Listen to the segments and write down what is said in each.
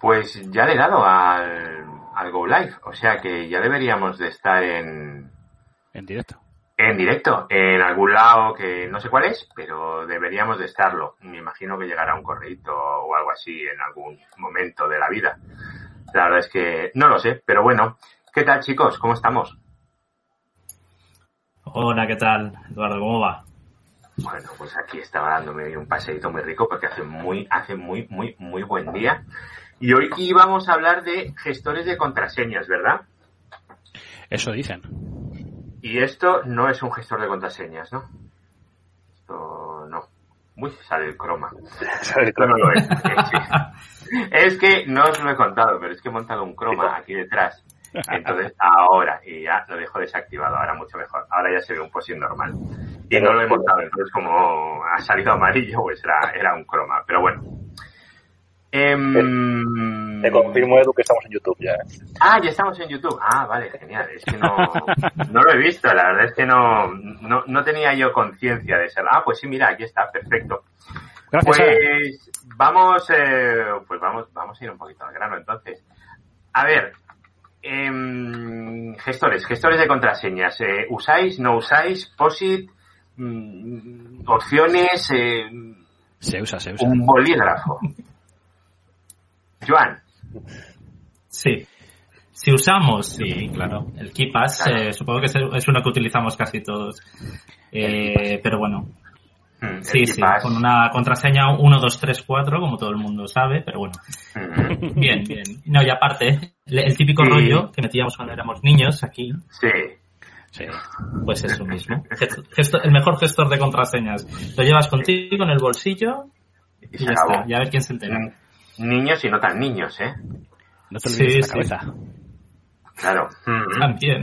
Pues ya le he dado al, al Go Live, o sea que ya deberíamos de estar en... En directo. En directo, en algún lado que no sé cuál es, pero deberíamos de estarlo. Me imagino que llegará un correito o algo así en algún momento de la vida. La verdad es que no lo sé, pero bueno. ¿Qué tal chicos? ¿Cómo estamos? Hola, ¿qué tal? Eduardo, ¿cómo va? Bueno, pues aquí estaba dándome un paseito muy rico porque hace muy, hace muy, muy, muy buen día. Y hoy íbamos a hablar de gestores de contraseñas, ¿verdad? Eso dicen. Y esto no es un gestor de contraseñas, ¿no? Esto no. Uy, sale el croma. Sale el Esto no croma. lo es. Sí. Es que no os lo he contado, pero es que he montado un croma aquí detrás. Entonces ahora, y ya lo dejo desactivado, ahora mucho mejor. Ahora ya se ve un posing normal. Y no lo he montado, entonces como ha salido amarillo, pues era, era un croma. Pero bueno. Em, Te confirmo, Edu, que estamos en YouTube ya. ¿eh? Ah, ya estamos en YouTube. Ah, vale, genial. Es que no, no lo he visto, la verdad es que no, no, no tenía yo conciencia de ser. Ah, pues sí, mira, aquí está, perfecto. Gracias, Sara. Pues vamos, eh, pues vamos, vamos a ir un poquito al grano entonces. A ver, em, gestores, gestores de contraseñas. Eh, ¿Usáis, no usáis? ¿POSIT? Mm, ¿Opciones? Eh, Se usa, se usa. ¿Un bolígrafo? Joan, Sí. Si usamos, sí, claro. El KeePass, Claro. eh, supongo que es uno que utilizamos casi todos. Eh, pero bueno, mm, sí, sí, con una contraseña 1, 2, 3, 4, como todo el mundo sabe, pero bueno. Mm, Bien, bien. No, y aparte, el, el típico Sí. rollo que metíamos cuando éramos niños aquí, Sí, Sí. pues eso mismo. Gesto- el mejor gestor de contraseñas. Lo llevas contigo en el bolsillo y ya está. Y a ver quién se entera. Mm, Niños y no tan niños, ¿eh? No te olvides Sí, la sí. cabeza. Claro. Mm. También.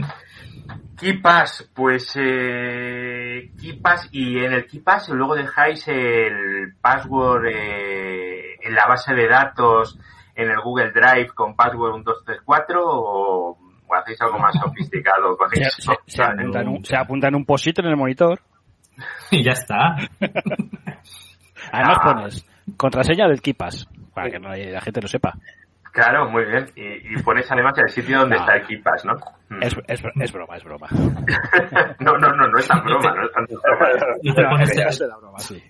KeePass, pues eh, KeePass y en el KeePass luego dejáis el password eh, en la base de datos en el Google Drive con password 1234 o, o hacéis algo más sofisticado con Se, eso. se- se apunta en un, se apunta en un posito en el monitor. Y ya está. Además Ah. pones contraseña del KeePass. Para que no- la gente lo sepa. Claro, muy bien. Y, y pones además el sitio donde Ah. está KeePass, ¿no? Mm. Es, es, es broma, es broma. no, no, no, no es tan broma, no es tan broma. Y te pones, Ya sé la broma, sí.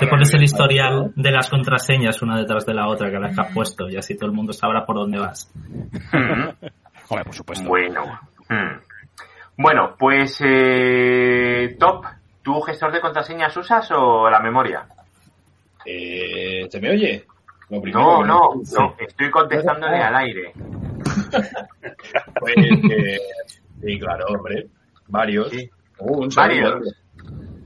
te pones el historial de las contraseñas una detrás de la otra que las has puesto y así todo el mundo sabrá por dónde vas. Mm. Hombre, por supuesto. Bueno. mm. Bueno, pues eh, Top, ¿tú gestor de contraseñas usas o la memoria? Eh, ¿Se me oye? Lo primero No, no, no, estoy contestándole al aire. Pues, eh, sí, claro, hombre. Varios. Sí. Uh, un Varios. segundo.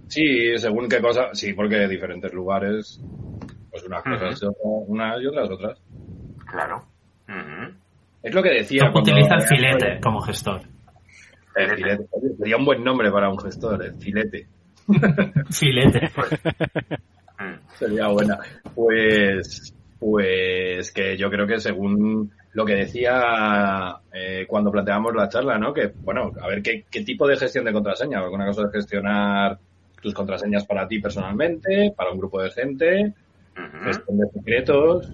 Sí, según qué cosa. Sí, porque diferentes lugares. Pues unas cosas, otras- unas y otras otras. Claro. Es lo que decía. Utiliza el filete como gestor. El filete. Sería un buen nombre para un gestor, el filete. Filete. Sería buena. Pues, pues que yo creo que según lo que decía eh, cuando planteamos la charla, ¿no? Que, bueno, a ver qué, qué tipo de gestión de contraseña. Porque una cosa es gestionar tus contraseñas para ti personalmente, para un grupo de gente, gestión de secretos.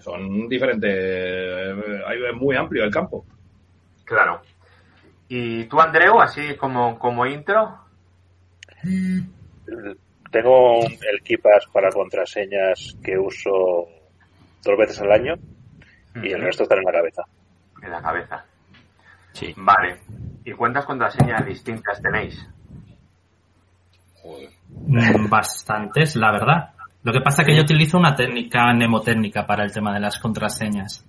Son diferentes. eh, hay- Es muy amplio el campo. Claro. ¿Y tú, Andreu, así como, como intro? Tengo un- el KeePass para contraseñas que uso dos veces al año y el resto están en la cabeza. En la cabeza. Sí. Vale. ¿Y cuántas contraseñas distintas tenéis? Mm, Bastantes, la verdad. Lo que pasa es que yo utilizo una técnica mnemotécnica para el tema de las contraseñas.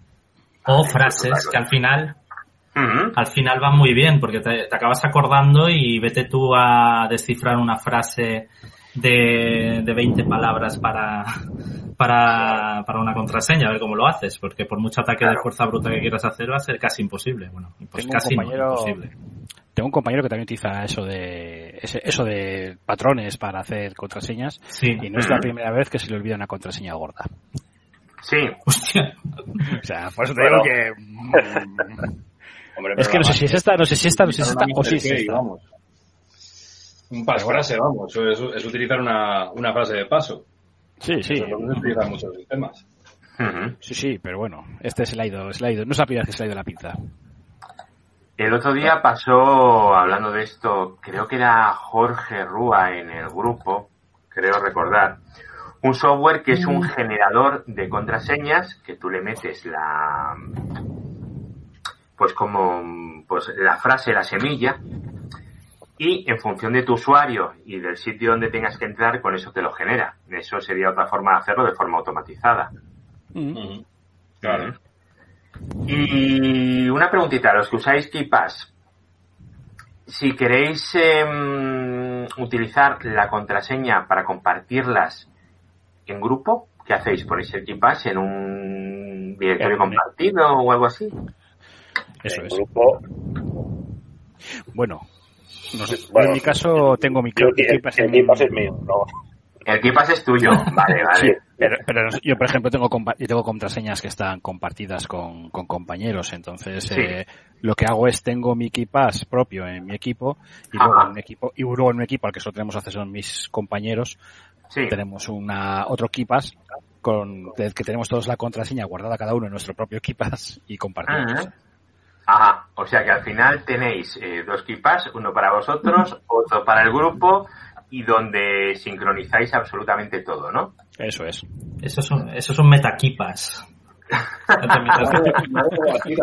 O frases que al final, al final van muy bien porque te, te acabas acordando y vete tú a descifrar una frase de, de 20 palabras para, para, para una contraseña, a ver cómo lo haces, porque por mucho ataque de fuerza bruta que quieras hacer va a ser casi imposible. Bueno, pues Tengo casi compañero- imposible. Tengo un compañero que también utiliza eso de ese- eso de patrones para hacer contraseñas Sí. y no es la primera vez que se le olvida una contraseña gorda. Sí. Hostia. O sea, por eso te Bueno. digo que mm, Hombre, es que no sé si es esta, no sé si esta, no sé si es esta o si es esta. vamos. Un pasfrase, vamos. Es, es utilizar una, una frase de paso. Sí, sí. Es lo que se utiliza en muchos sistemas. Sí, sí, pero bueno, este es el ido, es el ido. No es la primera vez que se ha ido la pinza. El otro día pasó, hablando de esto, creo que era Jorge Rúa en el grupo, creo recordar, un software que es un generador de contraseñas que tú le metes la, pues como, pues la frase, la semilla, y en función de tu usuario y del sitio donde tengas que entrar, con eso te lo genera. Eso sería otra forma de hacerlo de forma automatizada. Ujú. Claro. Y una preguntita, los que usáis KeePass, si queréis em, utilizar la contraseña para compartirlas en grupo, ¿qué hacéis? ¿Ponéis el KeePass en un directorio compartido o algo así? Eso es. grupo, Bueno, no sé. Yo Bueno, en mi caso tengo mi yo, el, Keepass es mío, no. El KeePass es tuyo. Vale, Sí, vale. pero, pero yo, por ejemplo, tengo, compa- yo tengo contraseñas que están compartidas con, con compañeros. Entonces, Sí. eh, lo que hago es tengo mi KeePass propio en mi equipo y Ajá. luego en un equipo, y luego en un equipo al que solo tenemos acceso mis compañeros, Sí. tenemos una, otro KeePass con, del que tenemos todos la contraseña guardada cada uno en nuestro propio KeePass y compartimos. Ajá. Ajá, o sea que al final tenéis eh, dos KeePass, uno para vosotros, otro para el grupo y donde sincronizáis absolutamente todo, ¿no? Eso es. Eso son, eso son metaquipas.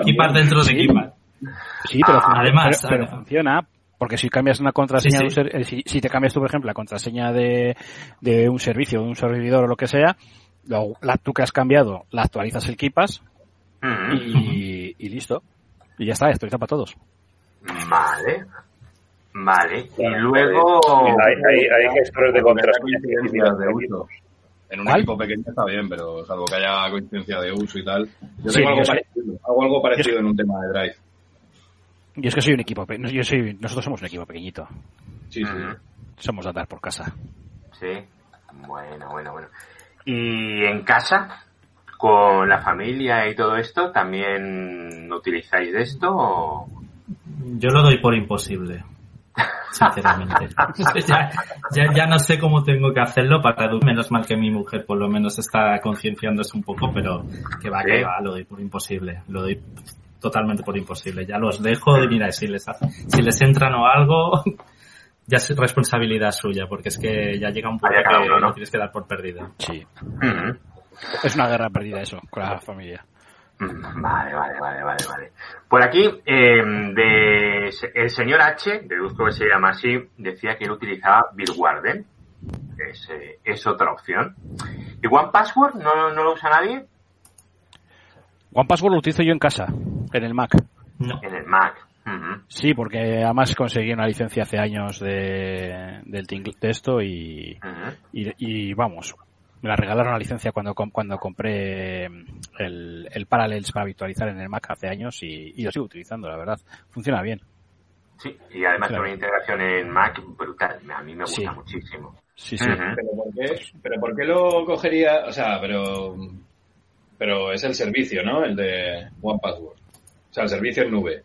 Kipas dentro de kipas. Sí, pero, Ah, funciona- además, pero- funciona porque si cambias una contraseña, Sí, de un ser- eh, si, si te cambias tú, por ejemplo, la contraseña de, de un servicio, de un servidor o lo que sea, lo- la, tú que has cambiado, la actualizas el KeePass Mm, y, y listo. Y ya está, actualiza para todos. Vale. Vale. Y Claro, luego... Hay, hay, hay gestores de contraseñas de uso. En un ¿Cuál? equipo pequeño está bien, pero salvo que haya coincidencia de uso y tal. Yo Sí, tengo algo yo parecido, hago algo parecido en un tema de Drive. Yo es que soy un equipo, yo soy, nosotros somos un equipo pequeñito. Sí, sí. Somos de andar por casa. Sí. Bueno, bueno, bueno. ¿Y en casa? ¿Con la familia y todo esto? ¿También utilizáis de esto? o- Yo lo doy por imposible. Sinceramente. ya, ya, ya no sé cómo tengo que hacerlo para menos mal que mi mujer por lo menos está concienciándose un poco, pero que va, Sí. que va, lo doy por imposible. Lo doy totalmente por imposible. Ya los dejo y mira, si les hace- si les entran o algo, ya es responsabilidad suya, porque es que ya llega un punto que uno, ¿no? lo tienes que dar por perdido. Sí. Es una guerra perdida eso, con la familia. Mm, Vale, vale, vale, vale, vale. Por aquí, eh, de, el señor H, deduzco que se llama así, decía que él utilizaba Bitwarden. Es, eh, es otra opción. ¿Y One Password no, no lo usa nadie? OnePassword lo utilizo yo en casa, en el Mac. No. En el Mac. Sí, porque además conseguí una licencia hace años de, del de esto y, y vamos, me la regalaron la licencia cuando cuando compré el, el Parallels para virtualizar en el Mac hace años y, y lo sigo utilizando, la verdad. Funciona bien. Sí, y además Claro. con una integración en Mac brutal. A mí me gusta Sí. muchísimo. Sí, sí. Pero ¿por qué? Pero ¿por qué lo cogería? O sea, pero pero es el servicio, ¿no? El de One Password. O sea, el servicio en nube.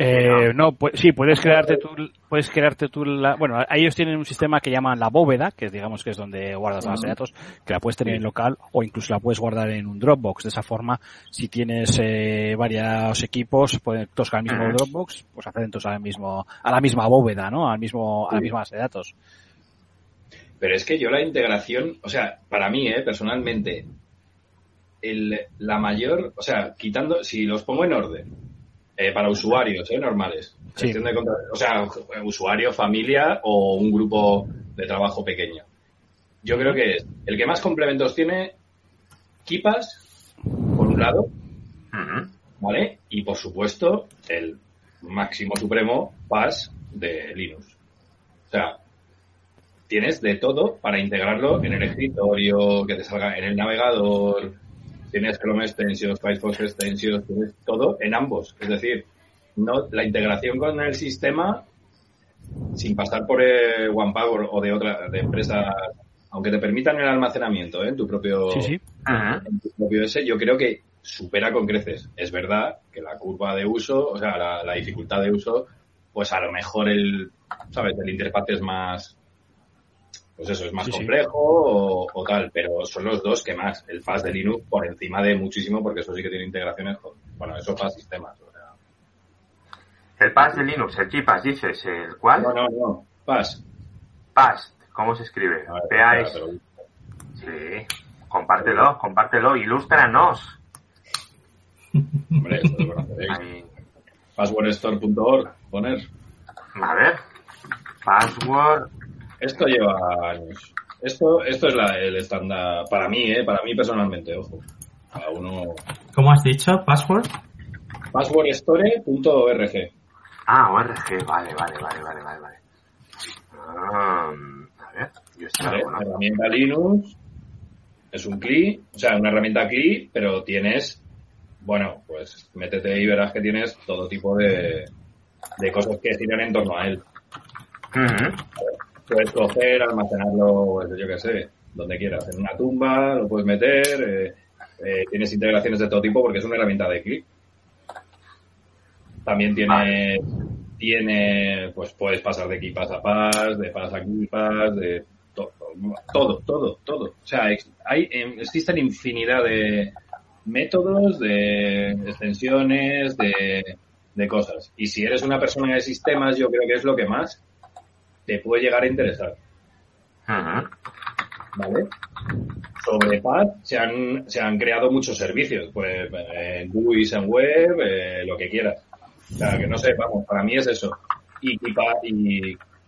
Eh, no, pues, sí, puedes crearte tú, puedes crearte tú la, bueno, ellos tienen un sistema que llaman la bóveda, que digamos que es donde guardas la base de datos, que la puedes tener en local o incluso la puedes guardar en un Dropbox. De esa forma, si tienes eh, varios equipos, pueden todos al mismo. Dropbox, pues acceden todos al mismo, a la misma bóveda, ¿no? Al mismo, a la misma base de datos. Pero es que yo la integración, o sea, para mí, eh, personalmente, el, la mayor, o sea, quitando, si los pongo en orden, eh, para usuarios, eh, normales, Sí. de o sea, usuario, familia o un grupo de trabajo pequeño. Yo creo que es el que más complementos tiene, Kipas, por un lado. ¿vale? Y por supuesto, el máximo supremo PAS de Linux. O sea, tienes de todo para integrarlo en el escritorio, que te salga en el navegador, tienes Chrome Extensions, Firefox Extensions, tienes todo en ambos. Es decir, no la integración con el sistema sin pasar por eh, OnePower o de otra de empresas, aunque te permitan el almacenamiento ¿eh? en tu propio Sí, en tu propio ese, yo creo que supera con creces. Es verdad que la curva de uso, o sea, la, la dificultad de uso, pues a lo mejor el, ¿sabes? El interfaz es más, pues eso, es más Sí, sí. complejo o, o tal, pero son los dos que más. El PAS de Linux por encima de muchísimo, porque eso sí que tiene integraciones con, bueno, eso para sistemas. o sea. El PAS de Linux, el KeePass, dices, ¿el cuál? No, no, no, PAS. PAS, ¿cómo se escribe? A ver, PAS. espera, te lo busco. Sí, compártelo, compártelo, ilústranos. Hombre, esto lo conoceréis. Ahí. Passwordstore.org, poner. A ver, password, Esto lleva años. Esto, esto es la- el estándar, para mí, eh, para mí personalmente, ojo. Cada uno. ¿Cómo has dicho? ¿Password? Passwordstore.org. Ah, ORG, vale, vale, vale, vale, vale, vale. Ah, a ver, yo ¿vale? conozco. herramienta Linux es un CLI, o sea, una herramienta CLI, pero tienes, bueno, pues métete y verás que tienes todo tipo de, de cosas que giran en torno a él. Ujú. Puedes coger, almacenarlo, pues, yo qué sé, donde quieras, en una tumba, lo puedes meter, eh, eh, tienes integraciones de todo tipo porque es una herramienta de clic. También tiene, tiene, pues puedes pasar de KeePass a Pass, de Pass a KeePass, de to- todo, todo, todo. O sea, hay, em, existen infinidad de métodos, de extensiones, de, de cosas. Y si eres una persona de sistemas, yo creo que es lo que más te puede llegar a interesar. Ujú. ¿Vale? Sobre PAD se han, se han creado muchos servicios, pues en GUIs, en web, eh, lo que quieras. O sea, que no sé, vamos, para mí es eso. Y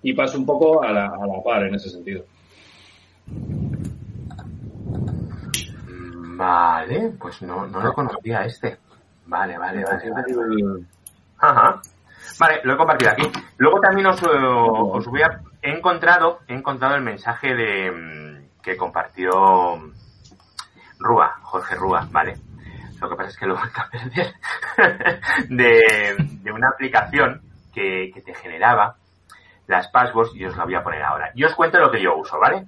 y un poco a la, a la par en ese sentido. Mm, Vale, pues no, no lo conocía este. Vale, vale, vale, vale. Ajá. Vale, lo he compartido aquí. Luego también os, eh, os voy a... He encontrado, he encontrado el mensaje de mm, que compartió Rúa, Jorge Rúa, ¿vale? Lo que pasa es que lo vuelto a perder. de, de una aplicación que, que te generaba las passwords y os la voy a poner ahora. Yo os cuento lo que yo uso, ¿vale?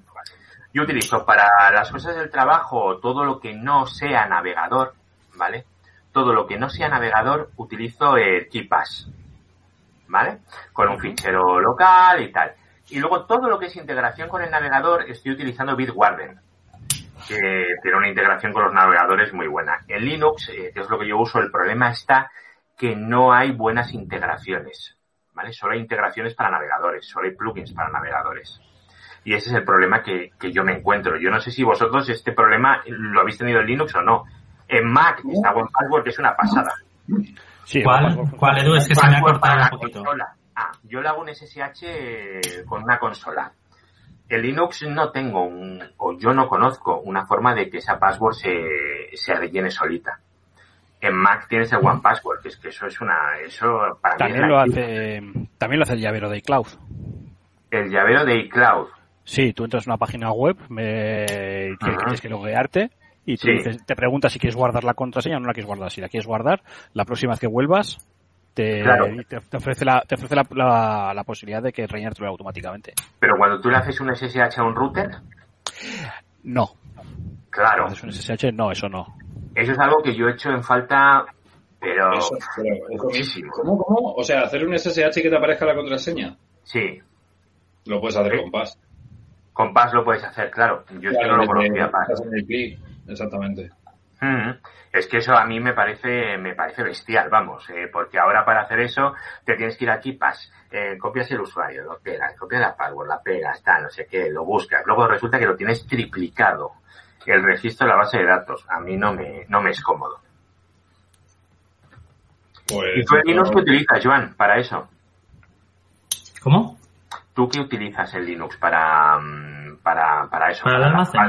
Yo utilizo para las cosas del trabajo todo lo que no sea navegador, ¿vale? Todo lo que no sea navegador utilizo el KeePass, ¿vale? Con un fichero local y tal. Y luego todo lo que es integración con el navegador estoy utilizando Bitwarden, que tiene una integración con los navegadores muy buena. En Linux, eh, que es lo que yo uso, el problema está que no hay buenas integraciones, ¿vale? Solo hay integraciones para navegadores, solo hay plugins para navegadores. Y ese es el problema que, que yo me encuentro. Yo no sé si vosotros este problema lo habéis tenido en Linux o no. En Mac está buen password, que es una pasada. Sí, ¿Cuál? ¿Cuál, Edu? Es que se me ha cortado un la poquito. consola. Ah, yo le hago un SSH con una consola. En Linux no tengo un, o yo no conozco una forma de que esa password se, se rellene solita. En Mac tienes el One Password, que es que eso es una, eso para También lo hace, también lo hace el llavero de iCloud. el llavero de iCloud. Sí, tú entras en una página web me, que Ajá. tienes que loguearte y tú Sí. dices- te preguntas si quieres guardar la contraseña o no la quieres guardar. Si la quieres guardar, la próxima vez que vuelvas te, Claro. te, te ofrece, la, te ofrece la, la, la posibilidad de que rellenártelo automáticamente. Pero cuando tú le haces un SSH a un router, No, claro, haces un SSH, no, eso no. eso es algo que yo he hecho en falta, pero Eso, pero eso muchísimo. ¿Cómo, cómo? O sea, hacer un SSH que te aparezca la contraseña. Sí, Lo puedes hacer Sí. con PAS. con Pass lo puedes hacer, claro. Yo es que no lo conocía, Pass. El exactamente. Mm, Es que eso a mí me parece, me parece bestial, vamos, eh, porque ahora para hacer eso te tienes que ir aquí, pas, eh, copias el usuario, lo pegas, copias la password, la pegas, tal, no sé qué, lo buscas, luego resulta que lo tienes triplicado el registro de la base de datos. A mí no me, no me es cómodo. Pues, ¿Y tú el Linux qué utilizas, Joan, para eso? ¿Cómo? ¿Tú qué utilizas el Linux para, mm, para, para eso? ¿Para el la almacén?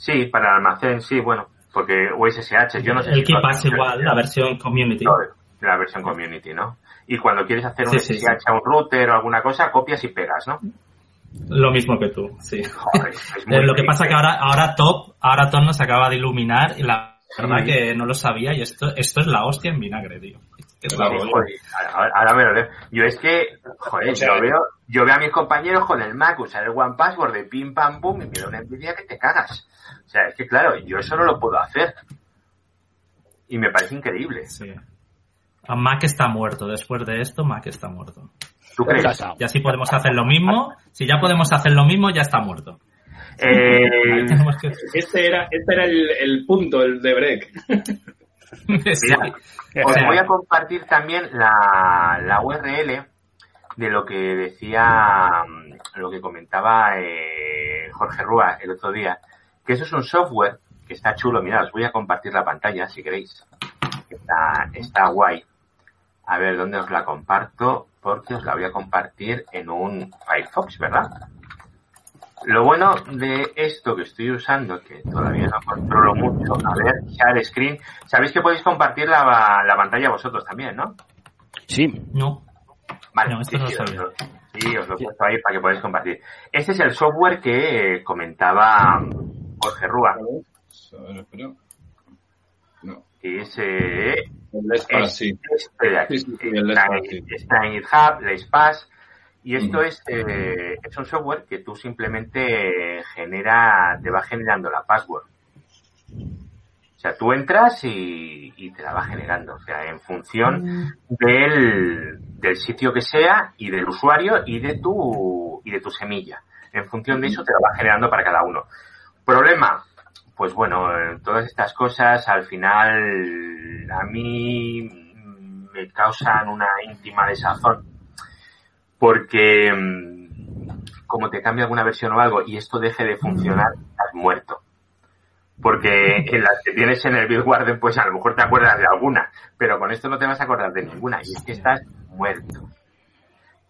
Sí, para el almacén, sí, bueno, porque o SSH, yo no sé El si KeePass igual, la versión community. la versión community, ¿no? Y cuando quieres hacer un Sí, SSH a un router o alguna cosa, copias y pegas, ¿no? Lo mismo que tú, sí. Joder, es muy Eh, lo que pasa que ahora, ahora Top, ahora Top nos acaba de iluminar y la verdad Sí. que no lo sabía y esto, esto es la hostia en vinagre, tío. La Claro. Joder, ahora, ahora me lo leo. Yo es que, joder, O sea, yo, veo, yo veo a mis compañeros con el Mac usar el One Password de pim pam pum y me da una envidia que te cagas. O sea, es que claro, yo eso no lo puedo hacer. Y me parece increíble. Sí. A Mac está muerto. Después de esto, Mac está muerto. ¿Tú crees? Casado. Y así podemos hacer lo mismo. Si ya podemos hacer lo mismo, ya está muerto. Eh. Este era, este era el, el punto, el de break. Os voy a compartir también la, la URL de lo que decía, lo que comentaba eh, Jorge Rúa el otro día, que eso es un software que está chulo. Mirad, os voy a compartir la pantalla si queréis. Está, está guay. A ver, ¿dónde os la comparto? Porque os la voy a compartir en un Firefox, ¿verdad? Lo bueno de esto que estoy usando, que todavía no controlo mucho, a ver, share screen. Sabéis que podéis compartir la, la pantalla vosotros también, ¿no? Sí, No. Vale, No, esto no lo os sabía. lo- sí, os lo he puesto ahí para que podáis compartir. Este es el software que eh, comentaba Jorge Rúa, A ver, espera. No. que es, eh, El es sí. este de aquí. Está en GitHub, LacePass, y esto es, eh, es un software que tú simplemente genera, te va generando la password. O sea, tú entras y, y te la va generando, o sea, en función del, del sitio que sea y del usuario y de tu y de tu semilla. En función de eso te la va generando para cada uno. Problema, pues bueno, eh, todas estas cosas al final a mí me causan una íntima desazón porque mm, como te cambia alguna versión o algo y esto deje de funcionar, estás muerto. Porque en las que tienes en el Build Warden, pues a lo mejor te acuerdas de alguna, pero con esto no te vas a acordar de ninguna y es que estás muerto.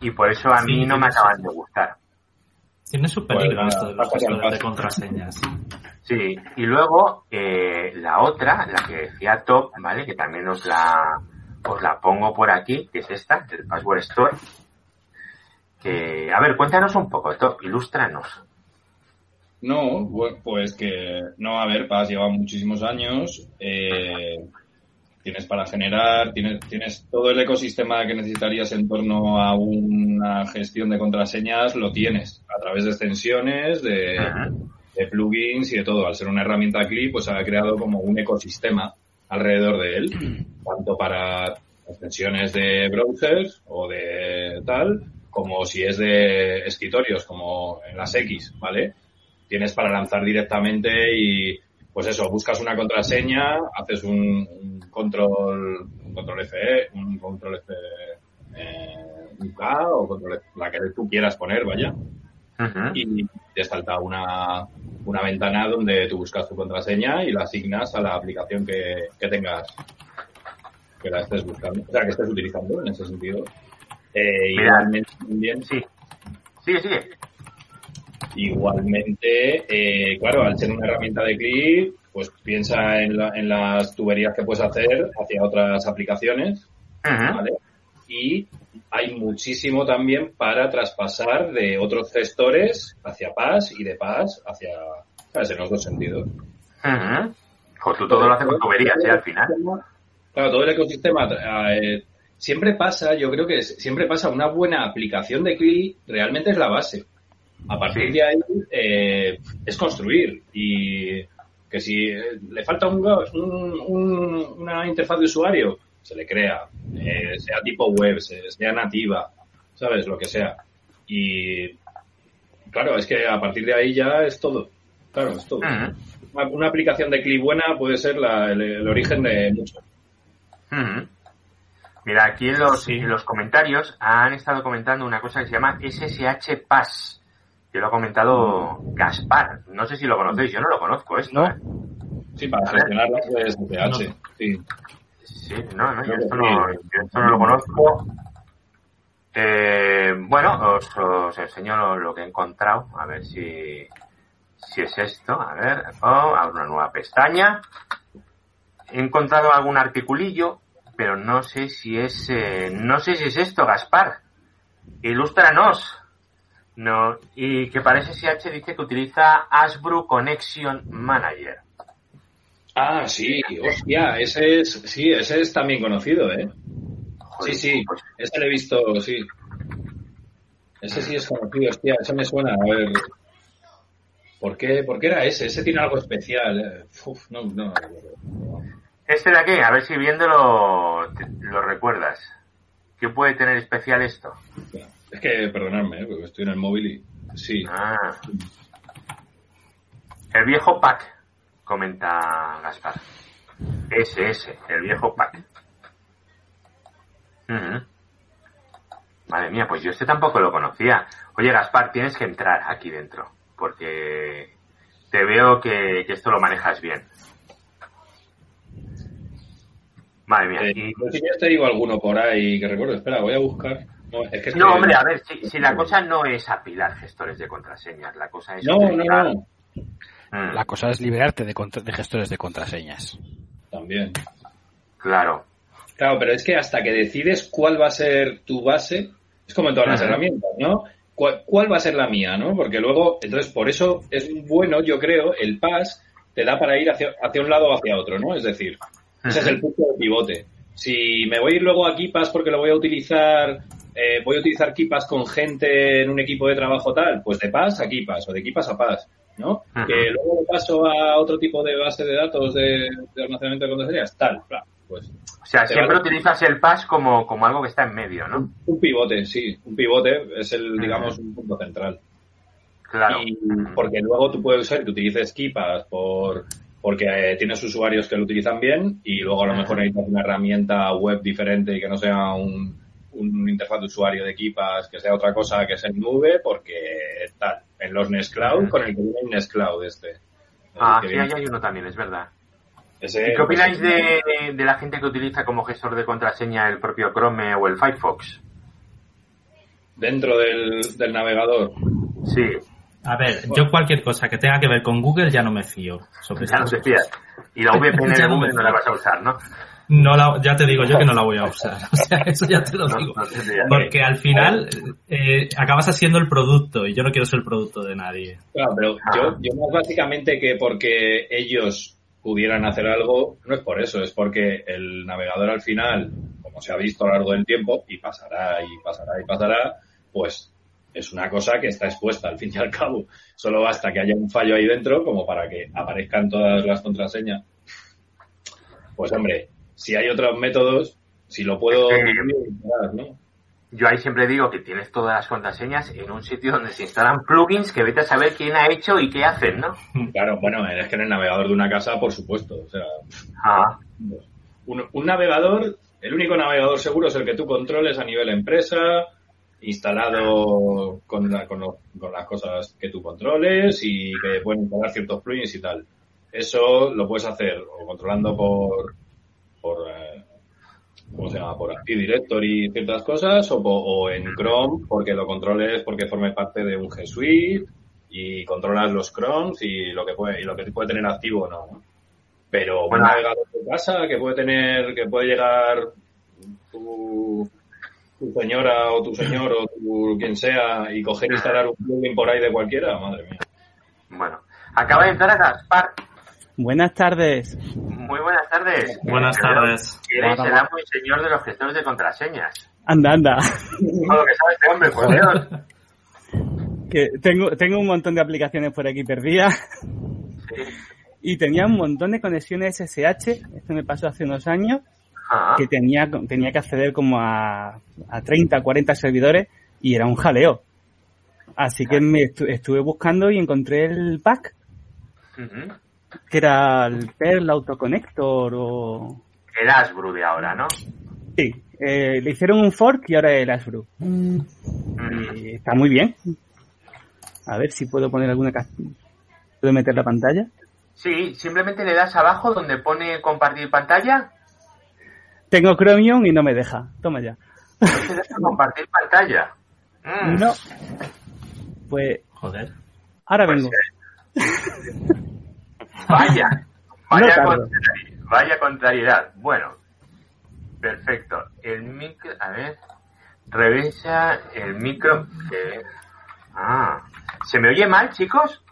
Y por eso a mí Sí, no me acaban de gustar. Tiene su peligro Pues, esto de los gestores de contraseñas. Sí, y luego eh, la otra, la que decía Top, ¿vale? Que también os la, os la pongo por aquí, que es esta, del Password Store. Que, a ver, cuéntanos un poco, Top, ilústranos. No, pues que, no, a ver, Paz lleva muchísimos años, eh, tienes para generar, tienes, tienes todo el ecosistema que necesitarías en torno a una gestión de contraseñas, lo tienes, a través de extensiones, de, de plugins y de todo. Al ser una herramienta CLI, pues ha creado como un ecosistema alrededor de él, tanto para extensiones de browsers o de tal, como si es de escritorios, como en las X, ¿vale? Tienes para lanzar directamente y, pues eso, buscas una contraseña, haces un, un control, un control F, un control F, eh, UK o control la que tú quieras poner, vaya y te salta una, una ventana donde tú buscas tu contraseña y la asignas a la aplicación que, que tengas que la estés buscando, o sea, que estés utilizando en ese sentido. Eh, igualmente, también, Sí. Sigue, sigue. igualmente eh, claro, al ser una herramienta de clic, pues piensa en, la- en las tuberías que puedes hacer hacia otras aplicaciones Ujú. ¿vale? Y hay muchísimo también para traspasar de otros gestores hacia PAS y de PAS hacia, ¿sabes? En los dos sentidos. Tú todo lo haces con tuberías, ¿eh? Al final. Claro, todo el ecosistema eh, siempre pasa, yo creo que siempre pasa una buena aplicación de CLI, realmente es la base. A partir de ahí eh, es construir y que si eh, le falta un, un- un- una interfaz de usuario, se le crea, eh, sea tipo web, se- sea nativa, ¿sabes? Lo que sea. Y claro, es que a partir de ahí ya es todo. Claro, es todo. Una, una aplicación de CLI buena puede ser la- el, el origen de mucho. Mira, aquí en los, Sí. en los comentarios han estado comentando una cosa que se llama SSH Pass, que lo ha comentado Gaspar. No sé si lo conocéis, yo no lo conozco esto. ¿No? ¿eh? Sí, para gestionar las de SSH. Sí. Sí, no, no, yo esto no, yo esto no lo conozco. Eh, bueno, os, os enseño lo, lo que he encontrado, a ver si, si es esto. A ver, oh, abro una nueva pestaña. He encontrado algún articulillo, pero no sé si es, eh, no sé si es esto, Gaspar. Ilústranos. No, y que para SSH dice que utiliza Ashbrew Connection Manager. Ah, sí, hostia, ese es, sí, ese es también conocido, ¿eh? Joder, Sí, sí, pues, ese lo he visto, sí. Ese sí es conocido, hostia, ese me suena, a ver. ¿Por qué, ¿Por qué era ese? Ese tiene algo especial. eh. Uf, no, no. Este de aquí, a ver si viéndolo te- lo recuerdas. ¿Qué puede tener especial esto? Es que, perdonadme, ¿eh? porque estoy en el móvil y... Sí. Ah. El viejo pack, comenta Gaspar. Ese, ese, el viejo pack. Madre mía, pues yo este tampoco lo conocía. Oye, Gaspar, tienes que entrar aquí dentro, porque te veo que, que esto lo manejas bien. Madre mía. Eh, y- no sé si ya te digo alguno por ahí que recuerdo. Espera, voy a buscar. No, es que No, estoy- hombre, a ver, si, si la cosa no es apilar gestores de contraseñas, la cosa es... No, no, utilizar- no. Mm, La cosa es liberarte de, gestores de contraseñas. También. Claro. Claro, pero es que hasta que decides cuál va a ser tu base, es como en todas las herramientas, ¿no? ¿Cuál, cuál va a ser la mía, no? Porque luego, entonces, por eso es bueno, yo creo, el pass te da para ir hacia, hacia un lado o hacia otro, ¿no? Es decir, ese es el punto de pivote. Si me voy a ir luego a KeePass porque lo voy a utilizar, eh, voy a utilizar KeePass con gente en un equipo de trabajo tal, pues de Pass a KeePass o de KeePass a Pass, ¿no? Ajá. Que luego paso a otro tipo de base de datos de, de almacenamiento de contraseñas, tal, pues O sea, siempre vale. utilizas el pass como, como algo que está en medio, ¿no? Un, un pivote, sí. Un pivote es el, digamos, un punto central. Claro. Y porque luego tú puedes ser que utilices Keepas por, porque eh, tienes usuarios que lo utilizan bien y luego a lo mejor necesitas una herramienta web diferente y que no sea un, un interfaz de usuario de Keepas, que sea otra cosa que sea en nube, porque tal, en los Nest Cloud, con el que viene el Nest Cloud este. Ah, sí, ahí hay uno también, es verdad. ese, ¿Y qué opináis pues, de, de la gente que utiliza como gestor de contraseña el propio Chrome o el Firefox? Dentro del, del navegador. Sí, A ver, yo cualquier cosa que tenga que ver con Google ya no me fío sobre ya no te fías. Y la VPN de Google no la vas a usar, ¿no? No la, ya te digo yo que no la voy a usar. O sea, eso ya te lo digo. no te fías. Porque al final eh, acabas haciendo el producto y yo no quiero ser el producto de nadie. Claro, pero yo, yo más básicamente que porque ellos pudieran hacer algo, no es por eso, es porque el navegador al final, como se ha visto a lo largo del tiempo, y pasará y pasará y pasará, pues es una cosa que está expuesta al fin y al cabo. Solo basta que haya un fallo ahí dentro como para que aparezcan todas las contraseñas. Pues hombre, si hay otros métodos, si lo puedo ¿no? Yo ahí siempre digo que tienes todas las contraseñas en un sitio donde se instalan plugins que vete a saber quién ha hecho y qué hacen, ¿no? Claro, bueno, es que en el navegador de una casa, por supuesto. O sea, Ah, un, un navegador, el único navegador seguro es el que tú controles a nivel empresa, instalado con, la- con, lo- con las cosas que tú controles y que pueden instalar ciertos plugins y tal. Eso lo puedes hacer o controlando por, por eh, ¿cómo se llama? Por Active Directory y ciertas cosas o, en Chrome porque lo controles porque forme parte de un G Suite y controlas los Chromes y lo que puede, y lo que puede tener activo o no, ¿no? Pero un navegador de casa que puede tener, que puede llegar tu, tu señora o tu señor o tu, quien sea y coger e instalar un plugin por ahí de cualquiera, madre mía. bueno. Acaba de entrar a Gaspar. Buenas tardes. Muy buenas tardes. Buenas tardes. Eres el amo y señor de los gestores de contraseñas. Anda, anda. Todo lo que sabe este hombre, por Dios. Que tengo, tengo un montón de aplicaciones por aquí perdidas Sí. y tenía un montón de conexiones SSH. Esto me pasó hace unos años Que tenía, tenía que acceder como a, a 30, 40 servidores y era un jaleo. Así que me estu- estuve buscando y encontré el pack que era el Perl Autoconnector o... El Asbru de ahora, ¿no? Sí, eh, le hicieron un fork y ahora el Asbru. Mm. Y está muy bien. A ver si puedo poner alguna... ¿Puedo meter la pantalla? Sí, simplemente le das abajo donde pone compartir pantalla. Tengo Chromium y no me deja. Toma ya. Te deja compartir pantalla. Mm. No. Pues Joder. ahora Pues, vengo. eh, Vaya, vaya, tardo. contrari- vaya contrariedad. Bueno, perfecto. El micro, a ver, revisa el micro. ah, ¿se me oye mal, chicos?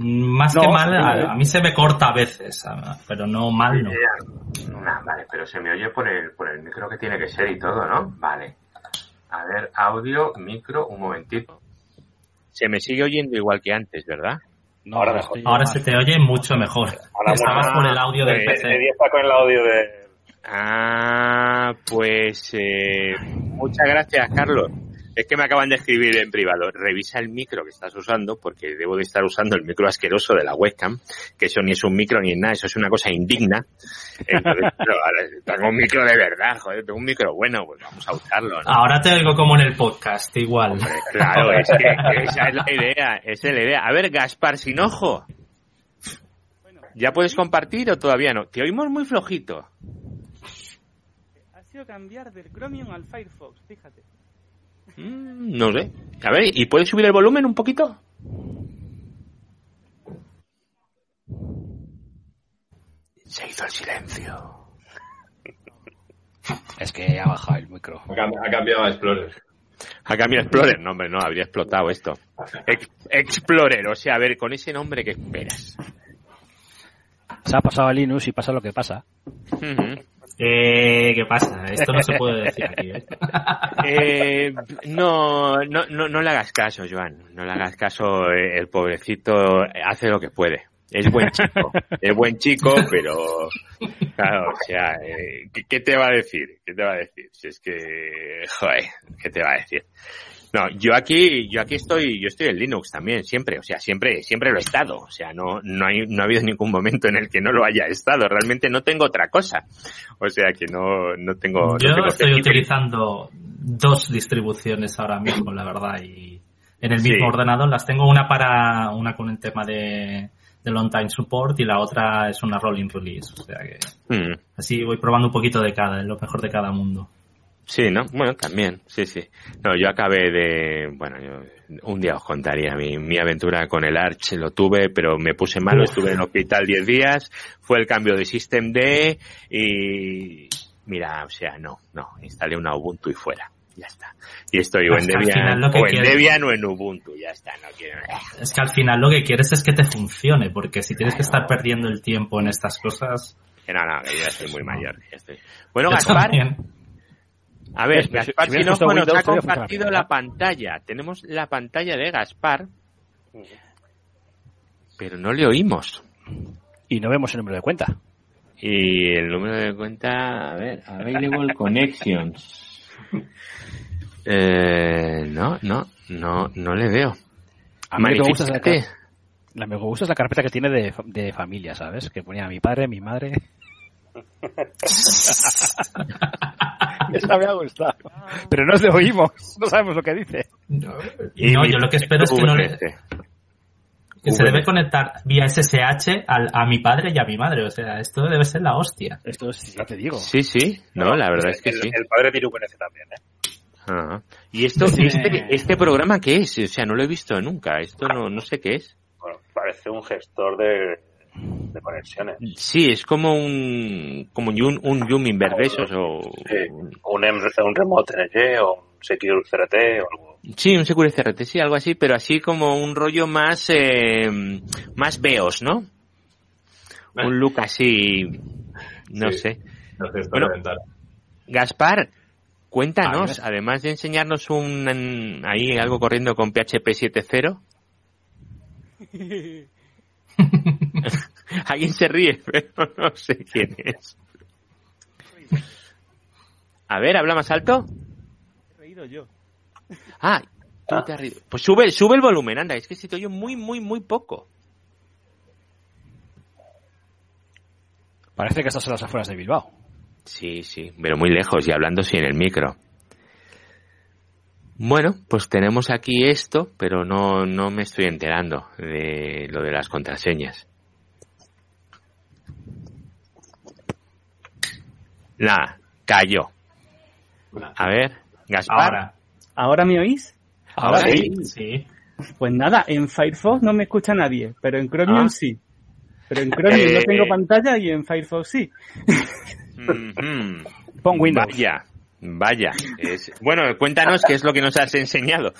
Más No, que mal, a, a mí se me corta a veces, pero no mal no. Eh, nah, vale, pero se me oye por el, por el micro que tiene que ser y todo, ¿no? Vale. A ver, audio, micro, un momentito. Se me sigue oyendo igual que antes, ¿verdad? No, Ahora mejor. Ahora se te oye mucho mejor. Ahora Estabas por el audio del Eh, PC. Está con el audio de... Ah, pues eh, Muchas gracias, Carlos. Es que me acaban de escribir en privado. Revisa el micro que estás usando, porque debo de estar usando el micro asqueroso de la webcam, que eso ni es un micro ni es nada, eso es una cosa indigna. Entonces, pero, ahora, tengo un micro de verdad, joder, tengo un micro bueno, pues vamos a usarlo. ¿no? Ahora te oigo como en el podcast, igual. Hombre, claro, es que esa es la idea, esa es la idea. A ver, Gaspar, sin ojo. ¿Ya puedes compartir o todavía no? Te oímos muy flojito. Ha sido cambiar del Chromium al Firefox, fíjate. Mm, no sé. A ver, ¿y puedes subir el volumen un poquito? Se hizo el silencio. Es que ha bajado el micro. Ha, cam- ha cambiado a Explorer. Ha cambiado Explorer. No, hombre, no, habría explotado esto. Ex- Explorer, o sea, a ver, con ese nombre, ¿qué esperas? Se ha pasado a Linux y pasa lo que pasa. Eh, ¿Qué pasa? Esto no se puede decir aquí. ¿eh? Eh, no, no, no, no le hagas caso, Joan. No le hagas caso. eh, El pobrecito hace lo que puede. Es buen chico. Es buen chico, pero claro, o sea, eh, ¿qué, qué te va a decir? ¿Qué te va a decir? Si es que, joder, ¿qué te va a decir? No, yo aquí, yo aquí estoy, yo estoy en Linux también, siempre, o sea, siempre, siempre lo he estado, o sea, no, no hay, no ha habido ningún momento en el que no lo haya estado, realmente no tengo otra cosa, o sea que no, no tengo, no Yo tengo estoy utilizando dos distribuciones ahora mismo, la verdad, y en el mismo Sí. ordenador las tengo una para una con el tema de, de long time support y la otra es una rolling release, o sea que Mm. así voy probando un poquito de cada, lo mejor de cada mundo. Sí, ¿no? Bueno, también, sí, sí. No, yo acabé de, bueno, yo un día os contaría mi, mi aventura con el Arch, lo tuve, pero me puse malo, estuve en el hospital 10 días, fue el cambio de System D y, mira, o sea, no, no, instalé una Ubuntu y fuera, ya está. Y estoy o en Debian, o en quieres. Debian o en Ubuntu, ya está, no quiero, Es que al final lo que quieres es que te funcione, porque si tienes que estar perdiendo el tiempo en estas cosas... no, no, yo ya estoy muy mayor, ya estoy. Bueno, Gaspar. A ver, Pues, si- Gaspar si puesto nos ha compartido la pantalla. Tenemos la pantalla de Gaspar, pero no le oímos. Y no vemos el número de cuenta. Y el número de cuenta, a ver, Available Connections. Eh, no, no, no, no le veo. A mí la, me gusta es la carpeta que tiene de, de familia, ¿sabes? Que ponía mi padre, mi madre. Esa me ha gustado. Pero no le oímos, no sabemos lo que dice. Y no, mi yo lo que espero es que no le, que se debe conectar vía SSH al- a mi padre y a mi madre. O sea, esto debe ser la hostia. Esto es, ya te digo. Sí, sí, no, la verdad es que el, sí. El padre tiene VNC también, ¿eh? Ajá. ¿Y esto, este, este programa qué es? O sea, no lo he visto nunca. Esto no, no sé qué es. Bueno, parece un gestor de, de conexiones. Sí, es como un, como un, un Yum Inver de esos o... Sí, un, em- un Remote NG o un Secure CRT o algo. Sí, un Secure CRT, sí, algo así, pero así como un rollo más, eh, más veos, ¿no? Un look así, no Sí. sé. Bueno. Gaspar, cuéntanos, Ah, además de enseñarnos un, ahí algo corriendo con PHP 7.0. Alguien se ríe, pero no sé quién es. A ver, habla más alto. He reído yo. Ah, tú te has reído. Pues sube, sube el volumen, anda, es que se te oye muy, muy, muy poco. Parece que estás en las afueras de Bilbao. Sí, sí, pero muy lejos y hablando sin el micro. Bueno, pues tenemos aquí esto, pero no, no me estoy enterando de lo de las contraseñas. Nada, cayó. A ver, Gaspar. Ahora. ¿Ahora me oís? Ahora sí. Sí. Pues nada, en Firefox no me escucha nadie, pero en Chromium Ah. sí. Pero en Chromium no Eh. tengo pantalla y en Firefox sí. Ujú. Pon Windows. Vaya, vaya. Es- Bueno, cuéntanos qué es lo que nos has enseñado.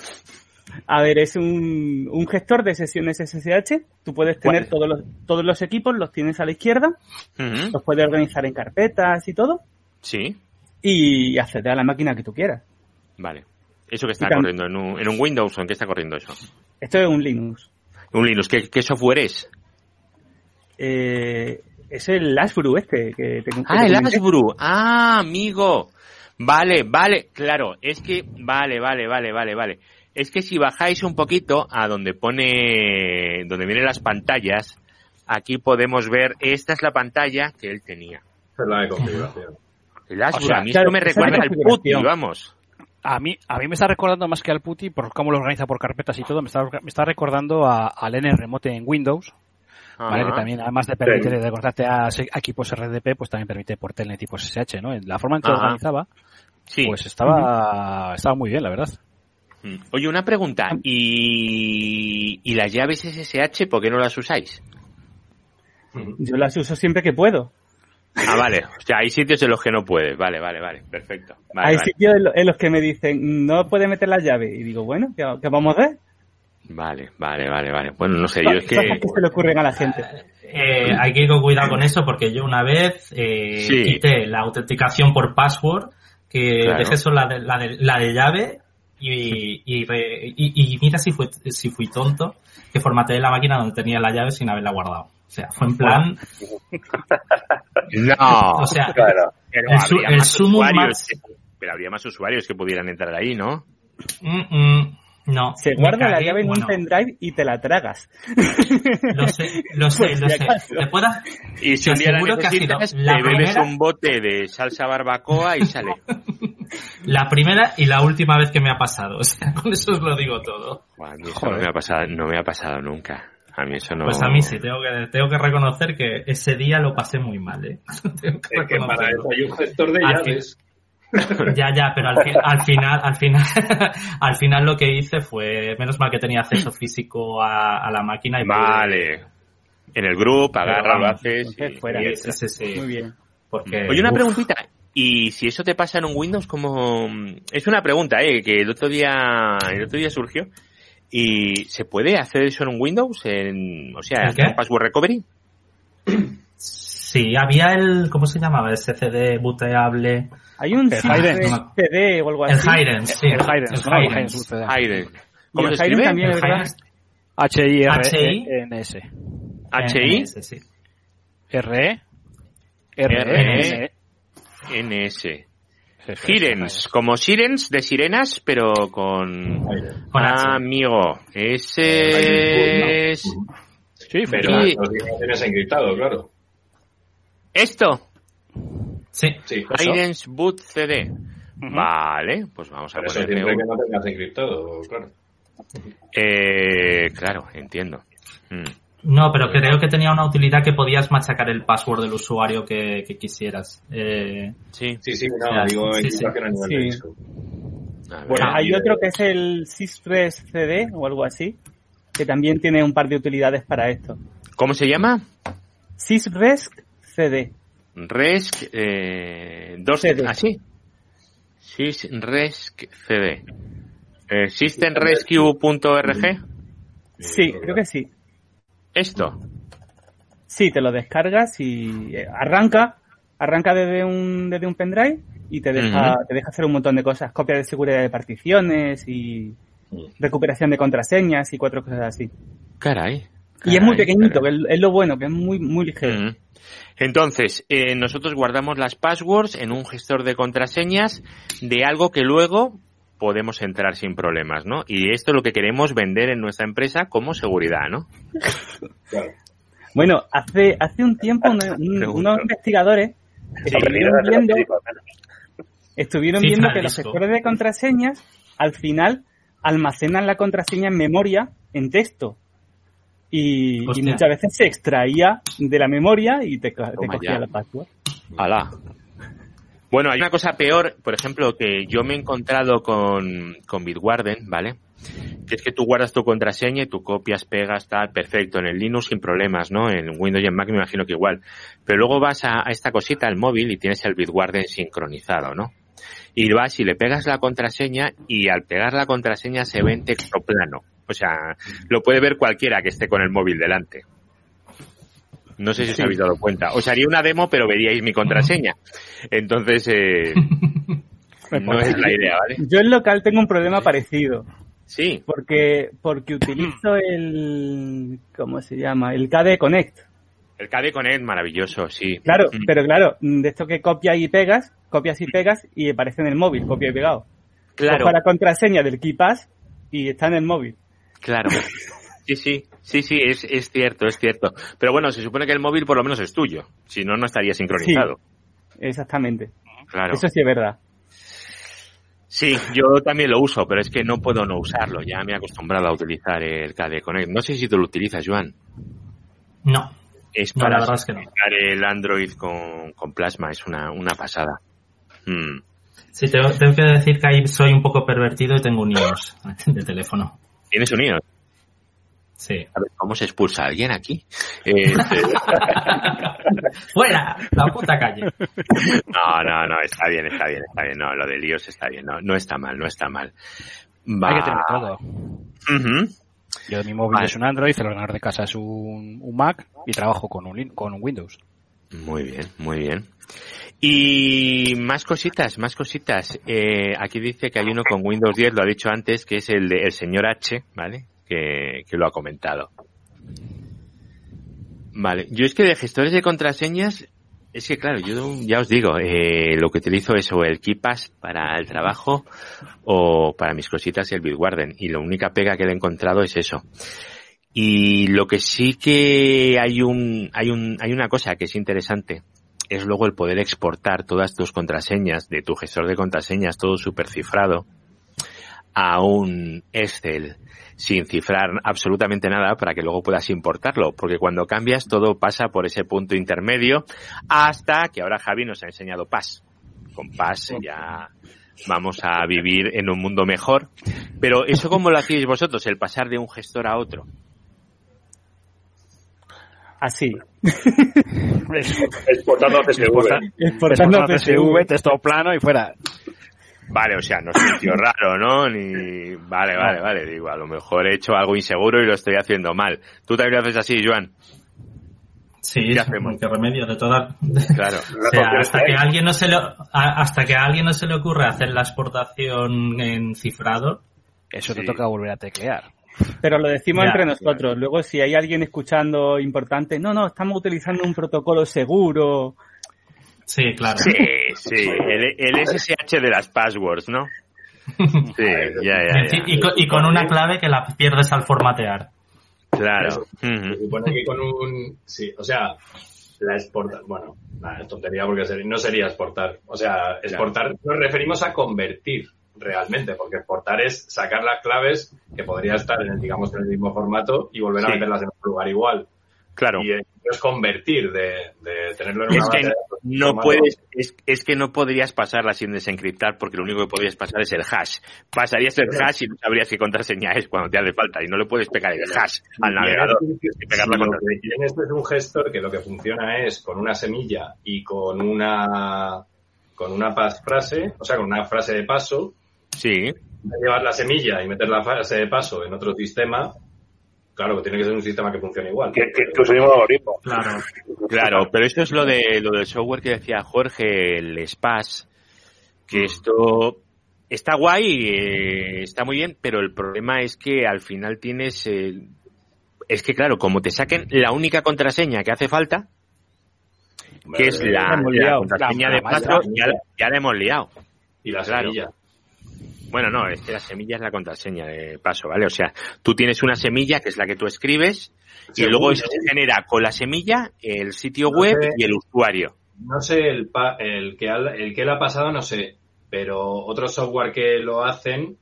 A ver, es un, un gestor de sesiones SSH. Tú puedes tener ¿Cuál? todos los, todos los equipos, los tienes a la izquierda, los puedes organizar en carpetas y todo, Sí, y acceder a la máquina que tú quieras. vale. Eso que está Y corriendo en un, en un Windows o en qué está corriendo eso. Esto es un Linux. Un Linux, ¿qué, qué software es? Eh, es el Ashbrew este que te que Ah, te el. Ashbrew. Ah, amigo. Vale, vale, claro, es que, vale, vale, vale, vale, vale. Es que si bajáis un poquito a donde pone, donde vienen las pantallas, aquí podemos ver, esta es la pantalla que él tenía. Es la de configuración. El Ashburn, O sea, a mí claro, esto me recuerda al. PuTTY, vamos. A mí, a mí me está recordando más que al PuTTY, por cómo lo organiza por carpetas y todo, me está, me está recordando a- al N Remote en Windows, ¿vale? Que también además de permitir de conectarte a, equipos RDP, pues también permite por telnet tipo SSH, ¿no? En la forma en que lo Ajá. organizaba, Sí. pues estaba, estaba muy bien, la verdad. Mm. Oye, una pregunta. ¿Y, ¿Y las llaves SSH por qué no las usáis? Yo las uso siempre que puedo. Ah, vale. O sea, hay sitios en los que no puedes. Vale, vale, vale. Perfecto. Vale, Hay vale. sitios en lo- en los que me dicen, no puede meter la llave. Y digo, bueno, ¿qué, qué vamos a ver? Vale, vale, vale, vale. Bueno, no sé, yo es que... Que se le ocurren a la gente. Eh, hay que ir con cuidado con eso porque yo una vez eh, Sí. quité la autenticación por password, que Claro. dejé solo la de, la de, la de llave y, y, re- y- y mira si fui, si fui tonto que formateé la máquina donde tenía la llave sin haberla guardado. O sea, fue en plan, No. o sea, Claro. pero el su- habría el más usuarios pero habría más usuarios que pudieran entrar ahí, ¿no? mm, mm, no. Se guarda la llave en bueno, un pendrive y te la tragas. Lo sé, lo sé, Por lo sé. Te puedas, Y si Te un día la necesitas, la te bebes primera- un bote de salsa barbacoa y sale. la primera y la última vez que me ha pasado. O sea, con eso os lo digo todo. Buah, a mí eso no me, ha pasado, no me ha pasado nunca. A mí eso no... Pues a mí sí, tengo que, tengo que reconocer que ese día lo pasé muy mal, ¿eh? Tengo que Es que para eso hay un gestor de llaves. Ya, ya, pero al, fin- al final, al final, al final lo que hice fue, menos mal que tenía acceso físico a, a la máquina y pude- Vale. En el grupo, agarra, lo haces... entonces y- fuera. y- Sí, sí, sí. Muy bien. Porque, Oye, una uf, preguntita. Y si eso te pasa en un Windows, como es una pregunta, eh, que el otro día, el otro día surgió. ¿Y se puede hacer eso en un Windows? En, o sea, hacer password recovery. Sí, había el, ¿cómo se llamaba? Ese CD booteable. Hay un CD o algo El así. Sí. el Hirens, ¿no? El. Hayden. Y ¿Cómo se escribe? también, El ¿verdad? H-I-R-E-N-S. H-I sí. R-E. R-E. N-S. Hirens, como sirens de sirenas, pero con... Con. Ah, amigo, ese es... Sí, Pero-. Sí. Los tienes encriptado, claro. Esto, Sí. Sí. Boot CD. Vale, pues vamos a Por eso ponerle siempre un- que no tengas encriptado, claro. Eh, claro, entiendo. Mm. No, pero creo que tenía una utilidad que podías machacar el password del usuario que, que quisieras. Eh, Sí. Sí, sí, no, O sea, digo sí, sí. encriptación a nivel de Sí. disco. Ver. Bueno, hay otro que es el Syspress CD o algo así, que también tiene un par de utilidades para esto. ¿Cómo se llama? Sysresc CD. Resc, eh, dos, CD. ¿ah, sí? Sys Resc CD. Eh, systemrescue.org. Sí, creo que sí. Esto. Sí, te lo descargas y eh, arranca, arranca desde un, desde un pendrive y te deja, te deja hacer un montón de cosas, copia de seguridad de particiones y recuperación de contraseñas y cuatro cosas así. Caray. Y es muy pequeñito, que es, lo bueno, que es muy, muy ligero. Mm. Entonces, eh, nosotros guardamos las passwords en un gestor de contraseñas de algo que luego podemos entrar sin problemas, ¿no? Y esto es lo que queremos vender en nuestra empresa como seguridad, ¿no? Claro. Bueno, hace, hace un tiempo uno- unos investigadores estuvieron viendo, estuvieron viendo que los gestores de contraseñas al final almacenan la contraseña en memoria en texto. Y, y muchas veces se extraía de la memoria y te, te cogía ya. la password. Alá. Bueno, hay una cosa peor, por ejemplo, que yo me he encontrado con, con Bitwarden, ¿vale? Que es que tú guardas tu contraseña y tú copias, pegas, tal, perfecto. En el Linux sin problemas, ¿no? En Windows y en Mac me imagino que igual. Pero luego vas a, a esta cosita, al móvil, y tienes el Bitwarden sincronizado, ¿no? Y vas y le pegas la contraseña y al pegar la contraseña se ve en texto plano. O sea, lo puede ver cualquiera que esté con el móvil delante. No sé si os habéis dado cuenta. Os haría una demo, pero veríais mi contraseña. Entonces, eh, no es la idea, ¿vale? Yo en local tengo un problema parecido, Sí. porque, porque utilizo el, ¿cómo se llama? El KDE Connect. El KD Connect, maravilloso, sí. Claro, Mm, pero claro, de esto que copias y pegas, copias y pegas y aparece en el móvil, copia y pegado. Claro, Cojo la contraseña del KeePass y está en el móvil. Claro. Sí, sí, sí, sí, es, es cierto, es cierto. Pero bueno, se supone que el móvil por lo menos es tuyo. Si no, no estaría sincronizado. Exactamente. Claro. Eso sí es verdad. Sí, yo también lo uso, pero es que no puedo no usarlo. Ya me he acostumbrado a utilizar el KD Connect. No sé si tú lo utilizas, Joan. No. Es No, para la verdad es que no. el Android con, con Plasma. Es una, una pasada. Mm. Sí, tengo, tengo que decir que ahí soy un poco pervertido y tengo un iOS de teléfono. ¿Tienes un iOS? Sí. A ver, ¿cómo se expulsa a alguien aquí? Eh, ¡Fuera! La puta calle. no, no, no, está bien, está bien, está bien. No, lo del iOS está bien. No, no está mal, no está mal. Va. Hay que tener todo. Ujú. Yo mi móvil Vale. es un Android, el ordenador de casa es un, un Mac y trabajo con un, con un Windows. Muy bien, muy bien. Y más cositas, más cositas. Eh, aquí dice que hay uno con Windows 10, lo ha dicho antes, que es el de el señor H, ¿vale? Que, que lo ha comentado. Vale, yo es que de gestores de contraseñas, es que claro, yo ya os digo, eh, lo que utilizo es o el KeePass para el trabajo o para mis cositas el Bitwarden. Y la única pega que he encontrado es eso. Y lo que sí que hay un, hay un, hay una cosa que es interesante, es luego el poder exportar todas tus contraseñas de tu gestor de contraseñas, todo super cifrado, a un Excel sin cifrar absolutamente nada para que luego puedas importarlo, porque cuando cambias todo pasa por ese punto intermedio hasta que ahora Javi nos ha enseñado PAS. Con PAS ya vamos a vivir en un mundo mejor. Pero eso cómo lo hacéis vosotros, el pasar de un gestor a otro. Así. Exportando a CSV. Exportando CSV, texto plano y fuera. Vale, o sea, no es un tío raro, ¿no? Ni... Vale, vale, vale. Digo, a lo mejor he hecho algo inseguro y lo estoy haciendo mal. ¿Tú también lo haces así, Joan? Sí, ¿Qué hacemos? qué remedio de todas. Claro. O sea, hasta que a alguien no se le, hasta que a alguien no se le ocurre hacer la exportación en cifrado, Eso te toca volver a teclear. Pero lo decimos Ya, entre nosotros. Luego, si hay alguien escuchando importante, no, no, estamos utilizando un protocolo seguro. sí, claro. Sí, sí. El, el SSH de las passwords, ¿no? Sí, ya, ya, ya. Y, y con, y con una clave que la pierdes al formatear. Claro. Se Ujú. supone que con un... Sí, o sea, la exportar... Bueno, nada, es tontería porque no sería exportar. O sea, exportar nos referimos a convertir realmente, porque exportar es sacar las claves que podría estar en el, digamos, en el mismo formato y volver a meterlas en otro lugar igual. Claro. Y eh, es convertir, de, de tenerlo en Es una que base de datos no puedes, es, es que no podrías pasarla sin desencriptar porque lo único que podrías pasar es el hash. Pasarías el hash y no sabrías qué contraseña es cuando te hace falta y no le puedes pegar el hash al Y navegador. que pegar que tienes es un gestor que lo que funciona es con una semilla y con una con una pas- frase, o sea, con una frase de paso, Sí, llevar la semilla y meter la frase de paso en otro sistema, claro, que tiene que ser un sistema que funcione igual. Que, que, que mismo algoritmo. Claro. claro, pero esto es lo de lo del software que decía Jorge, el SPAS, que esto está guay, eh, está muy bien, pero el problema es que al final tienes eh, es que claro, como te saquen la única contraseña que hace falta, que es la, contraseña La- de paso, ya, la- ya la hemos liado. Y la Claro. semilla. Bueno, no, es que la semilla es la contraseña de paso, ¿vale? O sea, tú tienes una semilla que es la que tú escribes y luego eso se genera con la semilla el sitio No web sé. y el usuario. No sé el, pa- el que ha- el que le ha pasado, no sé, pero otros software que lo hacen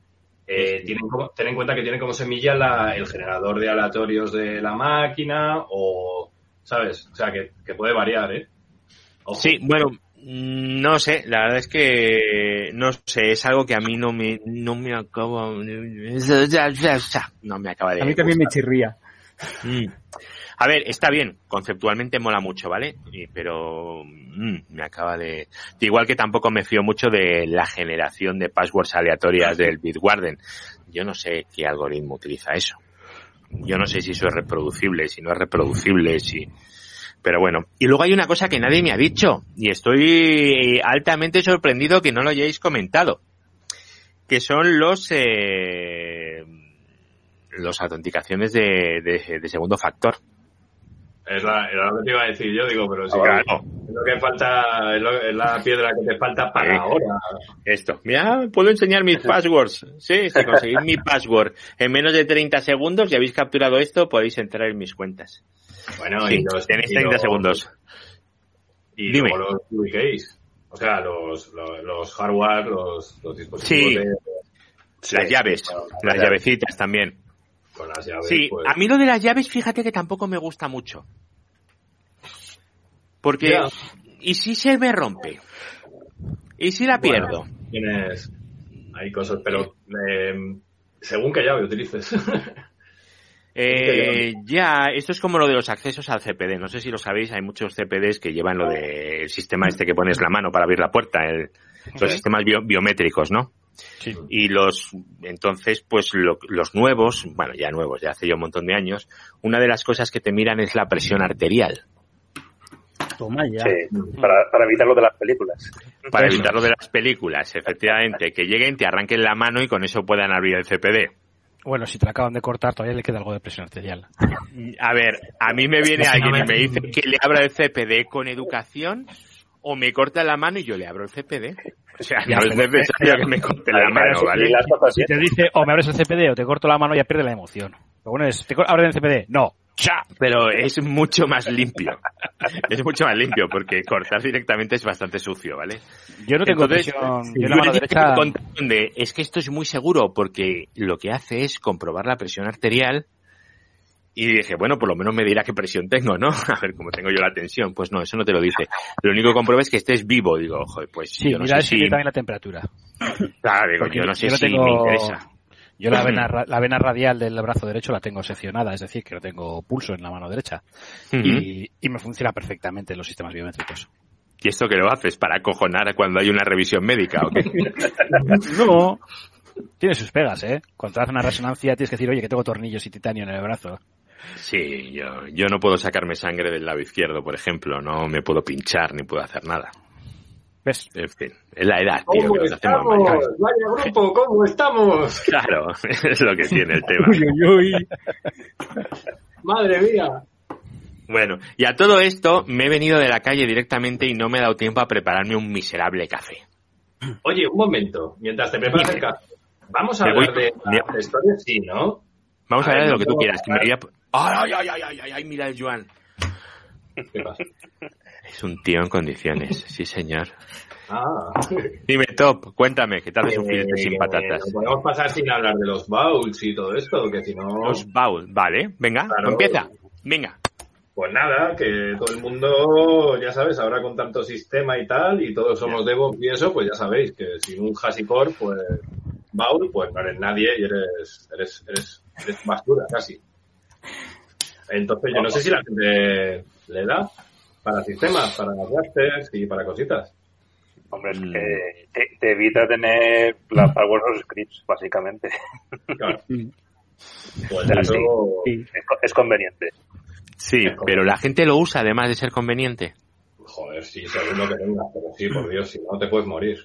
eh, tienen como, ten en cuenta que tienen como semilla la- el generador de aleatorios de la máquina o, ¿sabes? O sea, que, que puede variar, ¿eh? Ojo. Sí, bueno, no sé, la verdad es que no sé, es algo que a mí no me no me acaba no me acaba de A mí también me chirría. Mm. A ver, está bien, conceptualmente mola mucho, ¿vale? Y- pero mm, me acaba de... Igual que tampoco me fío mucho de la generación de passwords aleatorias del Bitwarden. Yo no sé qué algoritmo utiliza eso. Yo no sé si eso es reproducible, si no es reproducible, si... Pero bueno. Y luego hay una cosa que nadie me ha dicho, y estoy altamente sorprendido que no lo hayáis comentado, que son los... Eh, los autenticaciones de, de- de segundo factor. Es la, lo que te iba a decir yo, digo, pero sí, Claro. es lo que falta, es, lo- es la piedra que te falta para Eh. ahora. Esto. Mira, puedo enseñar mis passwords. Sí, si conseguís mi password en menos de 30 segundos y habéis capturado esto, podéis entrar en mis cuentas. Bueno, Sí, y los, tenéis y 30 los- segundos. Y Dime. luego los VKs. O sea, los, los, los hardware, los, los dispositivos Sí. de- Las Bueno, las claro. llavecitas también. con las llaves. Sí, pues, a mí lo de las llaves, fíjate que tampoco me gusta mucho. Porque. ¿y si se me rompe? ¿Y si la Bueno. pierdo? Tienes, hay cosas, pero eh, según qué llave utilices. Eh, ya, esto es como lo de los accesos al CPD. No sé si lo sabéis, hay muchos CPDs que llevan lo del sistema este que pones la mano para abrir la puerta, el- los sistemas bio- biométricos, ¿no? Sí. Y los, entonces, pues lo- los nuevos, bueno, ya nuevos, ya hace ya un montón de años, una de las cosas que te miran es la presión arterial. Toma ya. Sí, para, para evitar lo de las películas. Para Eso. evitar lo de las películas, efectivamente, que lleguen, te arranquen la mano y con eso puedan abrir el CPD. Bueno, si te la acaban de cortar, todavía le queda algo de presión arterial. A ver, a mí me viene alguien y me- dice que le abra el CPD con educación o me corta la mano y yo le abro el CPD. O sea, Ya, no es necesario que me corte la mano, ¿vale? y Si te dice, o me abres el CPD o te corto la mano, ya pierde la emoción. Lo bueno es, ¿te abres el CPD? No. ¡Cha! Pero es mucho más limpio. Es mucho más limpio porque cortar directamente es bastante sucio, ¿vale? Yo no tengo Entonces. Yo la mano derecha. de, es que esto es muy seguro porque lo que hace es comprobar la presión arterial y dije, bueno, por lo menos me dirá qué presión tengo, ¿no? A ver cómo tengo yo la tensión. Pues no, eso no te lo dice. Lo único que comprueba es que estés vivo. Digo, joder, pues Sí, yo no mira, sé si... también la temperatura. Claro, digo, Porque yo no sé yo no si me interesa. Yo la vena, la vena radial del brazo derecho la tengo seccionada, es decir, que no tengo pulso en la mano derecha. Y, y me funciona perfectamente los sistemas biométricos. ¿Y esto que lo haces? ¿Para acojonar cuando hay una revisión médica o qué? No. Tiene sus pegas, ¿eh? Cuando te hacen una resonancia tienes que decir, oye, que tengo tornillos y titanio en el brazo. Sí, yo, yo no puedo sacarme sangre del lado izquierdo, por ejemplo. No me puedo pinchar ni puedo hacer nada. ¿Ves? En fin, es la edad, tío, ¿Cómo estamos? Vaya grupo, ¿cómo estamos? Claro, es lo que tiene el tema. Uy, uy, uy. Madre mía. Bueno, y a todo esto me he venido de la calle directamente y no me he dado tiempo a prepararme un miserable café. Oye, un momento, mientras te preparas el café. Vamos a Me voy- hablar de la historia, sí, ¿no? Vamos a A hablar de lo que tú quieras. Que me puedo voy a- ¡Ay, ay, ay, ay, ay, ay! Mira el Joan. ¿Qué pasa? Es un tío en condiciones, sí señor. Ah, Dime, Top, cuéntame, que tal vez un filete Eh, sin patatas. No podemos pasar sin hablar de los bowls y todo esto, que si no... Los baúl, vale, venga, Claro. empieza. Venga. Pues nada, que todo el mundo, ya sabes, ahora con tanto sistema y tal, y todos somos DevOps y eso, pues ya sabéis que sin un HashiCorp, pues Baul, pues no eres nadie y eres, eres, eres, eres basura casi. Entonces yo no sé si la gente le da para sistemas, para clusters y para cositas. Hombre, es Mm. que te, te evita tener las firewalls los scripts, básicamente. Claro. Mm. Pues Ya, eso, Sí. Es, es conveniente. Sí, pero la gente lo usa además de ser conveniente. joder, sí, según lo que tengas, pero sí, por Dios, si no te puedes morir.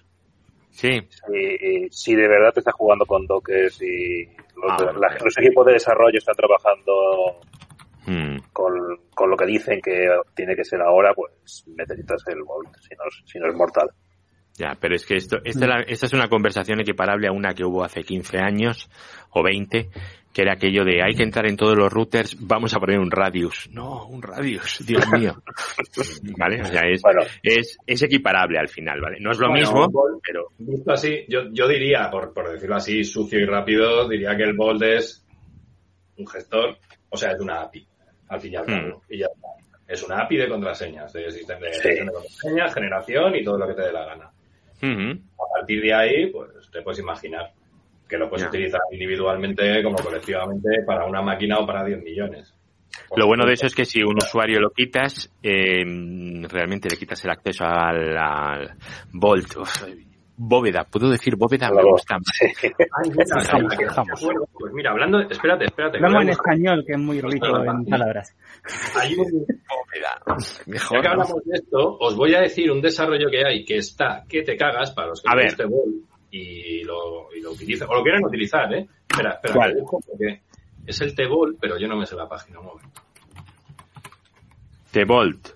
Sí, Si, si de verdad te estás jugando con Dockers y los, Ah, la- los equipos de desarrollo están trabajando Mm, con, con lo que dicen que tiene que ser ahora, pues necesitas el Volt, si no, es- si no es mortal. ya, pero es que esto, esta, la- esta es una conversación equiparable a una que hubo hace 15 años o 20, que era aquello de hay que entrar en todos los routers, vamos a poner un radius. No, un radius, Dios mío. ¿Vale? O sea, es, Bueno, es, es equiparable al final, ¿vale? No es lo Bueno, mismo, pero Visto así, yo, yo diría, por, por decirlo así, sucio y rápido, diría que el Bold es un gestor, o sea, es una API, al fin y al cabo. Y ya está. Es una API de contraseñas, de sistema de, Sí. gestión de contraseñas, generación y todo lo que te dé la gana. A partir de ahí, pues te puedes imaginar que lo puedes utilizar individualmente como colectivamente para una máquina o para 10 millones. Por Lo bueno de eso es que si un usuario lo quitas, eh, realmente le quitas el acceso al, al Vault. Uf, bóveda, ¿puedo decir bóveda? Me gusta. Que. Pues mira, hablando, espérate, espérate. que Hablamos en español, que es muy rico en palabras. Hay un, Bóveda. Ya Mejor. que ¿no? hablamos de esto, os voy a decir un desarrollo que hay que está que te cagas para los que A este Ball y lo, y lo utilizan, o lo quieran utilizar, ¿eh? Espera, espera, ¿Cuál? que porque es el T-Ball, pero yo no me sé la página, un momento. T-Bolt.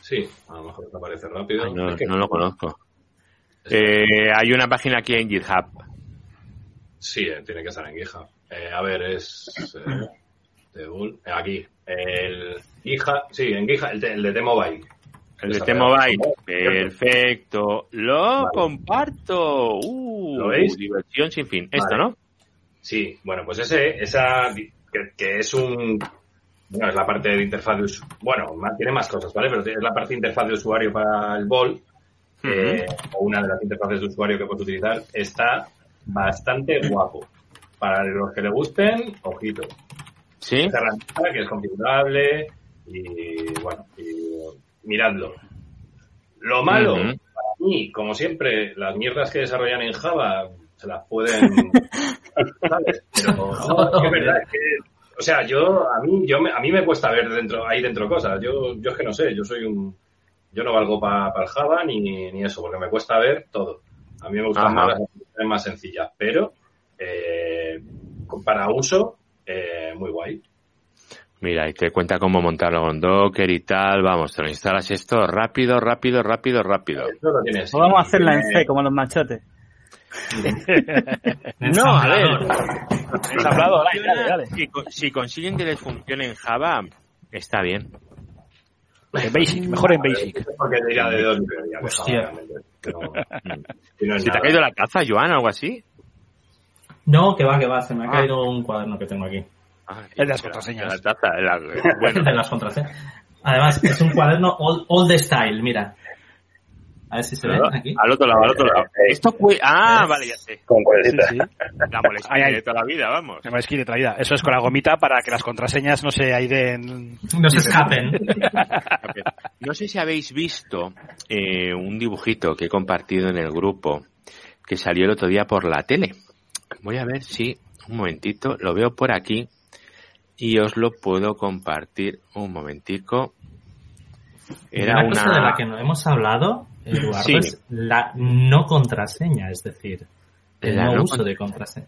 Sí, a lo mejor te aparece rápido. Ay, no, Es que- no lo conozco. Eh, hay una página aquí en GitHub. Sí, eh, tiene que estar en GitHub. Eh, a ver, es... eh, de Bull- aquí. El GitHub... Sí, en GitHub, el de, el de T-Mobile. El de. T-Mobile. Perfecto. Lo Vale. comparto. Uh, ¿Lo veis? Diversión sin fin. Esto, Vale. ¿no? Sí, bueno, pues ese, esa, que, que es un, bueno, es la parte de interfaz de usuario, bueno, tiene más cosas, ¿vale? Pero es la parte de interfaz de usuario para el Eh, o una de las interfaces de usuario que puedes utilizar, está bastante guapo. Para los que le gusten, ojito. Sí. Es herramienta que es configurable y, bueno, y, miradlo. Lo malo, Ujú. para mí, como siempre, las mierdas que desarrollan en Java se las pueden ¿sabes? Pero no, es verdad, es que, o sea, yo a mí yo me, a mí me cuesta ver dentro ahí dentro cosas. Yo yo es que no sé, yo soy un yo no valgo para el Java ni, ni eso, porque me cuesta ver todo. A mí me gustan Ajá. más las aplicaciones más sencillas, pero eh, para uso eh, muy guay. Mira, y te cuenta cómo montarlo con Docker y tal. Vamos, te lo instalas esto rápido, rápido, rápido, rápido. Esto lo tienes. Pues vamos a hacerla en C, como los machotes. No, a ver. Dale, dale. Si, si consiguen que les funcione en Java, está bien. En Basic, mejor en Basic. Porque diría de dos librerías. que Hostia. Java, realmente, pero si no es ¿Se te ha caído la taza, Joan, o algo así? No, que va, que va, se me ha caído un cuaderno que tengo aquí. Ah, El de las contraseñas. La taza, la- bueno, de las contraseñas. Además, es un cuaderno old, old style, mira. A ver si se ve aquí. al otro lado, al otro lado. Esto fue... Ah, vale, ya sé. Con Sí, cuerdita. sí. La molestia de toda la vida, vamos. Me esquí de traída. Eso es con la gomita para que las contraseñas no se airen. No se escapen. No sé si habéis visto eh, un dibujito que he compartido en el grupo que salió el otro día por la tele. Voy a ver si, un momentito, lo veo por aquí y os lo puedo compartir un momentico. Era una cosa de la que no hemos hablado, Eduardo, Sí. es la no contraseña, es decir, el La no, no uso de contraseña.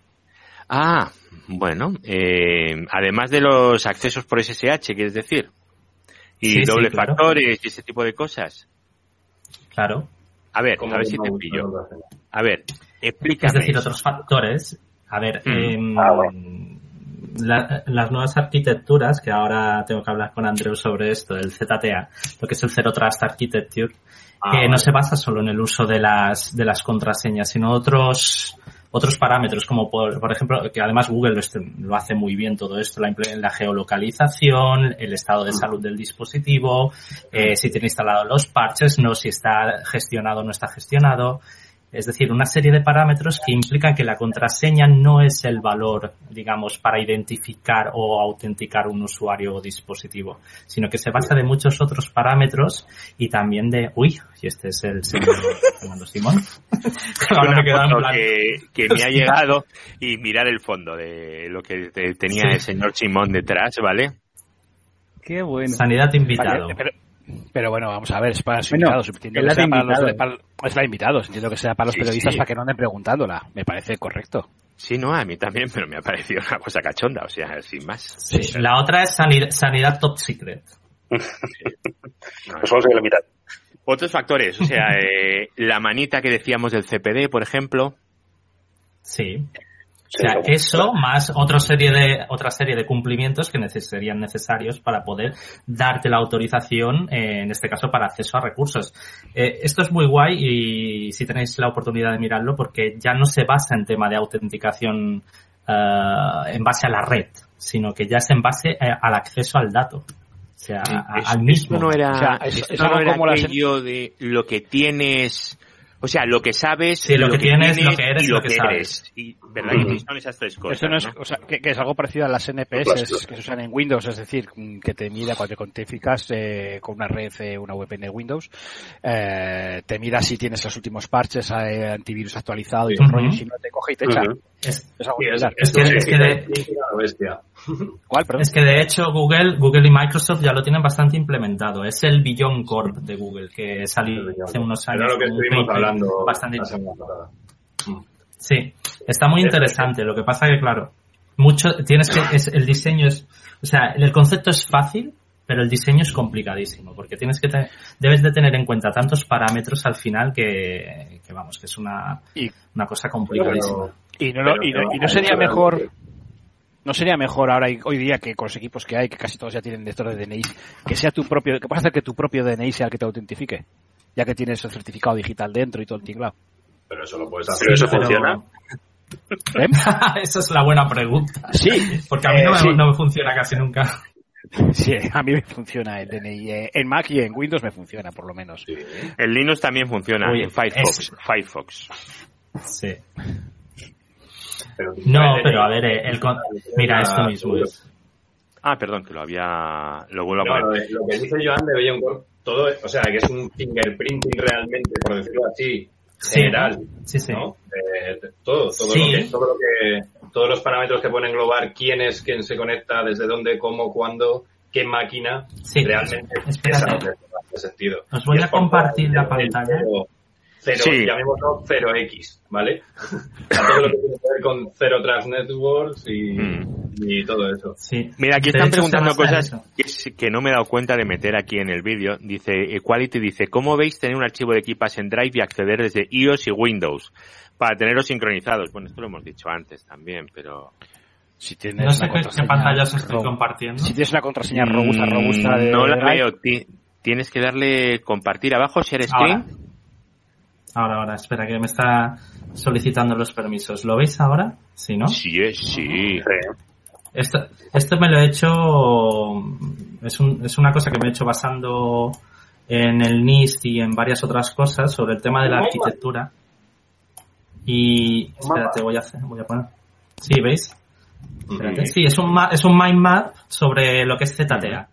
Ah, bueno, eh, además de los accesos por SSH, quieres decir, y Sí, sí, doble claro. factores y ese tipo de cosas. Claro. A ver, a ver si te pillo. A ver, Es explícame. decir, otros factores. A ver, Mm. em, Ah, la- las nuevas arquitecturas, que ahora tengo que hablar con Andreu sobre esto, el ZTA, lo que es el Zero Trust Architecture, Ah, que vale. no se basa solo en el uso de las, de las contraseñas, sino otros, otros parámetros, como por, por ejemplo, que además Google lo, est- lo hace muy bien todo esto, la, la geolocalización, el estado de salud del dispositivo, eh, si tiene instalado los parches, no si está gestionado o no está gestionado. Es decir, una serie de parámetros que implican que la contraseña no es el valor, digamos, para identificar o autenticar un usuario o dispositivo, sino que se basa de muchos otros parámetros y también de, uy, y este es el señor Fernando Simón. Ahora me que, que me ha llegado y mirar el fondo de lo que te- tenía Sí. el señor Simón detrás, ¿vale? Qué bueno. Sanidad invitado. Pero, pero bueno, vamos a ver, es para los Bueno, invitados. Entiendo es que sea para los, para- es la invitados. Entiendo que sea para los Sí, periodistas sí. para que no anden preguntándola. Me parece correcto. Sí, no, a mí también, pero me ha parecido una cosa cachonda, o sea, sin más. Sí. La otra es sanidad, sanidad top secret. Pues vamos a ir a la mitad. Otros factores, o sea, eh, la manita que decíamos del CPD, por ejemplo. Sí. O sea, eso más otra serie de otra serie de cumplimientos que neces- serían necesarios para poder darte la autorización, eh, en este caso para acceso a recursos. Eh, esto es muy guay y si tenéis la oportunidad de mirarlo porque ya no se basa en tema de autenticación eh, en base a la red, sino que ya es en base eh, al acceso al dato. O sea, a- Eso- al mismo. Esto no era, O sea, es- esto es no era como aquello de lo que tienes, o sea, lo que sabes, Sí, lo que tienes, lo que eres y lo lo que que sabes. eres. Y, ¿verdad? Y son esas tres cosas. Esto no es, ¿no? o sea, que, que es algo parecido a las NPS que se usan en Windows, es decir, que te mida cuando te contificas eh, con una red, eh, una VPN de Windows, eh, te mira si tienes los últimos parches, eh, antivirus actualizado y Ujú. rollo, si no te coge y te echa. Es que- que, es que de- hecho Google, Google y Microsoft ya lo tienen bastante implementado. Es el Beyond Corp de Google que salió hace unos años. Era lo que estuvimos hablando bastante. Sí, está muy interesante. Lo que pasa que claro, mucho tienes que es, el diseño es, o sea, el concepto es fácil, pero el diseño es complicadísimo porque tienes que te- debes de tener en cuenta tantos parámetros al final que, que vamos que es una, una cosa complicadísima. Y no, lo- y no- y no sería mejor, no sería mejor ahora hoy día que con los equipos que hay, que casi todos ya tienen lectores de DNI, que sea tu propio, que hacer que tu propio DNI sea el que te autentifique, ya que tienes el certificado digital dentro y todo el tinglado. Pero eso lo puedes hacer. Pero eso Pero- funciona. ¿Eh? Esa es la buena pregunta. Sí, Porque a mí Eh, no, me, sí. no me funciona casi nunca. sí, a mí me funciona el DNI. eh, En Mac y en Windows me funciona, por lo menos. En Linux también funciona, Uy, en Firefox. es- Firefox. Sí. No, pero a ver, eh, eh, el, el mira, esto ah, mismo es. Ah, perdón, que lo había. Lo vuelvo a poner. Eh, lo que dice Joan de Beyond todo, o sea, que es un fingerprinting realmente, por decirlo así, general. Sí, sí. ¿no? Todo, todo. Lo que, todo lo que. Todos los parámetros que pueden englobar quién es quién se conecta, desde dónde, cómo, cuándo, qué máquina, sí, realmente es, esa no tiene sentido. Os voy a compartir la pantalla. 0, sí. llamémoslo 0X, ¿vale? Todo lo que tiene que ver con 0 Trust Networks y, mm. y todo eso. Sí. Mira, aquí están preguntando cosas que, no me he dado cuenta de meter aquí en el vídeo. Dice, eh, Equality dice, ¿cómo veis tener un archivo de equipas en Drive y acceder desde iOS y Windows? Para tenerlos sincronizados. Bueno, esto lo hemos dicho antes también, pero... Si tienes no sé qué pantallas estoy compartiendo. Si tienes una contraseña robusta, robusta mm, No la veo. Tienes que darle compartir abajo, share screen. Ahora. Ahora, ahora, espera, que me está solicitando los permisos. ¿Lo veis ahora? Sí, ¿no? Sí, sí. Esto, esto me lo he hecho, es, un- es una cosa que me he hecho basando en el NIST y en varias otras cosas sobre el tema de la arquitectura. Y, espérate, voy a hacer, voy a poner. Sí, ¿veis? Espérate. Sí, es un, ma- es un mind map sobre lo que es ZTA.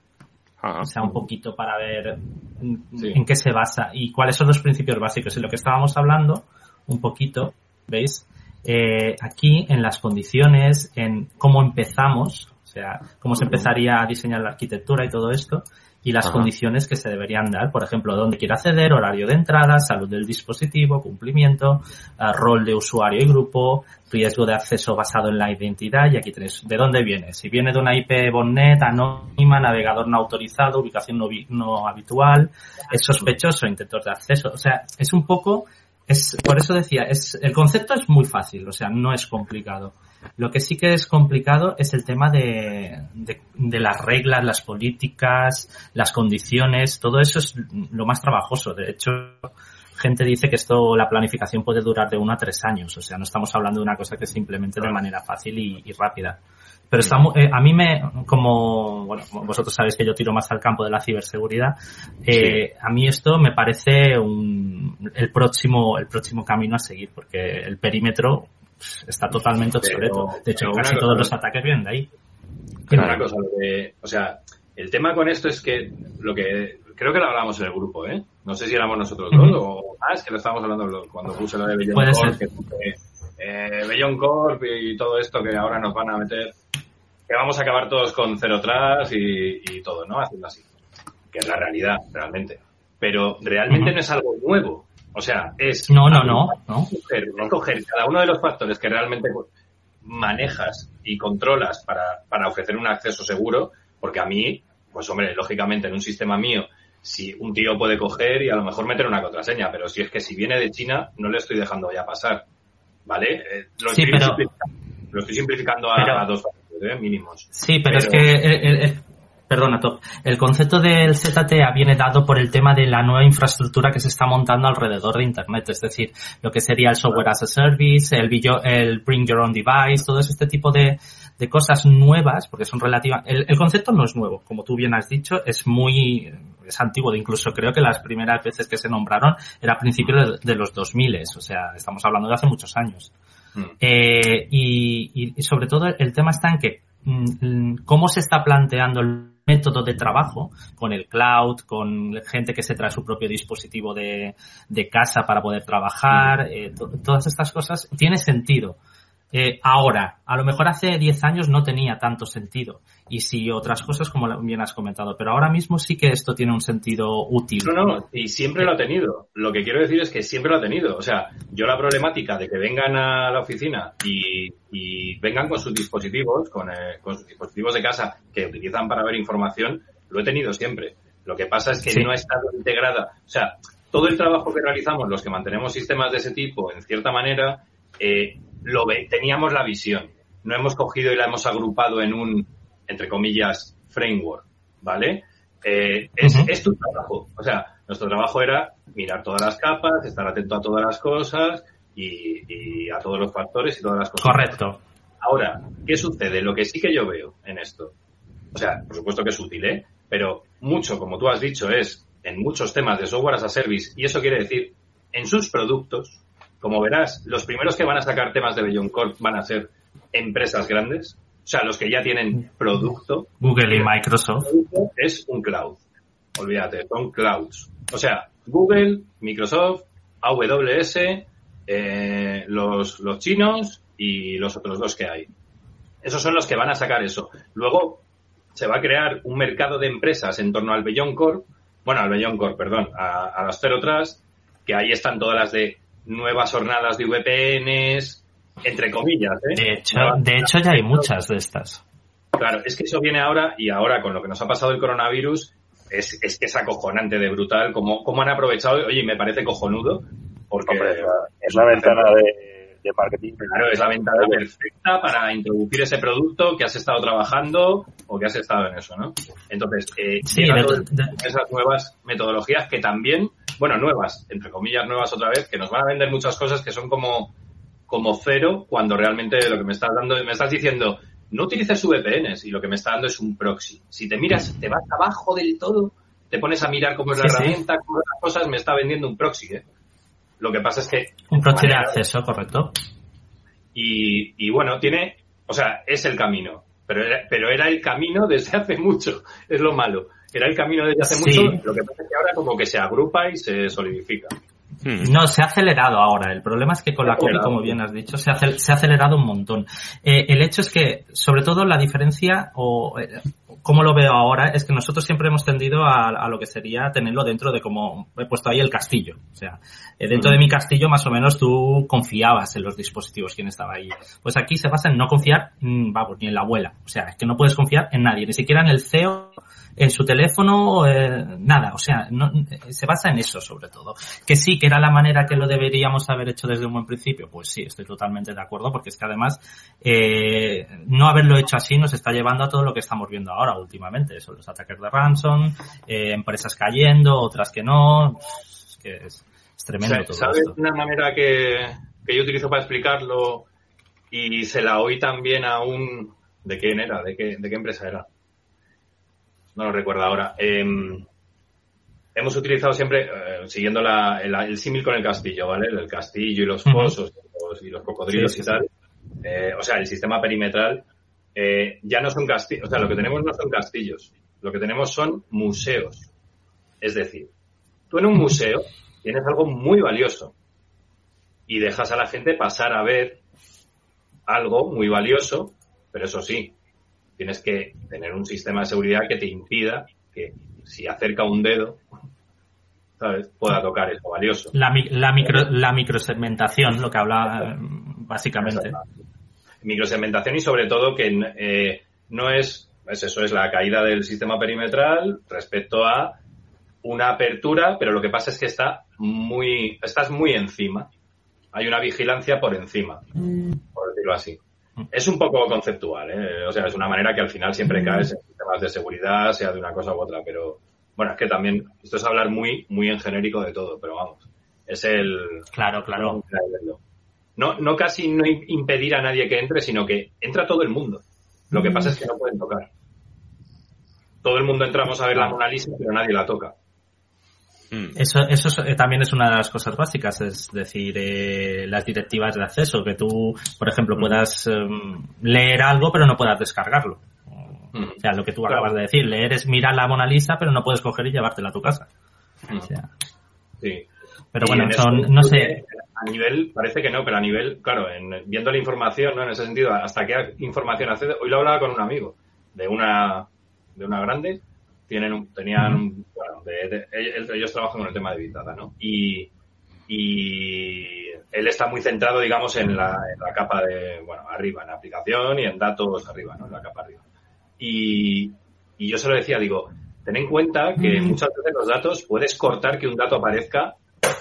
Ajá. O sea, un poquito para ver en, Sí. en qué se basa y cuáles son los principios básicos. Y lo que estábamos hablando, un poquito, ¿veis? Eh, aquí en las condiciones, en cómo empezamos, o sea, cómo se empezaría a diseñar la arquitectura y todo esto, y las Ajá. condiciones que se deberían dar, por ejemplo, dónde quiere acceder, horario de entrada, salud del dispositivo, cumplimiento, ah, rol de usuario y grupo, riesgo de acceso basado en la identidad, y aquí tenéis de dónde viene. Si viene de una IP botnet, anónima, navegador no autorizado, ubicación no, no habitual, es sospechoso, intentos de acceso. O sea, es un poco, es, por eso decía, es, el concepto es muy fácil, o sea, no es complicado. Lo que sí que es complicado es el tema de, de, de las reglas, las políticas, las condiciones, todo eso es lo más trabajoso. De hecho, gente dice que esto, la planificación puede durar de uno a tres años. O sea, no estamos hablando de una cosa que simplemente de manera fácil y, y rápida. Pero está eh, a mí me, como, bueno, vosotros sabéis que yo tiro más al campo de la ciberseguridad, eh, a mí esto me parece un, el próximo, el próximo camino a seguir, porque el perímetro está totalmente obsoleto. Pero- De hecho, casi todos los ataques vienen de ahí. Una cosa, lo de- o sea, el tema con esto es que lo que creo que lo hablamos en el grupo, ¿eh? No sé si éramos nosotros dos o más, que lo estábamos hablando cuando puse lo de Bellon Puede Corp, ser. que eh, Bellon Corp y todo esto que ahora nos van a meter, que vamos a acabar todos con cero atrás y, y todo, ¿no? Haciendo así. Que es la realidad, realmente. Pero realmente no es algo nuevo. O sea, es No, no, no, no. coger, cada uno de los factores que realmente manejas y controlas para, para ofrecer un acceso seguro, porque a mí, pues hombre, lógicamente en un sistema mío, si un tío puede coger y a lo mejor meter una contraseña, pero si es que si viene de China, no le estoy dejando ya pasar. ¿Vale? Eh, lo, Sí, estoy pero- simplificando, lo estoy simplificando a, Pero- a dos factores ¿eh? mínimos. Sí, pero, es que, el- el- el- perdona, Top, el concepto del ZTA viene dado por el tema de la nueva infraestructura que se está montando alrededor de Internet, es decir, lo que sería el software as a service, el, billo- el bring your own device, todo este tipo de, de cosas nuevas, porque son relativas, el, el concepto no es nuevo, como tú bien has dicho, es muy, es antiguo, incluso creo que las primeras veces que se nombraron era a principios de, de los 2000, o sea, estamos hablando de hace muchos años. Mm. Eh, y, y- sobre todo el tema está en que mm, cómo se está planteando el método de trabajo con el cloud, con gente que se trae su propio dispositivo de, de casa para poder trabajar, eh, to- todas estas cosas, tiene sentido. Eh, ahora, a lo mejor hace 10 años no tenía tanto sentido. Y sí, otras cosas como bien has comentado. Pero ahora mismo sí que esto tiene un sentido útil. No, no, y siempre lo ha tenido. Lo que quiero decir es que siempre lo ha tenido. O sea, yo la problemática de que vengan a la oficina y, y vengan con sus dispositivos, con, eh, con sus dispositivos de casa que utilizan para ver información, lo he tenido siempre. Lo que pasa es que Sí. no ha estado integrada. O sea, todo el trabajo que realizamos, los que mantenemos sistemas de ese tipo, en cierta manera, eh, lo ve, teníamos la visión. No hemos cogido y la hemos agrupado en un, entre comillas, framework, ¿vale? Eh, es, es tu trabajo. O sea, nuestro trabajo era mirar todas las capas, estar atento a todas las cosas y, y a todos los factores y todas las cosas. Correcto. Ahora, ¿qué sucede? Lo que sí que yo veo en esto, o sea, por supuesto que es útil, ¿eh? Pero mucho, como tú has dicho, es en muchos temas de software as a service, y eso quiere decir, en sus productos, como verás, los primeros que van a sacar temas de Beyond Corp van a ser empresas grandes, o sea, los que ya tienen producto, Google y Microsoft. es un cloud. Olvídate, son clouds. O sea, Google, Microsoft, AWS, eh, los, los chinos y los otros dos que hay. Esos son los que van a sacar eso. Luego se va a crear un mercado de empresas en torno al Beyond Corp, bueno, al Beyond Corp, perdón, a, a las Zero Trust, que ahí están todas las de nuevas jornadas de VPNs, entre comillas, ¿eh? De hecho, Nuevas- de hecho ya hay muchas de estas. Claro, es que eso viene ahora y ahora con lo que nos ha pasado el coronavirus es, es que es acojonante de brutal cómo, cómo han aprovechado, oye, me parece cojonudo, porque Hombre, es la- ventana de, de marketing. claro, es la ventana perfecta para introducir ese producto que has estado trabajando o que has estado en eso, ¿no? Entonces, eh, Sí, esas nuevas metodologías que también, bueno, nuevas, entre comillas nuevas otra vez, que nos van a vender muchas cosas que son como, como cero, cuando realmente lo que me estás dando, me estás diciendo, no utilices VPNs y lo que me está dando es un proxy. Si te miras, te vas abajo del todo, te pones a mirar cómo es la Sí, sí. herramienta, cómo las cosas, me está vendiendo un proxy, ¿eh? Lo que pasa es que Un proxy de acceso, correcto. y, y bueno, tiene, o sea, es el camino, pero era, pero era el camino desde hace mucho, es lo malo. Era el camino desde hace Sí. mucho, lo que pasa es que ahora como que se agrupa y se solidifica. Hmm. No, se ha acelerado ahora. El problema es que con la COVID, como bien has dicho, se ha, acel- se ha acelerado un montón. Eh, el hecho es que, sobre todo, la diferencia, o eh, como lo veo ahora, es que nosotros siempre hemos tendido a, a lo que sería tenerlo dentro de como he puesto ahí el castillo. O sea, eh, dentro de mi castillo, más o menos, tú confiabas en los dispositivos, quien estaba ahí. Pues aquí se basa en no confiar, mm, vamos, ni en la abuela. O sea, es que no puedes confiar en nadie, ni siquiera en el CEO, en su teléfono, eh, nada. O sea, no, se basa en eso, sobre todo. Que sí, que era la manera que lo deberíamos haber hecho desde un buen principio, pues sí, estoy totalmente de acuerdo, porque es que además eh, no haberlo hecho así nos está llevando a todo lo que estamos viendo ahora últimamente, eso, los ataques de ransom, eh, empresas cayendo, otras que no, es que es, es tremendo Sa- todo ¿Sabes esto. una manera que, que yo utilizo para explicarlo y se la oí también a un... ¿De quién era? ¿De qué, de qué empresa era? No lo recuerdo ahora. Em, hemos utilizado siempre, eh, siguiendo la- el, el símil con el castillo, ¿vale? El castillo y los fosos y los, y los cocodrilos Sí, sí, y tal. Eh, o sea, el sistema perimetral eh, ya no son castillos. O sea, lo que tenemos no son castillos. Lo que tenemos son museos. Es decir, tú en un museo tienes algo muy valioso y dejas a la gente pasar a ver algo muy valioso, pero eso sí, tienes que tener un sistema de seguridad que te impida que si acerca un dedo, ¿sabes? pueda tocar eso valioso. La, mi- la, micro, la microsegmentación, lo que habla eh, básicamente. Microsegmentación y sobre todo que eh, no es, es eso, es la caída del sistema perimetral respecto a una apertura, pero lo que pasa es que está muy, estás muy encima. Hay una vigilancia por encima, por decirlo así. Es un poco conceptual, ¿eh? o sea, es una manera que al final siempre caes en sistemas de seguridad, sea de una cosa u otra, pero bueno, es que también esto es hablar muy, muy en genérico de todo, pero vamos, es el, Claro, claro. no, no casi no im- impedir a nadie que entre, sino que entra todo el mundo. Lo que pasa es que no pueden tocar. Todo el mundo entramos a ver la Mona Lisa, pero nadie la toca. Hmm. Eso, eso es- eh, también es una de las cosas básicas, es decir, eh, las directivas de acceso, que tú, por ejemplo, puedas em, leer algo pero no puedas descargarlo. O sea, lo que tú Claro. acabas de decir, leer es mirar la Mona Lisa pero no puedes coger y llevártela a tu casa. O sea, Sí. pero bueno, en son, eso, no sé, A nivel, parece que no, pero a nivel, claro, en, viendo la información, ¿no? En ese sentido, hasta qué información accede. Hoy lo hablaba con un amigo de una, de una grande. Tienen un- tenían, bueno, de- de- ellos, ellos trabajan con el tema de Big Data, ¿no? Y, y él está muy centrado, digamos, en la, en la capa de, bueno, arriba, en la aplicación y en datos arriba, ¿no? En la capa arriba. Y, y yo se lo decía, digo, ten en cuenta que muchas veces los datos puedes cortar que un dato aparezca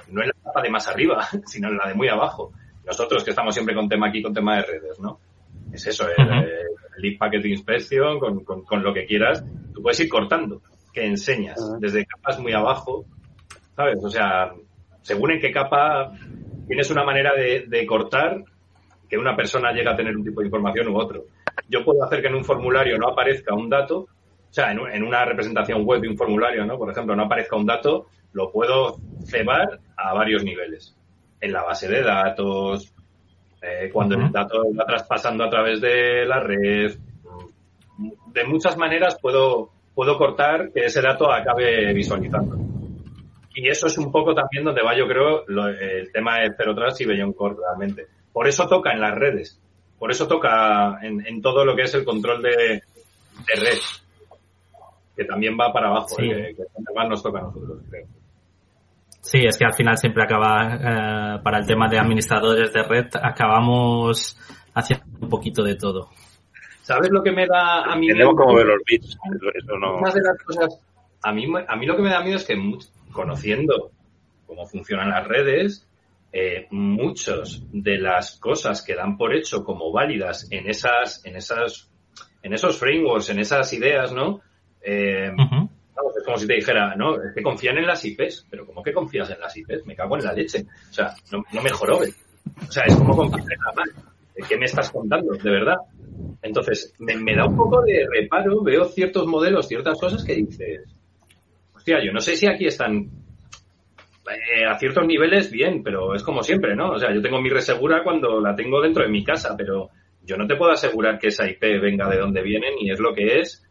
no en la capa de más arriba, sino en la de muy abajo. Nosotros que estamos siempre con tema aquí, con tema de redes, ¿no? Es eso, el, Ujú. eh, el Lead Packet Inspection, con, con- con lo que quieras, tú puedes ir cortando, que enseñas, desde capas muy abajo, ¿sabes? O sea, según en qué capa tienes una manera de, de cortar que una persona llega a tener un tipo de información u otro. Yo puedo hacer que en un formulario no aparezca un dato, o sea, en, en una representación web de un formulario, ¿no? Por ejemplo, no aparezca un dato, lo puedo cebar a varios niveles. En la base de datos, eh, cuando el dato va traspasando a través de la red. De muchas maneras puedo, puedo cortar que ese dato acabe visualizando. Y eso es un poco también donde va, yo creo, lo- el tema de Zero Trust y Beyond Core realmente. Por eso toca en las redes. Por eso toca en, en todo lo que es el control de, de red. Que también va para abajo, Sí. eh, que, que más nos toca a nosotros, creo. Sí, es que al final siempre acaba, eh, para el tema de administradores de red, acabamos haciendo un poquito de todo. ¿Sabes lo que me da a mí? Entendemos cómo ver los bits. Eso, no. Más de las cosas, a mí, a mí lo que me da miedo es que conociendo cómo funcionan las redes, eh, muchos de las cosas que dan por hecho como válidas en esas, en esas, en esos frameworks, en esas ideas, ¿no? Eh, es como si te dijera, no, es que confían en las IPs, pero ¿cómo que confías en las IPs? Me cago en la leche. O sea, no, no me jorobes. O sea, es como confiar en la Mac. ¿De ¿Qué me estás contando? De verdad. Entonces, me, me da un poco de reparo, veo ciertos modelos, ciertas cosas que dices, hostia, yo no sé si aquí están eh, a ciertos niveles bien, pero es como siempre, ¿no? O sea, yo tengo mi resegura cuando la tengo dentro de mi casa, pero yo no te puedo asegurar que esa IP venga de donde viene ni es lo que es,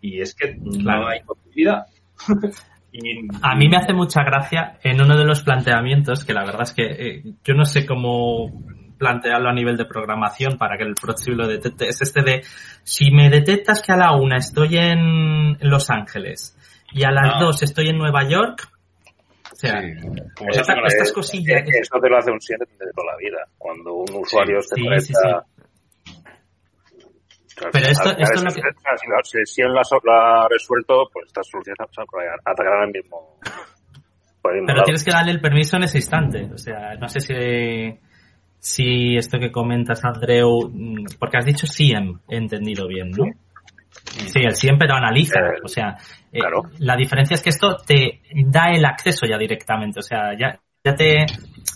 y es que no Claro. hay posibilidad. y, A mí me hace mucha gracia en uno de los planteamientos, que la verdad es que eh, yo no sé cómo plantearlo a nivel de programación para que el próximo lo detecte, es este de, si me detectas que a la una estoy en Los Ángeles y a las Ah. dos estoy en Nueva York, o sea, como se esta- estas cosillas... Eso te lo hace un 7 de toda la vida. Cuando un usuario se sí, sí, sí. Claro, Pero esto- esto es lo que- Si la sesión la, so- la ha resuelto, pues estas soluciones atacarán al mismo. Pero lado. tienes que darle el permiso en ese instante. O sea, no sé si, si esto que comentas, Andreu, mm, porque has dicho SIEM, he entendido bien, ¿no? Sí, el SIEM pero analiza. Eh, O sea, eh, claro. la diferencia es que esto te da el acceso ya directamente. O sea, ya, ya te,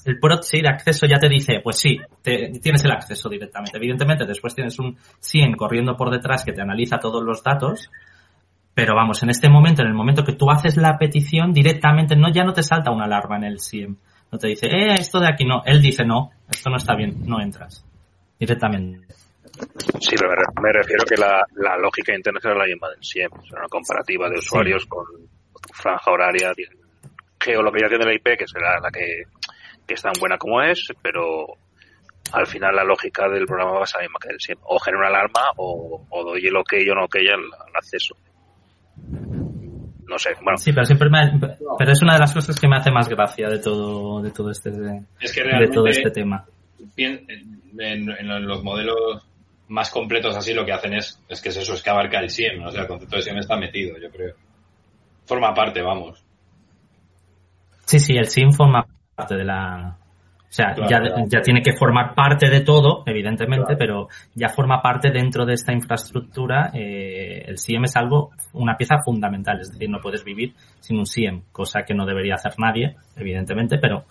el proxy de acceso ya te dice, pues sí, te- tienes el acceso directamente. Evidentemente, después tienes un SIEM corriendo por detrás que te analiza todos los datos. Pero vamos, en este momento, en el momento que tú haces la petición, directamente no, ya no te salta una alarma en el SIEM. No te dice, eh, esto de aquí no. Él dice, no, esto no está bien, no entras. Directamente. Sí, pero me, re- me refiero que la, la lógica interna será la misma del SIEM. Sea, una comparativa de usuarios con franja horaria, geolocalización de la IP, que será la que, que es tan buena como es, pero al final la lógica del programa va a ser la misma que del SIEM. O genera una alarma o, o doy el ok o no ok al, al acceso. No sé, bueno, Sí, pero siempre me, pero es una de las cosas que me hace más gracia de todo, de todo este, de, Es que todo este tema. en, en los modelos más completos así lo que hacen es, es que es eso, es que abarca el SIEM, o sea, el concepto de SIEM está metido, yo creo. Forma parte, vamos. Sí, sí, el SIM forma parte de la... O sea, Claro, ya, claro. ya tiene que formar parte de todo, evidentemente, Claro. pero ya forma parte dentro de esta infraestructura. eh, el SIEM es algo, una pieza fundamental, es decir, no puedes vivir sin un SIEM, cosa que no debería hacer nadie, evidentemente, pero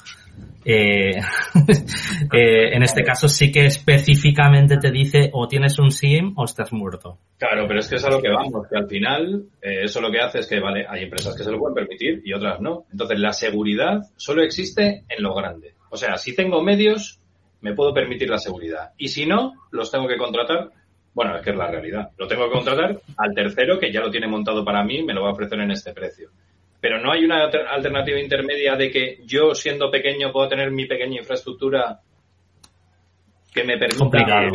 eh, eh, en este caso sí que específicamente te dice o tienes un SIEM o estás muerto. Claro, pero es que es a lo que vamos, que al final eh, eso lo que hace es que, vale, hay empresas que se lo pueden permitir y otras no. Entonces, la seguridad solo existe en lo grande. O sea, si tengo medios, me puedo permitir la seguridad. Y si no, los tengo que contratar. Bueno, es que es la realidad. Lo tengo que contratar al tercero que ya lo tiene montado para mí, me lo va a ofrecer en este precio. Pero no hay una alter- alternativa intermedia de que yo, siendo pequeño, puedo tener mi pequeña infraestructura que me permita. Complicado.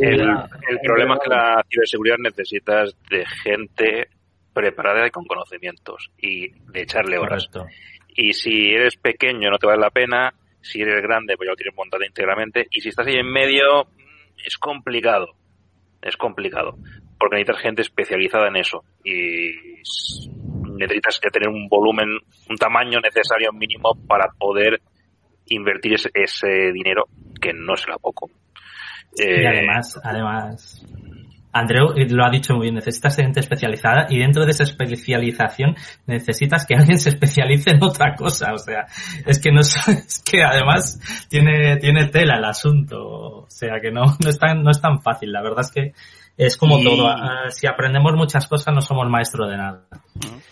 el, el problema es que la ciberseguridad necesitas de gente preparada y con conocimientos y de echarle horas. Correcto. Y si eres pequeño no te vale la pena, si eres grande pues ya lo tienes montado íntegramente y si estás ahí en medio mm, es complicado, es complicado, porque necesitas gente especializada en eso y necesitas ya tener un volumen, un tamaño necesario mínimo para poder invertir ese, ese dinero, que no será poco. y Eh, además, además, Andreu lo ha dicho muy bien, necesitas gente especializada y dentro de esa especialización necesitas que alguien se especialice en otra cosa. O sea, es que no es, que además tiene, tiene tela el asunto. O sea, que no, no es tan, no es tan fácil. La verdad es que es como Y- todo. Ah, Si aprendemos muchas cosas no somos maestros de nada.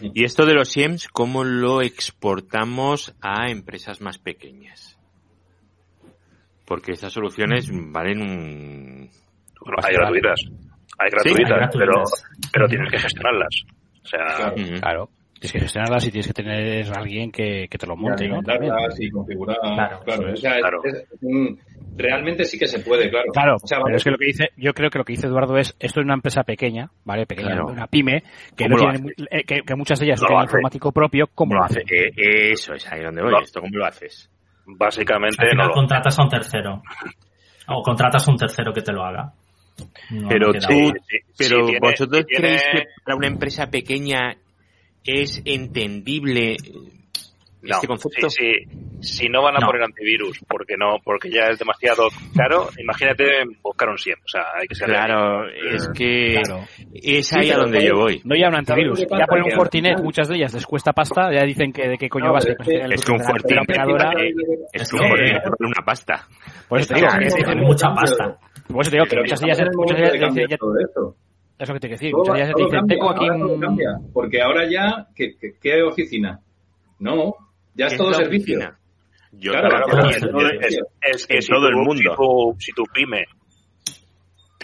Y esto de los SIEMs, ¿cómo lo exportamos a empresas más pequeñas? Porque estas soluciones valen un... bueno, hay gratuitas. Hay Sí, gratuitas, hay pero, gratuitas. pero tienes que gestionarlas. O sea, Claro. Tienes que gestionarlas y tienes que tener a alguien que, que te lo monte, ¿no? También. alimentarlas y configurar. Claro, Claro, eso es. o sea, es- Claro. es un- realmente sí que se puede, claro. Claro, O sea, pero es que lo que dice, yo creo que lo que dice Eduardo es, esto es una empresa pequeña, ¿vale? Pequeña, Claro. una pyme, que ¿Cómo no lo tiene, eh, que, que muchas de ellas No no lo tienen informático propio, ¿cómo lo hace? Eh, eso es ahí donde voy. No. ¿Esto cómo lo haces? básicamente Al no final lo contratas a un tercero. O contratas a un tercero que te lo haga. No Pero tú. Sí, sí, pero tiene- vosotros sí tiene- creéis que para una empresa pequeña es entendible No, este concepto. Si, si- si no van a No. poner antivirus, porque no, porque ya es demasiado caro, imagínate buscar un SIEM. O sea, hay que ser Claro, es que Claro. es ahí Sí, a donde yo voy. No ya un antivirus, ¿Sabes lo que ya ponen un Fortinet, muchas de ellas les cuesta pasta, ya dicen que de qué coño No, vas a es que- Es que un Fortinet es Es que un Fortinet una pasta. Por eso te digo, mucha pasta. Por eso te digo que muchas el muchas esto. es lo que te quiero decir, Todo, muchas ellas todo dicen, cambia, tengo aquí un... cambia, porque ahora ya, ¿qué, qué, qué oficina? No, ¿Qué ya es todo servicio. oficina? Yo Claro, claro, claro, es, todo es- es- que si todo el tu- mundo. Si tu, si tu pyme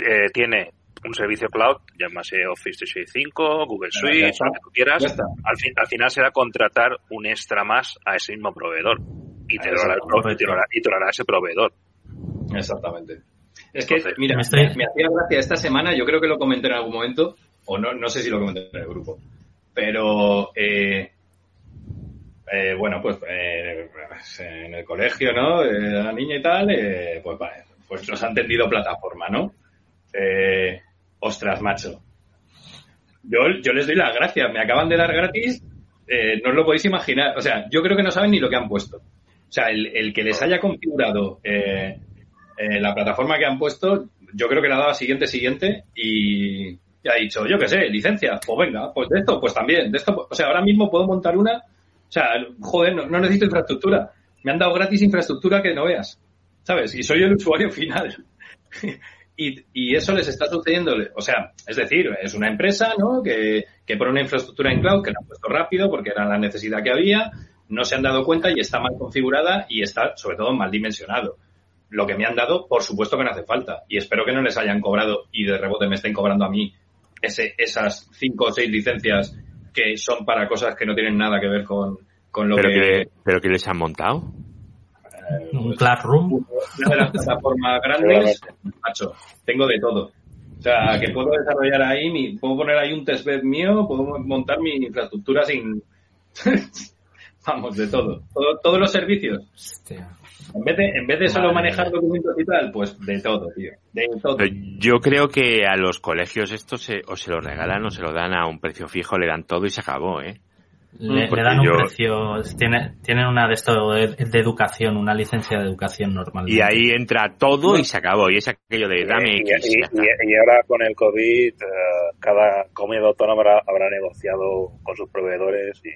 eh, tiene un servicio cloud, llámase Office 365, Google Suite, lo que tú quieras, al, fin- al final será contratar un extra más a ese mismo proveedor. Y te, te lo hará- y te lo hará ese proveedor. Exactamente. Es que, Entonces, mira, me estoy- me, me hacía gracia esta semana, yo creo que lo comenté en algún momento, o no, no sé si lo comenté en el grupo, pero eh, eh, bueno, pues eh, en el colegio, ¿no? Eh, la niña y tal, eh, pues vale, pues nos han tendido plataforma, ¿no? Eh, ostras, macho. Yo, yo les doy las gracias, me acaban de dar gratis, eh, no os lo podéis imaginar. O sea, yo creo que no saben ni lo que han puesto. O sea, el, el que les haya configurado eh, la plataforma que han puesto, yo creo que le ha dado siguiente, siguiente y, y ha dicho, yo qué sé, licencia, pues venga, pues de esto, pues también, de esto, o sea, ahora mismo puedo montar una, o sea, joder, no, no necesito infraestructura, me han dado gratis infraestructura que no veas, ¿sabes? Y soy el usuario final. y, y eso les está sucediendo, o sea, es decir, es una empresa, ¿no? Que, que pone una infraestructura en cloud que la han puesto rápido porque era la necesidad que había, no se han dado cuenta y está mal configurada y está, sobre todo, mal dimensionado lo que me han dado, por supuesto que no hace falta. Y espero que no les hayan cobrado y de rebote me estén cobrando a mí ese, esas cinco o seis licencias que son para cosas que no tienen nada que ver con, con lo pero, que... que, pero que les han montado. eh, Un pues, Classroom. una de las plataformas grandes, macho, tengo de todo. O sea, que puedo desarrollar ahí, mi, puedo poner ahí un testbed mío, puedo montar mi infraestructura sin... Vamos, de todo. todo. Todos los servicios. Hostia. En vez de, en vez de solo Madre manejar mía. documentos y tal, pues de todo, tío. De todo. Pero yo creo que a los colegios esto se, o se lo regalan o se lo dan a un precio fijo, le dan todo y se acabó, ¿eh? Le, le dan un yo- precio, tiene, tienen una de esto de, de educación, una licencia de educación normal. Y ahí entra todo y se acabó. Y es aquello de dame y, X. y- y- y ahora con el COVID, eh, cada comunidad autónoma habrá, habrá negociado con sus proveedores y,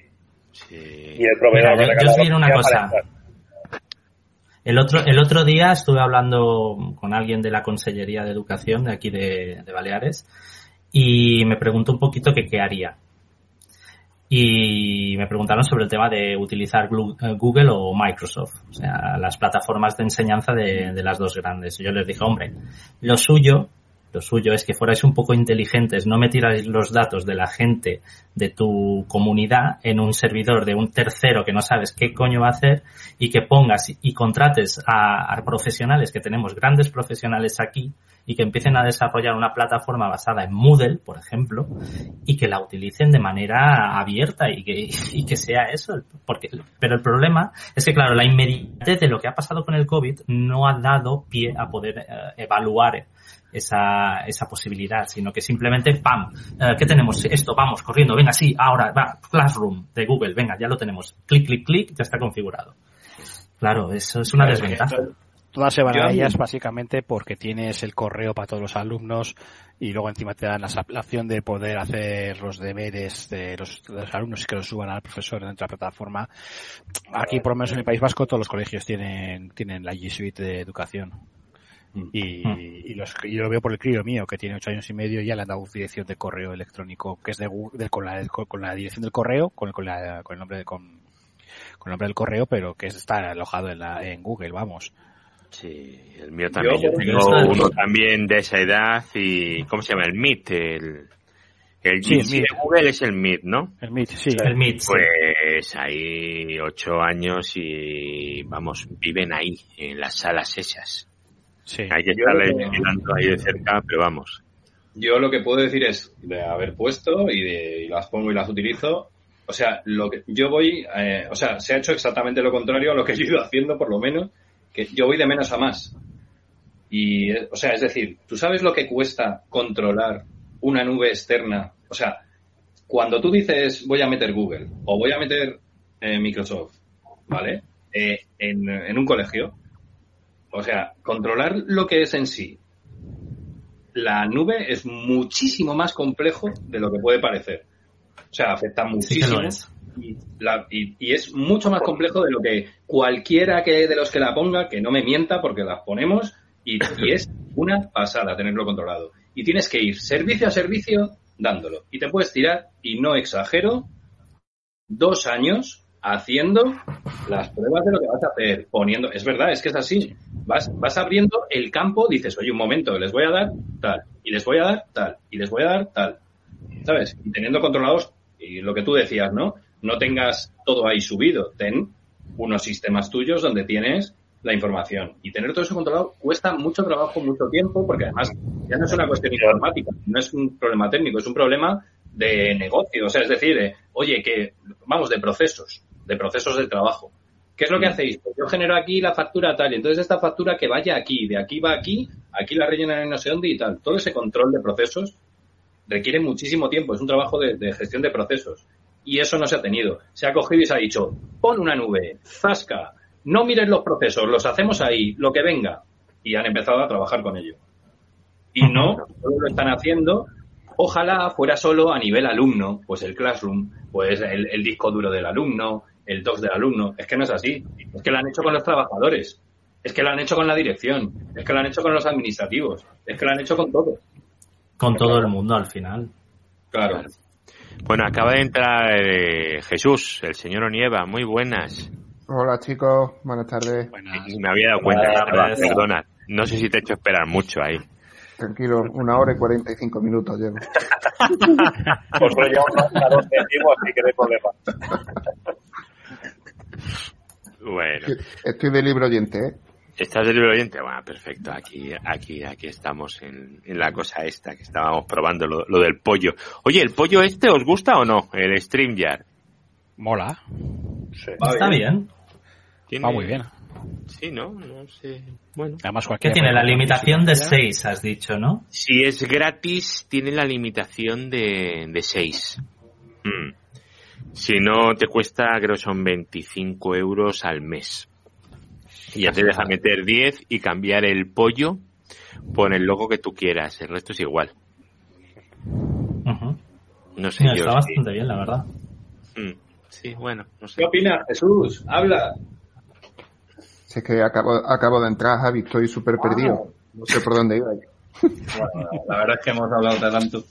Sí. y el proveedor Mira, yo- yo os diré una cosa. El otro, el otro día estuve hablando con alguien de la Consellería de Educación de aquí de, de Baleares y me preguntó un poquito que qué haría. Y me preguntaron sobre el tema de utilizar eh, Google o Microsoft, o sea, las plataformas de enseñanza de, de las dos grandes. Y yo les dije, hombre, lo suyo, lo suyo es que fuerais un poco inteligentes, no me tiráis los datos de la gente de tu comunidad en un servidor de un tercero que no sabes qué coño va a hacer y que pongas y contrates a, profesionales, que tenemos grandes profesionales aquí, y que empiecen a desarrollar una plataforma basada en Moodle, por ejemplo, y que la utilicen de manera abierta y que, y que sea eso. Porque, pero el problema es que, claro, la inmediatez de lo que ha pasado con el COVID no ha dado pie a poder eh, evaluar esa, esa posibilidad, sino que simplemente, ¡pam! Eh, ¿Qué tenemos? Esto, vamos, corriendo, venga, sí, ahora, va, Classroom de Google, venga, ya lo tenemos. Clic, clic, clic, ya está configurado. Claro, eso es una desventaja. Todas se van a ellas básicamente porque tienes el correo para todos los alumnos y luego encima te dan la, opción de poder hacer los deberes de los, de los alumnos y que los suban al profesor dentro de la plataforma. Aquí, por lo menos en el País Vasco, todos los colegios tienen, tienen la G Suite de educación. Y, y, los, yo lo veo por el crío mío, que tiene ocho años y medio, ya le han dado dirección de correo electrónico, que es de, Google, con, la, con, la dirección del correo, con, con, la, con el nombre de, con, con el nombre del correo, pero que está alojado en, la, en Google, vamos. Sí, el mío también. Yo, tengo uno también de esa edad y, ¿cómo se llama? El Meet, el, el Sí, de Google es el Meet, ¿no? El Meet, sí. El sí. Pues ahí ocho años y, vamos, viven ahí, en las salas esas. Sí. Hay que estarle vigilando ahí de cerca, pero vamos. Yo lo que puedo decir es de haber puesto y, de, y las pongo y las utilizo. O sea, lo que yo voy, eh, o sea, se ha hecho exactamente lo contrario a lo que yo he ido haciendo, por lo menos, que yo voy de menos a más. Y, o sea, es decir, ¿tú sabes lo que cuesta controlar una nube externa? O sea, cuando tú dices voy a meter Google o voy a meter eh, Microsoft, ¿vale? Eh, en, en un colegio, o sea, controlar lo que es en sí la nube es muchísimo más complejo de lo que puede parecer. O sea, afecta muchísimo. es. Y, la- y- y es mucho más complejo de lo que cualquiera que de los que la ponga, que no me mienta porque las ponemos, y, y es una pasada tenerlo controlado. Y tienes que ir servicio a servicio dándolo. Y te puedes tirar, y no exagero, dos años haciendo las pruebas de lo que vas a hacer, poniendo, es verdad, es que es así, vas, vas abriendo el campo, dices, oye, un momento, les voy a dar tal, y les voy a dar tal, y les voy a dar tal, ¿sabes? Y teniendo controlados, y lo que tú decías, ¿no? No tengas todo ahí subido, ten unos sistemas tuyos donde tienes la información. Y tener todo eso controlado cuesta mucho trabajo, mucho tiempo, porque además ya no es una cuestión informática, no es un problema técnico, es un problema de negocio. O sea, es decir, de, oye, que vamos, de procesos, de procesos del trabajo. ¿Qué es lo que hacéis? Pues yo genero aquí la factura tal, y entonces esta factura que vaya aquí, de aquí va aquí, aquí la rellenan en no sé dónde y tal. Todo ese control de procesos requiere muchísimo tiempo, es un trabajo de, de gestión de procesos. Y eso no se ha tenido. Se ha cogido y se ha dicho, pon una nube, zasca, no mires los procesos, los hacemos ahí, lo que venga. Y han empezado a trabajar con ello. Y no, solo lo están haciendo. Ojalá fuera solo a nivel alumno, pues el Classroom, pues el, el disco duro del alumno, el docs del alumno. Es que no es así. Es que lo han hecho con los trabajadores. Es que lo han hecho con la dirección. Es que lo han hecho con los administrativos. Es que lo han hecho con todo. Con todo el mundo al final. Claro. Bueno, acaba de entrar eh, Jesús, el señor Onieva. Muy buenas. Hola chicos, buenas tardes. Me había dado cuenta. Buenas perdona. No sé si te he hecho esperar mucho ahí. Tranquilo, una hora y 45 minutos llevo. Pues lo llevamos a 12 antiguo, así que no hay problema. Bueno, Estoy de libro oyente, ¿eh? ¿estás del libro oyente? Bueno, perfecto. Aquí, aquí, aquí estamos en, en la cosa esta que estábamos probando lo, lo del pollo. Oye, ¿el pollo este os gusta o no? El StreamYard. Mola. Está bien. Tiene- Va muy bien. Sí, ¿no? No sé. Bueno. Además, ¿Qué tiene? La limitación de música. 6, has dicho, ¿no? Si es gratis, tiene la limitación de, de 6. Si no, te cuesta, creo que son 25 euros al mes. Y ya te deja meter 10 y cambiar el pollo por el logo que tú quieras. El resto es igual. No sé Mira, yo. está sí. bastante bien, la verdad. Mm, Sí, bueno, no sé. ¿Qué opinas, Jesús? Habla. Si es que acabo, acabo de entrar, Javi, estoy súper perdido. No sé por dónde iba. La verdad es que hemos hablado de tanto.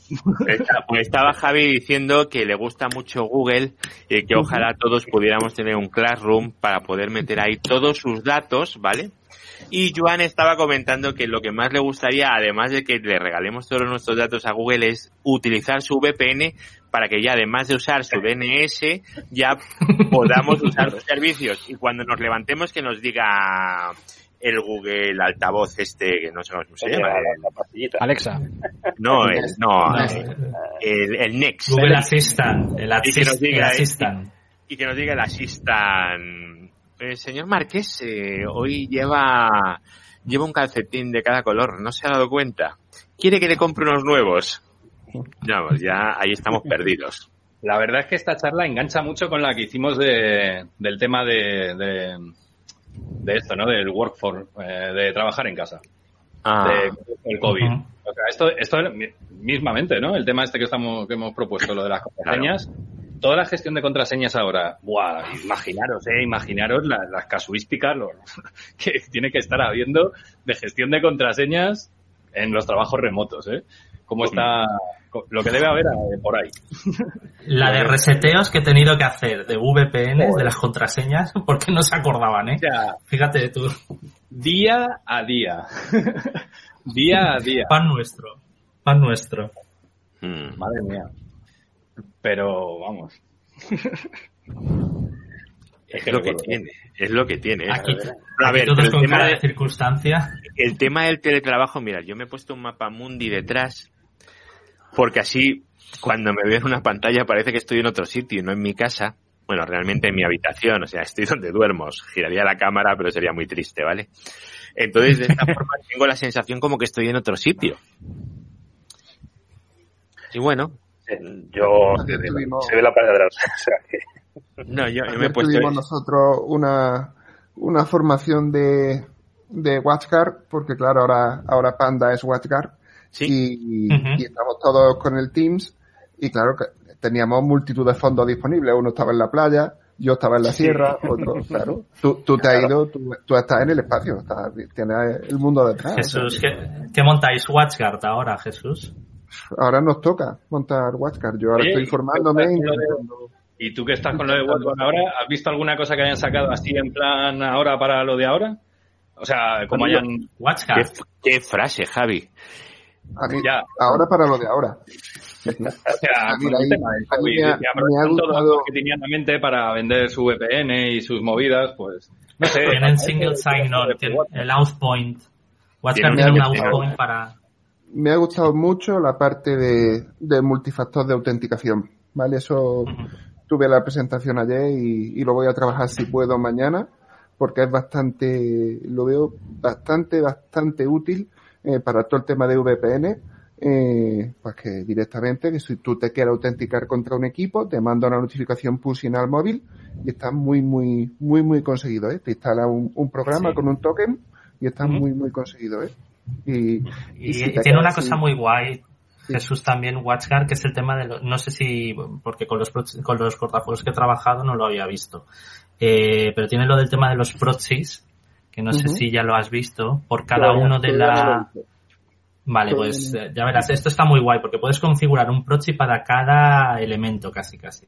Está- Pues estaba Javi diciendo que le gusta mucho Google y que ojalá todos pudiéramos tener un Classroom para poder meter ahí todos sus datos, ¿vale? Y Joan estaba comentando que lo que más le gustaría, además de que le regalemos todos nuestros datos a Google, es utilizar su VPN para que ya además de usar su DNS, ya podamos usar los servicios. Y cuando nos levantemos que nos diga el Google altavoz este, que no sé cómo se llama. la, la pastillita. Alexa. No, el, no, eh, el, el Next. Google Assistant. El, Y que nos diga, el eh, Assistant. y que nos diga el asistan. El señor eh, hoy lleva lleva un calcetín de cada color, no se ha dado cuenta. Quiere que le compre unos nuevos. Vamos, ya ahí estamos perdidos. La verdad es que esta charla engancha mucho con la que hicimos de, del tema de, de, de esto, ¿no? Del workforce, eh, de trabajar en casa. Ah, de, el COVID. O sea, esto, esto mismamente, ¿no? El tema este que estamos, que hemos propuesto, lo de las contraseñas. Toda la gestión de contraseñas ahora, buah, imaginaros, eh, imaginaros la- las casuísticas lo- que tiene que estar habiendo de gestión de contraseñas en los trabajos remotos, eh. Cómo está, lo que debe haber por ahí. La de reseteos que he tenido que hacer de VPN, de las contraseñas, porque no se acordaban, ¿eh? O sea, Fíjate tú, día a día. día a día. pan nuestro, pan nuestro. mm. Madre mía. Pero vamos. Es lo que tiene, es lo que tiene. Aquí, A aquí ver, el con tema, cada de- circunstancia. el tema del teletrabajo, mira, yo me he puesto un mapa mundi detrás porque así cuando me veo en una pantalla parece que estoy en otro sitio, no en mi casa. Bueno, realmente en mi habitación, o sea, estoy donde duermo. Giraría la cámara, pero sería muy triste, ¿vale? Entonces, de esta forma tengo la sensación como que estoy en otro sitio. Y bueno, Yo se ve la pared de atrás. O sea que no, yo, yo me he puesto... tuvimos nosotros una, una formación de, de WatchGuard, porque claro, ahora, ahora Panda es WatchGuard, Sí, y, y estamos todos con el Teams, y claro, que teníamos multitud de fondos disponibles, uno estaba en la playa, yo estaba en la sierra, otro, claro, tú, tú te has ido, tú, tú estás en el espacio, estás, tienes el mundo detrás. Jesús, ¿qué, qué montáis WatchGuard ahora, Jesús? Ahora nos toca montar WatchGuard, yo ahora estoy ¿y formándome, intentando- ¿Y tú que estás con lo de WhatsApp ahora? ¿Has visto alguna cosa que hayan sacado así en plan ahora para lo de ahora? O sea, como hayan... ¿Qué, WatchGuard. qué frase, Javi. A mí- Ya. ahora para lo de ahora. Ah, a mí me ha- gustado- lo que tenían en mente para vender su VPN y sus movidas, pues... No sé. Tienen single sign-on, el outpoint. Tienen tiene un outpoint para... Me ha gustado mucho la parte de, de multifactor de autenticación, ¿vale? Eso tuve la presentación ayer y, y lo voy a trabajar si puedo mañana, porque es bastante, lo veo bastante, bastante útil eh, para todo el tema de VPN. Eh, pues que directamente, que si tú te quieres autenticar contra un equipo, te manda una notificación pushing al móvil y está muy, muy, muy, muy conseguido, ¿eh? Te instala un, un programa Sí. con un token y está muy, muy conseguido, ¿eh? Y, Y, si te tiene una cosa sin- muy guay, Sí. Jesús también, WatchGuard, que es el tema de los, no sé si, porque con los, con los cortafuegos que he trabajado no lo había visto, eh, pero tiene lo del tema de los proxies, que no sé si ya lo has visto, por cada uno de la, vale, pues ya verás, esto está muy guay, porque puedes configurar un proxy para cada elemento casi casi.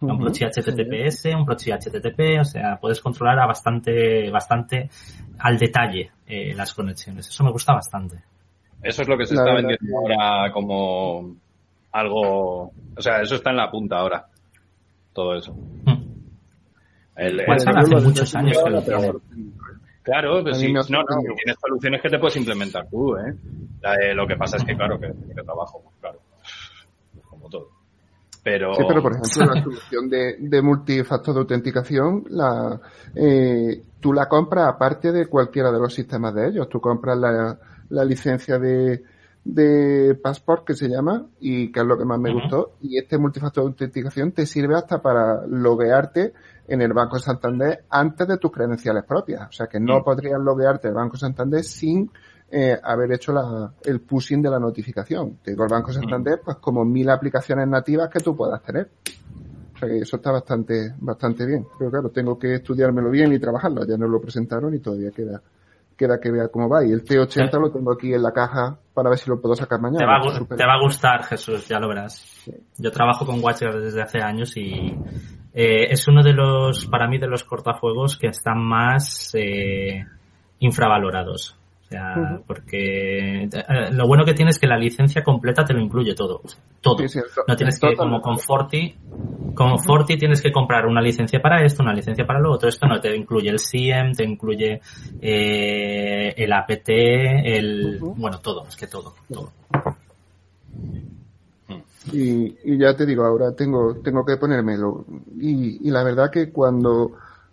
Un proxy HTTPS, un proxy HTTP, o sea, puedes controlar a bastante, bastante al detalle eh, las conexiones. Eso me gusta bastante. Eso es lo que se La está verdad vendiendo ahora como algo... O sea, eso está en la punta ahora. Todo eso. Hmm. El- yo hace muchos años que lo. Claro, pues sí, no, no, tienes soluciones que te puedes implementar tú, ¿eh? Lo que pasa es que, claro, que, que trabajo, pues, claro, como todo. Pero, Sí, pero por ejemplo, la solución de, de multifactor de autenticación, la, eh, tú la compras aparte de cualquiera de los sistemas de ellos. Tú compras la, la licencia de, de Passport, que se llama, y que es lo que más me gustó. Y este multifactor de autenticación te sirve hasta para loguearte en el Banco Santander antes de tus credenciales propias. O sea que no Mm. podrías loguearte el Banco Santander sin eh, haber hecho la, el pushing de la notificación. Te digo, el Banco Santander, pues como mil aplicaciones nativas que tú puedas tener. O sea que eso está bastante, bastante bien. Pero claro, tengo que estudiármelo bien y trabajarlo. Ya nos lo presentaron y todavía queda, queda que vea cómo va. Y el T80 Sí. lo tengo aquí en la caja para ver si lo puedo sacar mañana. Te va, a, te va a gustar, Jesús, ya lo verás. Yo trabajo con WatchGuard desde hace años y eh, es uno de los, para mí, de los cortafuegos que están más eh, infravalorados. O sea, porque eh, lo bueno que tiene es que la licencia completa te lo incluye todo. Todo. Sí, sí, No tienes que, como con Forti, como Forti tienes que comprar una licencia para esto, una licencia para lo otro. Esto no te incluye el SIEM, te incluye el APT, el, bueno, todo, es que todo, todo. Y, y ya te digo, ahora tengo, tengo que ponérmelo. Y, y la verdad que cuando,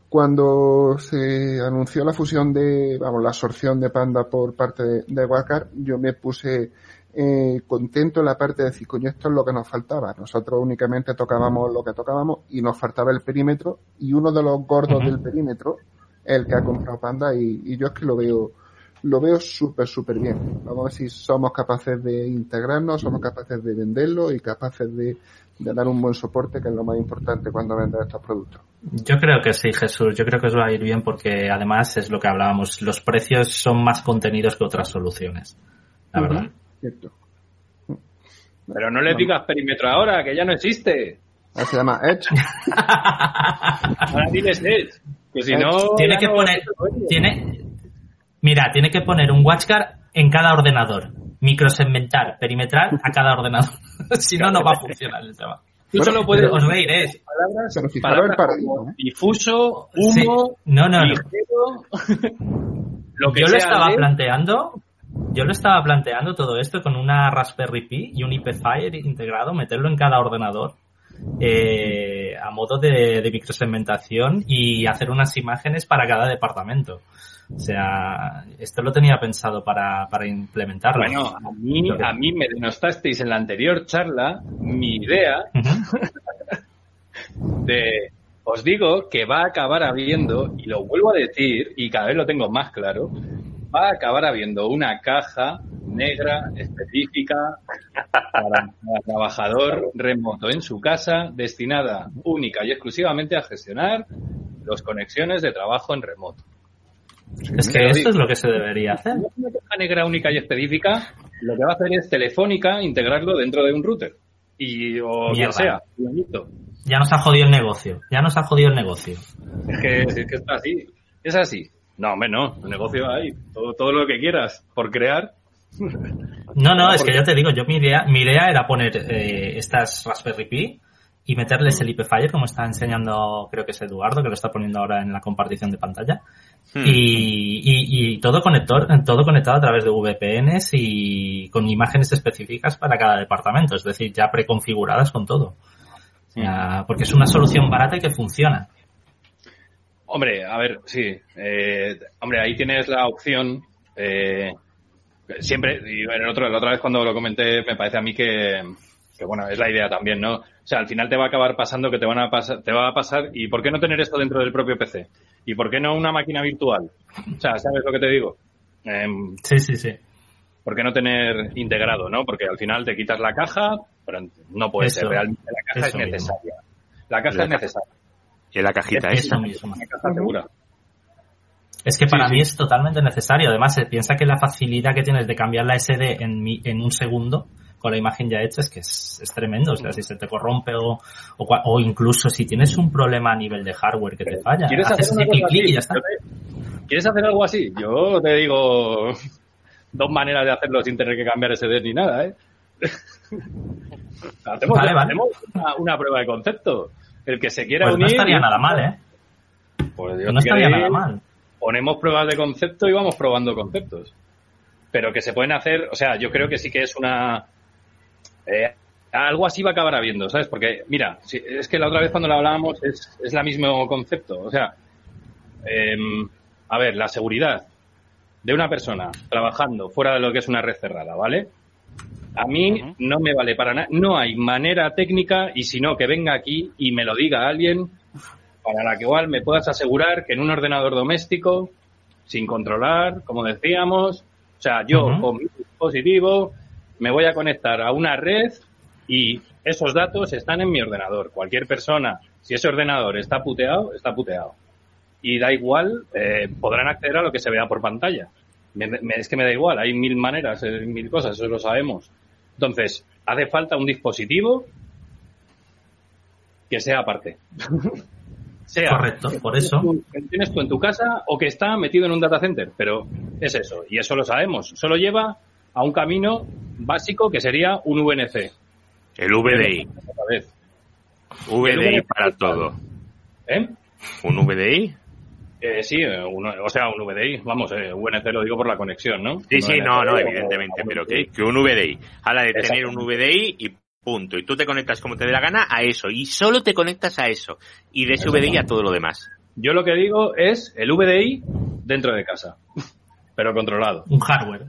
cuando se anunció la fusión de, vamos, la absorción de Panda por parte de, de yo me puse eh, contento en la parte de decir, coño, esto es lo que nos faltaba. Nosotros únicamente tocábamos lo que tocábamos y nos faltaba el perímetro y uno de los gordos del perímetro es el que ha comprado Panda y, y yo es que lo veo lo veo súper, súper bien. Vamos a ver si somos capaces de integrarnos, somos capaces de venderlo y capaces de, de dar un buen soporte, que es lo más importante cuando vendes estos productos. Yo creo que sí, Jesús. Yo creo que os va a ir bien porque además es lo que hablábamos. Los precios son más contenidos que otras soluciones. La Ujú. verdad. Cierto. Pero no le digas perímetro ahora, que ya no existe. Ahora se llama Edge. Ahora diles Edge. Que si no. tiene que no- poner, tiene, mira, tiene que poner un WatchGuard en cada ordenador. Microsegmentar, perimetral a cada ordenador. si no, no va a funcionar el tema. Tú solo puedes Os reiréis. palabras, palabras como ¿eh? difuso, humo, No, no, no. ligero, lo que Yo lo estaba planteando, yo lo estaba planteando todo esto con una Raspberry Pi y un IP Fire integrado, meterlo en cada ordenador eh, a modo de, de microsegmentación y hacer unas imágenes para cada departamento. O sea, esto lo tenía pensado para, para implementarlo. Bueno, a mí, a mí me denostasteis en la anterior charla mi idea de os digo que va a acabar habiendo, y lo vuelvo a decir, y cada vez lo tengo más claro, va a acabar habiendo una caja negra específica para cada trabajador remoto en su casa, destinada única y exclusivamente a gestionar las conexiones de trabajo en remoto. Es que esto es lo que se debería hacer. Una caja negra única y específica, lo que va a hacer es Telefónica integrarlo dentro de un router. Y, o Mierda. sea, fulanito. Ya nos ha jodido el negocio. Ya nos ha jodido el negocio. Es que, es que está así. Es así. No, hombre, no. El negocio hay. Todo, todo lo que quieras por crear. No, no, es que ya te digo, yo mi idea, mi idea era poner eh, estas Raspberry Pi y meterles el IP Fire, como está enseñando, creo que es Eduardo, que lo está poniendo ahora en la compartición de pantalla. Hmm. Y, y, y todo conector, todo conectado a través de VPNs y con imágenes específicas para cada departamento, es decir, ya preconfiguradas con todo. O sea, porque es una solución barata y que funciona. Hombre, a ver, sí. Eh, hombre, ahí tienes la opción. eh, siempre, y en el otro, la otra vez cuando lo comenté, me parece a mí que, que, bueno, es la idea también, ¿no? O sea, al final te va a acabar pasando que te van a pasar, te va a pasar, ¿y por qué no tener esto dentro del propio PC? ¿Y por qué no una máquina virtual? O sea, ¿sabes lo que te digo? Em, Sí, sí, sí. ¿Por qué no tener integrado, no? Porque al final te quitas la caja, pero no puede Eso, ser. Realmente la caja es mismo. necesaria. La caja La es necesaria. Y en la cajita Es esa. Mismo. Una caja segura. Es que para Sí, mí sí. es totalmente necesario. Además, se piensa que la facilidad que tienes de cambiar la SD en, mi- en un segundo con la imagen ya hecha es que es, es tremendo. O sea, si se te corrompe o, o, o incluso si tienes un problema a nivel de hardware que te falla, ¿Quieres haces hacer clic, clic, y ya está. ¿Quieres hacer algo así? Yo te digo dos maneras de hacerlo sin tener que cambiar SD ni nada, ¿eh? hacemos Vale, vale. hacemos una, una prueba de concepto. El que se quiera Pues no unir... estaría nada mal, ¿eh? Pues No estaría nada mal. Ponemos pruebas de concepto y vamos probando conceptos. Pero que se pueden hacer, o sea, yo creo que sí que es una... eh, algo así va a acabar habiendo, ¿sabes? Porque, mira, si- es que la otra vez cuando lo hablábamos es, es el mismo concepto. O sea, em, a ver, la seguridad de una persona trabajando fuera de lo que es una red cerrada, ¿vale? A mí no me vale para nada. No hay manera técnica y si no, que venga aquí y me lo diga alguien para la que igual me puedas asegurar que en un ordenador doméstico, sin controlar, como decíamos, o sea, yo con mi dispositivo me voy a conectar a una red y esos datos están en mi ordenador. Cualquier persona, si ese ordenador está puteado, está puteado. Y da igual, eh, podrán acceder a lo que se vea por pantalla. Me- me- es que me da igual, hay mil maneras, eh, mil cosas, eso lo sabemos. Entonces, hace falta un dispositivo que sea aparte. sea Correcto, por eso. que tienes tú en tu casa o que está metido en un data center, pero es eso, y eso lo sabemos. Solo lleva a un camino básico que sería un VNC. El VDI. Otra vez. VDI para todo. ¿Eh? ¿Un VDI? Eh, sí, uno- o sea, un VDI, vamos, eh, VNC lo digo por la conexión, ¿no? Sí, Un sí, VNC no, no, evidentemente, o- pero que, que un VDI. Habla de tener un VDI y punto. Y tú te conectas como te dé la gana a eso. Y solo te conectas a eso. Y de ese VDI a todo lo demás. Yo lo que digo es el VDI dentro de casa, pero controlado. Un hardware.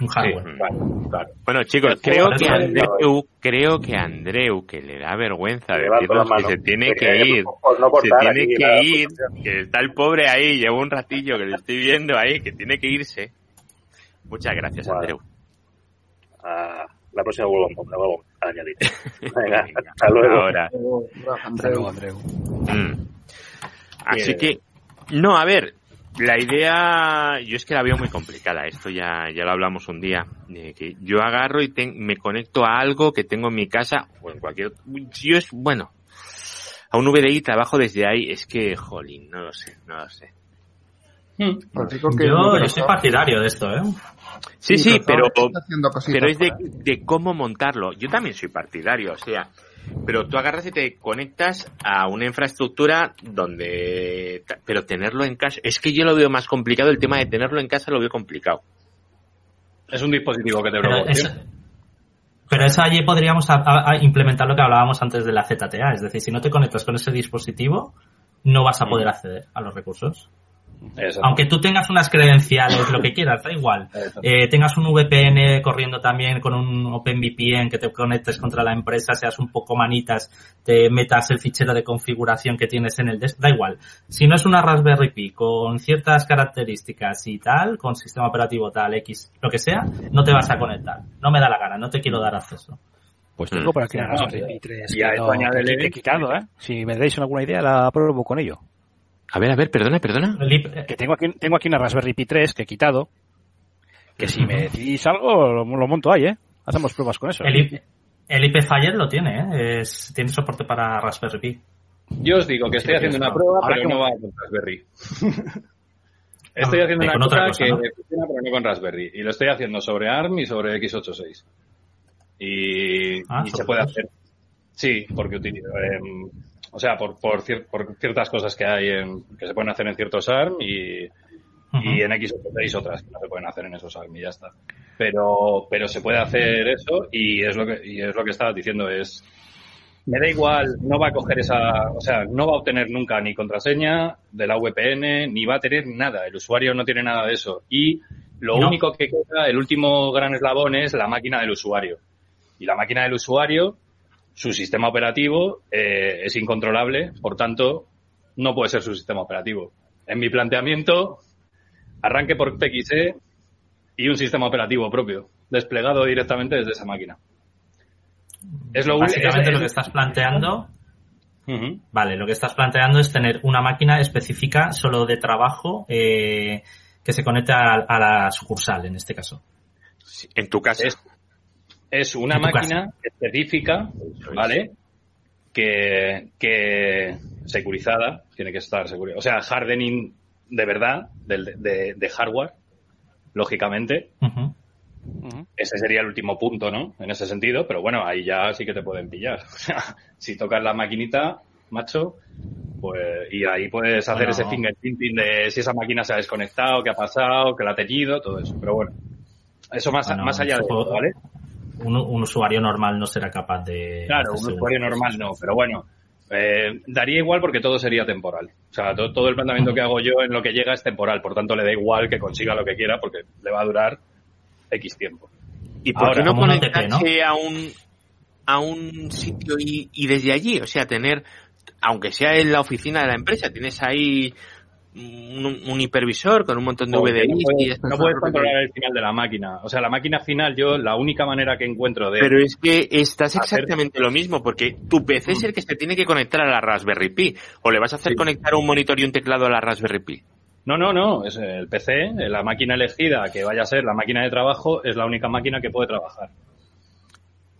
Un hardware. Sí, claro, claro. Bueno, chicos, creo que Andreu, creo que Andreu, que le da vergüenza decirnos que se tiene Que ir, no se tiene que ir, que está el pobre ahí, llevo un ratillo que le estoy viendo ahí, que tiene que irse. Muchas gracias. Andreu. Ah, la próxima vuelvo, a- la vuelvo Venga, hasta luego. Ahora. Hasta luego, Andreu. Mm. Así que, no, a ver, la idea, yo es que la veo muy complicada. Esto ya, ya lo hablamos un día. de que yo agarro y ten- me conecto a algo que tengo en mi casa o en cualquier. Yo es, bueno, a un VDI trabajo desde ahí. Es que, jolín, no lo sé, no lo sé. Que Yo, yo soy partidario de esto, ¿eh? Sí, sí, pero, pero es de, cómo montarlo. Yo también soy partidario, o sea, pero tú agarras y te conectas a una infraestructura donde, pero tenerlo en casa, es que yo lo veo más complicado, el tema de tenerlo en casa lo veo complicado. Es un dispositivo que te Pero proporciona. eso, pero eso allí podríamos a- a- a implementar lo que hablábamos antes de la ZTA. Es decir, si no te conectas con ese dispositivo, no vas a poder acceder a los recursos. Eso. Aunque tú tengas unas credenciales, lo que quieras, da igual. Eh, tengas un VPN corriendo también con un OpenVPN que te conectes contra la empresa, seas un poco manitas, te metas el fichero de configuración que tienes en el desk, da igual. Si no es una Raspberry Pi con ciertas características y tal, con sistema operativo tal, X, lo que sea, no te vas a conectar. No me da la gana, no te quiero dar acceso. Pues tengo Mm. por aquí una No, Raspberry Pi 3 y a que, esto no- quitado, ¿eh? Si me dais alguna idea, la pruebo con ello. A ver, a ver, perdona, perdona. IP Que tengo aquí, tengo aquí una Raspberry Pi 3 que he quitado. Que si me decís algo, lo, lo monto ahí, ¿eh? Hacemos pruebas con eso. el IP el IP Fire lo tiene, ¿eh? Es- tiene soporte para Raspberry Pi. Yo os digo que estoy Sí, haciendo una prueba, Ahora pero que- no va con Raspberry. estoy Ah, haciendo eh, una cosa, cosa, que ¿no? funciona, pero no con Raspberry. Y lo estoy haciendo sobre ARM y sobre x86. Y, Ah, y se puede hacer. Sí, porque utilizo. em, o sea, por, por, cier- por ciertas cosas que hay en, que se pueden hacer en ciertos ARM y, y en x86 otras que no se pueden hacer en esos ARM y ya está. Pero, pero se puede hacer eso y es lo que, y es lo que estabas diciendo, es me da igual, no va a coger esa, o sea, no va a obtener nunca ni contraseña de la VPN, ni va a tener nada. El usuario no tiene nada de eso. Y lo No. único que queda, el último gran eslabón es la máquina del usuario. Y la máquina del usuario, su sistema operativo eh, es incontrolable, por tanto, no puede ser su sistema operativo. En mi planteamiento, arranque por PXE y un sistema operativo propio, desplegado directamente desde esa máquina. Es lo único. Básicamente es- lo que estás planteando, vale, lo que estás planteando es tener una máquina específica solo de trabajo eh, que se conecte a, a la sucursal, en este caso. Sí, En tu casa. Es, es una máquina específica, ¿vale? Que, que securizada, tiene que estar securizada. O sea, hardening de verdad, del- de, de hardware, lógicamente. Ese sería el último punto, ¿no? En ese sentido, pero bueno, ahí ya sí que te pueden pillar. O sea, si tocas la maquinita, macho, pues, y ahí puedes hacer Bueno. ese fingerprinting de si esa máquina se ha desconectado, qué ha pasado, qué la ha teñido, todo eso. Pero bueno, eso más, Bueno, más allá de eso, ¿vale? Un, un usuario normal no será capaz de... Claro, un usuario normal no, pero bueno, eh, daría igual porque todo sería temporal. O sea, to- todo, el planteamiento que hago yo en lo que llega es temporal, por tanto le da igual que consiga lo que quiera porque le va a durar X tiempo. ¿Y por Ahora, qué no conectarse a un a un sitio y, y desde allí, o sea, tener, aunque sea en la oficina de la empresa, tienes ahí un, un hipervisor con un montón de Porque no puedes, no puedes controlar el final de la máquina. O sea, la máquina final, yo la única manera que encuentro de... Pero es que estás Hacer- exactamente lo mismo, porque tu PC es el que se tiene que conectar a la Raspberry Pi, o le vas a hacer Sí. conectar un monitor y un teclado a la Raspberry Pi. No, no, no, es el PC, la máquina elegida que vaya a ser la máquina de trabajo, es la única máquina que puede trabajar.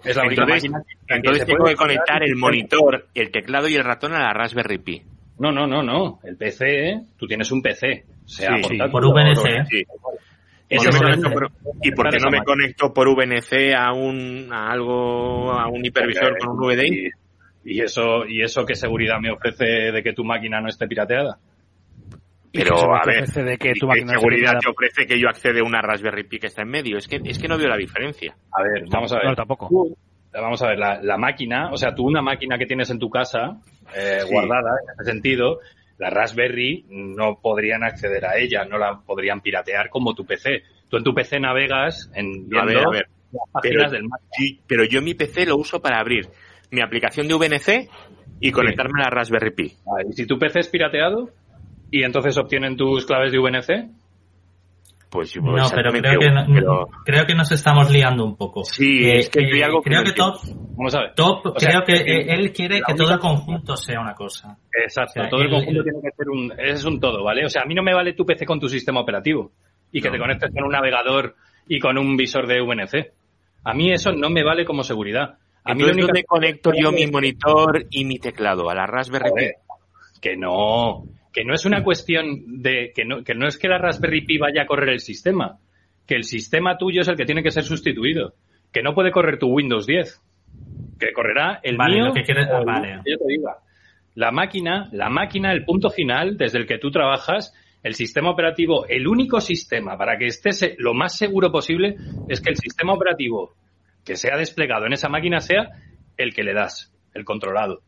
Es la única Entonces, máquina que- entonces tengo que conectar el monitor, el teclado y el ratón a la Raspberry Pi. No, no, no, no. El PC, ¿eh? tú tienes un PC. Sea Sí, por o- VNC. Sí. Eso ¿Por qué es me el- conecto por- ¿Y por qué no me conecto por VNC a un a algo a un hipervisor con un VDI? Y, y eso, ¿Y eso qué seguridad me ofrece de que tu máquina no esté pirateada? ¿Y Pero qué a ver, de que ¿y tu qué seguridad te ofrece que yo accede a una Raspberry Pi que está en medio? Es que es que no veo la diferencia. A ver, vamos a ver. No, tampoco. Vamos a ver, la, la máquina, o sea, tú una máquina que tienes en tu casa, eh, Sí. guardada, en ese sentido, la Raspberry no podrían acceder a ella, no la podrían piratear como tu PC. Tú en tu PC navegas en A ver, a ver. las páginas Pero, del Mac. sí, pero yo mi PC lo uso para abrir mi aplicación de VNC y conectarme a la Raspberry Pi. Vale, Y si tu PC es pirateado y entonces obtienen tus claves de VNC, Pues, No, pero creo que, no- pero- creo que nos estamos liando un poco. Sí, Eh, es que eh, hay algo que creo que Top, vamos a ver. Top O sea, creo que que eh, él quiere que todo el conjunto sea una cosa. Exacto, O sea, todo el el- conjunto el- tiene que ser un, es un todo, ¿vale? O sea, a mí no me vale tu PC con tu sistema operativo y que No. te conectes con un navegador y con un visor de VNC. A mí eso no me vale como seguridad. A mí único ¿dónde conecto yo mi monitor y mi teclado? A la Raspberry Pi. Que no, que no es una cuestión de que no, que no es que la Raspberry Pi vaya a correr el sistema, que el sistema tuyo es el que tiene que ser sustituido, que no puede correr tu Windows 10, que correrá el Vale, mío. lo que quieres- o vale. yo te diga. La máquina, la máquina, el punto final desde el que tú trabajas, el sistema operativo, el único sistema para que estés lo más seguro posible es que el sistema operativo que sea desplegado en esa máquina sea el que le das, el controlado.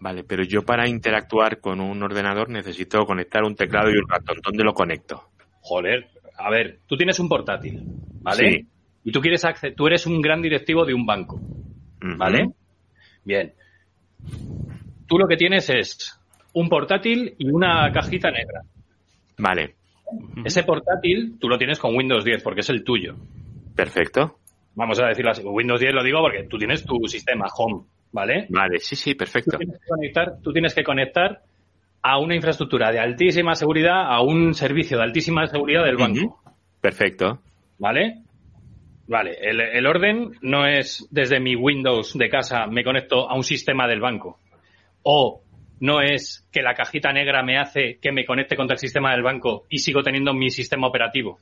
Vale, pero yo para interactuar con un ordenador necesito conectar un teclado y un ratón. ¿Dónde lo conecto? Joder, a ver, tú tienes un portátil, ¿vale? Sí. Y tú quieres tú eres un gran directivo de un banco. ¿vale? Bien. Tú lo que tienes es un portátil y una cajita negra. Vale, Ese portátil tú lo tienes con Windows 10 porque es el tuyo. perfecto. Vamos a decirlo así. Windows 10 lo digo porque tú tienes tu sistema home, ¿vale? Vale, sí, sí, Tú perfecto. tienes que conectar, tú tienes que conectar a una infraestructura de altísima seguridad, a un servicio de altísima seguridad del banco. Perfecto. ¿Vale? Vale, el, el orden no es desde mi Windows de casa me conecto a un sistema del banco. O no es que la cajita negra me hace que me conecte contra el sistema del banco y sigo teniendo mi sistema operativo.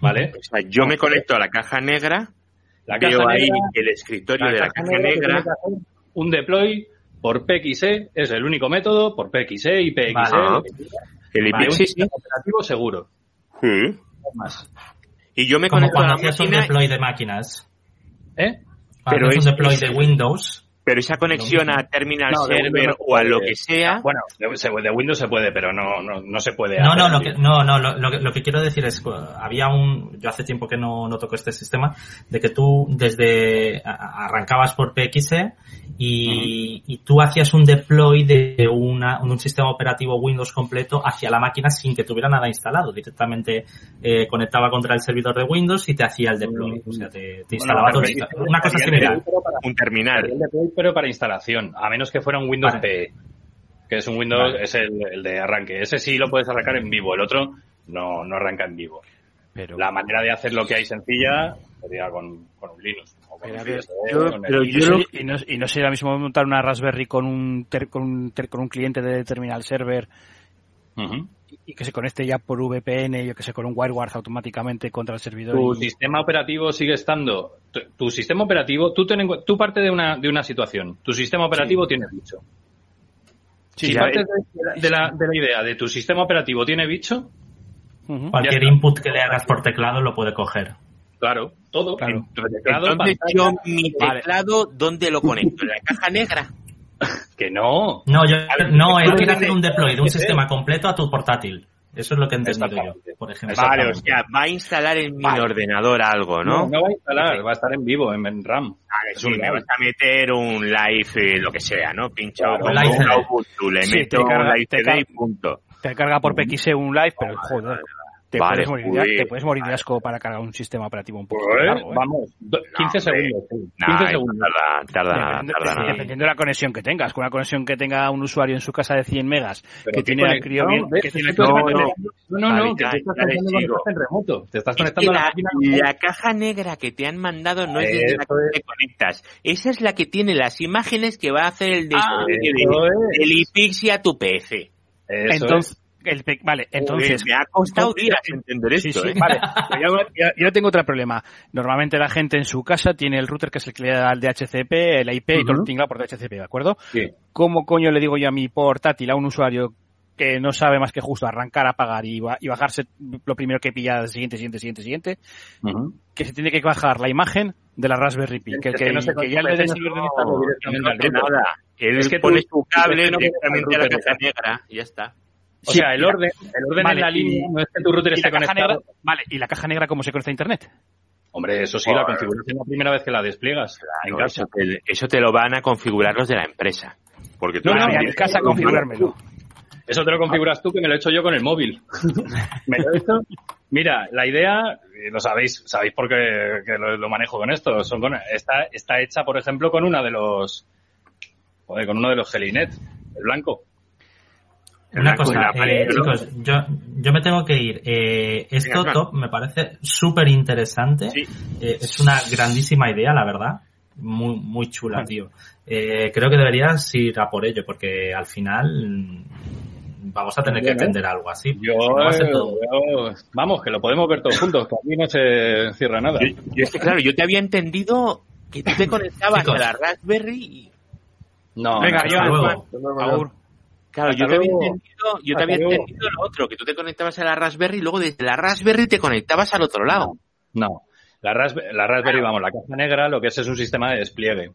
¿Vale? O sea, yo me conecto a la caja negra, La veo caja ahí negra- el escritorio de la caja negra. hacer un deploy por PXE es el único método por PXE y PXE. Vale. El Vale, IP, un sistema operativo seguro. Sí. Más. Y yo me Como conecto a cuando la hacías un máquina, deploy de máquinas. ¿Eh? Cuando Pero es- un deploy de Windows. Pero esa conexión a terminal No, server no o a lo que sea, Bueno, de, Windows se puede, pero no, no, no se puede. No, no, lo que, no, no, lo, lo que, lo que quiero decir es, uh, había un, yo hace tiempo que no, no toco este sistema, de que tú desde, arrancabas por PXE y, y tú hacías un deploy de una, un sistema operativo Windows completo hacia la máquina sin que tuviera nada instalado. Directamente eh, conectaba contra el servidor de Windows y te hacía el deploy. O sea, te, te instalaba Bueno, todo. Una cosa similar. un terminal. Pero para instalación, a menos que fuera un Windows Vale. PE, que es un Windows, Vale. es el, el de arranque. Ese sí lo puedes arrancar en vivo, el otro no, no arranca en vivo. Pero, La manera de hacer lo que hay sencilla sería con, con un Linux. O con Pero un a ver, FreeBSD, yo- con el pero y, no sería, y, no, y no sería lo mismo montar una Raspberry con un, ter- con un, ter- con un cliente de terminal server Ujú. Y que se conecte ya por VPN, yo que sé, con un WireGuard automáticamente contra el servidor. tu y- sistema operativo sigue estando tu, tu sistema operativo tú ten tú parte de una de una situación tu sistema operativo tiene bicho Sí, si partes de, de la, de la idea de tu sistema operativo tiene bicho. Cualquier input que le hagas por teclado lo puede coger. claro todo Claro. en tu teclado, Entonces pantalla, yo mi Vale. teclado, ¿dónde lo conecto? ¿En la caja negra? Que no No, yo, no, él quiere hacer un deploy de un sistema completo a tu portátil. Eso es lo que he entendido yo, por ejemplo. Vale, o sea, va a instalar en mi Vale. ordenador algo, no ¿no? no va a instalar va a estar en vivo en, en RAM Vale, sí, me vas a meter un live, eh, lo que sea, ¿no? Pincho Claro, un live. Ubuntu, le Sí, meto te carga- un live te CD carga- y punto. Te carga por PXE un live, pero joder, te, Vale, puedes morir, te puedes morir de asco para cargar un sistema operativo un poco Pues, largo, ¿eh? vamos do- 15 hombre. segundos sí. 15 Nah, segundos tarda, tarda nada, Depende- tarda nada. dependiendo de la conexión que tengas. Con una conexión que tenga un usuario en su casa de 100 megas, Pero que ¿qué tiene la conexión? crío que tiene No, no, no, que ya- tú estás conectando en remoto. Te estás Es que conectando a la la, máquina. la caja negra que te han mandado no es desde la que te conectas. Esa es la que tiene las imágenes que va a hacer el Ah, es. del a tu PC. Entonces, el pe- vale, entonces, Joder, me ha costado días entender Sí, esto, sí, ¿eh? vale. Yo, yo- yo tengo otro problema. Normalmente la gente en su casa tiene el router que es el que le da el DHCP, el IP y todo lo Ujú. tinglado por DHCP, ¿de acuerdo? Sí. ¿Cómo coño le digo yo a mi portátil, a un usuario que no sabe más que justo arrancar, apagar y, ba- y bajarse lo primero que pilla, siguiente, siguiente, siguiente, siguiente, que se tiene que bajar la imagen de la Raspberry Pi? Que, que, que no se que ya le des no No nada. Él Es que tú- pone su tu cable directamente a la caja negra y ya está. O Sí, sea, el orden, el orden Vale, en la y- línea no es que tu router ¿Y la esté conectado. negra? Vale, ¿y la caja negra cómo se conecta a internet? Hombre, eso sí, la configuración la primera vez que la despliegas en Claro, casa. eso, te, eso te lo van a configurar los de la empresa. Porque tú No, no, mi casa configurármelo. Eso te lo configuras tú, que me lo he hecho yo con el móvil. me lo he hecho. Mira, la idea, eh, lo sabéis, sabéis por qué que lo, lo manejo con esto. Son con- está, está hecha, por ejemplo, con una de los, joder, con uno de los Gelinet, el blanco. Una cosa, eh, chicos, yo, yo me tengo que ir. Eh, esto Venga, top me parece súper interesante. Sí. Eh, es una grandísima idea, la verdad. Muy, muy chula, tío. Eh, creo que deberías ir a por ello, porque al final vamos a tener que entender algo así. Yo, Si no va a ser todo- yo- vamos, que lo podemos ver todos juntos, que aquí no se cierra nada. Yo, yo es que, claro, yo te había entendido que tú te conectabas Chicos. a la Raspberry y... No, Venga, yo. Claro, yo te había entendido, yo te había entendido lo otro, que tú te conectabas a la Raspberry y luego desde la Raspberry te conectabas al otro lado. no. La, Rasbe- la Raspberry, vamos, la caja negra lo que es es un sistema de despliegue.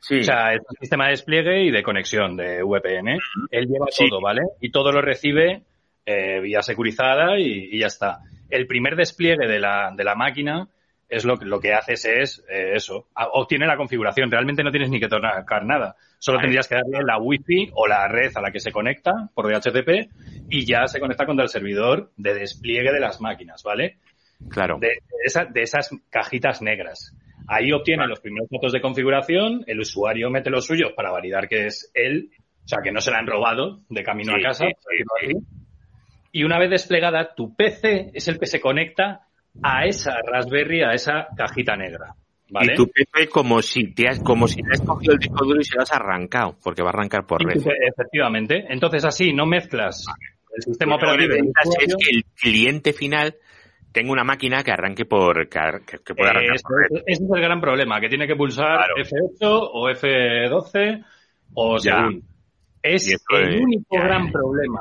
Sí. O sea, es un sistema de despliegue y de conexión de VPN. Él lleva Sí. todo, ¿vale? Y todo lo recibe eh, vía securizada y, y ya está. El primer despliegue de la, de la máquina es lo, que- lo que haces es eh, eso, obtiene la configuración. Realmente no tienes ni que tocar nada. Solo tendrías que darle la wifi o la red a la que se conecta por DHCP y ya se conecta contra el servidor de despliegue de las máquinas, ¿vale? Claro. de, esa- de esas cajitas negras. Ahí obtiene los primeros datos de configuración, el usuario mete los suyos para validar que es él, o sea, que no se la han robado de camino Sí, a casa. sí, sí. Y una vez desplegada, tu PC es el que se conecta a esa Raspberry, a esa cajita negra. ¿Vale? Y tu PC como si te has, como si te has cogido el disco duro y se lo has arrancado, porque va a arrancar por red. Efectivamente. Entonces así no mezclas el sistema Lo que operativo. del necesitas es que el cliente final tenga una máquina que arranque por que, que- que pueda arrancar Eso- por red. ese es el gran problema, que tiene que pulsar Claro. F8 o F12 o Ya. según. Es el único ya, gran ya. problema.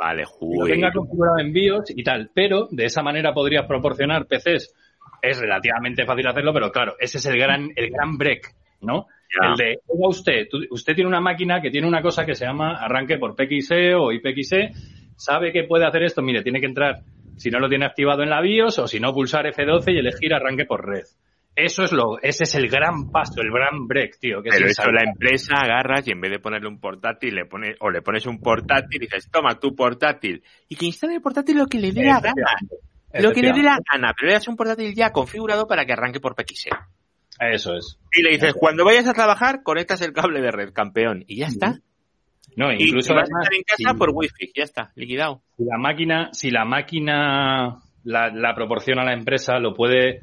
Vale, tenga configurado en BIOS y tal, pero de esa manera podrías proporcionar PCs. Es relativamente fácil hacerlo, pero claro, ese es el gran, el gran break, ¿no? Ya. El de, oiga usted, usted tiene una máquina que tiene una cosa que se llama arranque por PXE o IPXE, sabe que puede hacer esto, mire, tiene que entrar, si no lo tiene activado en la BIOS o si no pulsar F12 y elegir arranque por red. Eso es lo, ese es el gran paso, el gran break, tío. Que es Pero eso la empresa agarras y en vez de ponerle un portátil, le pones, o le pones un portátil y dices, toma tu portátil. Y que instale el portátil lo que le dé la gana. Lo que le dé la gana, pero le das un portátil ya configurado para que arranque por PXE. Eso es. Y le dices, cuando vayas a trabajar, conectas el cable de red, campeón. Y ya está. No, incluso vas a estar en casa si- por wifi, ya está, liquidado. si la máquina, si la máquina la, la proporciona la empresa, lo puede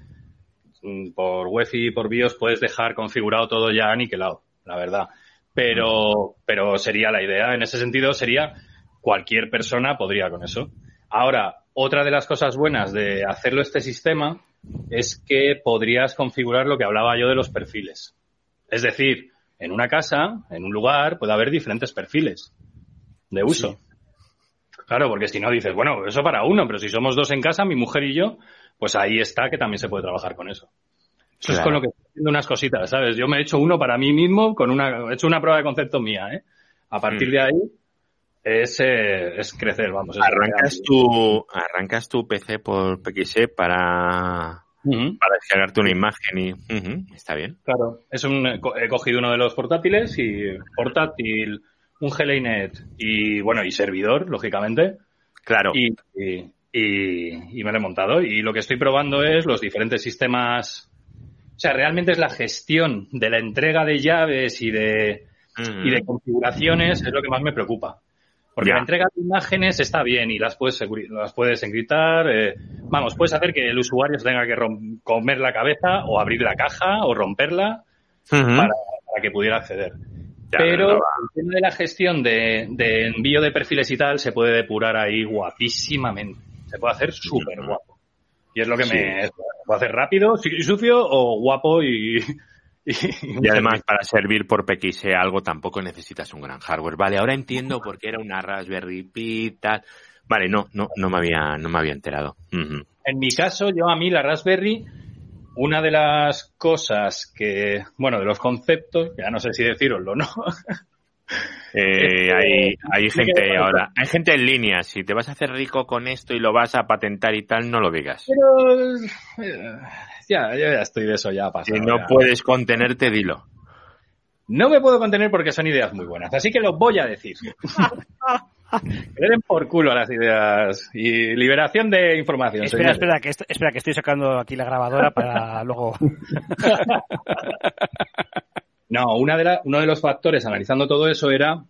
por Wi-Fi y por BIOS puedes dejar configurado todo ya aniquilado, la verdad. Pero, pero sería la idea. En ese sentido sería cualquier persona podría con eso. Ahora, otra de las cosas buenas de hacerlo este sistema es que podrías configurar lo que hablaba yo de los perfiles. Es decir, en una casa, en un lugar, puede haber diferentes perfiles de uso. Claro, porque si no dices, bueno, eso para uno, pero si somos dos en casa, mi mujer y yo, pues ahí está que también se puede trabajar con eso. Eso es con lo que estoy haciendo unas cositas, ¿sabes? Yo me he hecho uno para mí mismo, con una, he hecho una prueba de concepto mía, ¿eh? A partir Mm. de ahí es, eh, es crecer, vamos. es Arrancas tu, arrancas tu PC por PXE para, Ujú. para descargarte una imagen y, está bien. Claro, es un, he co- he cogido uno de los portátiles y portátil, un GLINET y bueno, y servidor, lógicamente, Claro. y, y, y- y me lo he montado. Y lo que estoy probando es los diferentes sistemas. O sea, realmente es la gestión de la entrega de llaves y de, Ujú. y de configuraciones es lo que más me preocupa. Porque Ya. la entrega de imágenes está bien y las puedes, las puedes encriptar. eh, vamos, puedes hacer que el usuario se tenga que comer la cabeza o abrir la caja o romperla para, para que pudiera acceder. Ya, Pero el tema de la gestión de, de envío de perfiles y tal se puede depurar ahí guapísimamente. Se puede hacer súper guapo. Y es lo que Sí. me... Se puede hacer rápido, su- sucio o guapo y... y, Y además, para servir por PXE algo tampoco necesitas un gran hardware. Vale, ahora entiendo por qué era una Raspberry Pi, tal. Vale, no, no, no me había, no me había enterado. En mi caso, yo a mí la Raspberry, una de las cosas que, bueno, de los conceptos, ya no sé si deciroslo o no, Eh, hay, hay gente ahora, hay gente en línea. Si te vas a hacer rico con esto y lo vas a patentar y tal, no lo digas. Pero eh, ya, yo ya estoy de eso ya pasado. Si no ya. puedes contenerte, dilo. No me puedo contener porque son ideas muy buenas, así que los voy a decir. que le den por culo a las ideas y liberación de información. Espera, espera que, est- espera, que estoy sacando aquí la grabadora para luego. No, una de la- uno de los factores analizando todo eso era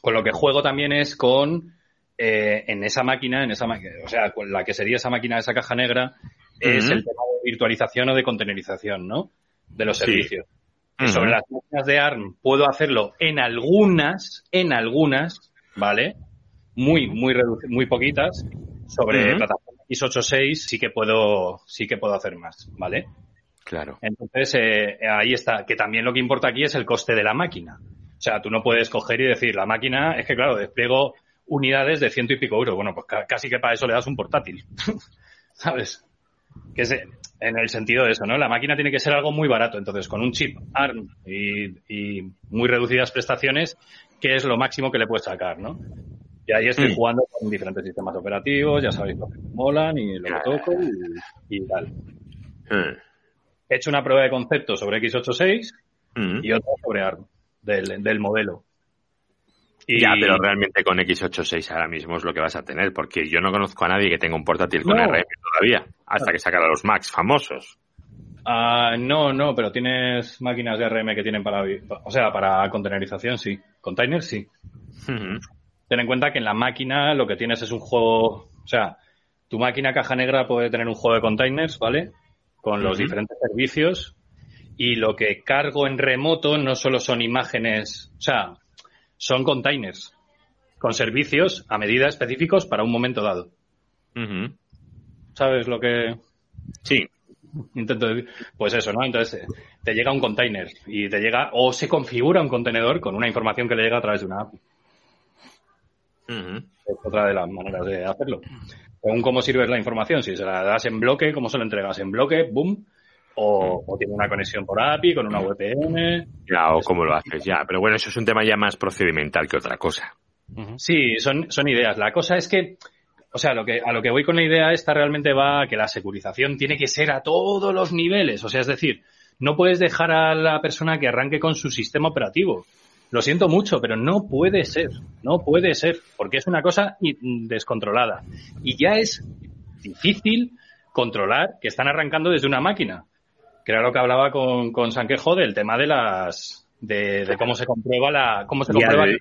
con lo que juego también es con eh, en esa máquina, en esa máquina, o sea, con la que sería esa máquina, esa caja negra, es el tema de virtualización o de containerización, ¿no? De los Sí. servicios. Que Ujú. Sobre las máquinas de ARM puedo hacerlo en algunas, en algunas, ¿vale? Muy, muy muy poquitas. Sobre Ujú. plataforma x86 sí que puedo, sí que puedo hacer más, ¿vale? Claro. Entonces, eh, ahí está. Que también lo que importa aquí es el coste de la máquina. O sea, tú no puedes coger y decir, la máquina, es que claro, despliego unidades de ciento y pico euros. Bueno, pues ca- casi que para eso le das un portátil. ¿Sabes? Que es eh, en el sentido de eso, ¿no? La máquina tiene que ser algo muy barato. Entonces, con un chip ARM y, y muy reducidas prestaciones, ¿qué es lo máximo que le puedes sacar, no? Y ahí estoy Mm. jugando con diferentes sistemas operativos, ya sabéis lo que me molan y lo que toco y, y tal. Mm. He hecho una prueba de concepto sobre x86 Mm. y otra sobre ARM, del, del modelo. Y- Ya, pero realmente con x86 ahora mismo es lo que vas a tener, porque yo no conozco a nadie que tenga un portátil con No. RM todavía, hasta que sacara los Macs famosos. Ah, no, no, pero tienes máquinas de ARM que tienen para, o sea, para containerización, sí. Containers, sí. Ten en cuenta que en la máquina lo que tienes es un juego, o sea, tu máquina caja negra puede tener un juego de containers, ¿vale? Con los diferentes servicios y lo que cargo en remoto no solo son imágenes, o sea, son containers con servicios a medida específicos para un momento dado. ¿Sabes lo que Sí. intento decir? Pues eso, ¿no? Entonces te llega un container y te llega o se configura un contenedor con una información que le llega a través de una API. Es otra de las maneras de hacerlo. Según cómo sirves la información, si se la das en bloque, cómo se lo entregas en bloque, boom, o, o tiene una conexión por API con una VPN. Ya, o cómo lo haces, ya. Pero bueno, eso es un tema ya más procedimental que otra cosa. Sí, son, son ideas. La cosa es que, o sea, lo que, a lo que voy con la idea esta realmente va a que la securización tiene que ser a todos los niveles. O sea, es decir, no puedes dejar a la persona que arranque con su sistema operativo. Lo siento mucho, pero no puede ser. No puede ser. Porque es una cosa descontrolada. Y ya es difícil controlar que están arrancando desde una máquina. Que era lo que hablaba con, con Sanquejo del tema de las, de, de cómo se comprueba la, cómo se Y comprueba al-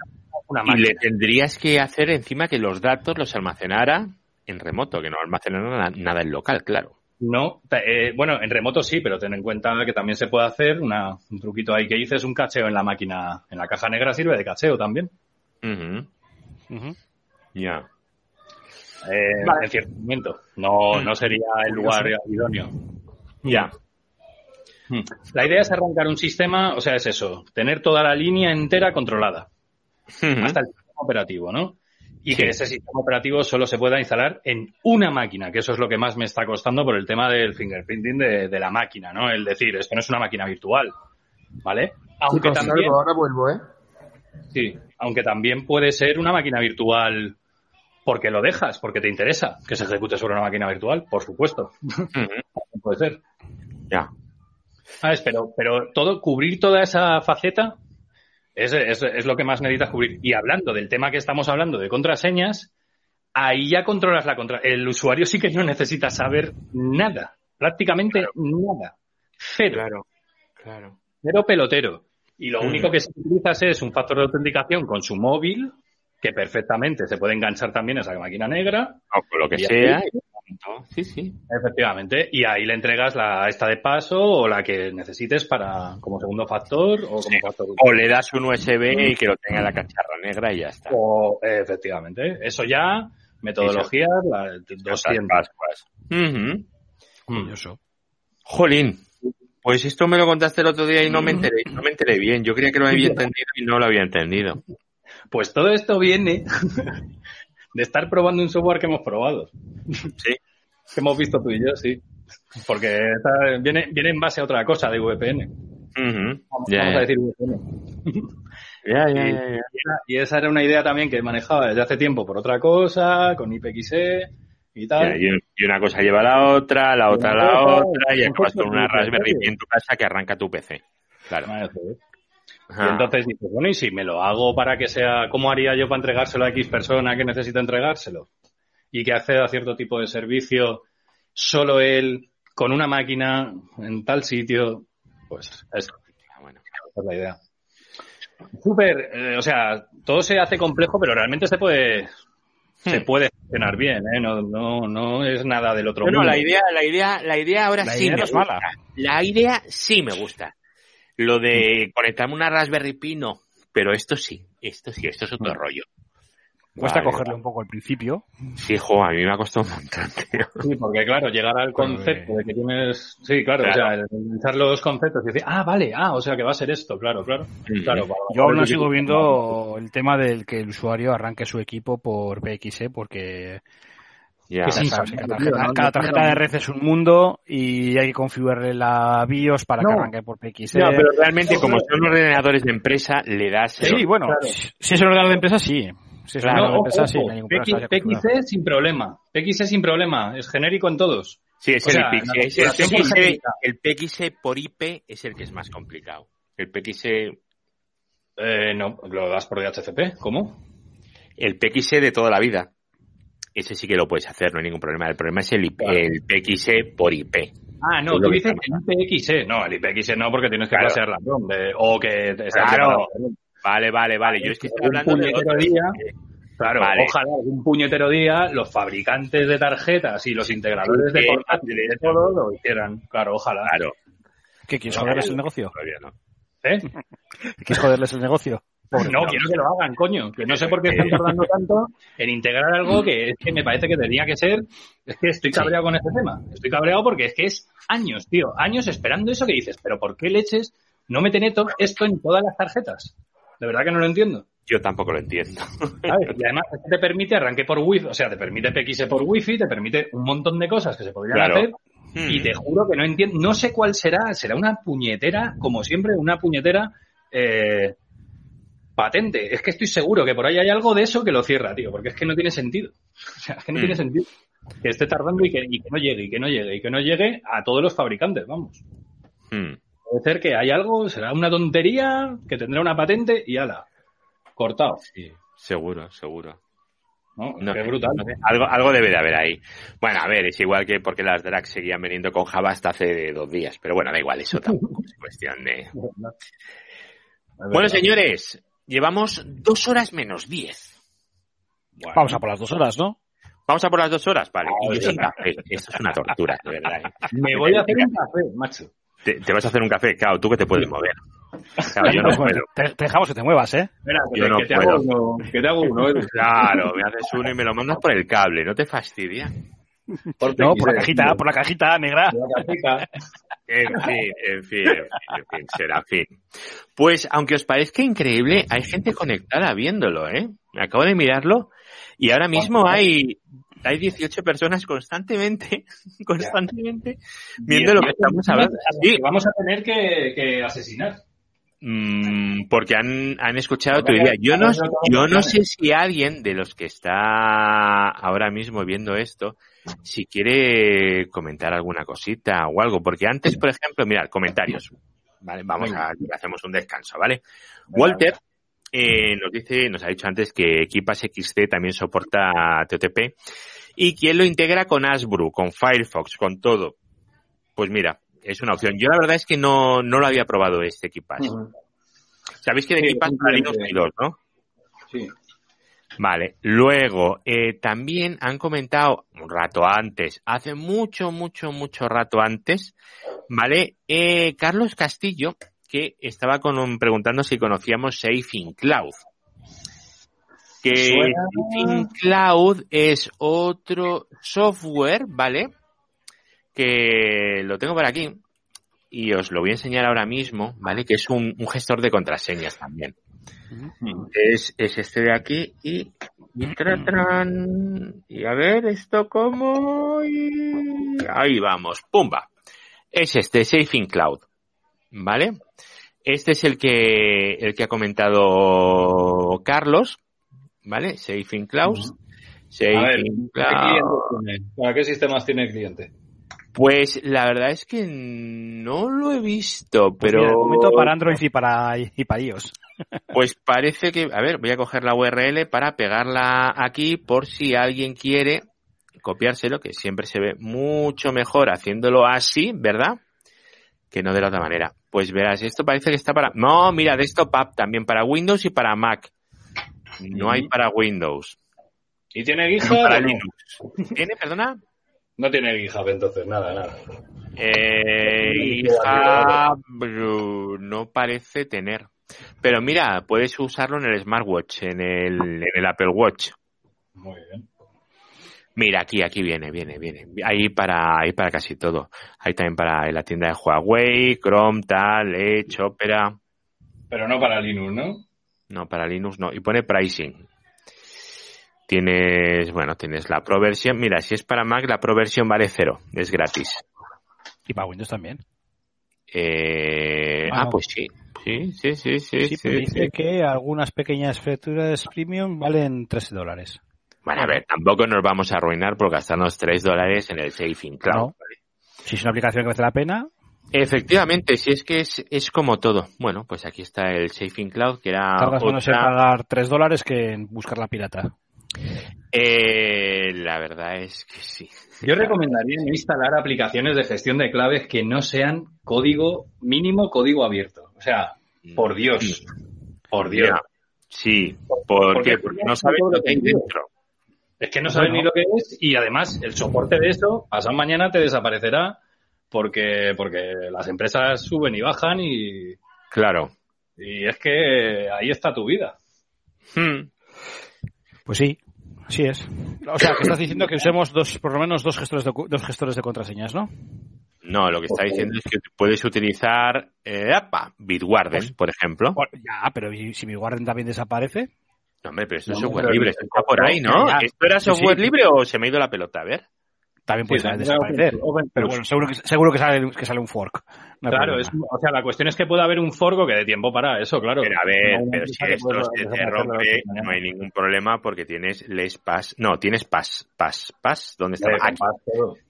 una Y máquina. le tendrías que hacer encima que los datos los almacenara en remoto, que no almacenara na- nada en local, claro. No, eh, bueno, en remoto sí, pero ten en cuenta que también se puede hacer una, un truquito ahí que dices, un cacheo en la máquina, en la caja negra sirve de cacheo también. Ya. eh, Vale. en cierto momento. No, no sería el lugar idóneo. Ya. Hmm. La idea es arrancar un sistema, o sea, es eso, tener toda la línea entera controlada, hasta el sistema operativo, ¿no? Y Sí. que ese sistema operativo solo se pueda instalar en una máquina, que eso es lo que más me está costando por el tema del fingerprinting de, de la máquina, ¿no? El decir, esto no es una máquina virtual, ¿vale? Aunque Chicos, también, ahora vuelvo, ¿eh? sí, aunque también puede ser una máquina virtual porque lo dejas, porque te interesa que se ejecute sobre una máquina virtual, por supuesto. Puede ser. Ya. ¿Sabes? Pero, pero todo, cubrir toda esa faceta es, es, es lo que más necesitas cubrir. Y hablando del tema que estamos hablando de contraseñas, ahí ya controlas la contra. El usuario sí que no necesita saber nada. Prácticamente nada. Cero. Claro. Claro. Cero pelotero. Y lo Mm. único que sí utilizas es un factor de autenticación con su móvil, que perfectamente se puede enganchar también a esa máquina negra. O con lo que sea. Sí, sí. Efectivamente. Y ahí le entregas la esta de paso o la que necesites para como segundo factor o como factor. O le das un USB y que lo tenga en la cacharra negra y ya está. O, efectivamente. Eso ya, metodologías, la, 200. Pascuas. Mm. Jolín. Pues esto me lo contaste el otro día y no me enteré, no me enteré bien. Yo creía que lo había entendido y no lo había entendido. Pues todo esto viene de estar probando un software que hemos probado. Sí. Que hemos visto tú y yo, sí. Porque está- viene, viene en base a otra cosa de VPN. Ujú. Vamos, a decir VPN. Ya, Y, y esa- era una idea también que manejaba desde hace tiempo por otra cosa, con IPXE y tal. Y, una cosa lleva a la otra, la otra a la otra, y acabas con una Raspberry en tu casa que arranca tu PC. Claro. Ah, Y entonces dices, bueno, ¿y si me lo hago para que sea, cómo haría yo para entregárselo a X persona que necesita entregárselo? Y que acceda a cierto tipo de servicio solo él, con una máquina, en tal sitio, pues es, Ah, bueno. esa es la idea. Súper, eh, o sea, todo se hace complejo, pero realmente se puede, se Hmm. puede gestionar bien, ¿eh? No, no, no es nada del otro No, no, mundo. la idea, la idea, la idea ahora La sí idea me gusta. mala. La idea sí me gusta. Lo de conectarme una Raspberry Pi no, pero esto sí, esto sí, esto es otro rollo. Cuesta Vale, cogerle un poco al principio. Sí, jo, a mí me ha costado un montón, tío. Sí, porque claro, llegar al concepto de que tienes, sí, claro, Claro. o sea, echar los conceptos y decir, ah, vale, ah, o sea que va a ser esto, claro, claro. Claro para- Yo aún no sigo viendo el tema del que el usuario arranque su equipo por PXE porque Que sí, sabes, cada tarjeta, ¿no? cada No tarjeta fuera- de red es un mundo y hay que configurarle la BIOS para que arranque por PXE. No, pero realmente como son ordenadores de empresa, le das... Sí, bueno, Claro. si es un ordenador de empresa, sí. Si No, ojo, ojo, PX. PXE sin problema, PXE sin problema, es genérico en todos. Sí, es O sea, el PXE. el PXE, el PXE por IP es el que es más complicado. El PXE, Eh, no, lo das por DHCP, ¿cómo? el PXE de toda la vida. Ese sí que lo puedes hacer, no hay ningún problema. El problema es el, IP Claro. el PXE por IP. Ah, no, tú que dices estamos el IPXE, no, el IPXE no, porque tienes que Claro. pasear la ROM, de- o que Claro. Vale, vale, vale. Yo es que estoy Un hablando de puñetero otro. día. Claro, Vale. ojalá un puñetero día los fabricantes de tarjetas y los integradores de portátiles de todo lo hicieran. Claro, ojalá. Claro, ¿Qué quieres joderles el negocio? todavía no. ¿Eh? ¿Quieres joderles el negocio? No, quiero que lo hagan, coño. Que no sé por qué están tardando tanto en integrar algo que es que me parece que tenía que ser. Es que estoy cabreado con este tema. Estoy cabreado porque es que es años, tío. Años esperando eso que dices. Pero ¿por qué leches no meten esto, esto en todas las tarjetas? De verdad que no lo entiendo. Yo tampoco lo entiendo. ¿sabes? Y además te permite arranque por Wi-Fi, o sea, te permite PXE por Wi-Fi, te permite un montón de cosas que se podrían Claro. hacer. Hmm. Y te juro que no entiendo, no sé cuál será, será una puñetera, como siempre, una puñetera eh, patente. Es que estoy seguro que por ahí hay algo de eso que lo cierra, tío, porque es que no tiene sentido. O sea, es que no Mm. tiene sentido. Que esté tardando y que, y que no llegue, y que no llegue, y que no llegue a todos los fabricantes, vamos. Hmm. Puede ser que hay algo, será una tontería, que tendrá una patente y ala, cortado. Sí, seguro, seguro. ¿no? No, Qué brutal. no algo, algo debe de haber ahí. Bueno, a ver, es igual que porque las drags seguían veniendo con Java hasta hace dos días, pero bueno, da igual, eso tampoco es cuestión de... Bueno, señores, llevamos dos horas menos diez. Bueno, Vamos a por las dos horas, ¿no? Vamos a por las dos horas, vale. Y yo café. Esto es una tortura, de verdad. ¿eh? Me voy a hacer un café, macho. Te, te vas a hacer un café, claro, tú que te puedes mover. Claro, yo no puedo. te, te dejamos que te muevas, ¿eh? Espera, que, Yo te- no que te puedo. hago uno, que te hago uno, Edu. Claro, me haces uno y me lo mandas por el cable, no te fastidia. No, por la cajita, por la cajita negra. La cajita. En fin, en fin, en fin, en fin, será fin. Pues, aunque os parezca increíble, hay gente conectada viéndolo, ¿eh? Acabo de mirarlo y ahora mismo hay, hay 18 personas constantemente, constantemente viendo lo que estamos hablando. Sí, Vamos a tener que, que asesinar. Mm, porque han, han escuchado tu idea. Yo no, yo no sé si alguien de los que está ahora mismo viendo esto, si quiere comentar alguna cosita o algo, porque antes, por ejemplo, mirad, comentarios. Vale, vamos a, hacemos un descanso, ¿vale? Walter eh, nos dice, nos ha dicho antes que Equipas XC también soporta TOTP y quién lo integra con Asbru, con Firefox, con todo. Pues mira, es una opción. Yo la verdad es que no, no lo había probado este Equipas. Sabéis que de Equipas para Linux hay dos, ¿no? Sí. Vale, luego eh, también han comentado un rato antes, hace mucho, mucho, mucho rato antes, ¿vale? Eh, Carlos Castillo, que estaba con un- preguntando si conocíamos Safe in Cloud. Que in Cloud es otro software, ¿vale? Que lo tengo por aquí y os lo voy a enseñar ahora mismo, ¿vale? Que es un, un gestor de contraseñas también es, es este de aquí y, y, tra- tran. y a ver esto como y ahí vamos pumba es este Safe in Cloud ¿vale? Este es el que, el que ha comentado Carlos, ¿vale? Saving Clause. A ver, Saving ¿qué Clause. clientes tiene? ¿Para qué sistemas tiene el cliente? Pues la verdad es que no lo he visto, Pues pero mira, de momento para Android y para, y para iOS. Pues parece que, a ver, voy a coger la URL para pegarla aquí por si alguien quiere copiárselo, que siempre se ve mucho mejor haciéndolo así, ¿verdad? Que no de la otra manera. Pues verás, esto parece que está para... No, mira, Desktop App también para Windows y para Mac. No hay para Windows. ¿Y tiene GitHub para o no? Linux. ¿Tiene, perdona? No tiene GitHub entonces, nada, nada. Eh, GitHub no parece tener. Pero mira, puedes usarlo en el smartwatch, en el, en el Apple Watch. Muy bien. Mira, aquí, aquí viene, viene, viene. Ahí para, ahí para casi todo. Ahí también para la tienda de Huawei, Chrome, tal, Edge, Opera. Pero no para Linux, ¿no? No, para Linux no. Y pone pricing. Tienes, bueno, tienes la Pro versión. Mira, si es para Mac, la Pro versión vale cero. Es gratis. Y para Windows también. Eh, Ah, ah, no. pues sí. Sí, sí, sí, sí. Sí, dice sí. que algunas pequeñas facturas premium valen 13 dólares. Bueno, a ver, tampoco nos vamos a arruinar por gastarnos 3 dólares en el Saving Cloud. No. Si es una aplicación que merece la pena, Efectivamente, si es que es, es como todo. Bueno, pues aquí está el Saving Cloud, que era tardas menos en otra- pagar 3 dólares que en buscar la pirata. Eh, la verdad es que sí. Yo recomendaría no instalar aplicaciones de gestión de claves que no sean código mínimo, código abierto. O sea, por Dios. Por Dios. Mira, sí. ¿Por Porque qué? Porque no sabes lo que hay dentro. Es que no sabes Bueno. ni lo que es y además el soporte de eso, pasado mañana te desaparecerá porque, porque las empresas suben y bajan y, Claro. y es que ahí está tu vida. Hmm. Pues sí, así es. O sea, que estás diciendo que usemos dos, por lo menos dos gestores de, cu- dos gestores de contraseñas, ¿no? No, lo que está diciendo es que puedes utilizar eh, apa, Bitwarden, por ejemplo. Ya, pero ¿y si mi Warren también desaparece? No, hombre, pero esto es No, software pero- libre, esto está por ahí, ¿no? Ya, ya. ¿Esto era Sí, sí. software libre o se me ha ido la pelota? A ver. También puede Sí, desaparecer. open- open Pero bueno, seguro que, seguro que, sale, que sale un fork. No Claro, es, o sea, la cuestión es que puede haber un forgo que dé tiempo para eso, claro. Pero a ver, No, pero si esto se te rompe, no hay ningún problema porque tienes les pass. No, tienes pass, pass, pass. ¿Dónde está? Aquí.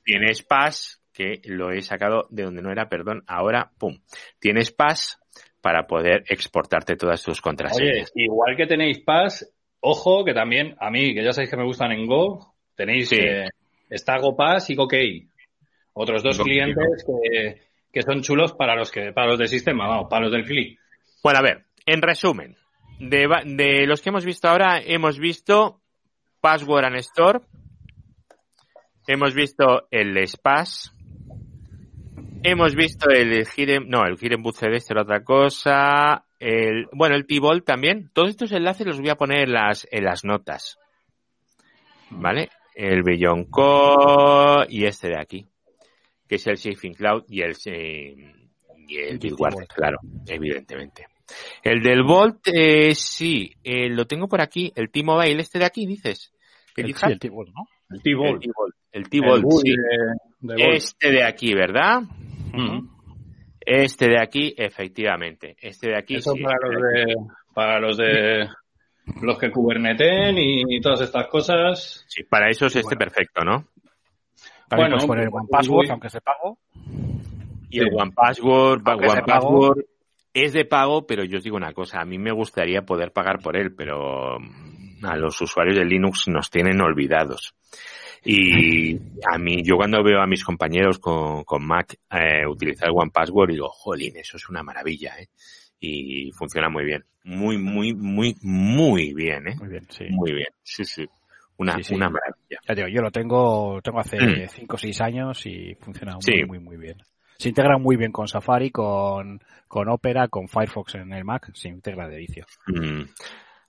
Tienes pass, que lo he sacado de donde no era, perdón. Ahora, pum. Tienes pass para poder exportarte todas tus Oye, contraseñas. igual que tenéis Pass, ojo que también, a mí, que ya sabéis que me gustan en Go, tenéis Sí. eh, está GoPass y GoKey. Otros dos clientes que, que son chulos para los que para los del sistema, vamos, para los del click. Bueno, a ver, en resumen, de, de los que hemos visto ahora, hemos visto Password and Store, hemos visto el Spass, hemos visto el Hidden, no, el CD, este era otra cosa, el, bueno, el T-Ball también. Todos estos enlaces los voy a poner en las, en las notas. ¿Vale? El Beyond Core y este de aquí, que es el Saving Cloud y el, eh, y el Bitwarden, claro, evidentemente. El del Volt, eh, sí, eh, lo tengo por aquí, el T-Mobile, este de aquí, dices. ¿Qué El, sí, el tipo, ¿no? El. T-Volt, el T-Volt, sí. de- de Bolt. Este de aquí, ¿verdad? Mm. Este de aquí, efectivamente. Este de aquí, Eso sí. para los de para los de los que kuberneten y, todas estas cosas. Sí, para eso es este perfecto, ¿no? También Bueno, poner pues, One Password, uy. aunque es de pago. Y el One Password, Aunque es One de pago. Password es de pago, pero yo os digo una cosa, a mí me gustaría poder pagar por él, pero a los usuarios de Linux nos tienen olvidados. Y a mí, yo cuando veo a mis compañeros con, con Mac eh, utilizar One Password, digo, jolín, eso es una maravilla, ¿eh? Y funciona muy bien. Muy, muy, muy, muy bien, ¿eh? Muy bien, sí. Muy bien. Sí, sí. Una, Sí, sí. una maravilla. Ya digo, yo lo tengo, tengo hace Mm. 5 o 6 años y funciona muy, Sí. muy, muy bien. Se integra muy bien con Safari, con, con Opera, con Firefox en el Mac, se integra de vicio. Mm.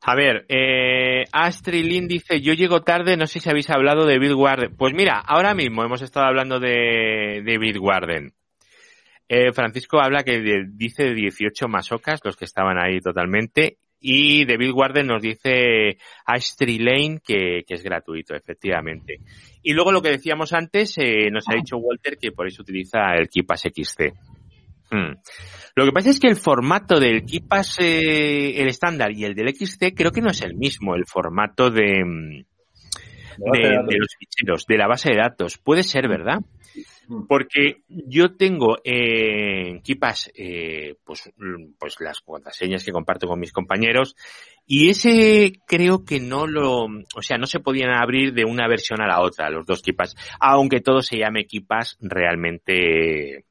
A ver, eh, Astrid Lin dice, yo llego tarde, no sé si habéis hablado de Bitwarden. Pues mira, ahora mismo hemos estado hablando de, de Bitwarden. Eh, Francisco habla que de- dice de 18 masocas, los que estaban ahí totalmente, y de Bitwarden nos dice Astrid Lane que, que es gratuito, efectivamente. Y luego lo que decíamos antes, eh, nos ha dicho Walter que por eso utiliza el KeePass XC. Hmm. Lo que pasa es que el formato del KeePass, eh, el estándar y el del XC, creo que no es el mismo, el formato de, mm, de, de los ficheros, de la base de datos. Puede ser, ¿verdad? Porque yo tengo eh, en KeePass eh, pues, mm, pues las contraseñas que comparto con mis compañeros y ese creo que no lo, o sea, no se podían abrir de una versión a la otra, los dos KeePass, aunque todo se llame KeePass, realmente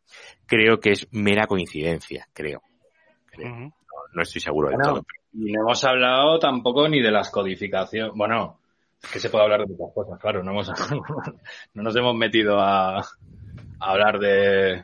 creo que es mera coincidencia, creo. Creo. no, no estoy seguro Bueno, todo. y no hemos hablado tampoco ni de las codificaciones. Bueno, es que se puede hablar de muchas cosas, claro. No, hemos, no nos hemos metido a, a hablar de.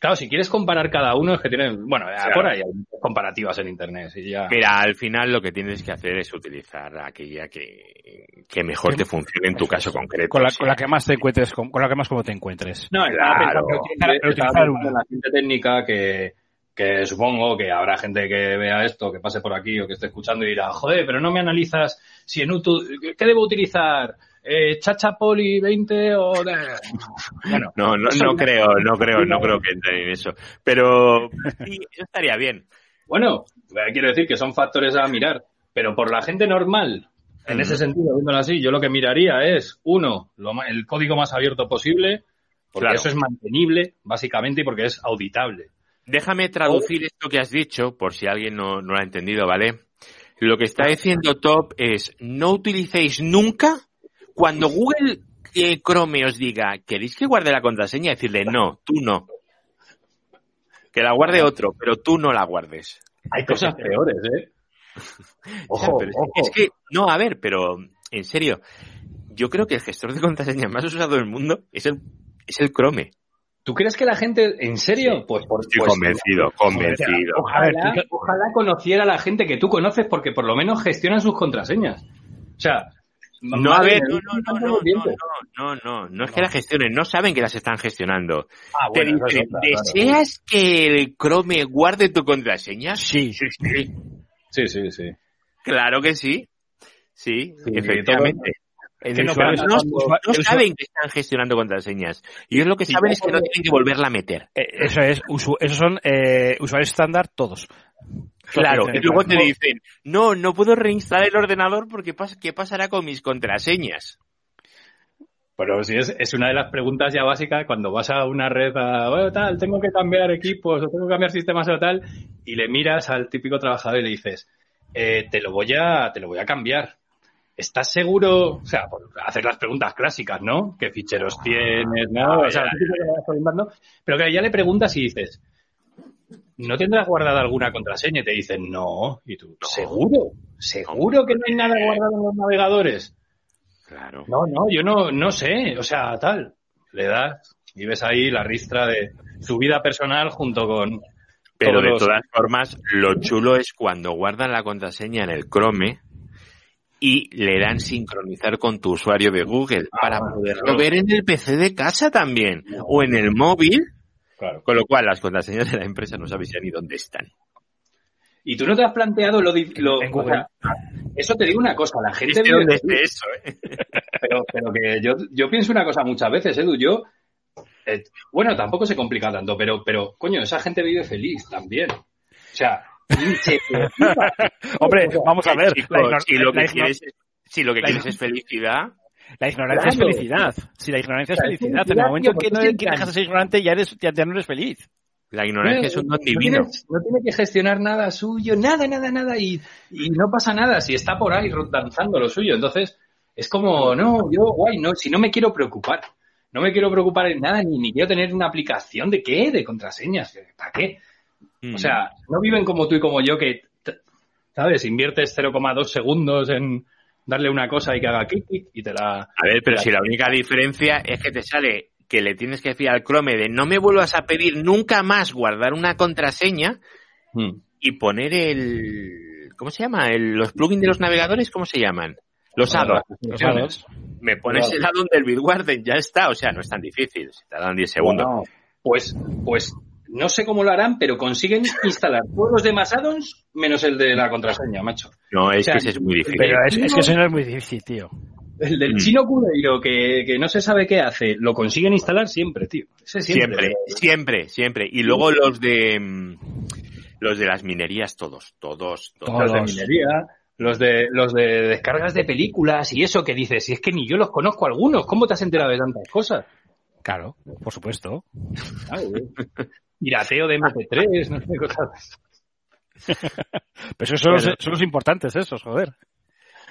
Claro, si quieres comparar cada uno, es que tienen. Bueno, por ahí hay comparativas en internet. Y ya. Mira, al final lo que tienes que hacer es utilizar aquella que, que mejor te funcione en tu caso concreto. Con la, sí. con la que más te encuentres, con, con la que más como te encuentres. No, Claro. utilizar pensando una. la gente técnica que, que supongo que habrá gente que vea esto, que pase por aquí o que esté escuchando y dirá, joder, pero no me analizas si en Utu, ¿qué debo utilizar? Eh, Chacha Poli 20 o de... Bueno, No, no, no creo, no creo, no creo que entren en eso. Pero sí, estaría bien. Bueno, eh, quiero decir que son factores a mirar, pero por la gente normal, en Ujú. ese sentido, viéndolo así, yo lo que miraría es, uno, lo el código más abierto posible, porque Claro. eso es mantenible, básicamente, y porque es auditable. Déjame traducir esto que has dicho, por si alguien no, no lo ha entendido, ¿vale? Lo que está diciendo Top es, no utilicéis nunca, cuando Google eh, Chrome os diga, ¿queréis que guarde la contraseña? Decirle, no, tú no. Que la guarde otro, pero tú no la guardes. Hay cosas peores, ¿eh? Ojo, pero es, ojo. es que, no, a ver, pero en serio, yo creo que el gestor de contraseña más usado del mundo es el, es el Chrome. ¿Tú crees que la gente, en serio? Pues, por, Estoy pues, convencido, convencido. Ojalá conociera a la gente que tú conoces porque por lo menos gestionan sus contraseñas. O sea, No, a ver, no, no, no, no, no, no, no, no, no es que las gestionen, no saben que las están gestionando. Ah, Te dicen. ¿deseas que el Chrome guarde tu contraseña? Sí. sí, sí. Sí, sí, sí. Claro que sí. Sí, Sí, efectivamente. No usuario- pasa No, cuando- no el usuario- saben que están gestionando contraseñas. Y ellos lo que saben es que no tienen que volverla a meter. eh, Eso es, esos son eh, usuarios estándar todos. Claro, y luego te dicen, no, no puedo reinstalar el ordenador porque pas- ¿qué pasará con mis contraseñas? Pero sí, es, es una de las preguntas ya básicas cuando vas a una red a, bueno, tal, tengo que cambiar equipos o tengo que cambiar sistemas o tal, y le miras al típico trabajador y le dices, eh, te lo voy a, te lo voy a cambiar. ¿Estás seguro? O sea, por hacer las preguntas clásicas, ¿no? ¿Qué ficheros tienes? ¿no? O sea. Pero que ya le preguntas y dices, ¿no tendrás guardada alguna contraseña? Y te dicen, no. Y tú, ¿seguro? ¿Seguro que no hay nada guardado en los navegadores? Claro. No, no, yo no, no sé, o sea, tal. Le das y ves ahí la ristra de su vida personal junto con... Pero de los- todas formas, lo chulo es cuando guardan la contraseña en el Chrome y le dan sincronizar con tu usuario de Google Ah, para poderlo claro. ver en el PC de casa también o en el móvil, Claro. con lo cual las contraseñas de la empresa no sabéis ya ni dónde están. Y tú no te has planteado lo... di- lo- o sea, eso te digo una cosa, la gente... Vive dónde eso, ¿eh? pero, pero que yo, yo pienso una cosa muchas veces, Edu, yo... eh, bueno, tampoco se complica tanto, pero, pero, coño, esa gente vive feliz también. O sea. Hombre, vamos a ver. Chicos, la ignor- si lo que quieres es, si lo que la quieres es felicidad, La ignorancia es felicidad. Si la ignorancia es Claro, es felicidad, en el momento en tío, que no que dejas de ser ignorante ya, eres, ya, ya no eres feliz. la ignorancia es un don no divino. tiene, no tiene que gestionar nada suyo, nada, nada, nada, y, y no pasa nada si está por ahí danzando lo suyo. Entonces, es como, no, yo, guay, no, si no me quiero preocupar. No me quiero preocupar en nada, ni, ni quiero tener una aplicación de qué, de contraseñas. ¿Para qué? Mm. O sea, no viven como tú y como yo que, ¿sabes? Inviertes 0,2 segundos en darle una cosa y que haga clic, y te la... A ver, pero la- si la única diferencia es que te sale que le tienes que decir al Chrome de no me vuelvas a pedir nunca más guardar una contraseña Mm. y poner el... ¿Cómo se llama? El- los plugins de los navegadores, ¿cómo se llaman? Los Bueno, add las funciones. Me pones Claro. el add-on del Bitwarden, ya está. O sea, no es tan difícil. Se tardan 10 segundos. Bueno, pues, pues no sé cómo lo harán, pero consiguen instalar todos los demás add-ons menos el de la contraseña, macho. No, es O sea, que ese es muy difícil. Pero es, es que eso no es muy difícil, tío. El del Mm. chino culeiro que, que no se sabe qué hace, lo consiguen instalar siempre, tío. Ese Siempre, siempre, siempre. Y luego los de mm, los de las minerías, todos, todos, todos. Los de minería, los de, los de descargas de películas y eso que dices, si es que ni yo los conozco algunos, ¿cómo te has enterado de tantas cosas? Claro, por supuesto. Pirateo de MP3, no sé, cosas. Pero esos son, los, son los importantes esos, joder.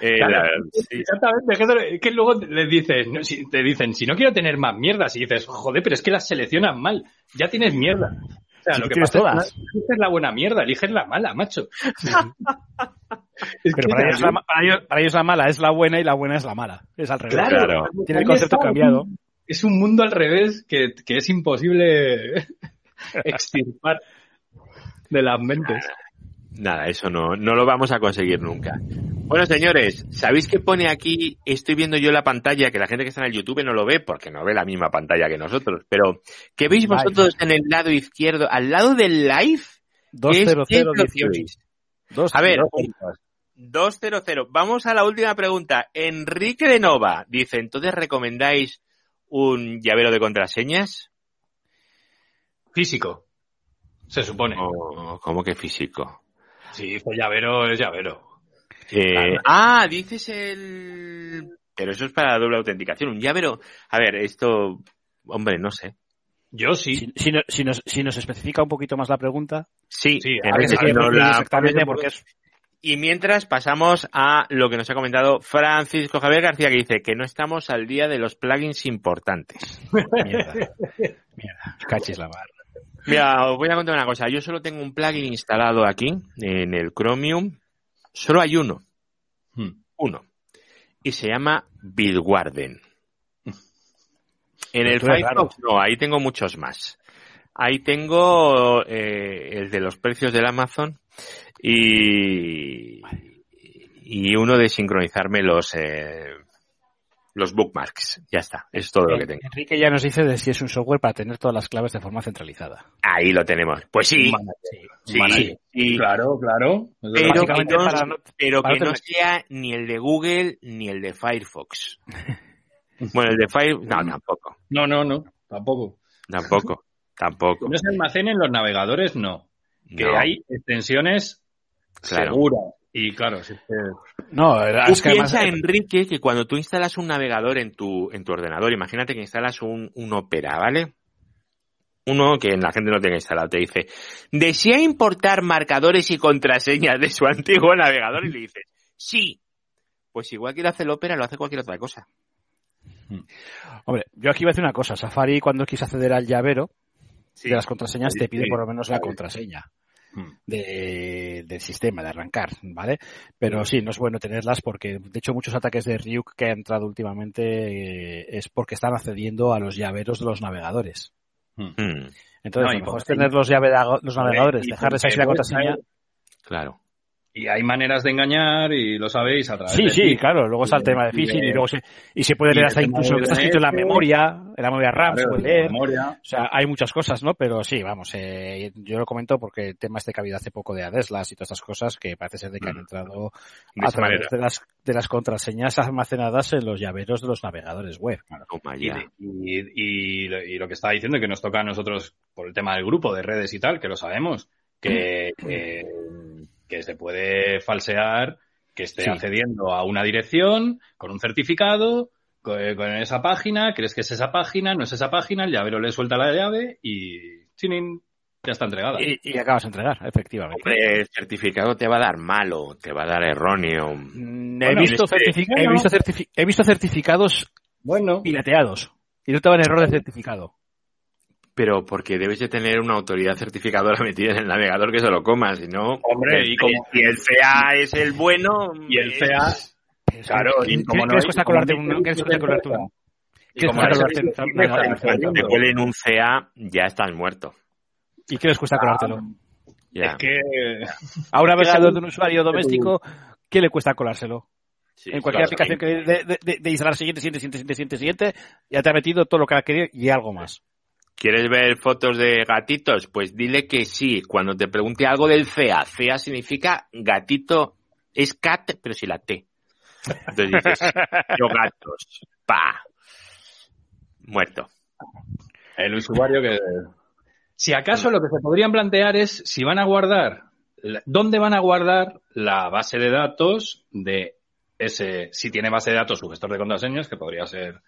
Eh, Claro, la- sí. Exactamente, que, eso- es que luego les dices, no, si, te dicen, si no quiero tener más mierdas, y dices, joder, pero es que las seleccionas mal, ya tienes mierda. O sea, Si lo que pasa todas. es que la buena mierda, eliges la mala, macho. Es Pero para ellos, la, para, ellos, para ellos la mala es la buena y la buena es la mala. Es al revés. Claro, Claro. Tiene el concepto cambiado. Es un mundo al revés que, que es imposible extirpar de las mentes. Nada, eso no, no lo vamos a conseguir nunca. Bueno, señores, ¿sabéis qué pone aquí? Estoy viendo yo la pantalla, que la gente que está en el YouTube no lo ve porque no ve la misma pantalla que nosotros, pero ¿qué veis vosotros en el lado izquierdo? Al lado del live, ¿qué es- qué es lo que 20018. veis? Dos, A ver, dos. 200. Vamos a la última pregunta. Enrique de Nova dice, ¿entonces recomendáis un llavero de contraseñas? Físico, se supone. ¿O cómo que físico? Sí, pues llavero es llavero. Eh, Ah, dices el... Pero eso es para la doble autenticación. Un llavero... A ver, esto... Hombre, no sé. Yo sí. Si, si no- si nos, si nos especifica un poquito más la pregunta, Sí, Sí, a ver, no la- exactamente porque es Y mientras pasamos a lo que nos ha comentado Francisco Javier García, que dice que no estamos al día de los plugins importantes. mierda. Mierda, cachis la mar. Mira, os voy a contar una cosa. Yo solo tengo un plugin instalado aquí, en el Chromium. Solo hay uno. Hmm. Uno. Y se llama Bitwarden. En el Firefox no, ahí tengo muchos más. Ahí tengo eh, el de los precios del Amazon y, y uno de sincronizarme los eh, los bookmarks. Ya está, es todo lo que tengo. Enrique ya nos dice de si es un software para tener todas las claves de forma centralizada. Ahí lo tenemos. Pues sí, sí, Manager. sí. Claro, claro. Pero, que Básicamente no, para no- pero para que no sea ni el de Google ni el de Firefox. Bueno, el de Firefox, no, tampoco, No, no, no, tampoco. tampoco, tampoco. Que no se almacenen los navegadores, no. Que No, hay extensiones Claro. seguras. Y claro, si es que... No, Tú es que además, piensa, Enrique, que cuando tú instalas un navegador en tu, en tu ordenador, imagínate que instalas un, un Opera, ¿vale? Uno que la gente no tenga instalado, te dice, ¿desea importar marcadores y contraseñas de su antiguo navegador? Y le dices, sí. Pues igual que lo hace el Opera, lo hace cualquier otra cosa. hombre, yo aquí voy a decir una cosa. Safari cuando quise acceder al llavero Sí. de las contraseñas Sí, te pide sí. por lo menos la contraseña. De, del sistema, de arrancar, ¿vale? Pero sí, no es bueno tenerlas porque, de hecho, muchos ataques de Ryuk que han entrado últimamente eh, es porque están accediendo a los llaveros de los navegadores. Mm, Entonces, No, lo mejor es tener los, llave- los navegadores, dejarles así la contraseña. claro. Y hay maneras de engañar y lo sabéis a través Sí, de sí, phishing. claro. Luego está el tema de phishing y luego se, y se puede leer hasta incluso lo que está escrito en la memoria, en la memoria RAM, se puede de leer. memoria. O sea, hay muchas cosas, ¿no? Pero sí, vamos, eh, yo lo comento porque el tema este que ha habido hace poco de Adeslas y todas estas cosas que parece ser de que han entrado De a través manera. de las, de las contraseñas almacenadas en los llaveros de los navegadores web. Toma Y, ya. y, y lo- y lo que estaba diciendo que nos toca a nosotros por el tema del grupo de redes y tal, que lo sabemos, que, que, que se puede falsear, que esté Sí. accediendo a una dirección con un certificado, con, con esa página, crees que es esa página, no es esa página, el llavero le suelta la llave y ¡chinin! ya está entregada. Y, y acabas de entregar, efectivamente. Hombre, el certificado te va a dar malo, te va a dar erróneo. Mm, he, Bueno, visto este- he, visto certifi- he visto certificados Bueno, pirateados y no te van error de certificado. Pero porque debes de tener una autoridad certificadora metida en el navegador que se lo coma, si no... Hombre, el- y como- si el CA es el bueno... y el es- CA, Claro, ¿qué, y como qué no les hay- cuesta colarte no un, hay ¿qué les cuesta colarte un, y ¿qué les como y una- una- te huelen un CA, ya estás muerto. ¿Y qué les cuesta colártelo? Ya. es que A un que navegador según- de un usuario doméstico, ¿qué le cuesta colárselo? Sí, en cualquier claro. aplicación que de, de, de- de instalar siguiente, siguiente, siguiente, siguiente, siguiente, ya te ha metido todo lo que ha querido y algo más. ¿Quieres ver fotos de gatitos? Pues dile que sí. Cuando te pregunte algo del CA, CA significa gatito, es cat, pero sin la T. Entonces dices, yo gatos, pa, muerto. El usuario que... Si acaso lo que se podrían plantear es si van a guardar, ¿dónde van a guardar la base de datos de ese, si tiene base de datos su gestor de contraseñas, que podría ser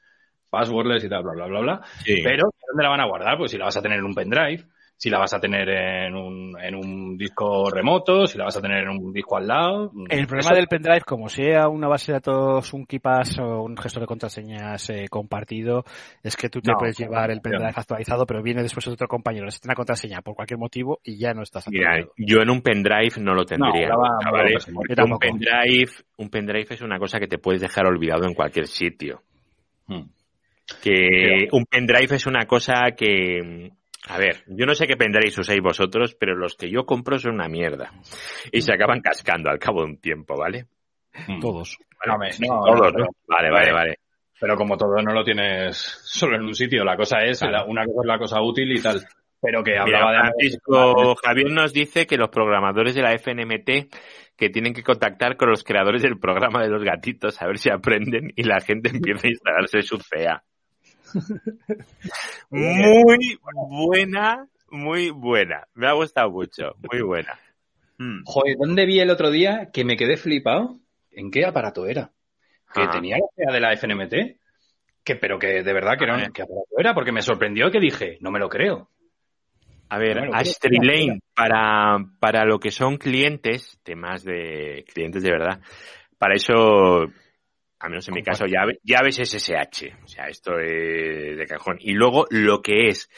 passwordless y tal, bla, bla, bla, bla. Sí. Pero, ¿dónde la van a guardar? Pues si la vas a tener en un pendrive, si la vas a tener en un, en un disco remoto, si la vas a tener en un disco al lado. El problema Eso- del pendrive, como sea una base de datos, un KeePass o un gestor de contraseñas eh, compartido, es que tú te No, puedes llevar el pendrive no. actualizado, pero viene después otro compañero, necesita una contraseña por cualquier motivo y ya no estás Mira, actualizado. yo en un pendrive no lo tendría. Un pendrive es una cosa que te puedes dejar olvidado en cualquier sitio. Hmm. Que un pendrive es una cosa que, a ver, yo no sé qué pendrive usáis vosotros, pero los que yo compro son una mierda. Y se acaban cascando al cabo de un tiempo, ¿vale? Hmm. Todos. No, me- Sí, no, todos, no, ¿no? Vale, vale, vale. Pero como todo no lo tienes solo en un sitio, la cosa es, Claro. la- una cosa es la cosa útil y tal. Pero que Mira, hablaba de... Francisco Javier nos dice que los programadores de la FNMT que tienen que contactar con los creadores del programa de los gatitos a ver si aprenden y la gente empieza a instalarse su CEA. Muy buena, muy buena. Me ha gustado mucho, muy buena. Mm. Joder, ¿dónde vi el otro día que me quedé flipado? ¿En qué aparato era? Que Ah. tenía la de la FNMT, que, pero que de verdad que ver. ¿qué aparato era? Porque me sorprendió que dije, no me lo creo. A ver. Lane, para, para lo que son clientes, temas de clientes de verdad, para eso, a menos en mi caso, llave- llaves SSH. O sea, esto es de cajón. Y luego lo que es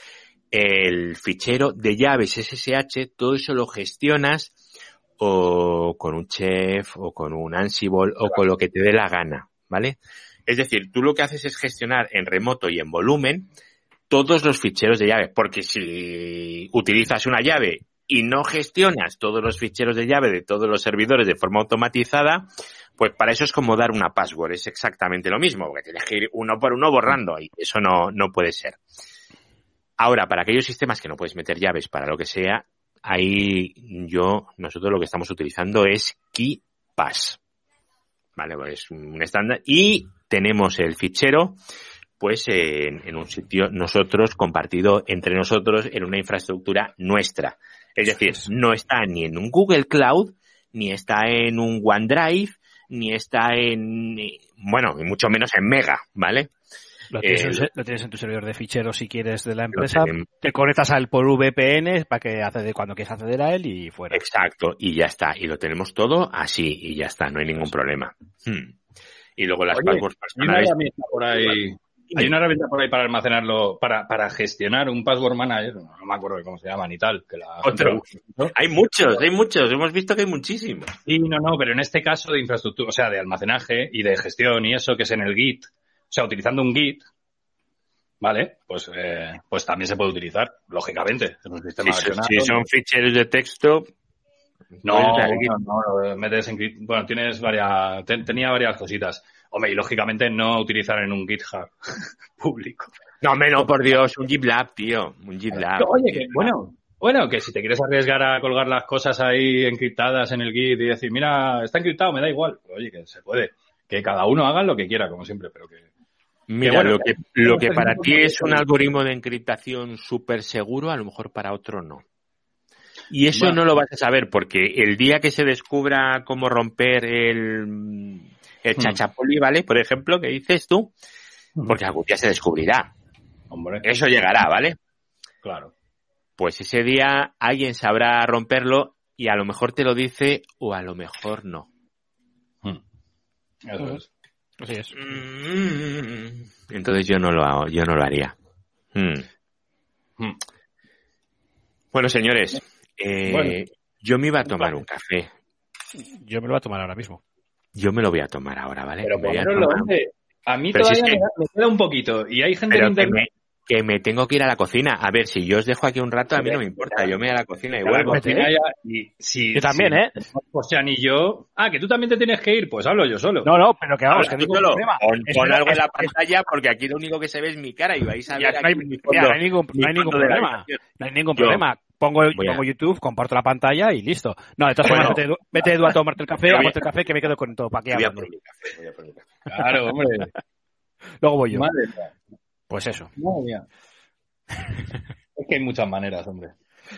el fichero de llaves SSH, todo eso lo gestionas o con un chef o con un Ansible o con lo que te dé la gana, ¿vale? Es decir, tú lo que haces es gestionar en remoto y en volumen todos los ficheros de llave, porque si utilizas una llave y no gestionas todos los ficheros de llave de todos los servidores de forma automatizada, pues para eso es como dar una password, es exactamente lo mismo, porque tienes que ir uno por uno borrando y eso no, no puede ser. Ahora, para aquellos sistemas que no puedes meter llaves para lo que sea, ahí yo, nosotros lo que estamos utilizando es KeyPass. Vale, pues un estándar. Y tenemos el fichero, pues en, en un sitio nosotros compartido entre nosotros en una infraestructura nuestra. Es decir, no está ni en un Google Cloud, ni está en un OneDrive, ni está en, bueno, y mucho menos en Mega, ¿vale? Lo tienes, Eh, en, se- lo tienes en tu servidor de ficheros si quieres de la empresa, te conectas a él por VPN para que accede cuando quieras acceder a él y fuera. Exacto, y ya está. Y lo tenemos todo así, y ya está, no hay ningún problema. Hmm. Y luego las Oye, passwords personales. por ahí, hay una herramienta por ahí para almacenarlo, para, para gestionar un password manager, no, no me acuerdo de cómo se llama ni tal, que la Otro. Hay muchos, hay muchos. Hemos visto que hay muchísimos. Sí, no, no, pero en este caso de infraestructura, o sea, de almacenaje y de gestión y eso, que es en el Git, o sea, utilizando un Git, ¿vale? Pues, eh, pues también se puede utilizar, lógicamente. Es un sistema Si, son- versionado. si son ficheros de texto, No, no, metes en Git. Bueno, tienes varias, ten- tenía varias cositas. Hombre, y lógicamente no utilizar en un GitHub público. No, no, por Dios, un GitLab, tío. Un GitLab. Oye, que bueno, bueno, que si te quieres arriesgar a colgar las cosas ahí encriptadas en el Git y decir, mira, está encriptado, me da igual. Oye, que se puede. Que cada uno haga lo que quiera, como siempre, pero que... Mira, Que bueno, lo que, lo para ti es un algoritmo de encriptación súper seguro, a lo mejor para otro no. Y eso Bueno. no lo vas a saber porque el día que se descubra cómo romper el, el Hmm. chachapoli, ¿vale? Por ejemplo, que dices tú, porque algún día se descubrirá. Hombre, Eso llegará, ¿vale? claro. Pues ese día alguien sabrá romperlo y a lo mejor te lo dice o a lo mejor no. Eso Ujú. es. Así es. Mm, Entonces yo no lo hago, yo no lo haría. Bueno, señores, eh, Bueno. yo me iba a tomar un café. Yo me lo voy a tomar ahora mismo. Yo me lo voy a tomar ahora, ¿vale? Pero a mí Pero si todavía es que- me, da- me queda un poquito. Y hay gente Pero en que me, que me tengo que ir a la cocina. A ver, si yo os dejo aquí un rato, a mí no me importa. Yo me voy a la cocina y a la vuelvo. cocina ya, y si, Yo también, ¿eh? O sea, ni yo... Ah, que tú también te tienes que ir. Pues hablo yo solo. No, no, pero que vamos, que ningún problema. Pon, algo en la pantalla porque aquí lo único que se ve es mi cara y vais a ver no hay, ningún, problema. No hay ningún problema. Pongo, Voy a- pongo YouTube, comparto la pantalla y listo. No, de todas formas, Bueno. vete, vete, Edu, a tomarte el café, a tomarte el café, que me quedo con todo para aquí Voy voy a por mi café. Claro, hombre. Luego voy yo. Madre. Pues eso. Madre mía. Es que hay muchas maneras, hombre.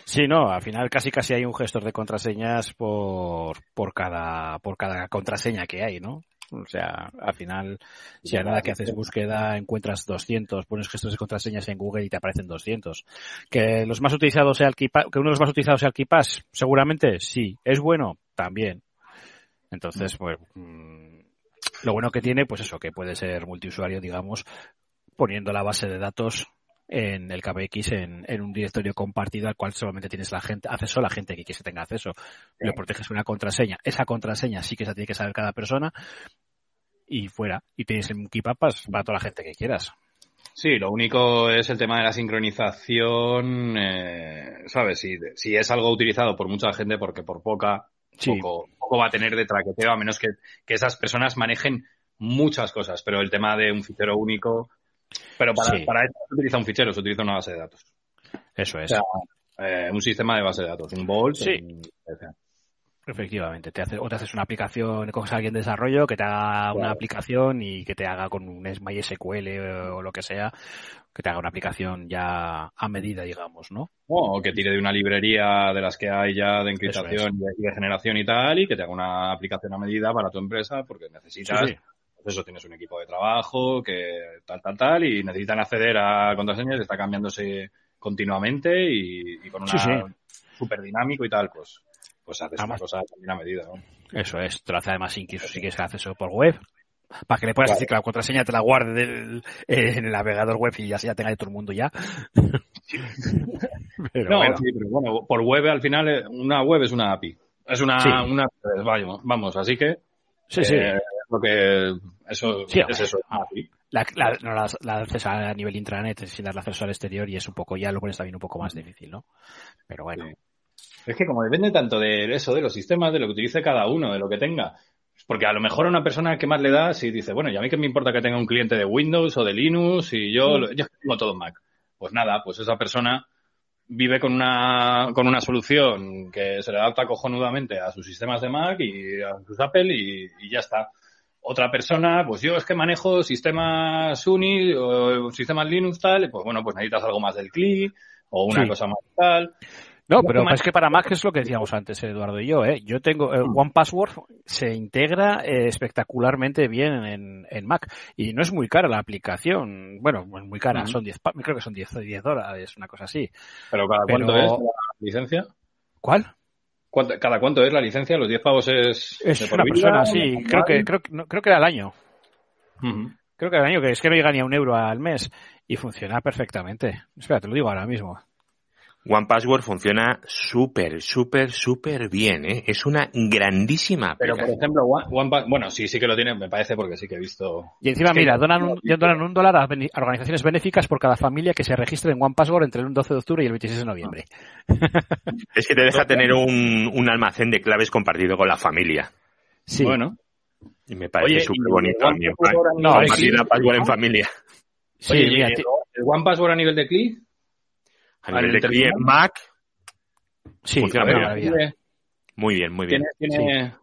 Sí, no, al final casi casi hay un gestor de contraseñas por, por cada, por cada contraseña que hay, ¿no? O sea, al final, si a nada que haces búsqueda encuentras 200, pones gestores de contraseñas en Google y te aparecen 200. Que los más utilizados sea el KeePass, que uno de los más utilizados sea el KeePass, seguramente sí. ¿Es bueno? También. Entonces, pues, mm, lo bueno que tiene, pues eso, que puede ser multiusuario, digamos, poniendo la base de datos en el KBX en, en un directorio compartido al cual solamente tienes la gente, acceso a la gente que que tenga acceso. Le proteges una contraseña. Esa contraseña sí que se tiene que saber cada persona y fuera. Y tienes keep up pues, para toda la gente que quieras. Sí, lo único es el tema de la sincronización, eh, ¿sabes? Si, si es algo utilizado por mucha gente, porque por poca, Sí. poco, poco va a tener de traqueteo, a menos que, que esas personas manejen muchas cosas. Pero el tema de un fichero único, pero para, Sí. para eso se utiliza un fichero, se utiliza una base de datos. Eso O es. sea, eh, un sistema de base de datos, un Vault. Sí. un- o Efectivamente, te hace, o te haces una aplicación, coges a alguien de desarrollo que te haga una aplicación y que te haga con un MySQL o lo que sea, que te haga una aplicación ya a medida, digamos, ¿no? O que tire de una librería de las que hay ya de encriptación y de- y de generación y tal, y que te haga una aplicación a medida para tu empresa, porque necesitas, Sí, sí. pues eso, tienes un equipo de trabajo, que tal, tal, tal, y necesitan acceder a contraseñas, está cambiándose continuamente y, y con una Sí, sí. súper dinámico y tal, pues, pues haces Además- una cosa también a medida, ¿no? Eso es, te lo hace además incluso si quieres acceso por web, para que le puedas Claro. decir que la contraseña te la guarde del- en el navegador web y ya tenga de todo el mundo ya. Pero no, bueno, sí, pero bueno, por web al final, eh, una web es una API. Es una, Sí. una vamos, vamos, así que sí, sí. eh, lo que eso Sí, es eso. La, la, no, la, la haces a nivel intranet sin darle acceso al exterior y es un poco, ya lo pones también un poco más difícil, ¿no? Pero bueno. Sí. Es que como depende tanto de eso, de los sistemas, de lo que utilice cada uno, de lo que tenga. Porque a lo mejor a una persona que más le da, si dice, bueno, y a mí que me importa que tenga un cliente de Windows o de Linux y yo, lo- yo tengo todo Mac. Pues nada, pues esa persona vive con una, con una solución que se le adapta cojonudamente a sus sistemas de Mac y a sus Apple y, y ya está. Otra persona, pues yo es que manejo sistemas Uni o sistemas Linux tal, pues bueno, pues necesitas algo más del CLI o una Sí. cosa más tal. No, pero es que para Mac es lo que decíamos antes, Eduardo y yo, ¿eh? Yo tengo, eh, One Password se integra eh, espectacularmente bien en, en Mac y no es muy cara la aplicación. Bueno, no es muy cara, Ujú. son 10, pa- creo que son 10, 10 dólares, una cosa así. Pero cada Pero- cuánto es la licencia? ¿Cuál? ¿Cuánto- ¿Cada cuánto es la licencia? ¿Los 10 pavos es, de Es por una vida? persona, sí, creo que, creo, no, creo que era al año. Creo que al año, que es que no llega ni a un euro al mes y funciona perfectamente. Espera, te lo digo ahora mismo. One Password funciona súper, súper, súper bien, ¿eh? Es una grandísima Pero, por ejemplo, One, One Pa- bueno, sí, sí que lo tiene, me parece, porque sí que he visto. Y encima, Es mira, donan un, ya donan un dólar a organizaciones benéficas por cada familia que se registre en One Password entre el 12 de octubre y el 26 de noviembre. Es que te deja tener un, un almacén de claves compartido con la familia. Sí. Bueno, Y me parece súper bonito el No, Compartir la password en familia. sí, Oye, mira, ¿y ti- el One Password a nivel de CLI? A nivel de. Mac, sí, funciona muy bien. maravilla. Muy bien, muy bien. tiene, tiene-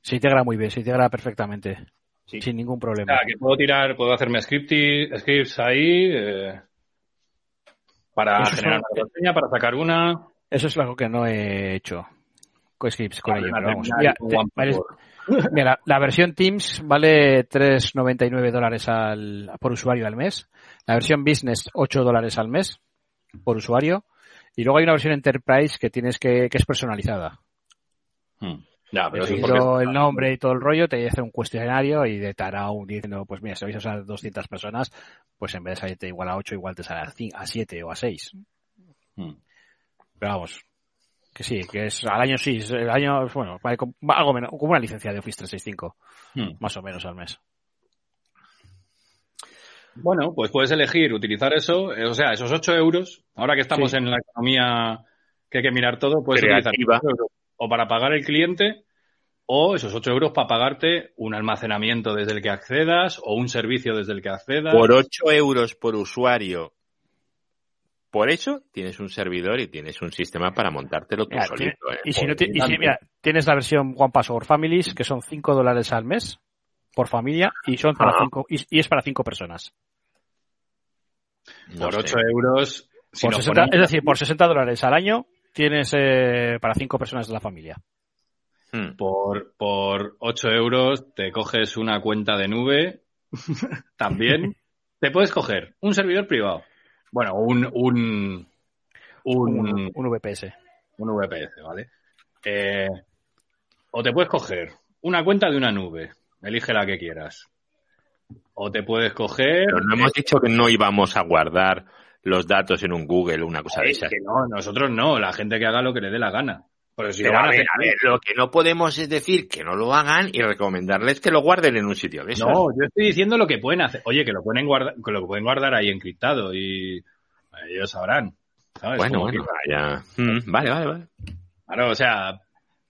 Se integra muy bien, se integra perfectamente. Sí. Sin ningún o problema. sea, que puedo tirar, puedo hacerme scripti- scripts ahí, eh, para Eso generar una contraseña, para sacar una. Eso es algo que no he hecho. Con scripts, con ello, vamos. Mira, la versión Teams vale 3,99 dólares al, por usuario al mes. La versión Business, 8 dólares al mes por usuario. Y luego hay una versión Enterprise que tienes que, que es personalizada. Hmm. Ya, pero eso porque- el nombre y todo el rollo, te hace un cuestionario y de dará un diciendo, pues mira, si vais a usar 200 personas, pues en vez de salirte igual a 8, igual te sale a cin- a 7 o a 6. Hmm. Pero vamos, que sí, que es al año sí, el año, bueno, algo menos, como una licencia de Office 365, Hmm. más o menos al mes. Bueno, pues puedes elegir utilizar eso, eh, o sea, esos 8 euros, ahora que estamos Sí. en la economía que hay que mirar todo, puedes Creativa. utilizar euros o para pagar el cliente o esos 8 euros para pagarte un almacenamiento desde el que accedas o un servicio desde el que accedas. Por 8 euros por usuario por eso tienes un servidor y tienes un sistema para montártelo tú Mira, solito. tiene- ¿eh? y si, no y si, mira, tienes la versión One Password Families, que son 5 dólares al mes por familia y son para Ah. cinco, y, y es para 5 personas. no Por sé. 8 euros. si Por nos 60 ponemos- es decir, por 60 dólares al año tienes eh, para 5 personas de la familia. Hmm. por, por 8 euros te coges una cuenta de nube. También te puedes coger un servidor privado. Bueno, un, un, un, Un, un VPS. un VPS, ¿vale? Eh, o te puedes coger una cuenta de una nube. Elige la que quieras. O te puedes coger. Pero no hemos dicho que no íbamos a guardar los datos en un Google o una cosa de esas. que no, nosotros no, la gente que haga lo que le dé la gana. Pero si Pero lo van a ver, a ver, lo que no podemos es decir que no lo hagan y recomendarles que lo guarden en un sitio de esos. No, yo estoy diciendo lo que pueden hacer. Oye, que lo pueden guardar, que lo pueden guardar ahí encriptado y ellos sabrán. ¿sabes? bueno, Como bueno, que- vaya. Mm, vale, vale, vale. Claro, o sea,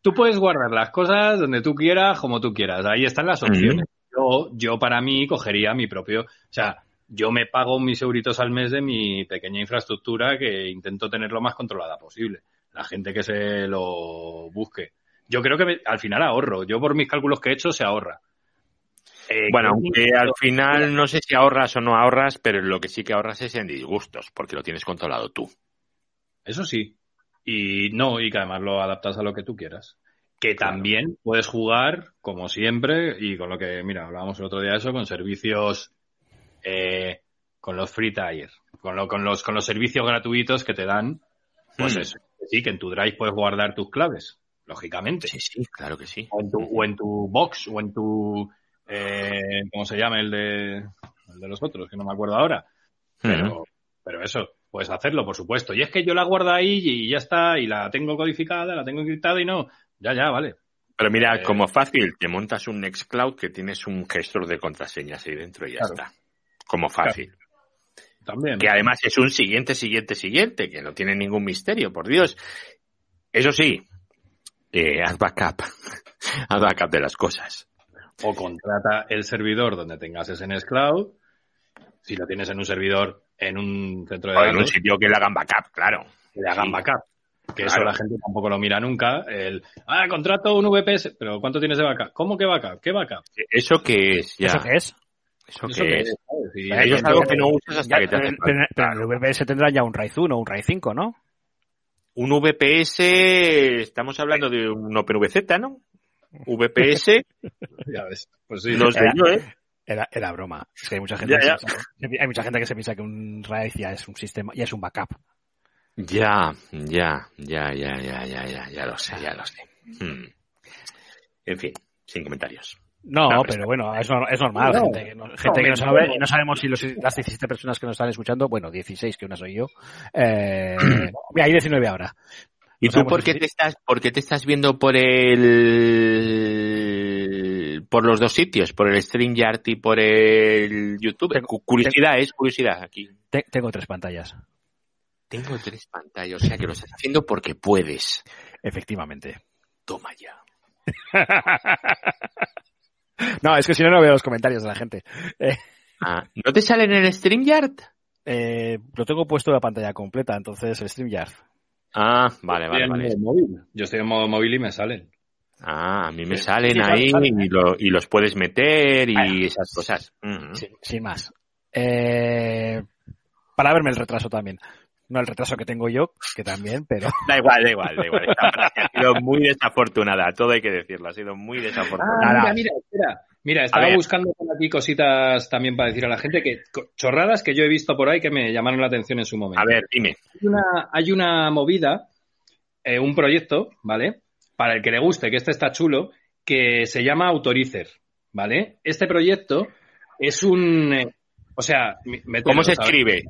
tú puedes guardar las cosas donde tú quieras, como tú quieras. Ahí están las opciones. Yo, yo para mí cogería mi propio, o sea, yo me pago mis euritos al mes de mi pequeña infraestructura que intento tener lo más controlada posible. La gente que se lo busque. Yo creo que me- al final ahorro. Yo por mis cálculos que he hecho se ahorra. Eh, Bueno, que- aunque al final no sé si ahorras o no ahorras, pero lo que sí que ahorras es en disgustos, porque lo tienes controlado tú. Eso sí. Y no, y que además lo adaptas a lo que tú quieras. Que también puedes jugar, como siempre, y con lo que, mira, hablábamos el otro día de eso, con servicios, eh, con los free tier, con, lo- con, los, con los servicios gratuitos que te dan, pues Hmm. eso. Sí, que en tu drive puedes guardar tus claves, lógicamente. Sí, sí, claro que sí. O en tu, o en tu box, o en tu, eh, ¿cómo se llama? El de, el de los otros, que no me acuerdo ahora. Pero, pero eso, puedes hacerlo, por supuesto. Y es que yo la guardo ahí y ya está, y la tengo codificada, la tengo encriptada y no. Ya, ya, vale. Pero mira, Eh, como fácil, te montas un Nextcloud que tienes un gestor de contraseñas ahí dentro y ya Claro. está. Como fácil. También. Que además es un siguiente, siguiente, siguiente, que no tiene ningún misterio, por Dios. Eso sí, eh, haz backup. haz backup de las cosas. O contrata el servidor donde tengas ese Nextcloud. Si lo tienes en un servidor, en un centro de O en un datos, sitio que le hagan backup, claro. que le hagan Sí. backup. Que eso Claro. la gente tampoco lo mira nunca. El, ah, contrato un VPS, pero ¿cuánto tienes de backup? ¿Cómo que backup? ¿Qué backup? ¿Eso qué es? Ya. ¿Eso qué es? ¿Eso ¿Eso qué es? es? Eh, Eso es algo que no usas hasta Ya, que te hace pero, falta. pero- en el VPS tendrá ya un RAID 1 o un RAID 5, ¿no? Un VPS, estamos hablando de un OpenVZ, ¿no? VPS, Ya ves. Pues sí. sé Era- yo, ¿eh? Era, era broma. Es que hay mucha gente, Ya, que ya. se piensa- hay mucha gente que se piensa que un RAID ya es un sistema, ya es un backup. Ya, ya, ya, ya, ya, ya, ya, ya lo sé, ya lo sé. Hmm. En fin, sin comentarios. No, No, pero bueno, es, es normal. No, gente que no, gente que no sabe no. y no sabemos si los, las 17 personas que nos están escuchando, bueno, 16, que una soy yo. Eh, hay 19 ahora. ¿Y tú por qué si- te estás, por qué te estás viendo por el, por los dos sitios, por el StreamYard y por el YouTube? Tengo- curiosidad, es curiosidad aquí. Te- tengo tres pantallas. Tengo tres pantallas, o sea que lo estás haciendo porque puedes. Efectivamente. Toma ya. no, es que si no, no veo los comentarios de la gente. Eh, Ah, ¿No te sale en el StreamYard? eh, lo tengo puesto la pantalla completa, entonces el StreamYard. Ah, vale, vale, Estoy en vale. modo móvil. Yo estoy en modo móvil y me salen. Ah, a mí me Sí, salen sí, ahí sale, y, lo- y los puedes meter y esas cosas. Sin, sin más. Eh, para verme el retraso también. No el retraso que tengo yo, que también, pero... Da igual, da igual, da igual. Esta frase ha sido muy desafortunada, todo hay que decirlo, ha sido muy desafortunada. Ah, mira, mira, espera. Mira, estaba buscando por aquí cositas también para decir a la gente que chorradas que yo he visto por ahí que me llamaron la atención en su momento. A ver, dime. Hay una, hay una movida, eh, un proyecto, ¿vale? Para el que le guste, que este está chulo, que se llama Autorizer, ¿vale? Este proyecto es un... eh, o sea, mételo, ¿Cómo se ¿sabes? escribe?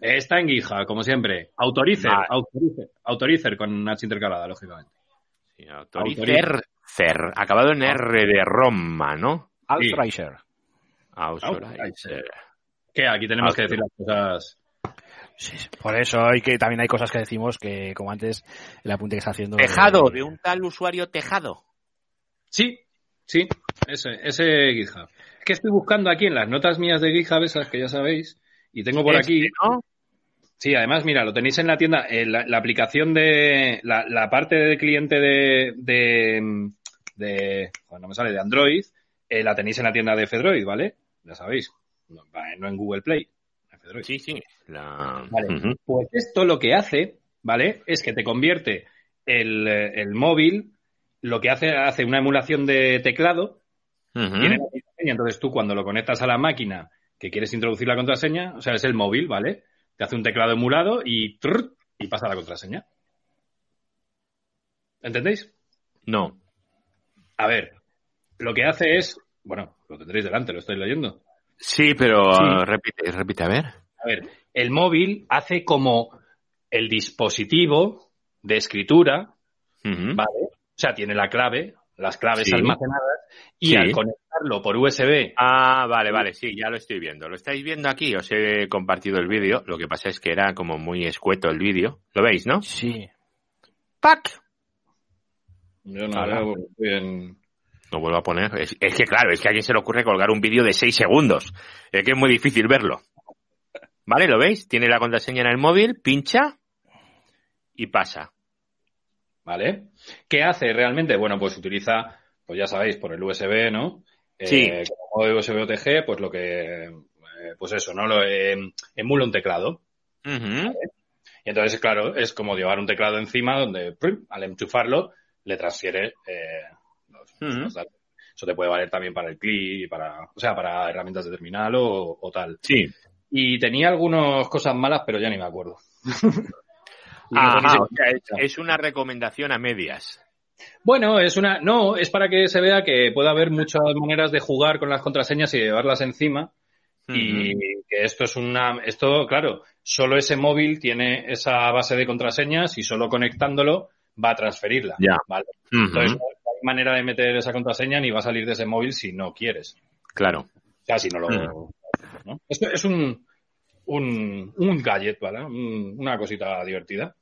Está en guija, como siempre. Autorizer, Vale. autorizer, autorizer con H intercalada, lógicamente. Sí, Autorizer, cer, acabado en R de Roma, ¿no? Althreiser. Autorizer. Que aquí tenemos que decir las cosas. Sí. Por eso hay que también hay cosas que decimos que, como antes, el apunte que está haciendo... Tejado, de un tal usuario Tejado. Sí, sí, ese, ese GitHub. Es que estoy buscando aquí en las notas mías de GitHub, esas que ya sabéis, y tengo por Este, aquí, ¿no? Sí, además, mira, lo tenéis en la tienda, eh, la, la aplicación de, la, la parte de cliente de, de, de, joder, no me sale, de Android, eh, la tenéis en la tienda de Fedroid, ¿vale? Ya sabéis, no en Google Play. Sí, sí. La... Vale. Pues esto lo que hace, ¿vale? Es que te convierte el, el móvil, lo que hace, hace una emulación de teclado, Ujú. tiene la contraseña, entonces tú cuando lo conectas a la máquina que quieres introducir la contraseña, o sea, es el móvil, ¿vale? Te hace un teclado emulado y trrr, y pasa la contraseña. ¿Entendéis? No. A ver, lo que hace es, bueno, lo tendréis delante, lo estáis leyendo. Sí, pero Sí. ah, repite, repite, a ver. A ver, el móvil hace como el dispositivo de escritura. ¿vale? O sea, tiene la clave, las claves Sí. almacenadas, y Sí. al conectarlo por USB Ah, vale, vale, sí, ya lo estoy viendo. ¿Lo estáis viendo aquí? Os he compartido el vídeo. Lo que pasa es que era como muy escueto el vídeo. ¿Lo veis, no? Sí. ¡Pac! Yo no veo bien. Lo vuelvo a poner. Es, es que claro, es que a alguien se le ocurre colgar un vídeo de 6 segundos. Es que es muy difícil verlo. ¿Vale? ¿Lo veis? Tiene la contraseña en el móvil, pincha y pasa. ¿Vale? ¿Qué hace realmente? Bueno, pues utiliza, pues ya sabéis, por el USB, ¿no? Sí. Eh, como USB OTG, pues lo que, eh, pues eso, ¿no? Lo eh, emula un teclado. Y entonces, claro, es como llevar un teclado encima donde, al enchufarlo, le transfiere eh, Eso te puede valer también para el clic, y para, o sea, para herramientas de terminal o, o tal. Sí. Y tenía algunas cosas malas, pero ya ni me acuerdo. Ajá, sé ni si- o sea, es, es una recomendación a medias. Bueno, es una, no, es para que se vea que puede haber muchas maneras de jugar con las contraseñas y llevarlas encima. Y que esto es una, esto, claro, solo ese móvil tiene esa base de contraseñas y solo conectándolo va a transferirla. Ya. ¿vale? Ujú. Entonces, no hay manera de meter esa contraseña ni va a salir de ese móvil si no quieres. Claro. O sea, si no lo, Mm. ¿no? Esto es un, un, un gadget, ¿vale? Un- una cosita divertida.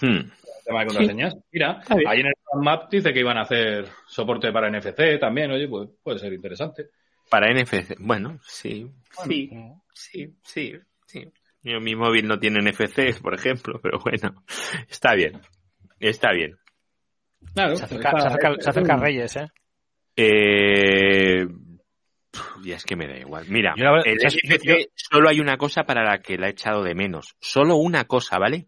Hmm. El tema de contraseñas. Mira, ahí en el map dice que iban a hacer soporte para NFC también, oye, pues puede ser interesante. Para NFC. Bueno, sí. Sí, Mm. sí, sí, sí. Yo, mi móvil no tiene NFC, por ejemplo, pero bueno, está bien. Está bien. Claro, Se acerca, está- se acerca- se acerca Reyes, ¿eh? Eh, ya es que me da igual. Mira, solo hay una cosa para la que la he echado de menos. Solo una cosa, ¿vale?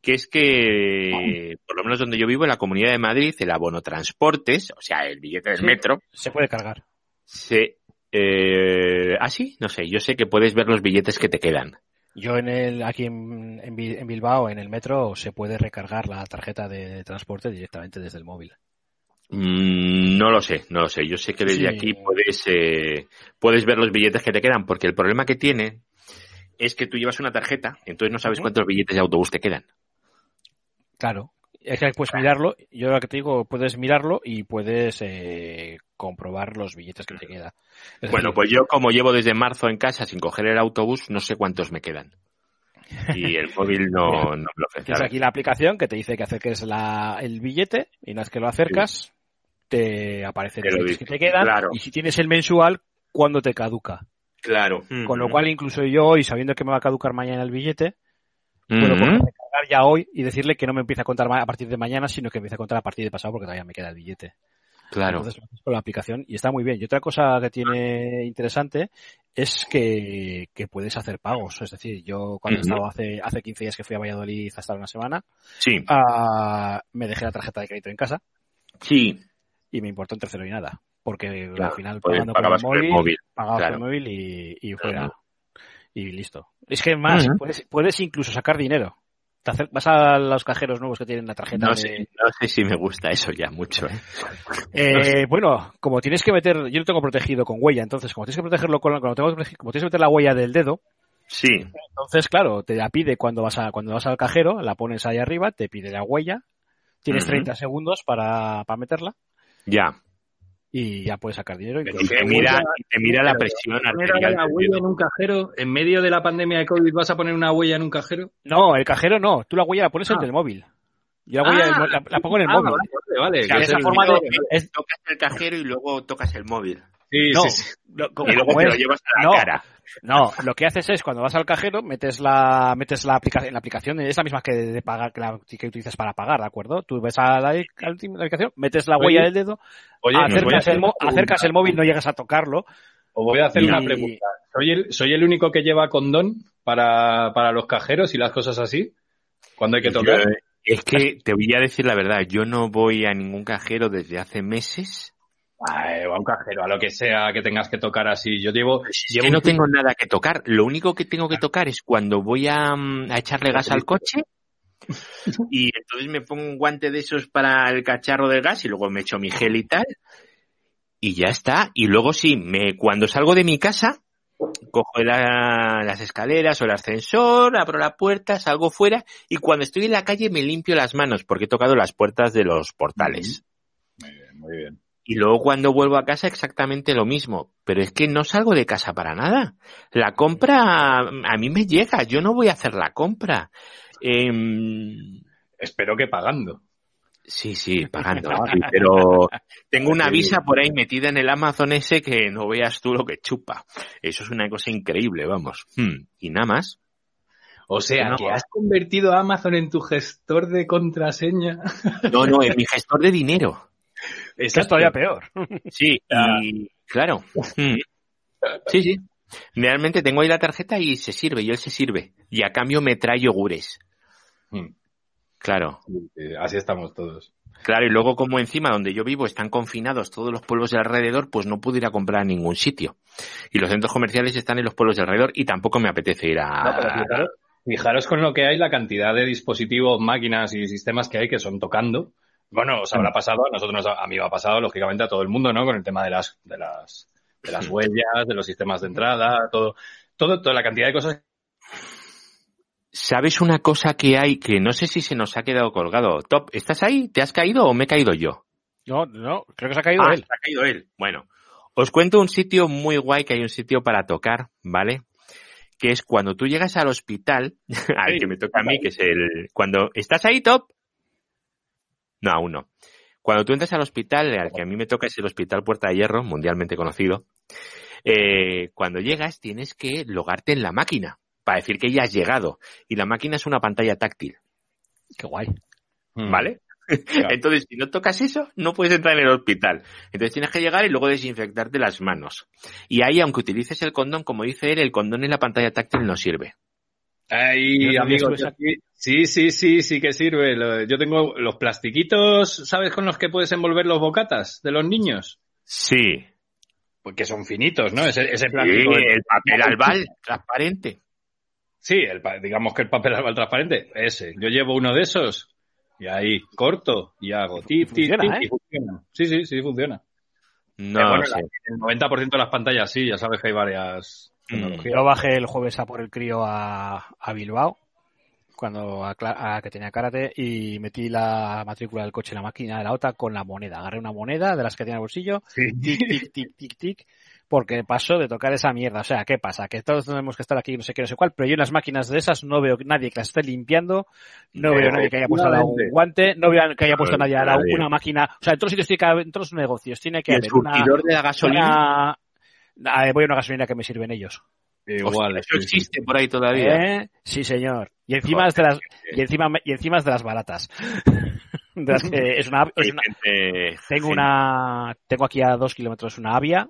Que es que, por lo menos donde yo vivo, en la Comunidad de Madrid, el abono transportes, o sea, el billete del Sí. metro, Se puede cargar. se... Eh, ¿Ah, sí? No sé, yo sé que puedes ver los billetes que te quedan. Yo en el, aquí en, en Bi- en Bilbao, en el metro, se puede recargar la tarjeta de transporte directamente desde el móvil. Mm, no lo sé, no lo sé. Yo sé que desde Sí. aquí puedes, eh, puedes ver los billetes que te quedan, porque el problema que tiene es que tú llevas una tarjeta, entonces no sabes cuántos billetes de autobús te quedan. Claro. Es que puedes mirarlo, yo lo que te digo, puedes mirarlo y puedes eh, comprobar los billetes que te quedan. Es Bueno, decir, pues yo como llevo desde marzo en casa sin coger el autobús, no sé cuántos me quedan. Y el móvil no, no me lo ofrece. tienes aquí la aplicación que te dice que acerques la, el billete y una vez que lo acercas, te aparecen los lo billetes que te quedan claro. y si tienes el mensual, cuándo te caduca. Claro. Con lo cual, incluso yo, y sabiendo que me va a caducar mañana el billete, puedo Ujú. coger, ya hoy y decirle que no me empiece a contar a partir de mañana, sino que empiece a contar a partir de pasado porque todavía me queda el billete. Claro. Entonces con la aplicación y está muy bien. Y otra cosa que tiene interesante es que, que puedes hacer pagos. Es decir, yo cuando Ujú. estaba hace, hace 15 días que fui a Valladolid a estar una semana, Sí, ah, me dejé la tarjeta de crédito en casa sí. y me importó un tercero y nada. Porque Claro, al final pues pagando por el móvil, móvil, pagabas claro. con el móvil y, y fuera. Y listo. Es que más, puedes, puedes incluso sacar dinero. Te vas a los cajeros nuevos que tienen la tarjeta No de... sé, no sé si me gusta eso ya mucho. ¿eh? Eh, bueno, como tienes que meter, yo lo tengo protegido con huella, entonces como tienes que protegerlo con, como, tienes que meter la huella del dedo, Sí, entonces claro, te la pide cuando vas a, cuando vas al cajero, la pones ahí arriba, te pide la huella, tienes Ujú. 30 segundos para, para meterla ya. Y ya puedes sacar dinero. y Pero Y puedes- te mira, y te mira la presión arterial. la huella en un cajero? ¿En medio de la pandemia de COVID vas a poner una huella en un cajero? No, el cajero no, tú la huella la pones en Ah. el móvil. Yo la huella Ah, la, la pongo en el Ah, móvil. vale, vale. O sea, esa forma de- es- Tocas el cajero y luego tocas el móvil. Sí, no, sí, sí. lo- como- Y luego como te lo es- llevas a la no, cara. No, lo que haces es cuando vas al cajero, metes la, metes la aplicación, la aplicación es la misma que de pagar, que, la, que utilizas para pagar, ¿de acuerdo? Tú ves a la, a la aplicación, metes la Oye, huella del dedo, Oye, acercas, el, acercas el móvil, no llegas a tocarlo. Os voy a hacer Y- una pregunta. ¿Soy el, ¿Soy el único que lleva condón para, para los cajeros y las cosas así? Cuando hay que tocar. Yo, es que te voy a decir la verdad, yo no voy a ningún cajero desde hace meses. A un cajero, a lo que sea que tengas que tocar así. Yo llevo, llevo no tengo nada que tocar. Lo único que tengo que tocar es cuando voy a, mm, a echarle gas al coche. Y entonces me pongo un guante de esos para el cacharro del gas y luego me echo mi gel y tal. Y ya está. Y luego sí, me, cuando salgo de mi casa, cojo la- las escaleras o el ascensor, abro la puerta, salgo fuera y cuando estoy en la calle me limpio las manos porque he tocado las puertas de los portales. Muy bien, muy bien. Y luego cuando vuelvo a casa exactamente lo mismo. Pero es que no salgo de casa para nada. La compra a mí me llega. Yo no voy a hacer la compra. Em, Espero que pagando. sí, sí, pagando. sí, pero tengo una visa por ahí metida en el Amazon ese que no veas tú lo que chupa. Eso es una cosa increíble, vamos. Hmm, Y nada más. O sea, No. que has convertido a Amazon en tu gestor de contraseña. No, no, en mi gestor de dinero. Que es todavía peor. Sí, y claro. Mm. Sí, sí. Realmente tengo ahí la tarjeta y se sirve, y él se sirve. Y a cambio me trae yogures. Mm. Claro, Así estamos todos. claro. Y luego como encima donde yo vivo están confinados todos los pueblos de alrededor, pues no puedo ir a comprar a ningún sitio. Y los centros comerciales están en los pueblos de alrededor y tampoco me apetece ir a... No, pero fijaros, fijaros con lo que hay, la cantidad de dispositivos, máquinas y sistemas que hay que son tocando. Bueno, os habrá pasado, a nosotros, nos ha- a mí me ha pasado, lógicamente, a todo el mundo, ¿no? Con el tema de las, de las, de las huellas, de los sistemas de entrada, todo, todo, toda la cantidad de cosas. ¿Sabes una cosa que hay que no sé si se nos ha quedado colgado? Top, ¿estás ahí? ¿Te has caído o me he caído yo? No, no, creo que se ha caído Ah, él. se ha caído él. Bueno, os cuento un sitio muy guay que hay un sitio para tocar, ¿vale? Que es cuando tú llegas al hospital, al que me toca a mí, que es el... Cuando estás ahí, top. No, aún no. Cuando tú entras al hospital, al que a mí me toca es el Hospital Puerta de Hierro, mundialmente conocido. eh, cuando llegas tienes que logarte en la máquina para decir que ya has llegado. Y la máquina es una pantalla táctil, Qué guay. ¿vale? Entonces, si no tocas eso, no puedes entrar en el hospital. Entonces tienes que llegar y luego desinfectarte las manos. Y ahí, aunque utilices el condón, como dice él, el condón en la pantalla táctil no sirve. Ay, amigo, sí, sí, sí, sí que sirve. Yo tengo los plastiquitos, ¿sabes con los que puedes envolver los bocatas de los niños? Sí. Porque son finitos, ¿no? Ese, ese Sí, plástico. el papel albal transparente. Sí, el, digamos que el papel albal transparente, ese. Yo llevo uno de esos y ahí corto y hago tip, tip, Funciona, tip, ¿eh? y funciona. Sí, sí, sí, funciona. No Eh, bueno, la- el 90% de las pantallas sí, ya sabes que hay varias Mm. tecnologías. Yo bajé el jueves a por el crío a, a Bilbao, cuando a, Cla- a que tenía karate, y metí la matrícula del coche en la máquina de la OTA con la moneda. Agarré una moneda de las que tenía en el bolsillo, tic, tic, tic, tic, tic, porque pasó de tocar esa mierda. O sea, ¿qué pasa? Que todos tenemos que estar aquí, no sé qué, no sé cuál, pero yo en las máquinas de esas no veo nadie que las esté limpiando, no veo nadie que haya puesto un guante, no veo que haya puesto Pues nadie nadie. una máquina. O sea, en todos los sitios tiene que haber, en todos los negocios tiene que ¿Y el haber una, surtidor de la gasolina? una- Ah, voy a una gasolina que me sirven ellos. Igual, Hostia, eso existe por ahí todavía. ¿Eh? Sí, señor. Y encima es de las y encima y encima es de las baratas. De las que es una, es tengo una tengo aquí a dos kilómetros una avia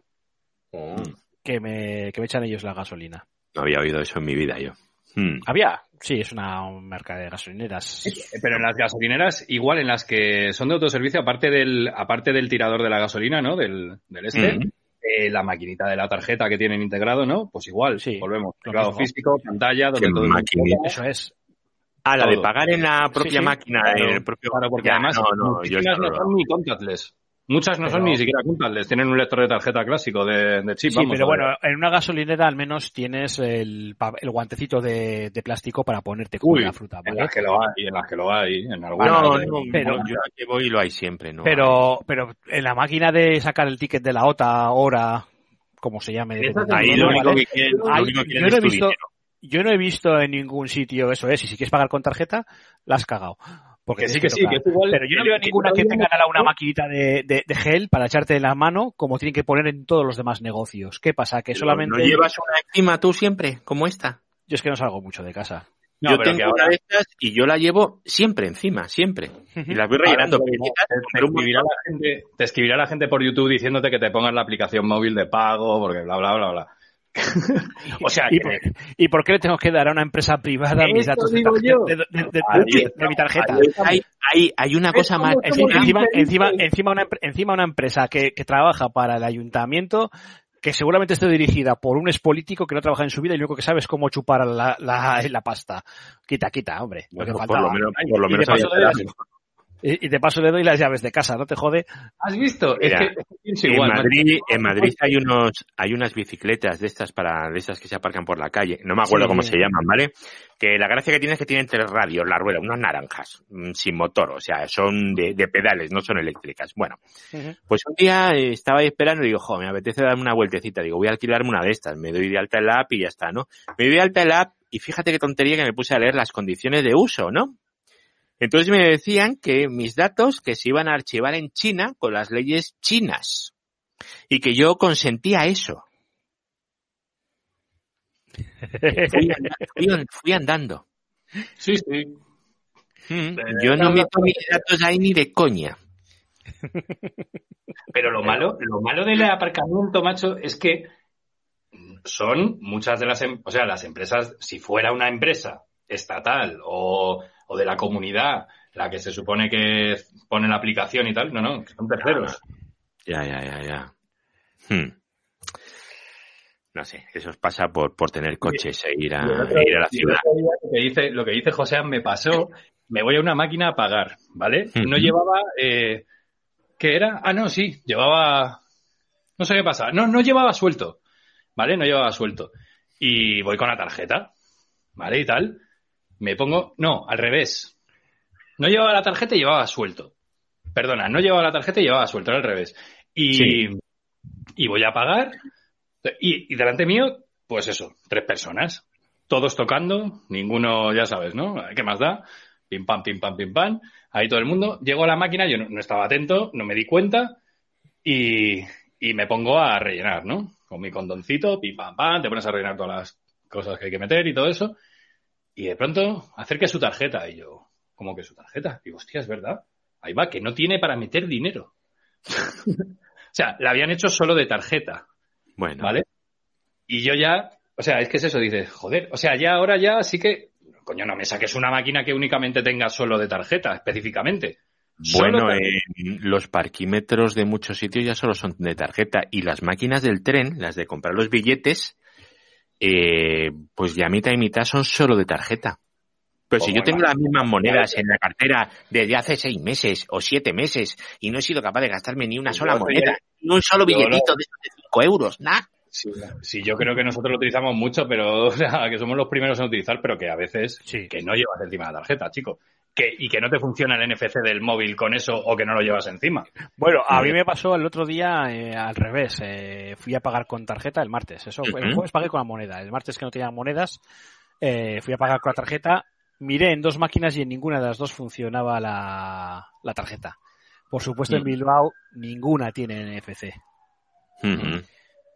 Oh, que me que me echan ellos la gasolina. No había oído eso en mi vida yo. Hmm. Avia, sí, es una marca de gasolineras. Pero en las gasolineras, igual en las que son de autoservicio, aparte del, aparte del tirador de la gasolina, ¿no? Del, del este, Mm. eh, la maquinita de la tarjeta que tienen integrado, ¿no? Pues igual, Sí, volvemos. Teclado físico, pantalla, donde todo el. Eso es. Ah, la de pagar en la propia sí. máquina, Claro, en el propio... Claro, porque Ya, además no, yo no no. son ni contactless. Muchas no son ni siquiera contactless, tienen un lector de tarjeta clásico de, de chip. Sí, vamos, pero bueno, en una gasolinera al menos tienes el, pa- el guantecito de, de plástico para ponerte con Uy, la fruta, en ¿vale? las que lo hay, en las que lo hay, en algunas. No, de- no, pero- yo la que voy lo hay siempre, ¿no? Pero, pero en la máquina de sacar el ticket de la OTA, hora, como se llame, Ahí lo único que quieren, lo Ahí- único que quieren yo no he visto, dinero. yo no he visto en ningún sitio eso es, y si quieres pagar con tarjeta, la has cagado. Porque Que sí, que sí, tocar. que es igual- Pero yo no veo que ninguna que tenga lado una maquinita de, de- de gel para echarte en la mano, como tienen que poner en todos los demás negocios. ¿Qué pasa? Que solamente. ¿No llevas una encima tú siempre, como esta? Yo es que no salgo mucho de casa. No, yo pero tengo que una ahora- de estas y yo la llevo siempre encima, siempre. Y las voy rellenando. Ahora te escribirá la gente, te escribirá la gente por YouTube diciéndote que te pongas la aplicación móvil de pago, porque bla, bla, bla, bla. O sea, ¿Y que- por, ¿Y por qué le tengo que dar a una empresa privada mis datos de, digo tarjeta- yo. de- de- de- de- Ahí de- está, de mi tarjeta? Hay, hay, hay una cosa más. Encima, encima, encima, una, encima una empresa que, que trabaja para el ayuntamiento que seguramente esté dirigida por un expolítico que no trabaja en su vida y lo único que sabe es cómo chupar la, la, la pasta. Quita, quita, hombre. Lo que por lo menos, por lo menos y, y de paso le doy las llaves de casa, ¿no te jode? ¿Has visto? Mira, es que es En igual. macho. Madrid, en Madrid hay unos, hay unas bicicletas de estas para, de estas que se aparcan por la calle. No me acuerdo Sí. cómo se llaman, ¿vale? Que la gracia que tiene es que tienen tres radios, la rueda, unas naranjas, mm, sin motor, o sea, son de, de pedales, no son eléctricas. Bueno, pues un día eh, estaba ahí esperando y digo, jo, me apetece darme una vueltecita. Digo, voy a alquilarme una de estas. Me doy de alta en la app y ya está, ¿no? Me doy de alta en la app y fíjate qué tontería que me puse a leer las condiciones de uso, ¿no? Entonces me decían que mis datos que se iban a archivar en China con las leyes chinas y que yo consentía eso. Fui, anda- fui andando. Sí, sí. Mm, Yo no meto mis datos ahí ni de coña. Pero lo malo, lo malo del aparcamiento, macho, es que son muchas de las, em- o sea, las empresas, si fuera una empresa estatal o, o de la comunidad, la que se supone que pone la aplicación y tal, no, no, que son terceros. Ya, ya, ya, ya. Hmm. No sé, eso os pasa por, por tener coches e ir a, otro- e ir a la ciudad. Lo que dice, lo que dice José me pasó, me voy a una máquina a pagar, ¿vale? No llevaba, eh, ¿qué era? Ah, no, sí, llevaba, no sé qué pasa, no, no llevaba suelto, ¿vale? No llevaba suelto. Y voy con la tarjeta, ¿vale? Y tal, me pongo, no, al revés. No llevaba la tarjeta y llevaba suelto. Perdona, no llevaba la tarjeta y llevaba suelto, era al revés. Y, Sí. y voy a pagar. Y, y delante mío, pues eso, tres personas. Todos tocando, ninguno, ya sabes, ¿no? ¿Qué más da? Pim pam, pim pam, pim pam. Ahí todo el mundo. Llego a la máquina, yo no, no estaba atento, no me di cuenta y, y me pongo a rellenar, ¿no? Con mi condoncito, pim pam, pam, te pones a rellenar todas las cosas que hay que meter y todo eso. Y de pronto acerque su tarjeta y yo, ¿cómo que su tarjeta? Digo, hostia, es verdad. Ahí va, que no tiene para meter dinero. o sea, la habían hecho solo de tarjeta. Bueno, ¿Vale? Y yo ya, o sea, es que es eso, dices, joder, o sea, ya ahora ya sí que, coño, no me saques una máquina que únicamente tenga solo de tarjeta, específicamente. Bueno, eh, los parquímetros de muchos sitios ya solo son de tarjeta y las máquinas del tren, las de comprar los billetes, eh, pues ya mitad y mitad son solo de tarjeta. Pero si yo tengo la- las mismas monedas en la cartera desde hace seis meses o siete meses y no he sido capaz de gastarme ni una Yo sola moneda, ni un solo billetito de cinco euros, nada. Sí, sí, yo creo que nosotros lo utilizamos mucho, pero, o sea, que somos los primeros en utilizar, pero que a veces Sí. que no llevas encima la tarjeta, chico. Que, y que no te funciona el NFC del móvil con eso o que no lo llevas encima. Bueno, a mí me pasó el otro día eh, al revés. Eh, fui a pagar con tarjeta el martes. Eso fue, el jueves pagué con la moneda. El martes que no tenía monedas, eh, fui a pagar con la tarjeta. Miré en dos máquinas y en ninguna de las dos funcionaba la, la tarjeta. Por supuesto, en Mm. Bilbao ninguna tiene NFC.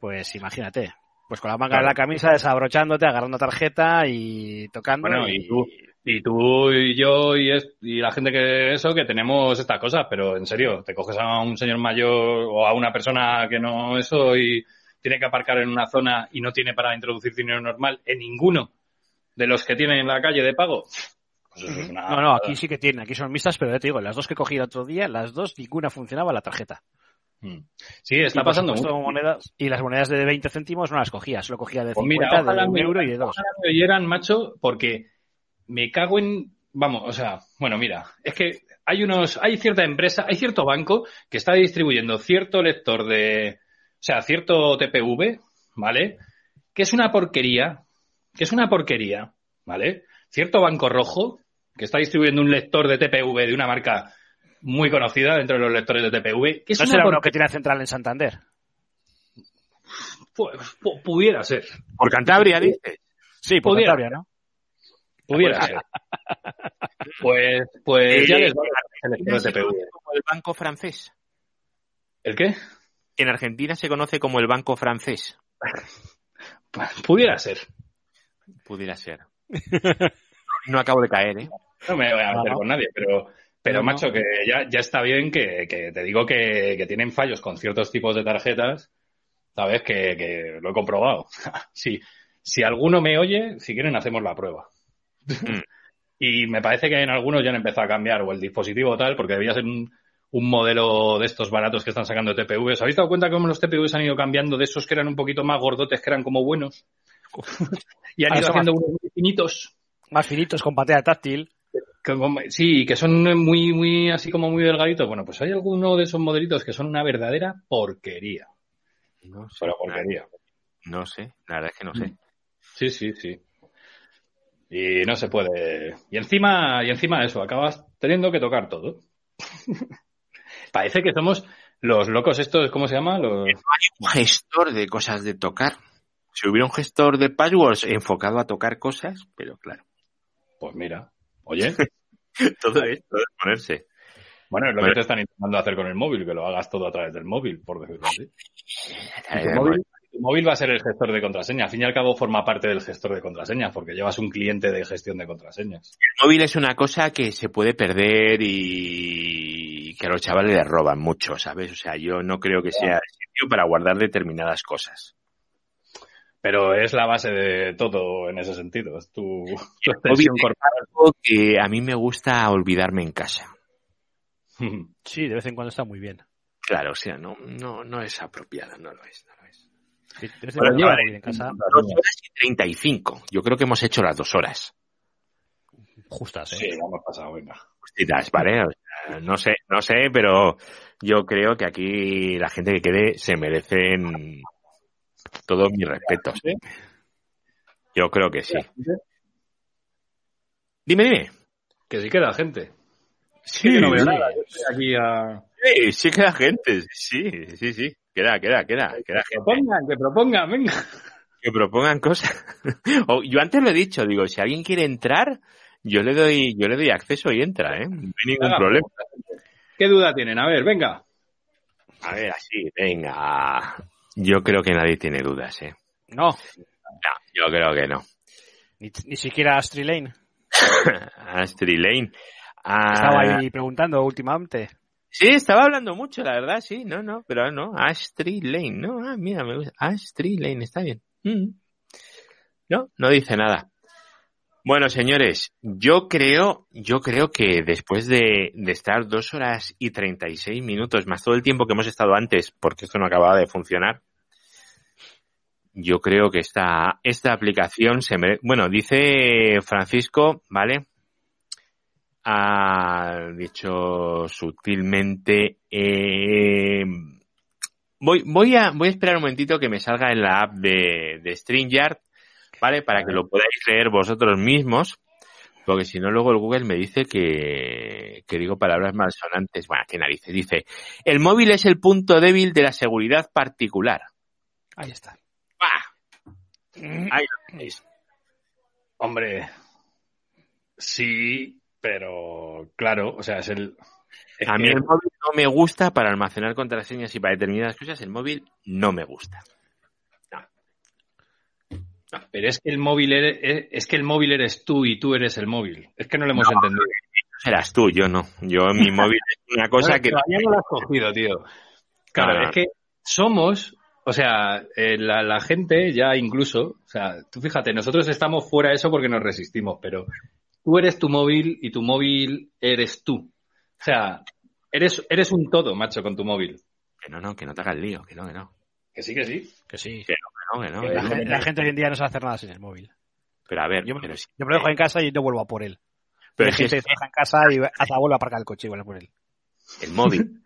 Pues imagínate. Pues con la manga de la camisa, desabrochándote, agarrando tarjeta y tocando. Bueno, y tú, y tú y yo y, es- y la gente que eso, que tenemos estas cosas, pero en serio, te coges a un señor mayor o a una persona que no eso y tiene que aparcar en una zona y no tiene para introducir dinero normal en ninguno de los que tienen en la calle de pago. Pues eso es una... No, no, aquí sí que tienen, aquí son mixtas, pero ya te digo, las dos que cogí el otro día, las dos, ninguna funcionaba la tarjeta. Mm. Sí, está Y, pasando mucho. monedas, y las monedas de 20 céntimos no las cogía, solo cogía de Pues 50, mira, ojalá de un me- euro y de dos. ojalá me oyeran, macho, porque me cago en... Vamos, o sea, bueno, mira, es que hay unos, hay cierta empresa, hay cierto banco que está distribuyendo cierto lector de, o sea, cierto TPV, ¿vale? Que es una porquería, que es una porquería, ¿vale? Cierto banco rojo que está distribuyendo un lector de TPV de una marca muy conocida dentro de los lectores de TPV, que es ¿No una será uno que tiene central en Santander? Pu- pu- pudiera ser, Por Cantabria, dices. Sí, por Pudiera. Cantabria, ¿no? pudiera ser. Pues, pues ya Eh, les va a dar ¿Argentina selección se de conoce TPV. como el banco francés? ¿El qué? En Argentina se conoce como el banco francés. Pudiera ser. Pudiera ser. No acabo de caer, ¿eh? No me voy a meter No, no. con nadie, pero, pero No, no. macho, que ya, ya está bien que, que te digo que, que tienen fallos con ciertos tipos de tarjetas, ¿sabes? Que, que lo he comprobado. si, si alguno me oye, si quieren hacemos la prueba. Mm. y me parece que en algunos ya han empezado a cambiar o el dispositivo o tal, porque debía ser un, un modelo de estos baratos que están sacando TPV. ¿Os habéis dado cuenta cómo los TPVs han ido cambiando de esos que eran un poquito más gordotes, que eran como buenos? y han Ah, ido haciendo unos muy finitos. Más finitos con pantalla táctil. Que Sí, que son muy, muy, así como muy delgaditos. Bueno, pues hay alguno de esos modelitos que son una verdadera porquería. No sé. Pero porquería. No sé, la verdad es que no sé. Sí, sí, sí. Y no se puede. Y encima, y encima de eso, acabas teniendo que tocar todo. Parece que somos los locos estos, ¿cómo se llama? Los... Un gestor de cosas de tocar. Si hubiera un gestor de passwords enfocado a tocar cosas, pero claro, Pues mira, oye, todo esto es ponerse. bueno, es lo Bueno. que te están intentando hacer con el móvil, que lo hagas todo a través del móvil, por decirlo así. Tu móvil, tu móvil va a ser el gestor de contraseña. Al fin y al cabo forma parte del gestor de contraseñas, porque llevas un cliente de gestión de contraseñas. El móvil es una cosa que se puede perder y que a los chavales les roban mucho, ¿sabes? O sea, yo no creo que sea el sitio para guardar determinadas cosas. Pero es la base de todo en ese sentido. Es tu, tu extensión corporal. algo que a mí me gusta olvidarme en casa. Sí, de vez en cuando está muy bien. Claro, o sea, no, no, no es apropiado, no lo es, no lo es. Sí, De lleva- en casa. Dos horas y treinta y cinco. Yo creo que hemos hecho las dos horas. Justas, ¿eh? Sí, lo hemos pasado, venga. Justitas, ¿vale? O sea, no sé, no sé, pero yo creo que aquí la gente que quede se merecen todos mis respetos. ¿Sí? Yo creo que sí. Dime, dime. Que sí queda gente. Sí, Yo no veo sí. nada. Yo estoy aquí a... Sí, sí queda gente. Sí, sí, sí. Queda, queda, queda, queda Que gente. propongan, que propongan, venga. Que propongan cosas. O, yo antes lo he dicho, digo, si alguien quiere entrar, yo le doy, yo le doy acceso y entra, ¿eh? No hay ningún Haga problema. ¿Qué duda tienen? A ver, venga. A ver, así, venga. Yo creo que nadie tiene dudas, ¿eh? No, No, yo creo que no. ni, ni siquiera Astrid Lane. Astrid Lane. Ah, Estaba ahí preguntando últimamente. Sí, estaba hablando mucho, la verdad, sí, no, no, pero no, Astrid Lane, no, ah, mira, me gusta, Astrid Lane, está bien. Mm. No, no dice nada. Bueno, señores, yo creo, yo creo que después de, de estar dos horas y treinta y seis minutos, más todo el tiempo que hemos estado antes, porque esto no acababa de funcionar, yo creo que esta, esta aplicación se merece, bueno, dice Francisco, ¿vale? ha dicho sutilmente eh, voy voy a voy a esperar un momentito que me salga en la app de, de StreamYard vale para que lo podáis leer vosotros mismos porque si no luego el Google me dice que que digo palabras malsonantes. Bueno qué narices dice el móvil es el punto débil de la seguridad particular Ahí está. ¡Bah! ahí lo tenéis Hombre, sí, pero claro, o sea, es el... es a que- mí el móvil no me gusta para almacenar contraseñas y para determinadas cosas el móvil no me gusta Pero es que el móvil eres, es- que el móvil eres tú y tú eres el móvil. Es que no lo hemos entendido. serás tú, yo no. Yo, mi móvil es una cosa que... todavía no lo has cogido, tío. Claro, es que somos, o sea, eh, la, la gente ya incluso, o sea, tú fíjate, nosotros estamos fuera de eso porque nos resistimos, pero tú eres tu móvil y tu móvil eres tú. O sea, eres, eres un todo, macho, con tu móvil. Que no, no, que no te hagas lío, que no, que no. Que sí, que sí. Que sí. Que no, que no, que La, no. gente, la gente hoy en día no sabe hacer nada sin el móvil. Pero a ver, Yo, me- pero, sí- yo me lo dejo en casa y no vuelvo a por él. pero si gente es se deja en casa y hasta vuelve a aparcar el coche y vuelve a por él. el móvil.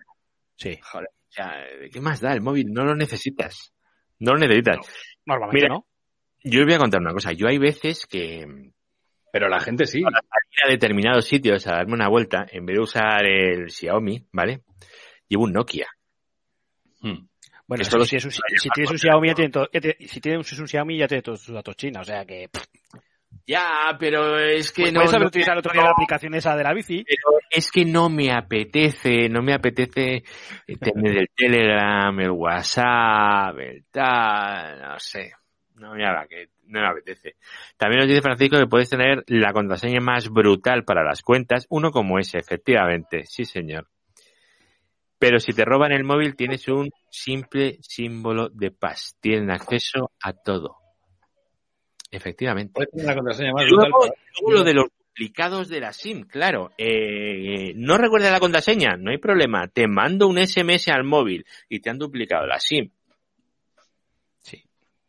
Sí. Joder, o sea, ¿qué más da? El móvil no lo necesitas. No lo necesitas. Normalmente Mira, no. Yo os voy a contar una cosa. Yo hay veces que Pero la gente sí. para ir a determinados sitios a darme una vuelta, en vez de usar el Xiaomi, ¿vale? Llevo un Nokia. Hmm. Bueno, si, es un, si tienes un Xiaomi, ya tiene todo- ya te- si tienes un Xiaomi ya tiene todos tus datos chinos, o sea que... pff, Ya, pero es que Pues no. puedes no- el otro día la aplicación esa de la bici. pero es que no me apetece, no me apetece tener el Telegram, el WhatsApp, el tal, no sé. No haga que, no me apetece. También nos dice Francisco que puedes tener la contraseña más brutal para las cuentas, uno como ese, efectivamente, sí señor. Pero si te roban el móvil tienes un simple símbolo de paz, tienen acceso a todo. Efectivamente. Puedes tener una contraseña más brutal. luego, luego lo de los duplicados de la SIM, claro. Eh, no recuerda la contraseña, no hay problema. Te mando un SMS al móvil y te han duplicado la SIM.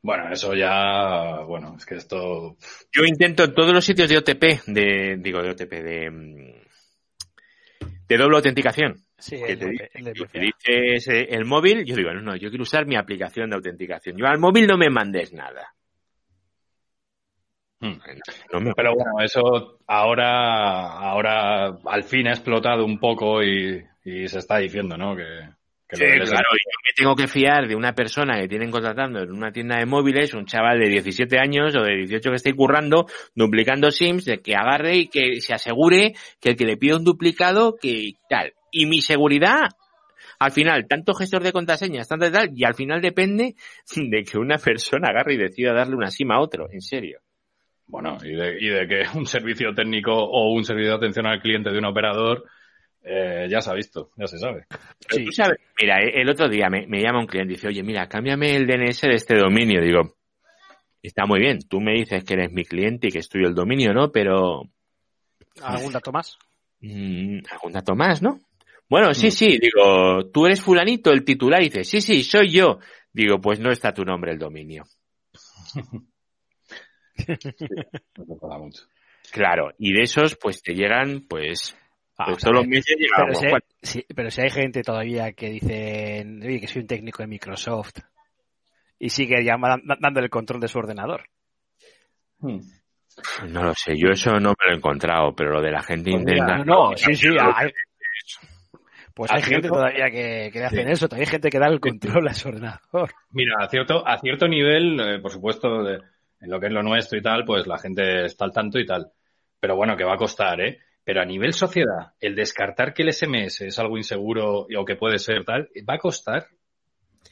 Bueno, eso ya, bueno, es que esto, Yo intento en todos los sitios de OTP, de, digo de OTP, de, de doble autenticación. Sí, que el te, dice- el de que te dices el móvil, yo digo, no, no, yo quiero usar mi aplicación de autenticación. Yo al móvil no me mandes nada. Me Pero bueno, eso ahora, ahora al fin ha explotado un poco y, y se está diciendo, ¿no? Que, que Sí, claro, yo me tengo que fiar de una persona que tienen contratando en una tienda de móviles, un chaval de 17 años o de 18 que esté currando, duplicando SIMs, de que agarre y que se asegure que el que le pida un duplicado, que tal. Y mi seguridad, al final, tanto gestor de contraseñas, tanto de tal, y al final depende de que una persona agarre y decida darle una SIM a otro, en serio. Bueno, y de, y de que un servicio técnico o un servicio de atención al cliente de un operador eh, ya se ha visto, ya se sabe. Sabes, mira, eh, el otro día me, me llama un cliente y dice, oye, mira, cámbiame el DNS de este dominio. Digo, está muy bien, tú me dices que eres mi cliente y que es tuyo el dominio, ¿no? Pero, ¿Algún dato más? mm, algún dato más, ¿no? Bueno, sí, sí, digo, tú eres fulanito, el titular, y dice, sí, sí, soy yo. Digo, pues no está tu nombre el dominio. Mucho. Claro, y de esos, pues te llegan, pues, Ah, pues todos los meses llegan pero, si sí, pero si hay gente todavía que dice, oye, que soy un técnico de Microsoft y sigue llamando, dando el control de su ordenador. Hmm. No lo sé, yo eso no me lo he encontrado, pero lo de la gente Pues. No, no, sí, sí. hay- pues hay ¿A gente cierto? todavía que, que hacen eso, todavía hay gente que da el control a su ordenador. Mira, a cierto, a cierto nivel, eh, por supuesto, de- en lo que es lo nuestro y tal, pues la gente está al tanto y tal. Pero bueno, que va a costar, ¿eh? Pero a nivel sociedad, el descartar que el SMS es algo inseguro y- o que puede ser tal, va a costar.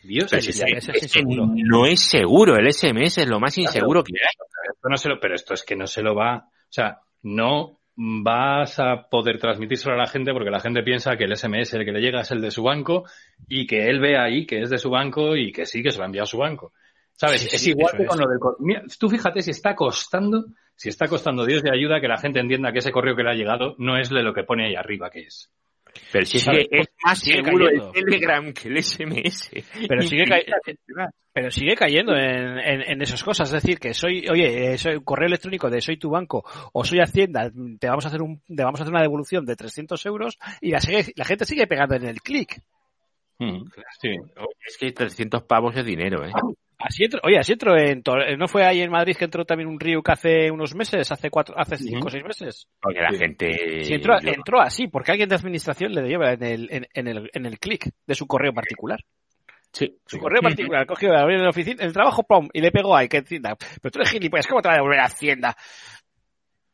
Dios, Pero el si SMS es inseguro. no es seguro, el SMS es lo más inseguro que hay. Esto no se lo, pero esto es que no se lo va, o sea, no vas a poder transmitírselo a la gente porque la gente piensa que el SMS el que le llega es el de su banco y que él ve ahí que es de su banco y que sí que se lo ha enviado a su banco. ¿Sabes? Sí, sí, es igual que es. con lo del Mira, tú fíjate si está costando, si está costando Dios de ayuda que la gente entienda que ese correo que le ha llegado no es de lo que pone ahí arriba que es. Pero si es ¿Sabes? que es más Sigue seguro cayendo. el Telegram que el SMS. Pero sigue, pero sigue cayendo en, en, en esas cosas. Es decir, que soy, oye, eh, soy un correo electrónico de soy tu banco o soy Hacienda, te vamos a hacer un, te vamos a hacer una devolución de 300 euros y la, sigue- la gente sigue pegando en el clic. Mm, Sí. Es que 300 pavos es dinero, ¿eh? Así entro, oye, así entro en, ¿no fue ahí en Madrid que entró también un Ryuk hace unos meses, hace cuatro, hace cinco o seis meses? Porque la Sí. gente... Sí, entró, yo- entró así, porque alguien de administración le lleva en el, en, en el, en el clic de su correo particular. Sí. Su correo particular, cogió, abrió en la oficina, el trabajo, pum, y le pegó ahí, que Hacienda. Pero tú eres gilipollas, ¿cómo te va a devolver a Hacienda?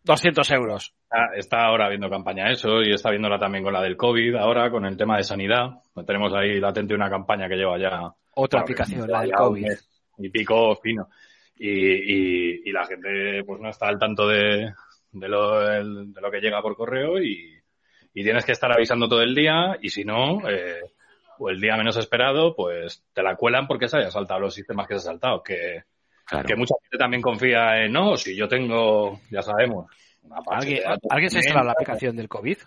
200 euros. Está, está ahora viendo campaña eso y está viéndola también con la del COVID, ahora con el tema de sanidad. Tenemos ahí latente una campaña que lleva ya Otra Bueno, aplicación, la del un COVID. mes Y pico fino. Y, y, y la gente pues no está al tanto de, de, lo, de lo que llega por correo y, y tienes que estar avisando todo el día y si no, eh, o el día menos esperado, pues te la cuelan porque se haya saltado los sistemas que se ha saltado. Que, Claro. que mucha gente también confía en, no, si yo tengo, ya sabemos, una ¿Alguien, ¿alguien se ha instalado la aplicación del COVID?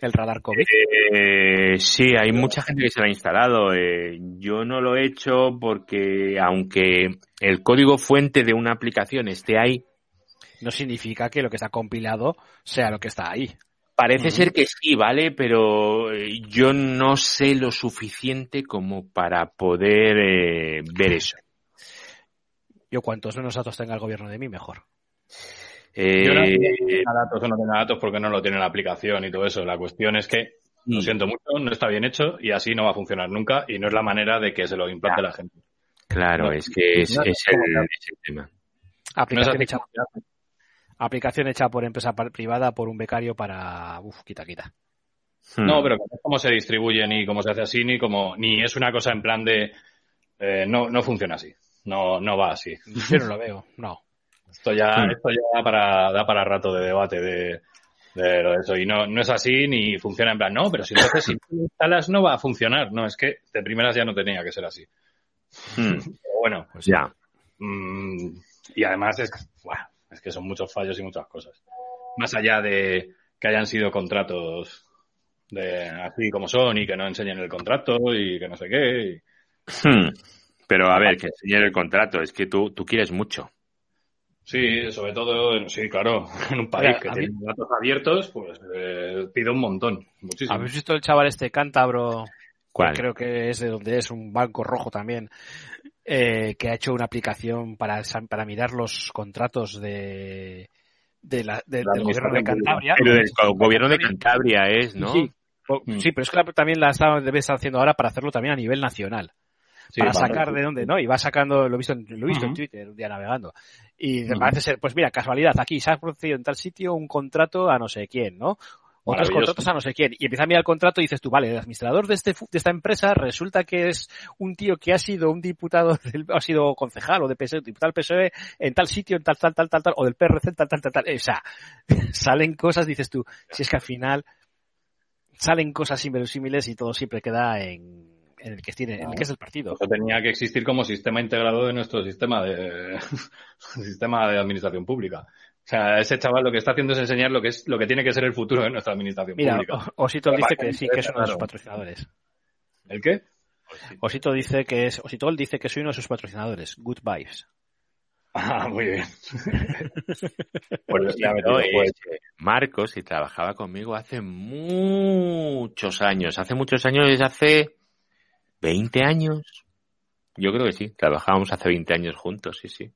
El radar COVID. Eh, sí, hay mucha gente que se la ha instalado. Eh, yo no lo he hecho porque aunque el código fuente de una aplicación esté ahí, No significa que lo que está compilado sea lo que está ahí. parece ser que sí, ¿vale? Pero eh, yo no sé lo suficiente como para poder eh, ver eso. Yo cuantos menos datos tenga el gobierno de mí, mejor. Eh, Yo no sé si tenga datos o no tenga datos porque no lo tiene la aplicación y todo eso. La cuestión es que, lo Mm. siento mucho, no está bien hecho y así no va a funcionar nunca y no es la manera de que se lo implante la gente. Claro, No, es que es, no es es como el, que- es el tema. Aplicación hecha. Aplicación por empresa privada por un becario para... Uf, quita, quita. Hmm. No, pero no es cómo se distribuye, ni cómo se hace así, ni como, ni es una cosa en plan de, eh, no, no funciona así. No, no va así. Yo no lo veo, no. Esto ya, Hmm. esto ya da para, da para rato de debate de, de lo de eso. Y no, no es así ni funciona en plan, no, pero si entonces si tú lo instalas no va a funcionar. No, es que de primeras ya no tenía que ser así. Hmm. Pero bueno, Pues Ya. mm, y además es, buah, es que son muchos fallos y muchas cosas. Más allá de que hayan sido contratos de así como son y que no enseñen el contrato y que no sé qué. y- Hmm. Pero a ver, que enseñar el contrato, es que tú, tú quieres mucho. Sí, sobre todo, sí, claro, en un país Mira, que a mí- tiene datos abiertos, pues eh, pido un montón, muchísimo. ¿Habéis visto el chaval este cántabro? ¿Cuál? que creo que es de donde es, un banco rojo también, eh, que ha hecho una aplicación para, para mirar los contratos de, de la, de- La del gobierno de. Cantabria. Pero del gobierno de Cantabria es, ¿no? Sí, Mm. sí, pero es que la- también la está, debe estar haciendo ahora para hacerlo también a nivel nacional. Sí, para vale. sacar de dónde, ¿no? Y va sacando, lo he visto, en, lo he visto en. Twitter un día navegando. Y parece ser, pues mira, casualidad, aquí se ha producido en tal sitio un contrato a no sé quién, ¿no? Otros contratos a no sé quién. Y empieza a mirar el contrato y dices tú, vale, el administrador de, este, de esta empresa resulta que es un tío que ha sido un diputado, del- ha sido concejal o de PSOE, diputado del PSOE en tal sitio, en tal, tal, tal, tal, tal, o del PRC, en tal, tal, tal, tal. O sea, salen cosas, dices tú, si es que al final salen cosas inverosímiles y todo siempre queda en, en el que tiene, en el que es el partido. Eso tenía que existir como sistema integrado de nuestro sistema de sistema de administración pública. O sea, ese chaval lo que está haciendo es enseñar lo que es lo que tiene que ser el futuro de nuestra administración Mira, pública. O- Osito dice que sí, que es uno de sus patrocinadores. ¿El qué? Osito dice que es, Osito dice que soy uno de sus patrocinadores. Good vibes. Ah, muy bien. Pues ya me no, digo, pues, es Marcos y trabajaba conmigo hace muchos años. Hace muchos años, es hace 20 años. Yo creo que sí. Trabajábamos hace 20 años juntos, sí, sí.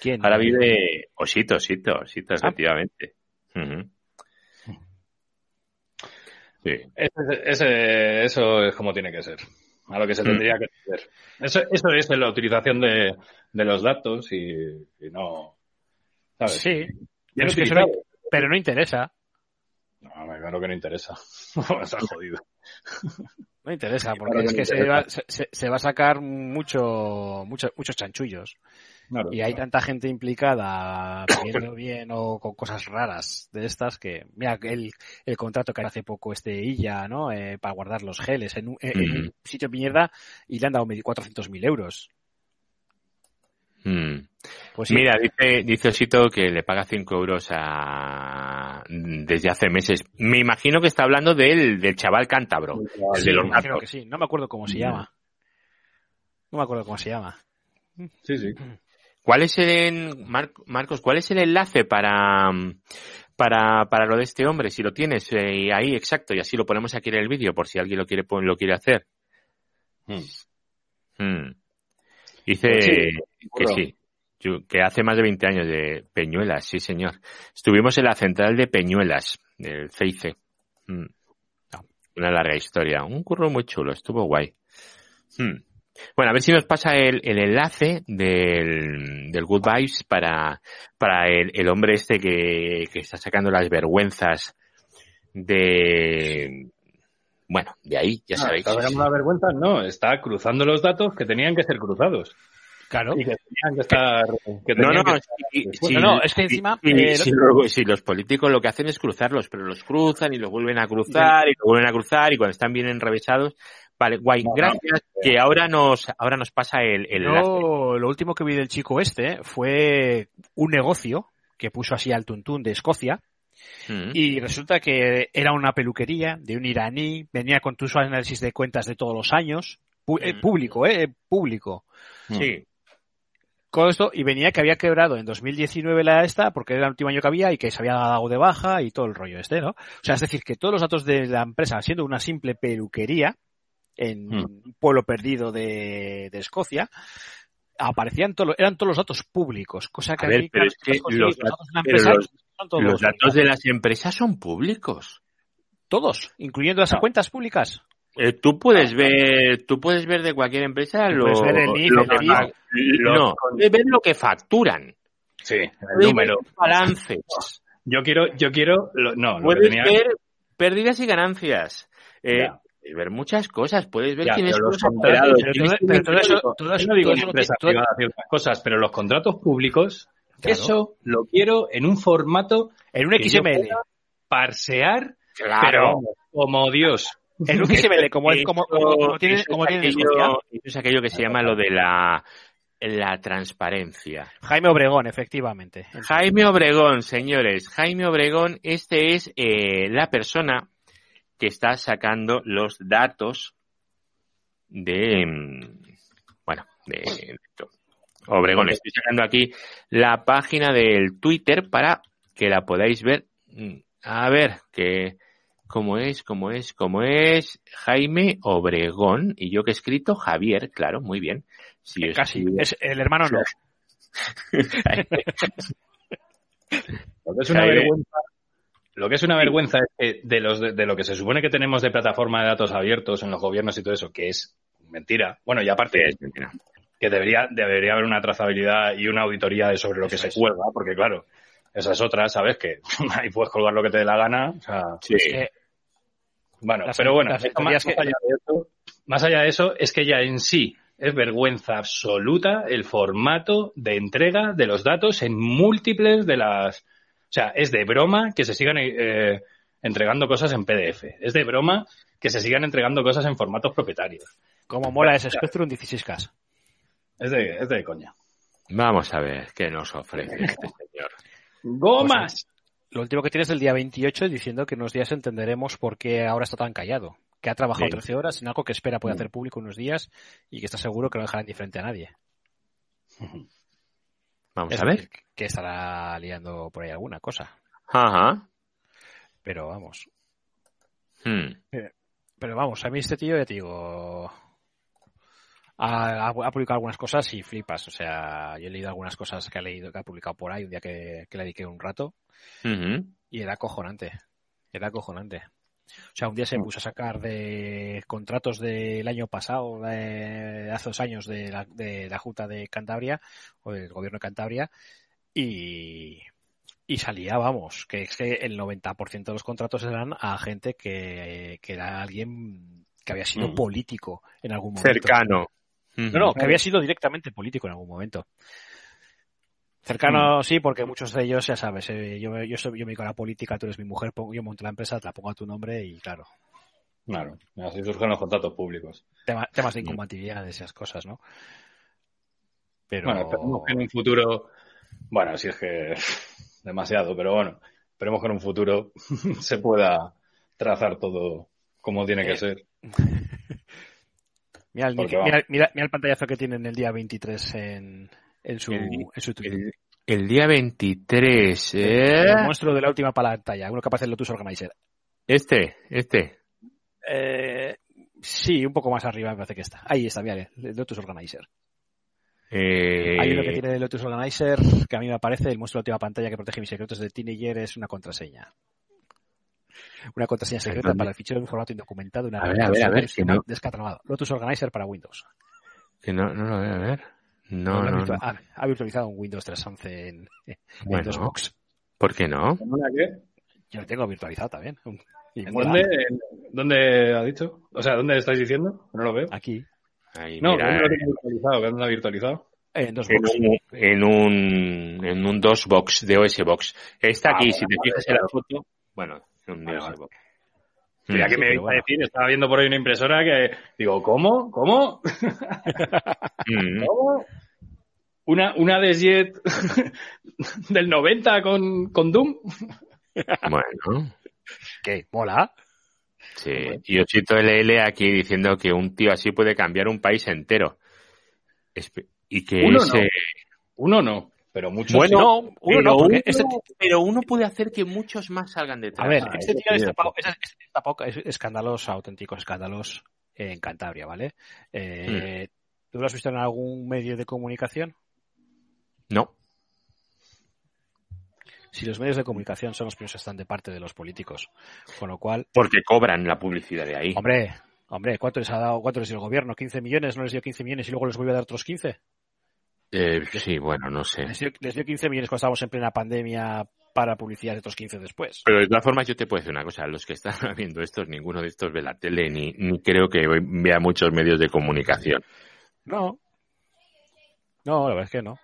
¿Quién? Ahora vive Osito, Osito, Osito, Ah. efectivamente. Sí. Ese- ese- eso es como tiene que ser. A lo que se Mm. tendría que hacer. Eso, eso es la utilización de, de los datos y, y no. ¿Sabes? Sí, pero, es que eso no, pero no interesa. No, claro que no interesa. Está jodido. No interesa, porque es que se va, se, se- va a sacar mucho, mucho, muchos chanchullos. Claro, Y hay claro. tanta gente implicada pidiendo bien o con cosas raras de estas que, mira, el, el contrato que hace poco este Illa, ¿no? Eh, para guardar los geles en un, en un sitio de mierda y le han dado 400.000 euros. Mm. Pues sí, Mira, dice, dice Osito que le paga 5 euros a... desde hace meses. Me imagino que está hablando del, del chaval cántabro, el sí, de los me imagino que sí. No me acuerdo cómo se Mm. llama. No me acuerdo cómo se llama. Sí, sí. ¿Cuál es el, Mar- Marcos, cuál es el enlace para, para, para lo de este hombre? Si lo tienes eh, ahí, exacto, y así lo ponemos aquí en el vídeo por si alguien lo quiere, lo quiere hacer. Mm. Dice Pues sí, que sí, que hace más de 20 años de Peñuelas, sí señor. Estuvimos en la central de Peñuelas, del CIC. Mm. Una larga historia, un curro muy chulo, estuvo guay. Mm. Bueno, a ver si nos pasa el, el enlace del, del Good Vibes para, para el, el hombre este que, que está sacando las vergüenzas de, bueno, de ahí, ya Ah, sabéis. ¿Está sacando la vergüenza? No, está cruzando los datos que tenían que ser cruzados. Claro. Y que tenían que estar. Que No, tenían no, que- si, si- No, no, es que si- encima, si- eh, si lo- si los políticos lo que hacen es cruzarlos, pero los cruzan y los vuelven a cruzar y los vuelven a cruzar y cuando están bien enrevesados, vale, guay, No, no, gracias, que ahora nos, ahora nos pasa el, el. Yo, lo último que vi del chico este fue un negocio que puso así al tuntún de Escocia Mm. y resulta que era una peluquería de un iraní, venía con tus análisis de cuentas de todos los años, pu- eh, Mm. público, eh, público. Sí. Con esto, y venía que había quebrado en 2019 la esta, porque era el último año que había y que se había dado de baja y todo el rollo este, ¿no? O sea, es decir, que todos los datos de la empresa, siendo una simple peluquería, en Mm. un pueblo perdido de, de Escocia, aparecían todos, eran todos los datos públicos, cosa que A ver, aquí, pero claro, es que los datos de la pero empresa los- son todos Los datos de las empresas son públicos. todos, incluyendo las No. cuentas públicas. Eh, tú puedes ver, tú puedes ver de cualquier empresa lo, puedes ver el lo el que no, puedes ver lo que facturan. Sí, el número. balances. Yo quiero, yo quiero, lo- no, Puedes tenía ver pérdidas y ganancias. Eh, puedes ver muchas cosas. Puedes ver Ya, quiénes son los contratos- todo, eso, digo ciertas cosas, pero los contratos públicos, Claro. eso lo quiero en un formato en un XML. parsear, Claro. como Dios. XML, como, como, como, como tiene, como es tiene aquello- es aquello que se llama lo de la, la transparencia. Jaime Obregón, efectivamente. Jaime Obregón, señores. Jaime Obregón, este es eh, la persona que está sacando los datos de, mm, bueno, de Obregón. Estoy sacando aquí la página del Twitter para que la podáis ver. Mm, A ver, que cómo es, cómo es, cómo es Jaime Obregón y yo que he escrito Javier, claro, muy bien. Si os Casi. escribo- Es el hermano no. Lo que es una vergüenza, lo que es una vergüenza es que de, los, de, de lo que se supone que tenemos de plataforma de datos abiertos en los gobiernos y todo eso, que es mentira. Bueno, y aparte, Es mentira. que debería, debería haber una trazabilidad y una auditoría de sobre lo que Eso se es. cuelga, porque claro, esa es otra, ¿sabes? Que ahí puedes colgar lo que te dé la gana. O sea, Sí. Eh, bueno, Las- pero bueno, las esto teorías más, que- más allá de eso, más allá de eso, es que ya en sí es vergüenza absoluta el formato de entrega de los datos en múltiples de las... O sea, es de broma que se sigan eh, entregando cosas en PDF. Es de broma que se sigan entregando cosas en formatos propietarios. como mola ese Spectrum 16K. Es de, es de coña. Vamos a ver qué nos ofrece este señor. ¡Gomas! Lo último que tienes del día 28 diciendo que unos días entenderemos por qué ahora está tan callado. Que ha trabajado Sí. 13 horas en algo que espera puede hacer público unos días y que está seguro que no dejará indiferente a nadie. Vamos Es a ver. que estará liando por ahí alguna cosa. Ajá. Pero vamos. Hmm. Pero vamos, a mí este tío, ya te digo, ha, publicado algunas cosas y flipas. O sea, yo he leído algunas cosas que ha leído, que ha publicado por ahí un día que, que le dediqué un rato y era acojonante. Era acojonante. O sea, un día se puso a sacar de contratos del año pasado, de hace dos años, de la, de la Junta de Cantabria, o del gobierno de Cantabria, y, y salía, vamos, que es que el 90% de los contratos eran a gente que, que era alguien que había sido Mm. político en algún momento. Cercano. No, no, que había sido directamente político en algún momento. Cercano, sí, porque muchos de ellos, ya sabes, eh, yo, yo, soy- yo me dedico a la política, tú eres mi mujer, pongo- yo monto la empresa, te la pongo a tu nombre y claro, Claro, así surgen los contratos públicos. tema- temas de incompatibilidad de esas cosas, ¿no? Pero... Bueno, esperemos que en un futuro, bueno, si es que demasiado, pero bueno, esperemos que en un futuro se pueda trazar todo como tiene que Eh, ser. Mira el, porque mira, vamos. mira- mira el pantallazo que tienen el día 23 en, en su, El- en su Twitter. El, el día 23, ¿eh? El monstruo de la última pantalla, uno aparece en Lotus Organizer. Este, este. Eh, sí, un poco más arriba me parece que está. Ahí está, mira, el Lotus Organizer. Eh, Hay uno que tiene el Lotus Organizer que a mí me aparece el monstruo de la última pantalla que protege mis secretos de teenager es una contraseña. Una contraseña secreta ¿Dónde? para el fichero en formato indocumentado. Una A ver, a ver, a ver, que no- Descatalogado. Lotus Organizer para Windows. que no, no lo veo, a ver. No, ha, no, virtua- no. ha- ha virtualizado un Windows 3.11 en, en Bueno, DOSBox. ¿por qué no? Yo lo tengo virtualizado también. ¿En. ¿Dónde, en- ¿Dónde ha dicho? O sea, ¿dónde estáis diciendo? No lo veo. Aquí, Ahí, No, mira, ¿dónde lo tengo virtualizado? ¿Dónde lo ha virtualizado? en en DOSBox. un, en un, en un DOSBox de OSBox. Está Ah, aquí, si te fijas en la foto. Bueno, un Vale, DOSBox. Mira, que me vais a decir, estaba viendo por ahí una impresora que digo, ¿cómo? ¿Cómo? Mm. ¿Cómo? Una, una Desjet del 90 con, con Doom. Bueno, ¿Qué? ¿Mola? sí. Y Ochito LL aquí diciendo que un tío así puede cambiar un país entero. Y que Uno ese... no. Uno no, pero muchos Bueno, no, uno pero, no, porque uno, este- pero uno puede hacer que muchos más salgan detrás. A ver, Ah, este tío ha sí, destapado, es- es- es- escándalos, auténticos escándalos en Cantabria, ¿vale? Eh, ¿Tú lo has visto en algún medio de comunicación? No. Si los medios de comunicación son los primeros que están de parte de los políticos, con lo cual, Porque cobran la publicidad de ahí. hombre, hombre, ¿cuánto les ha dado, cuánto les dio el gobierno? ¿15 millones? ¿No les dio 15 millones y luego les vuelve a dar otros 15? Eh, sí, bueno, no sé. Les dio, les dio 15 millones cuando estábamos en plena pandemia para publicidad de otros 15 después. Pero de todas formas yo te puedo decir una cosa, los que están viendo estos, ninguno de estos ve la tele ni, ni creo que vea muchos medios de comunicación. No. No, la verdad es que no.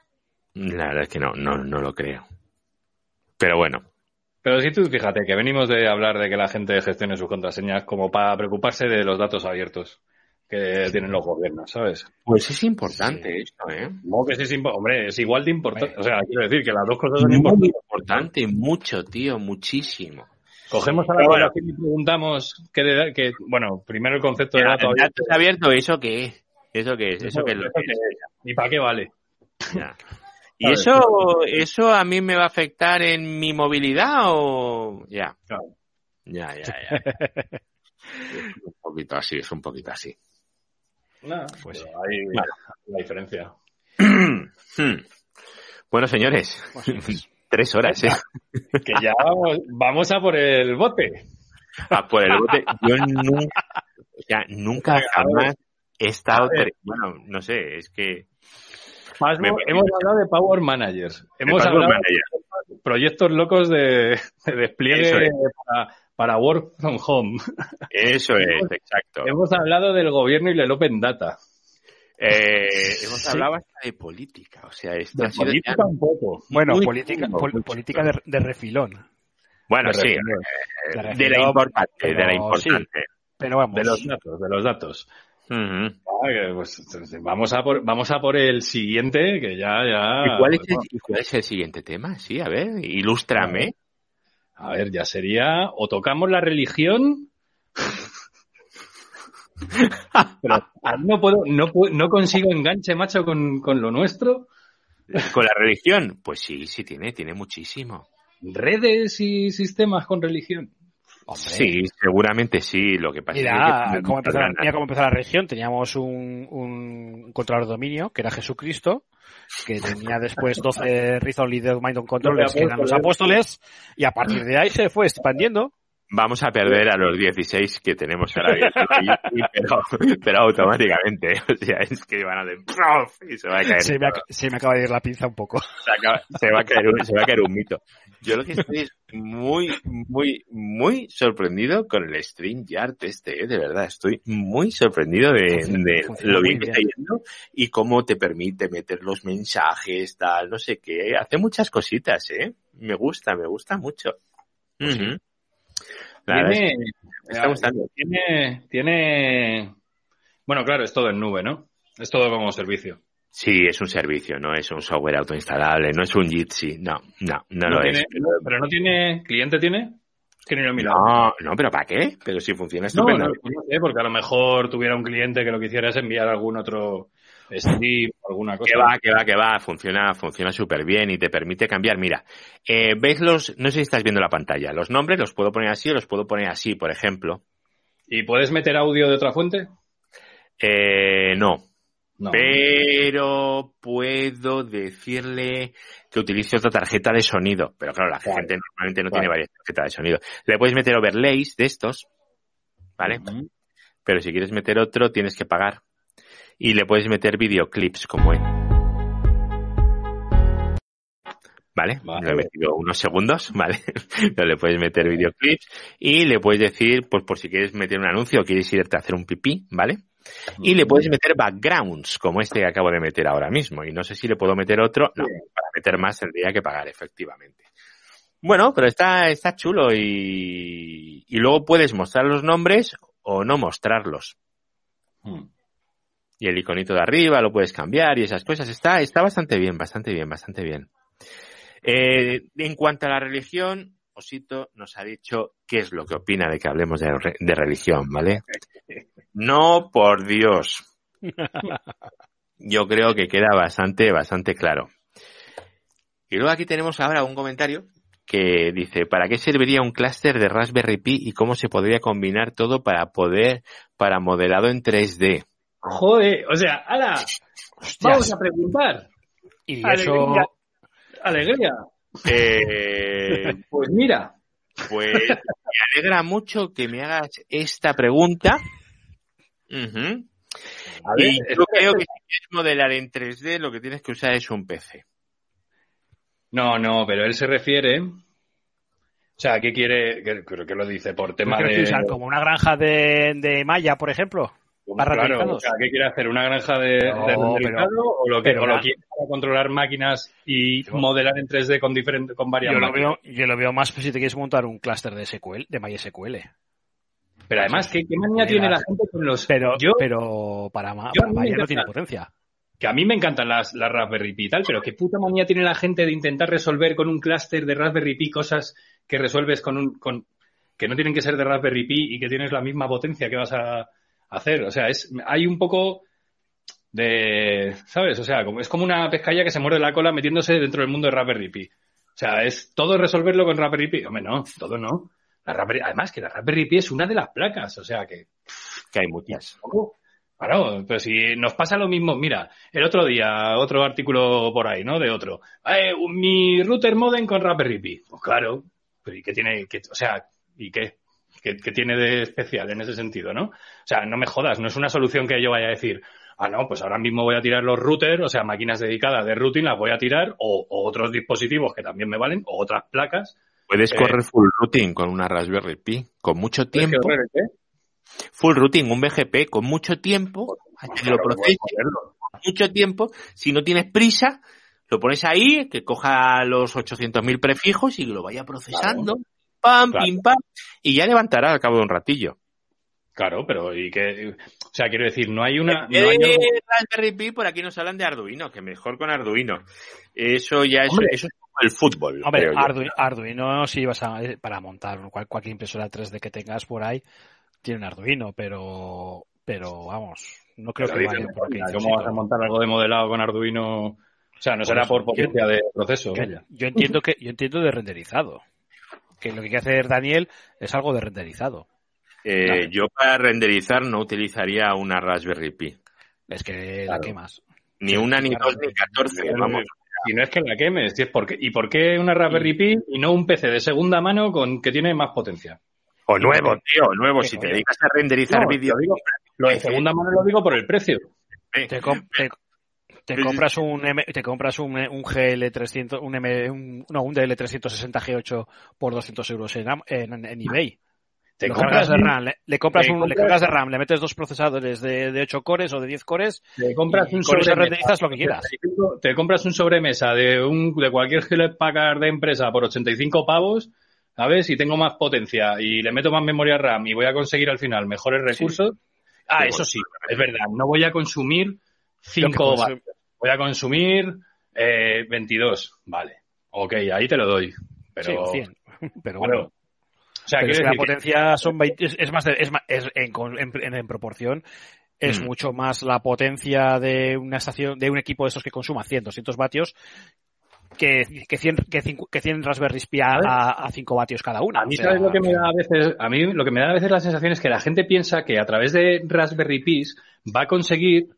La verdad es que no, no, no lo creo. Pero bueno, Pero si tú fíjate que venimos de hablar de que la gente gestione sus contraseñas como para preocuparse de los datos abiertos que tienen los gobiernos, ¿sabes? pues es importante esto, ¿eh? Supongo que sí es impo- hombre, es igual de importante. O sea, quiero decir que las dos cosas son Muy importantes. importante, mucho, tío, muchísimo. Cogemos a la bueno. y preguntamos qué de- que, bueno, primero el concepto de Pero, dato ¿el dato abierto, ¿eso qué es? ¿Eso qué es? ¿Eso qué es lo ¿Eso que qué es? es? ¿Y para qué vale? Ya. ¿Y eso, eso a mí me va a afectar en mi movilidad o...? Ya. Ya, ya, ya. es un poquito así, es un poquito así. Pues Bueno. la diferencia. Hmm. Bueno, señores, tres horas, ¿eh? Que ya vamos, vamos a por el bote. A por el bote. Yo nunca, o sea, nunca jamás he estado... Bueno, no sé, es que... Pasmo, Me- hemos hablado de Power Managers. Hemos Password hablado Manager. de proyectos locos de, de despliegue es. para, para Work from Home. Eso es, exacto. Hemos hablado del gobierno y del Open Data. Eh, hemos Sí. hablado hasta de política, o sea, esto De ha sido política ya- un poco. Bueno, Muy política, pol- política de, de refilón. Bueno, De sí, refilón. eh, De de la importante, de la pero importante. Pero vamos. De los datos, de los datos. Ah, pues, vamos, a por, vamos a por el siguiente, que ya, ya. ¿Y cuál, es el, bueno, cuál es el siguiente tema? Sí, a ver, ilústrame. A ver, ya sería, o tocamos la religión. Pero no puedo, no, no consigo enganche, macho, con, con lo nuestro. ¿Con la religión? Pues sí, sí tiene, tiene muchísimo. Redes y sistemas con religión. Sí, seguramente sí, lo que pasa Mira, es que... cómo empezó, la- mira cómo empezó la región. Teníamos un, un controlador de dominio, que era Jesucristo, que tenía después 12 Reason Leader Mind on Controllers, que eran los apóstoles, y a partir de ahí se fue expandiendo. Vamos a perder a los 16 que tenemos ahora mismo, pero, pero automáticamente. O sea, es que van a de ¡prof! y se va a caer. Se me, ac- se me acaba de ir la pinza un poco. se, acaba- se va a caer un, se va a caer un mito. Yo lo que estoy es muy, muy, muy sorprendido con el StreamYard este, ¿eh? de verdad. Estoy muy sorprendido de, lo bien que está yendo y cómo te permite meter los mensajes, tal, no sé qué. Hace muchas cositas, ¿eh? Me gusta, me gusta mucho. La es Tiene, que me está gustando. tiene, tiene, bueno, claro, es todo en nube, ¿no? Es todo como servicio. Sí, es un servicio, no es un software autoinstalable, no es un Jitsi, no, no, no, lo tiene, es. pero no tiene, ¿cliente tiene? Que ni lo he mirado. No, no, pero ¿para qué? Pero si funciona No, estupendamente. no, no sé, porque a lo mejor tuviera un cliente que lo que hiciera es enviar algún otro stream o alguna cosa. Que va, que va, que va, funciona, funciona súper bien y te permite cambiar. Mira, eh, ¿ves los, no sé si estás viendo la pantalla, los nombres los puedo poner así o los puedo poner así, por ejemplo. ¿Y puedes meter audio de otra fuente? Eh, no, No. pero puedo decirle que utilice otra tarjeta de sonido. Pero claro, la Vale. gente normalmente no Vale. tiene varias tarjetas de sonido. Le puedes meter overlays de estos, ¿vale? Pero si quieres meter otro, tienes que pagar. Y le puedes meter videoclips como él. ¿Vale? Vale. Le he metido unos segundos, ¿vale? Pero le puedes meter videoclips y le puedes decir, pues por si quieres meter un anuncio o quieres irte a hacer un pipí, ¿vale? Y le puedes meter backgrounds, como este que acabo de meter ahora mismo. Y no sé si le puedo meter otro. No, para meter más tendría que pagar, efectivamente. Bueno, pero está, está chulo y, y luego puedes mostrar los nombres o no mostrarlos. Mm. Y el iconito de arriba lo puedes cambiar y esas cosas. Está, está bastante bien, bastante bien, bastante bien. Eh, en cuanto a la religión, Osito nos ha dicho qué es lo que opina de que hablemos de, de religión, ¿vale? No, por Dios. Yo creo que queda bastante, bastante claro. Y luego aquí tenemos ahora un comentario que dice, ¿para qué serviría un clúster de Raspberry Pi y cómo se podría combinar todo para poder, para modelado en 3D? Joder, o sea, ala, vamos a preguntar. Y Alegría. eso, Alegría. Eh, Pues mira, Pues me alegra mucho que me hagas esta pregunta. Ujú. A ver, Y yo creo que si quieres modelar en 3D, lo que tienes que usar es un PC. No, no, pero él se refiere. O sea, ¿qué quiere? Creo que lo dice por tema ¿Qué de. quieres usar? Como una granja de, de malla, por ejemplo. Para Claro, o sea, ¿qué quiere hacer? ¿Una granja de, No, de renderizado pero- o lo que pero o lo la- quiere para controlar máquinas y Yo- modelar en 3D con diferentes con varias Yo lo, máquinas? veo, yo lo veo más si te quieres montar un clúster de SQL, de MySQL. Pero además, ¿qué, qué manía tiene la gente con los Pero, yo pero para, para a mí me malla no tiene potencia. que a mí me encantan las, las Raspberry Pi y tal, pero qué puta manía tiene la gente de intentar resolver con un clúster de Raspberry Pi cosas que resuelves con un con que no tienen que ser de Raspberry Pi y que tienes la misma potencia que vas a hacer. O sea, es hay un poco de, ¿sabes? O sea, como es como una pescalla que se muerde la cola metiéndose dentro del mundo de Raspberry Pi. O sea, es todo resolverlo con Raspberry Pi. Hombre, no, todo no. La Raspberry- además que la Raspberry Pi es una de las placas, o sea que Que hay muchas. Claro, pero si nos pasa lo mismo, mira, el otro día, otro artículo por ahí, ¿no? De otro. Eh, mi router modem con Raspberry Pi. Pues claro, pero ¿y qué tiene? qué- o sea, ¿y qué? ¿Qué, qué tiene de especial en ese sentido, no? O sea, no me jodas, no es una solución que yo vaya a decir, ah, no, pues ahora mismo voy a tirar los routers, o sea, máquinas dedicadas de routing las voy a tirar, o, o otros dispositivos que también me valen, o otras placas. Puedes Eh, correr full routing con una Raspberry Pi, con mucho tiempo. Full routing, un BGP con mucho tiempo, hasta que lo Claro, con mucho tiempo. Si no tienes prisa, lo pones ahí, que coja los 800.000 prefijos y lo vaya procesando. Pam, Claro. pim, pam. Y ya levantará al cabo de un ratillo. Claro, pero y que, o sea, quiero decir, no hay una, Eh, no hay algo- Raspberry Pi, por aquí nos hablan de Arduino, que mejor con Arduino. Eso ya es, Hombre. eso es como el fútbol. Hombre, creo yo. Arduino, Arduino si vas a, eh, para montar cual- cualquier impresora 3D que tengas por ahí, tiene un Arduino, pero, pero vamos, no creo Pero que vaya por aquí. ¿Cómo vas a montar algo de modelado con Arduino? O sea, no será por potencia de proceso. Yo entiendo que, yo entiendo de renderizado. Que lo que quiere hacer Daniel es algo de renderizado. Eh, Yo para renderizar no utilizaría una Raspberry Pi. Es que Claro. la quemas. Ni una, ni dos, ni catorce. Vamos. Si no es que la quemes, si es porque, ¿y por qué una Raspberry Pi y no un PC de segunda mano con que tiene más potencia? O nuevo, tío, nuevo. Si te dedicas a renderizar No, vídeos. lo de segunda mano lo digo por el precio. Te, te- te compras un M- te compras un, un GL300 un M un, no un DL360 G8 por 200 euros en, en, en eBay Te compras, cargas de RAM, le, le compras un, le compras- de RAM, le metes dos procesadores de, de 8 cores o de 10 cores te compras un con eso sobremesa. lo que quieras. Te compras un sobremesa de un de cualquier Hewlett Packard de empresa por 85 pavos, ¿sabes? Y tengo más potencia y le meto más memoria RAM y voy a conseguir al final mejores recursos. Ah, Sí, eso bueno. sí, es verdad, no voy a consumir Lo que 5 puedes- vatios. Voy a consumir eh, 22, vale. Ok, ahí te lo doy. Pero, Sí, o 100. Pero Claro. bueno, o sea, pero es que la decir que- potencia son 20 es, es más de- es, ma- es en, en- en- proporción es Mm. mucho más la potencia de una estación de un equipo de esos que consuma 100 200 vatios que, que 100 que, cincu- que 100 Raspberry Pi a, a, a 5 vatios cada una. A mí, O sea, ¿sabes lo que me da a veces? A mí lo que me da a veces la sensación es que la gente piensa que a través de Raspberry Pis va a conseguir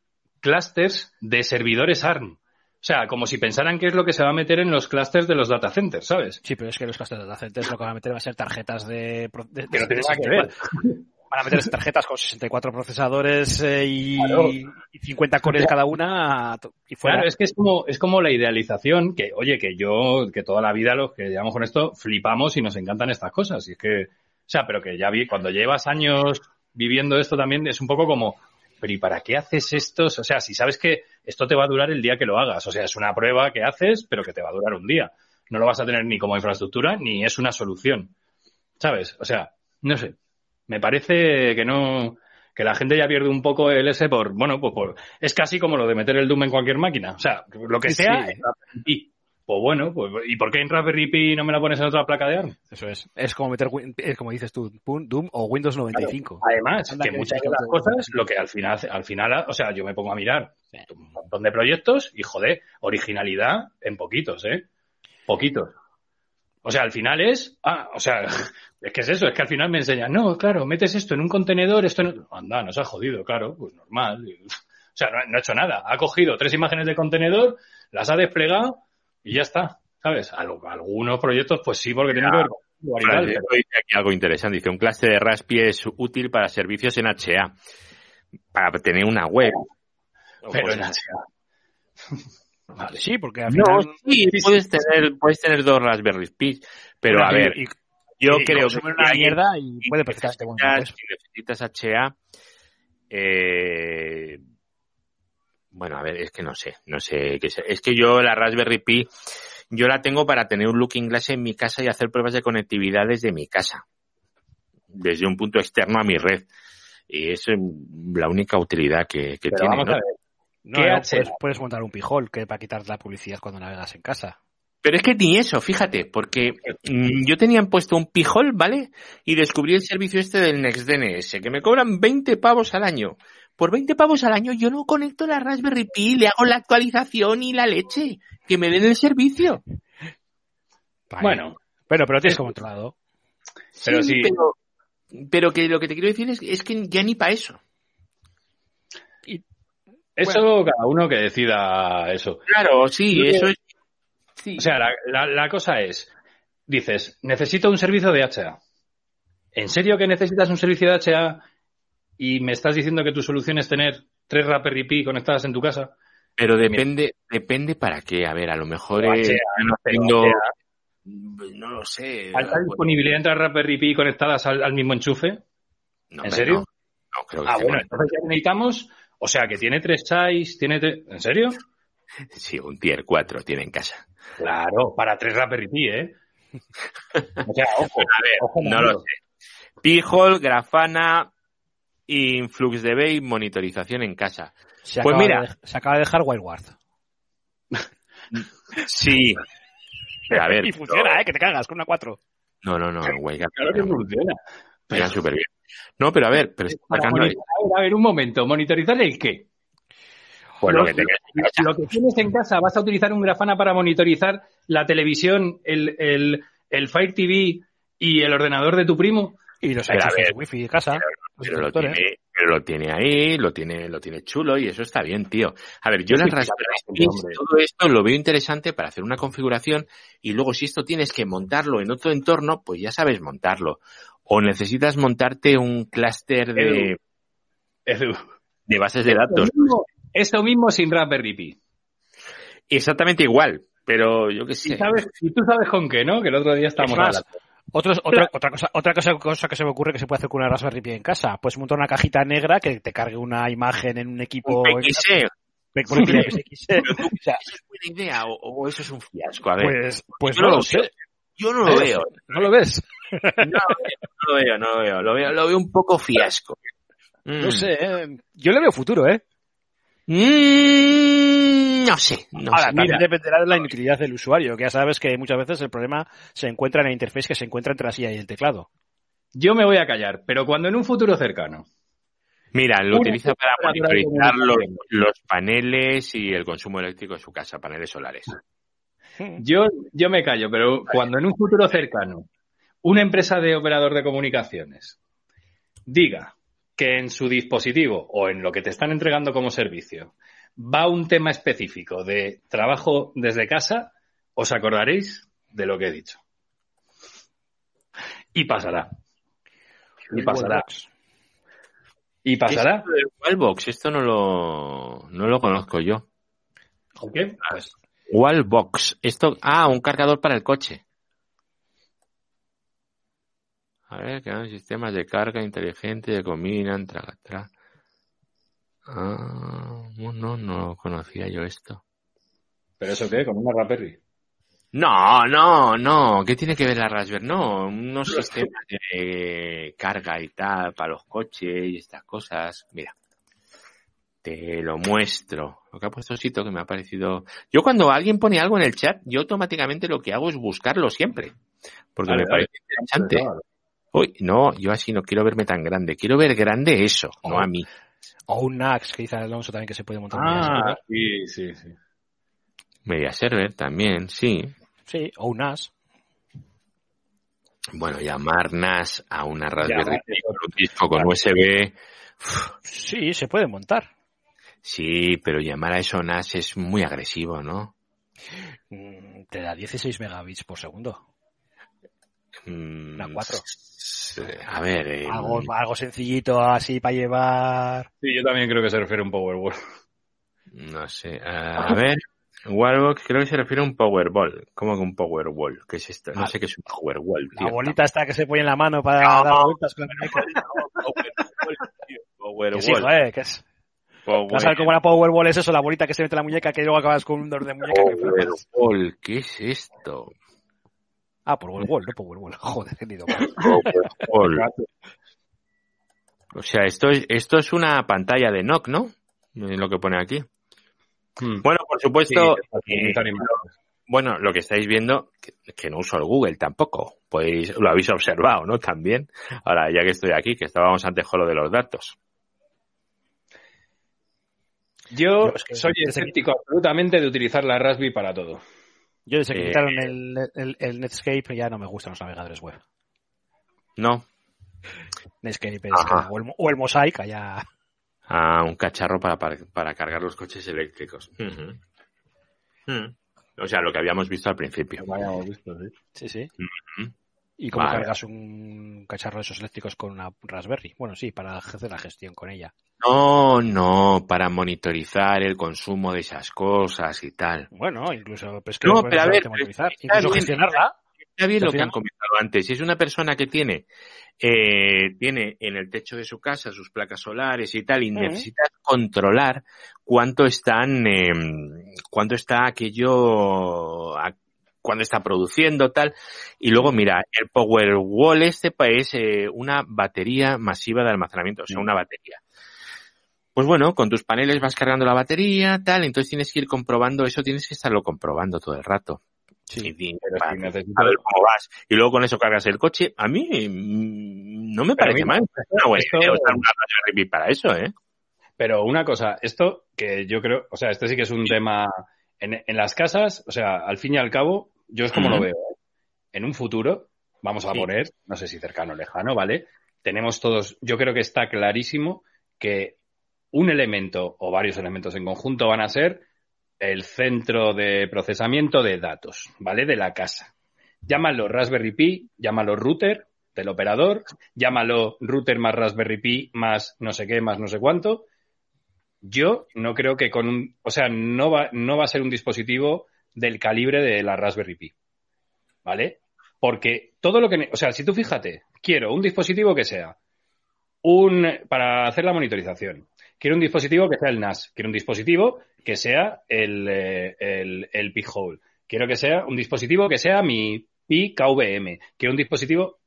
clusters de servidores ARM. O sea, como si pensaran que es lo que se va a meter en los clusters de los data centers, ¿sabes? Sí, pero es que los clusters de data centers lo que van a meter va a ser tarjetas de... de- Que no de- tiene de nada que ver. 64. Van a meter tarjetas con 64 procesadores eh, y, Claro. y 50 cores cada una y fuera. Claro, es que es como, es como la idealización que, oye, que yo, que toda la vida los que llevamos con esto flipamos y nos encantan estas cosas. Y es que, o sea, pero que ya vi, cuando llevas años viviendo esto también es un poco como, pero ¿y para qué haces esto? O sea, si sabes que esto te va a durar el día que lo hagas. O sea, es una prueba que haces, pero que te va a durar un día. No lo vas a tener ni como infraestructura, ni es una solución. ¿Sabes? O sea, no sé. Me parece que no, que la gente ya pierde un poco el ese por, bueno, pues por, es casi como lo de meter el Doom en cualquier máquina. O sea, lo que sea, sí. Pues bueno, pues, ¿y por qué en Raspberry Pi no me la pones en otra placa de ARM? Eso es. Es como meter, es como dices tú, Doom o Windows 95. Además, Anda que que muchas de las otro- cosas, lo que al final, al final, o sea, yo me pongo a mirar un montón de proyectos y joder, originalidad en poquitos, ¿eh? Poquitos. O sea, al final es, ah, o sea, es que es eso, es que al final me enseñan, no, claro, metes esto en un contenedor, esto no, anda, nos ha jodido, claro, pues normal. O sea, no, no ha hecho nada. Ha cogido tres imágenes de contenedor, las ha desplegado y ya está, ¿sabes? Al- algunos proyectos, pues sí, porque tienen que ver Francisco dice aquí algo interesante. Dice, un clase de Raspi es útil para servicios en HA. para tener una web. Pero en HA. Vale, sí, porque al No, final... sí, puedes tener, puedes tener dos Raspberry Pi, pero a ver, y- yo y creo que una mierda y puede perfectamente eso. si necesitas HA, eh, bueno, a ver, es que no sé, no sé, qué sé. es que yo la Raspberry Pi, yo la tengo para tener un Looking Glass en mi casa y hacer pruebas de conectividad desde mi casa, desde un punto externo a mi red. Y es mm, la única utilidad que, tiene. vamos ¿no? a ver. No, ¿Qué no, puedes, puedes montar un pijol que para quitar la publicidad cuando navegas en casa. Pero es que ni eso, fíjate, porque mm, yo tenía puesto un pijol, ¿vale? Y descubrí el servicio este del NextDNS, que me cobran 20 pavos al año. Por 20 pavos al año yo no conecto la Raspberry Pi, le hago la actualización y la leche. Que me den el servicio. Vale. Bueno, Pero, pero tienes controlado. Pero sí. Pero, pero que lo que te quiero decir es, es que ya ni para eso. eso cada uno que decida eso. Claro, sí, Yo- eso es. sí. O sea, la, la- la cosa es, dices, necesito un servicio de HA. ¿En serio que necesitas un servicio de HA y me estás diciendo que tu solución es tener tres Raspberry Pi conectadas en tu casa? Pero depende, depende para qué. A ver, a lo mejor O HA, están pero haciendo- HA. no lo sé. ¿Alta disponibilidad entre Raspberry Pi conectadas al, al mismo enchufe? No, ¿En serio? No, no creo que Ah, bueno, entonces ya necesitamos, o sea, que tiene tres chais, tiene tre- ¿En serio? Sí, un tier 4 tiene en casa. Claro, para tres Raspberry Pi, ¿eh? O sea, ojo, A ver, ojo, no lo sé. Pijol, Grafana, InfluxDB y monitorización en casa. Se Pues mira. de- se acaba de dejar WildWard. Sí. Pero a ver. y funciona, ¿eh? Que te cagas con una 4. No, no, no, WireGuard Claro que funciona. era súper bien. No, pero a ver, pero está sacando a ver, a ver, un momento, ¿monitorizar el qué? pues lo que. Lo que tienes en casa, vas a utilizar un Grafana para monitorizar la televisión, el, el, el Fire TV y el ordenador de tu primo. Y los Pero ver, de wifi de casa. Pero lo, tiene, pero lo tiene ahí, lo tiene, lo tiene chulo y eso está bien, tío. A ver, yo Sí, las Raspberry todo esto lo veo interesante para hacer una configuración y luego si esto tienes que montarlo en otro entorno, pues ya sabes montarlo. O necesitas montarte un clúster de, Edu. de bases de Esto datos. mismo, esto mismo sin Raspberry Pi. Exactamente igual, pero yo qué Y, sé. sabes, y tú sabes con qué, ¿no? Que el otro día estábamos Es más, hablando. Otros- otra, otra cosa, otra cosa, cosa que se me ocurre que se puede hacer con una Raspberry Pi en casa. Pues montar una cajita negra que te cargue una imagen en un equipo. Un por PXE. Pero tú, O sea, ¿eso es buena idea o, o eso es un fiasco? A ver, pues, pues yo no no lo sé. veo. yo no lo ¿Eh? veo. ¿No lo ves? No lo veo, no lo veo. Lo veo, lo veo un poco fiasco. No Mm. sé, ¿eh? Yo le veo futuro, ¿eh? Mm, no sé, no Ahora, sé. también Mira, dependerá de la inutilidad del usuario, que ya sabes que muchas veces el problema se encuentra en la interfaz que se encuentra entre la silla y el teclado. Yo me voy a callar, pero cuando en un futuro cercano mira, lo utiliza para monitorizar los paneles y el consumo eléctrico de su casa, paneles solares. Yo, yo me callo, pero cuando en un futuro cercano una empresa de operador de comunicaciones diga que en su dispositivo o en lo que te están entregando como servicio va un tema específico de trabajo desde casa, os acordaréis de lo que he dicho. Y pasará. Y pasará. Y pasará. Esto del Wallbox, esto no lo, no lo conozco yo. ¿O qué? Pues Wallbox, esto, ah, un cargador para el coche. A ver, que hay sistemas de carga inteligente que combinan, traga, tra. Ah, no, no, no conocía yo esto. ¿Pero eso qué? ¿Con una Raspberry? No, no, no. ¿Qué tiene que ver la Raspberry? No, unos sistemas de carga y tal para los coches y estas cosas. Mira, te lo muestro. Lo que ha puesto Sito que me ha parecido. Yo cuando alguien pone algo en el chat, yo automáticamente lo que hago es buscarlo siempre, porque Vale, me vale. parece interesante. Uy, no, yo así no quiero verme tan grande. Quiero ver grande eso, no a mí. O un NAX, que dice Alonso también que se puede montar. Ah, sí, sí, sí. Media server también, sí. Sí, o un NAS. Bueno, llamar NAS a una Raspberry Pi con un disco con USB. Sí, se puede montar. Sí, pero llamar a eso NAS es muy agresivo, ¿no? Mm, Te da 16 megabits por segundo. Mm, La 4. A ver, eh, Algo, algo sencillito así para llevar. Sí, yo también creo que se refiere a un Powerball. no sé. A ver, Wallbox creo que se refiere a un Powerball. ¿Cómo que un Powerball? ¿Qué es esto? No Ah. sé qué es un Powerball, La tío. bolita esta que se pone en la mano para No. dar vueltas con la muñeca. Powerball. Que sí, joder, que es. Power- Vas a ver cómo la Powerball es eso, la bolita que se mete en la muñeca que luego acabas con un dolor de muñeca. Powerball, ¿qué es esto? Ah, Powerball, no Powerball. Joder, he ido mal. O sea, esto es, esto es una pantalla de NOC, ¿no? Es lo que pone aquí. Hmm. Bueno, por supuesto, Sí, eh, bueno, lo que estáis viendo, que, que no uso el Google tampoco. Podéis, lo habéis observado, ¿no? También. Ahora, ya que estoy aquí, que estábamos antes con lo de los datos. Yo soy escéptico absolutamente de utilizar la Raspberry para todo. Yo desde que Eh, quitaron el, el, el Netscape ya no me gustan los navegadores web. No, Netscape es Ajá. que- o, el, o el Mosaic, ya. a un cacharro para, para, para cargar los coches eléctricos. Mm. O sea, lo que habíamos visto al principio. Sí, sí. Ujú. ¿Y cómo Vale. cargas un cacharro de esos eléctricos con una Raspberry? Bueno, sí, para hacer la gestión con ella. No, no, para monitorizar el consumo de esas cosas y tal. Bueno, incluso, pues que No, pero a ver, monitorizar, está incluso bien. gestionarla. Está bien lo que han comentado antes. Si es una persona que tiene, eh, tiene en el techo de su casa sus placas solares y tal, y Ujú. necesita controlar cuánto están, eh, cuánto está aquello, a- cuándo está produciendo tal, y luego mira, el Powerwall este es eh, una batería masiva de almacenamiento, o sea, una batería. Pues bueno, con tus paneles vas cargando la batería, tal, entonces tienes que ir comprobando eso, tienes que estarlo comprobando todo el rato. Y- y- Pero para si necesitas- a ver cómo vas. Y luego con eso cargas el coche. A mí mm, no me parece mal. Esto- una para eso, ¿eh? Pero una cosa, esto que yo creo, o sea, este sí que es un tema en, en las casas, o sea, al fin y al cabo, yo es como lo veo. ¿eh? En un futuro, vamos a Sí. poner, no sé si cercano o lejano, ¿vale? Tenemos todos, yo creo que está clarísimo que un elemento o varios elementos en conjunto van a ser el centro de procesamiento de datos, ¿vale? De la casa. Llámalo Raspberry Pi, llámalo router del operador, llámalo router más Raspberry Pi más no sé qué, más no sé cuánto. Yo no creo que con un, o sea, no va, no va a ser un dispositivo del calibre de la Raspberry Pi, ¿vale? Porque todo lo que, o sea, si tú fíjate, quiero un dispositivo que sea un, para hacer la monitorización, quiero un dispositivo que sea el NAS, quiero un dispositivo que sea el, eh, el, el Pi-hole, quiero que sea un dispositivo que sea mi Pi KVM, quiero un dispositivo,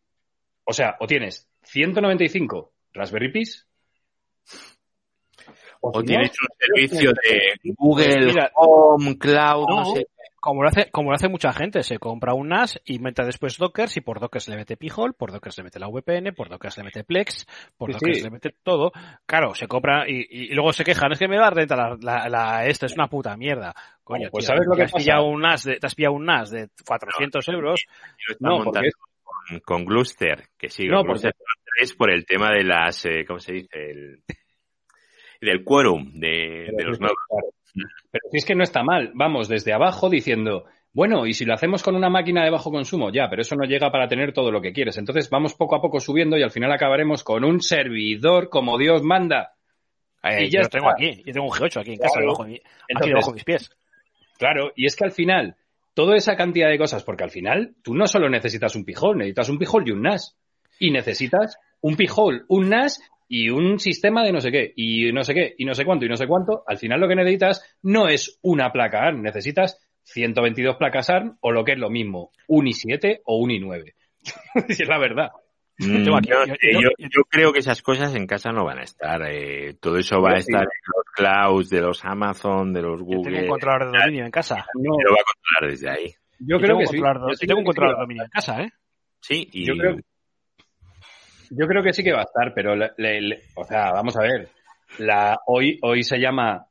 o sea, o tienes 195 Raspberry Pis, O si no, tienes un servicio de Google Mira, Home, Cloud, no, No, sé. Como lo hace, como lo hace mucha gente, se compra un NAS y mete después Docker, y por Docker se le mete Pi-hole, por Docker se le mete la VPN, por Docker se le mete Plex, por Sí, Docker sí. se le mete todo. Claro, se compra y, y luego se quejan, es que me da renta la, la, la- esto es una puta mierda. Coño, Pues tío, ¿sabes lo que has pasa? pillado un NAS de, te has pillado un NAS de 400 euros. No, montando es- con, con Gluster, que sí, No, 3 por el tema de las, eh, ¿cómo se dice? El, del quórum de, los nodos. Pero si es que no está mal, vamos desde abajo diciendo, bueno, y si lo hacemos con una máquina de bajo consumo, ya, pero eso no llega para tener todo lo que quieres. Entonces vamos poco a poco subiendo y al final acabaremos con un servidor como Dios manda. Eh, Y ya yo lo tengo aquí, yo tengo un G8 aquí en casa, Claro. debajo de mi- aquí Entonces- debajo de mis pies. Claro, y es que al final, toda esa cantidad de cosas, porque al final tú no solo necesitas un pijol, necesitas un pijol y un NAS. Y necesitas un pijol, un NAS y un sistema de no sé qué, y no sé qué, y no sé cuánto, y no sé cuánto. Al final lo que necesitas no es una placa ARM, necesitas 122 placas ARM o lo que es lo mismo, un i7 o un i9. Si es la verdad. Mm, yo, yo- yo- creo que esas cosas en casa no van a estar. eh, todo eso va a estar en los clouds de los Amazon, de los Yo tengo un Google. controlador de dominio en casa. No, Lo va a controlar desde ahí. yo Yo creo tengo que un sí. controlador- Yo tengo un controlador de dominio en casa, ¿eh? Sí, y Yo creo- Yo creo que sí que va a estar, pero, le- le- le- o sea, vamos a ver. La, hoy, hoy se llama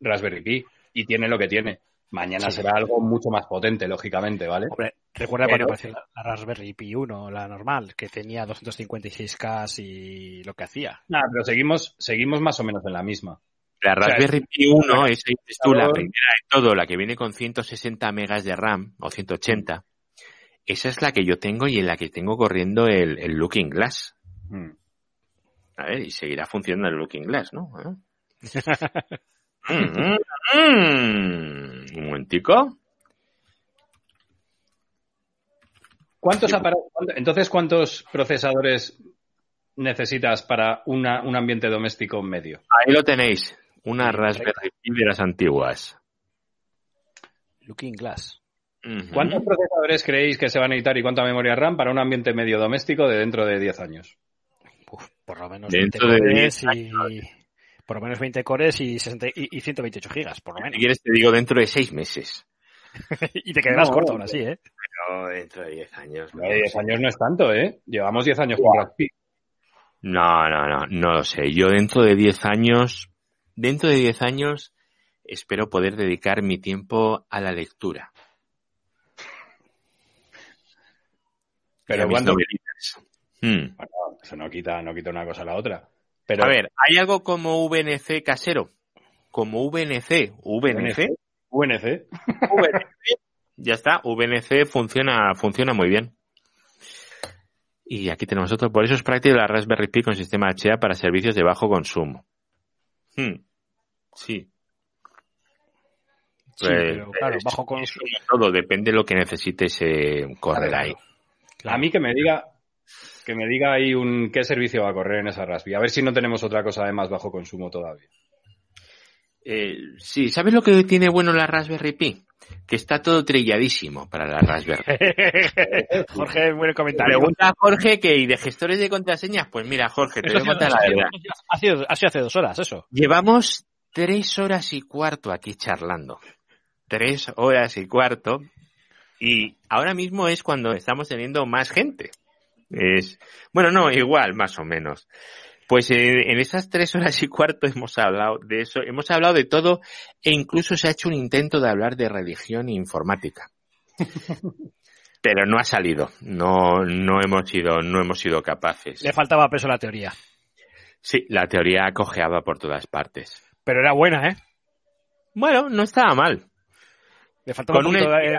Raspberry Pi y tiene lo que tiene. Mañana Sí. será algo mucho más potente, lógicamente, ¿vale? Hombre, recuerda Pero- cuando apareció la, Raspberry Pi 1, la normal, que tenía 256K y lo que hacía. Nada, pero seguimos, seguimos más o menos en la misma. la o sea, Raspberry Pi 1, esa dices tú, la primera de todo, la que viene con 160 megas de RAM o 180, esa es la que yo tengo y en la que tengo corriendo el, el Looking Glass. Mm. A ver, y seguirá funcionando el Looking Glass, ¿no? ¿Eh? Mm, mm, mm. Un momentico. ¿Cuántos entonces, ¿cuántos procesadores necesitas para una- un ambiente doméstico medio? Ahí lo tenéis. Una Raspberry Pi de las antiguas. Looking Glass. ¿Cuántos procesadores creéis que se va a necesitar y cuánta memoria RAM para un ambiente medio doméstico de dentro de 10 años? Uf, por lo menos Dentro 20 de cores y por lo menos 20 cores y, 60 y, y 128 gigas, por lo Si menos. quieres te digo dentro de seis meses. y te quedarás No, corto aún así, ¿eh? Pero dentro de diez años. no No, lo 10 sé. años no es tanto, ¿eh? Llevamos 10 años con Raspi. No, no, no, no lo sé. Yo dentro de 10 años, dentro de 10 años, espero poder dedicar mi tiempo a la lectura. Pero Y Hmm. Bueno, eso no quita, no quita una cosa a la otra. Pero, A ver, ¿hay algo como VNC casero? Como VNC, VNC, UNC. ya está, VNC funciona, funciona muy bien. Y aquí tenemos otro, por eso es práctico la Raspberry Pi con sistema HA para servicios de bajo consumo. Hmm. Sí. Sí, Pues, pero claro, es- bajo consumo. todo, depende de lo que necesites eh, correr ahí. A mí que me diga que me diga ahí un qué servicio va a correr en esa Raspi. A ver si no tenemos otra cosa de más bajo consumo todavía. Eh, sí, ¿sabes lo que tiene bueno la Raspberry Pi? Que está todo trilladísimo para la Raspberry. Jorge, buen comentario. Pregunta a Jorge que, ¿y de gestores de contraseñas? Pues mira, Jorge, te Eso voy a contar la verdad. ha sido- ha sido hace dos horas, eso. Llevamos tres horas y cuarto aquí charlando. Tres horas y cuarto. Y ahora mismo es cuando estamos teniendo más gente. Es, bueno, no, igual, más o menos. Pues eh, en esas tres horas y cuarto hemos hablado de eso, hemos hablado de todo e incluso se ha hecho un intento de hablar de religión e informática. Pero no ha salido, no, no hemos sido, no hemos sido capaces. Le faltaba peso a la teoría. Sí, la teoría cojeaba por todas partes. Pero era buena, ¿eh? Bueno, no estaba mal. Le faltaba Con un de-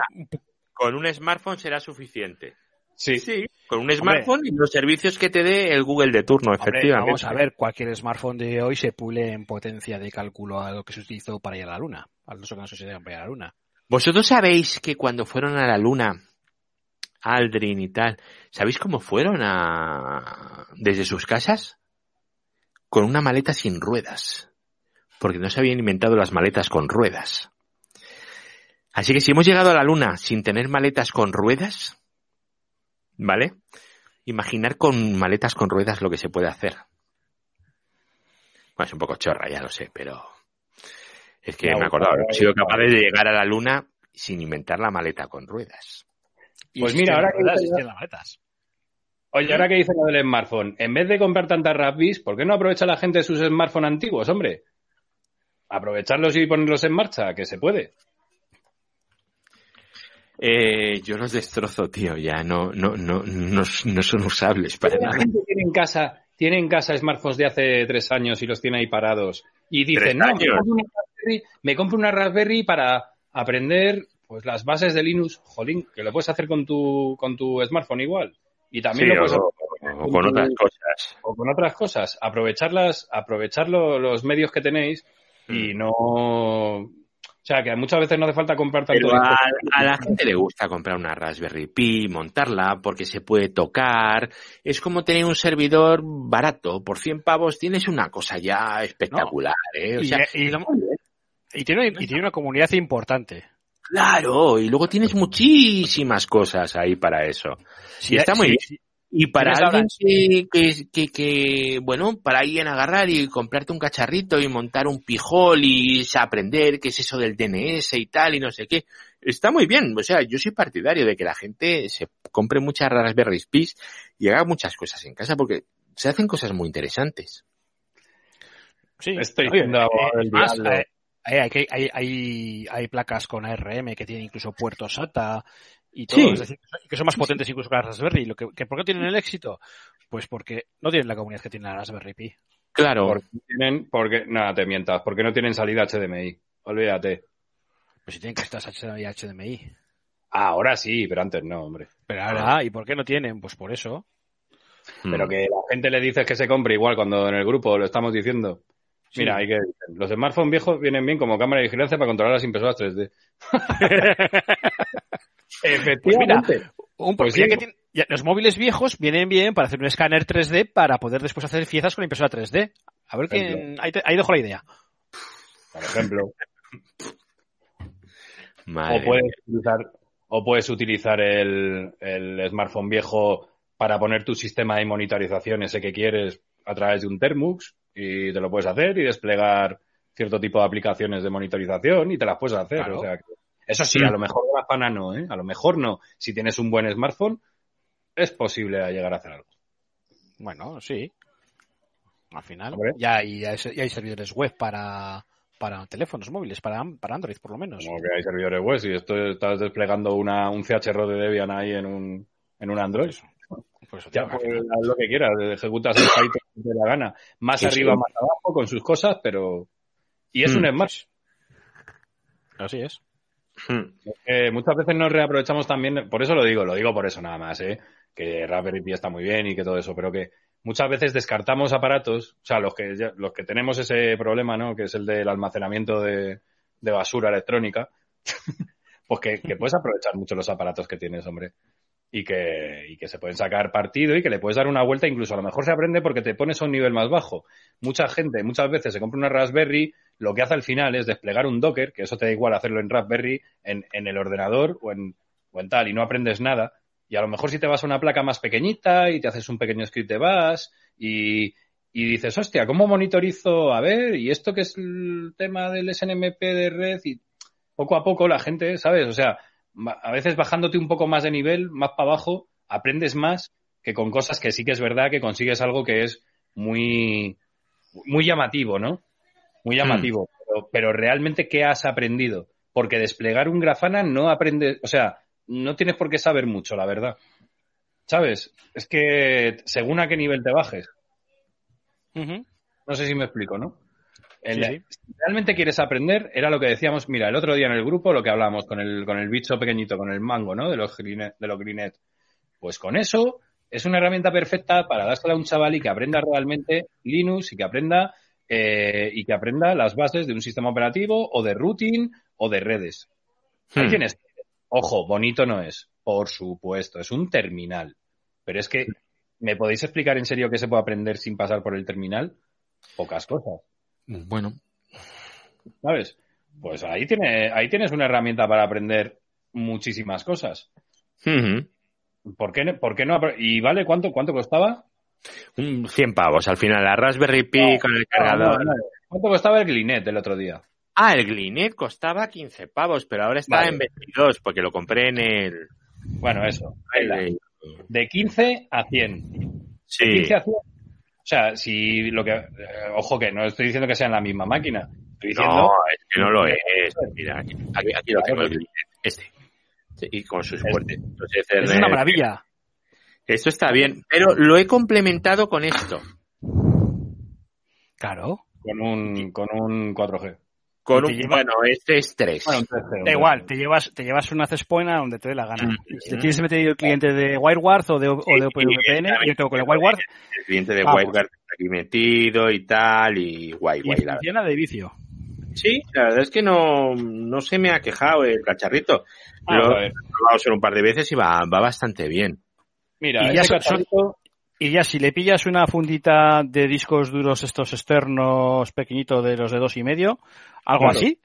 con un smartphone será suficiente. Sí. Sí, con un smartphone y los servicios que te dé el Google de turno, Hombre, efectivamente. vamos a ver, cualquier smartphone de hoy se pule en potencia de cálculo a lo que se utilizó para ir a la Luna, a los que para ir a la Luna. ¿Vosotros sabéis que cuando fueron a la Luna, Aldrin y tal, ¿sabéis cómo fueron a desde sus casas? Con una maleta sin ruedas. Porque no se habían inventado las maletas con ruedas. Así que si hemos llegado a la Luna sin tener maletas con ruedas, ¿vale? Imaginar con maletas con ruedas lo que se puede hacer. Bueno, es un poco chorra, ya lo sé, pero es que No, me he acordado, claro, hemos sido capaces de llegar a la Luna sin inventar la maleta con ruedas. Pues mira, ahora que ruedas, las maletas. Oye, ahora que dice lo del smartphone, en vez de comprar tantas Raspis, ¿por qué no aprovecha la gente sus smartphones antiguos, hombre? Aprovecharlos y ponerlos en marcha, que se puede. Eh, yo los destrozo, tío, ya no, no, no, no, no son usables para La nada. gente tiene en casa, tiene en casa smartphones de hace tres años y los tiene ahí parados. Y dicen, no, me compro, una Raspberry, me compro una Raspberry para aprender pues las bases de Linux. Jolín, que lo puedes hacer con tu, con tu smartphone igual. Y también Sí, lo puedes o, hacer o con otras cosas. o con otras cosas. Aprovecharlas, aprovechar lo- los medios que tenéis Mm. y no... O sea, que muchas veces no hace falta comprar tanto Pero a, la gente le gusta comprar una Raspberry Pi, montarla porque se puede tocar. Es como tener un servidor barato. Por 100 pavos tienes una cosa ya espectacular, ¿eh? O Y, sea, y- y tiene, y tiene una comunidad importante. claro, y luego tienes muchísimas cosas ahí para eso. Si y está muy bien. Y para alguien que, que, que, que, bueno, para ir a agarrar y comprarte un cacharrito y montar un pijol y aprender qué es eso del DNS y tal y no sé qué, está muy bien. O sea, yo soy partidario de que la gente se compre muchas Raspberry Pis y haga muchas cosas en casa porque se hacen cosas muy interesantes. sí. Estoy Oye, abogado del más, eh, eh, hay, hay, hay, hay placas con ARM que tienen incluso puertos SATA y todo, Sí. es decir, que son más potentes incluso que las Raspberry. Lo que, que ¿Por qué tienen el éxito? Pues porque no tienen la comunidad que tiene la Raspberry Pi. Claro, Porque tienen, porque, nada, te mientas, porque no tienen salida HDMI. Olvídate. Pues si tienen que estar HDMI HDMI. Ahora sí, pero antes no, hombre. Pero ahora, ¿y por qué no tienen? Pues por eso. Pero Mm. que la gente le dice que se compre igual cuando en el grupo lo estamos diciendo. Mira, hay que los smartphones viejos vienen bien como cámara de vigilancia para controlar las impresoras 3D. Efectivamente. Un Pues ya sí. que tiene- ya, los móviles viejos vienen bien para hacer un escáner 3D para poder después hacer piezas con la impresora 3D. A ver quién. Ahí, te- ahí dejo la idea. Por ejemplo. Madre o puedes utilizar, o puedes utilizar el, el smartphone viejo para poner tu sistema de monitorización ese que quieres a través de un Termux y te lo puedes hacer y desplegar cierto tipo de aplicaciones de monitorización y te las puedes hacer. Claro. O sea, que- eso sí, a lo mejor la pana no, ¿eh? A lo mejor no. Si tienes un buen smartphone, es posible llegar a hacer algo. Bueno, sí. Al final. Ya hay, ya hay, servidores web para, para teléfonos móviles, para, para Android por lo menos. Como que hay servidores web y esto estás desplegando una, un CHRO de Debian ahí en un, en un Android. Por eso, Ya, pues, haz lo que quieras, ejecutas el Python que te la gana. Más Sí, arriba, sí. más abajo, con sus cosas, pero... Y es Mm. un Smart. Así es. Hmm. Muchas veces nos reaprovechamos también, por eso lo digo, lo digo por eso nada más, ¿eh? que Raspberry Pi está muy bien y que todo eso, pero que muchas veces descartamos aparatos, o sea, los que, los que tenemos ese problema, ¿no? que es el del almacenamiento de, de basura electrónica, pues que, que puedes aprovechar mucho los aparatos que tienes, hombre. Y que, y que se pueden sacar partido y que le puedes dar una vuelta, incluso a lo mejor se aprende porque te pones a un nivel más bajo. Mucha gente, muchas veces se compra una Raspberry, lo que hace al final es desplegar un Docker, que eso te da igual hacerlo en Raspberry, en, en el ordenador o en, o en tal, y no aprendes nada. Y a lo mejor si te vas a una placa más pequeñita y te haces un pequeño script de bash y, y dices, hostia, ¿cómo monitorizo? A ver, y esto que es el tema del SNMP de red y poco a poco la gente, ¿sabes? O sea, a veces bajándote un poco más de nivel, más para abajo, aprendes más que con cosas que sí que es verdad que consigues algo que es muy, muy llamativo, ¿no? Muy llamativo. Pero, pero realmente, ¿qué has aprendido? Porque desplegar un grafana no aprendes, o sea, no tienes por qué saber mucho, la verdad. ¿Sabes? Es que según a qué nivel te bajes. No sé si me explico, ¿no? Sí. Si realmente quieres aprender, era lo que decíamos, mira, el otro día en el grupo, lo que hablábamos con el, con el bicho pequeñito, con el mango, ¿no? De los, de los greenet. Pues con eso es una herramienta perfecta para dársela a un chaval y que aprenda realmente Linux y que aprenda eh, y que aprenda las bases de un sistema operativo o de routing o de redes. Ahí Hmm. tienes. Ojo, bonito no es, por supuesto, es un terminal. Pero es que, ¿me podéis explicar en serio qué se puede aprender sin pasar por el terminal? Pocas cosas. Bueno, ¿sabes? Pues ahí, tiene, ahí tienes una herramienta para aprender muchísimas cosas. ¿Por qué, no- por qué no? ¿Y vale cuánto, cuánto costaba? Un 100 pavos. Al final, la Raspberry Pi No, con el cargador. no, no. ¿Cuánto costaba el Glinet del otro día? Ah, el Glinet costaba 15 pavos, pero ahora está Vale. en 22 porque lo compré en el... Bueno, eso. el- De 15 a 100. De Sí, 15 a 100. O sea, si lo que... eh, ojo que no estoy diciendo que sea en la misma máquina. Estoy diciendo... no, es que no lo es. Mira, aquí, aquí- aquí lo tengo, el Glinet. Este. Sí, Y con sus puertos. Los Es Ethernet. una maravilla. Esto está bien, pero lo he complementado con esto. Claro. Con un, con un 4G. Con Y un, lleva- bueno, este es 3. Bueno, un 3G. un Da igual, 3G. te llevas, te llevas una Cespoina donde te dé la gana. Mm. Si te tienes metido el cliente de WireGuard o de, o de OpenVPN, yo tengo con el WireGuard El cliente de. WireGuard está aquí metido y tal, y guay, y guay. la funciona de vicio. Sí, la verdad es que no, no se me ha quejado el cacharrito. Ah, Lo he probado solo un par de veces y va, va bastante bien. Mira, Y ya ese son- cacharrito- Y ya si le pillas una fundita de discos duros estos externos pequeñitos de los de dos y medio, algo Claro. así,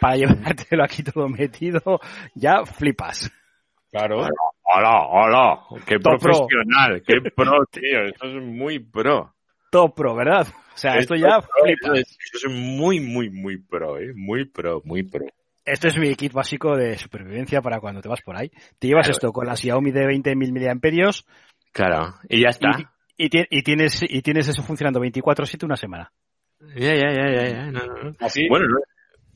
para llevártelo aquí todo metido, ya flipas. Claro. Hola, hola, qué Top pro. profesional, qué pro, tío, esto es muy pro. Top pro, ¿verdad? O sea, esto ya flipas. Esto es muy, muy, muy pro, eh, muy pro, muy pro. Este es mi kit básico de supervivencia para cuando te vas por ahí. Te llevas Claro. esto con la Xiaomi de 20.000 miliamperios Claro, y ya está. y, y ti- y tienes, y tienes eso funcionando 24-7 una semana. Ya, ya, ya, ya, ya, no, no, no. Así. Bueno, no,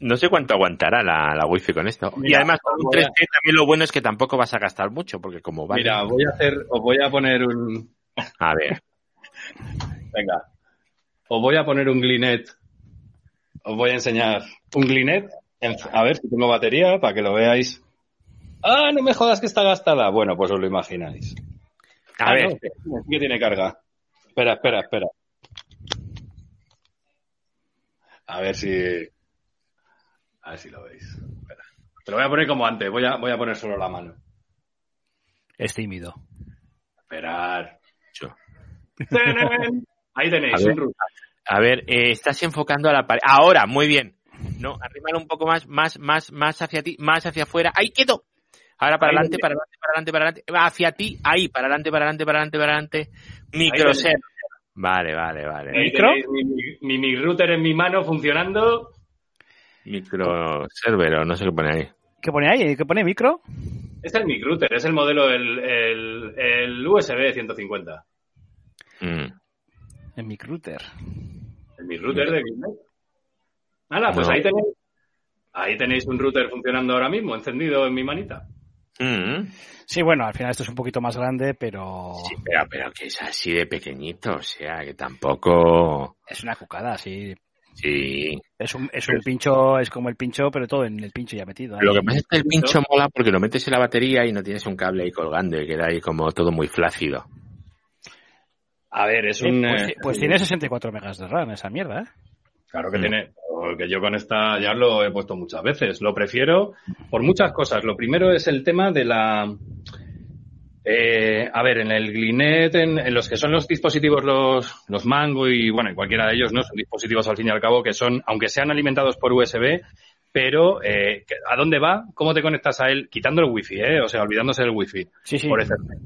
no sé cuánto aguantará la, la wifi con esto. y además con un voy a- 3G también lo bueno es que tampoco vas a gastar mucho, porque como vale... Mira, voy a hacer, os voy a poner un, A ver, venga, os voy a poner un Glinet, os voy a enseñar un Glinet, a ver si tengo batería para que lo veáis. Ah, no me jodas que está gastada. Bueno, pues os lo imagináis. A Ah, ver, no, que, tiene carga. Espera, espera, espera. A ver si. A ver si lo veis. Espera. Te lo voy a poner como antes. Voy a, voy a poner solo la mano. Es tímido. Esperar. Ahí tenéis A ver. un router. a ver, eh, estás enfocando a la pared. Ahora, muy bien. No, arrímalo un poco más, más, más, más hacia ti, más hacia afuera. Ahí quedó. Ahora para adelante, para adelante, para adelante, para adelante. Va Hacia ti, ahí, para adelante, para adelante, para adelante, para adelante. Microser. Vale, vale, vale. Tenéis mi, mi, mi router en mi mano funcionando. Microserver, o no sé qué pone ahí. ¿Qué pone ahí? ¿Qué pone micro? Es el mi router, es el modelo, el, el, el USB 150. Mm. En microuter. El mi router de Gmail. Nada, pues No. ahí tenéis. Ahí tenéis un router funcionando ahora mismo, encendido en mi manita. Mm. Sí, bueno, al final esto es un poquito más grande, pero Sí, pero, pero que es así de pequeñito, o sea, que tampoco... es una cucada, sí. Sí. Es un, es un pincho, es como el pincho, pero todo en el pincho ya metido. Lo que pasa es que el pincho mola porque lo metes en la batería y no tienes un cable ahí colgando y queda ahí como todo muy flácido. A ver, es Sí, un. pues, eh, pues tiene 64 megas de RAM esa mierda, ¿eh? Claro que Mm. tiene. Porque yo con esta ya lo he puesto muchas veces. Lo prefiero por muchas cosas. Lo primero es el tema de la. eh, a ver, en el Glinet, en, en los que son los dispositivos, los, los Mango y bueno, y cualquiera de ellos, ¿no? Son dispositivos al fin y al cabo que son, aunque sean alimentados por USB, pero eh, ¿a dónde va? ¿Cómo te conectas a él? Quitando el wifi, ¿eh? O sea, olvidándose del wifi. Sí, sí. por Ethernet,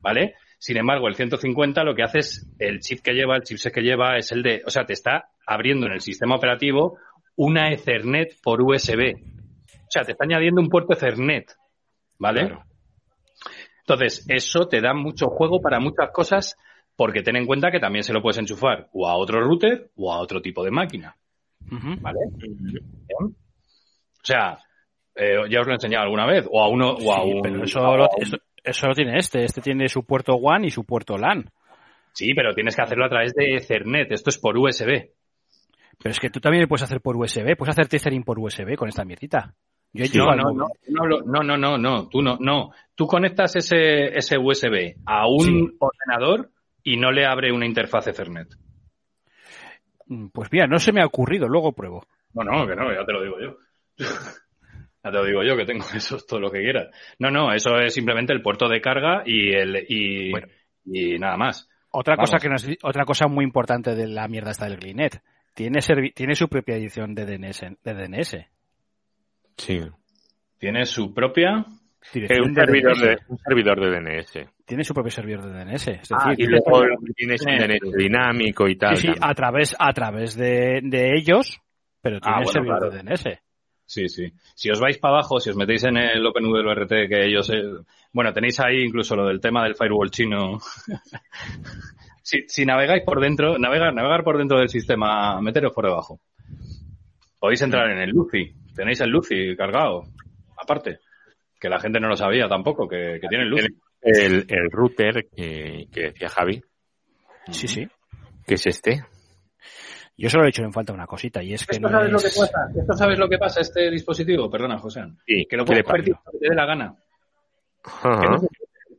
¿vale? Sin embargo, el 150 lo que hace es, el chip que lleva, el chipset que lleva es el de, o sea, te está abriendo en el sistema operativo una Ethernet por USB. O sea, te está añadiendo un puerto Ethernet, ¿vale? Claro. Entonces, eso te da mucho juego para muchas cosas porque ten en cuenta que también se lo puedes enchufar o a otro router o a otro tipo de máquina. ¿vale? O sea, eh, ya os lo he enseñado alguna vez, o a uno, o a Sí, un... pero eso o a lo, un- eso, eso lo tiene este. Este tiene su puerto WAN y su puerto LAN. Sí, pero tienes que hacerlo a través de Ethernet. Esto es por USB. Pero es que tú también lo puedes hacer por USB. Puedes hacer tethering por USB con esta mierdita. Yo No, no, no, no, no, no, no, tú no, no. Tú conectas ese, ese USB a un Sí. ordenador y no le abre una interfaz Ethernet. Mm, Pues mira, no se me ha ocurrido. Luego pruebo. No, no, que no, ya te lo digo yo. Ya te lo digo yo, que tengo eso, es todo lo que quieras. No, no, eso es simplemente el puerto de carga y el y, Bueno. y nada más. Otra Vamos. cosa que nos- otra cosa muy importante de la mierda esta del Glinet. Tiene servi- tiene su propia edición de DNS. De DNS. Sí. Tiene su propia. Dirección un, de servidor DNS. de, un servidor de DNS. Tiene su propio servidor de DNS. Es Ah, decir, Y tiene- luego tienes un DNS dinámico y tal. sí, a través, a través de, de ellos, pero tiene Ah, bueno, servidor claro. de DNS. Sí, sí. Si os vais para abajo, si os metéis en el OpenWRT, que ellos... eh, bueno, tenéis ahí incluso lo del tema del firewall chino. si, si navegáis por dentro, navegar, navegar por dentro del sistema, meteros por debajo. Podéis entrar en el Lucy. Tenéis el Lucy cargado. Aparte. Que la gente no lo sabía tampoco, que, que tiene el Lucy. El, el router que, que decía Javi, Sí, sí. que es este. Yo solo he hecho en falta una cosita y es que ¿Esto no sabes lo que pasa? ¿Esto sabes lo que pasa este dispositivo? Perdona, José. Sí, Que lo ¿qué le puedes convertir que te dé la gana. Ajá. Que, no es-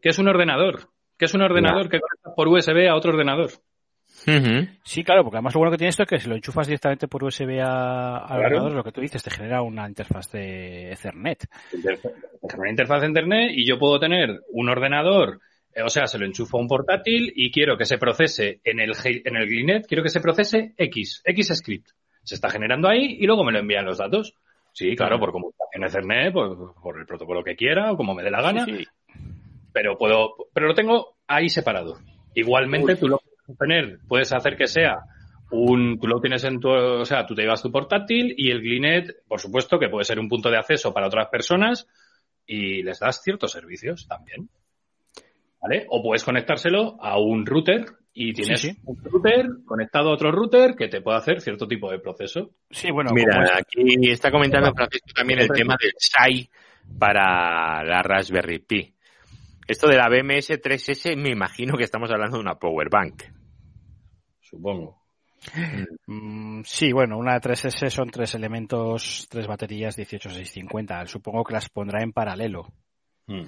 que es un ordenador. Que es un ordenador que conecta por USB a otro ordenador. Sí, claro, porque además lo bueno que tiene esto es que si lo enchufas directamente por USB a- al Claro. ordenador, lo que tú dices, te genera una interfaz de Ethernet. Una interfaz de internet y yo puedo tener un ordenador, o sea, se lo enchufo a un portátil y quiero que se procese en el, en el Glinet, quiero que se procese X, X script. Se está generando ahí y luego me lo envían los datos. Sí, claro, por comunicación Ethernet, por, por el protocolo que quiera o como me dé la gana, Sí, sí. pero puedo, pero lo tengo ahí separado. Igualmente tú lo puedes tener, puedes hacer que sea un, tú lo tienes en tu, o sea, tú te llevas tu portátil y el Glinet, por supuesto, que puede ser un punto de acceso para otras personas y les das ciertos servicios también. ¿Vale? O puedes conectárselo a un router y tienes Sí, sí. un router conectado a otro router que te puede hacer cierto tipo de proceso. Sí, bueno, Mira, es- aquí está comentando Francisco también el tema del SAI para la Raspberry Pi. Esto de la BMS 3S, me imagino que estamos hablando de una power bank. Supongo. Mm, sí, bueno, una 3S son tres elementos, tres baterías 18650. Supongo que las pondrá en paralelo. Mm.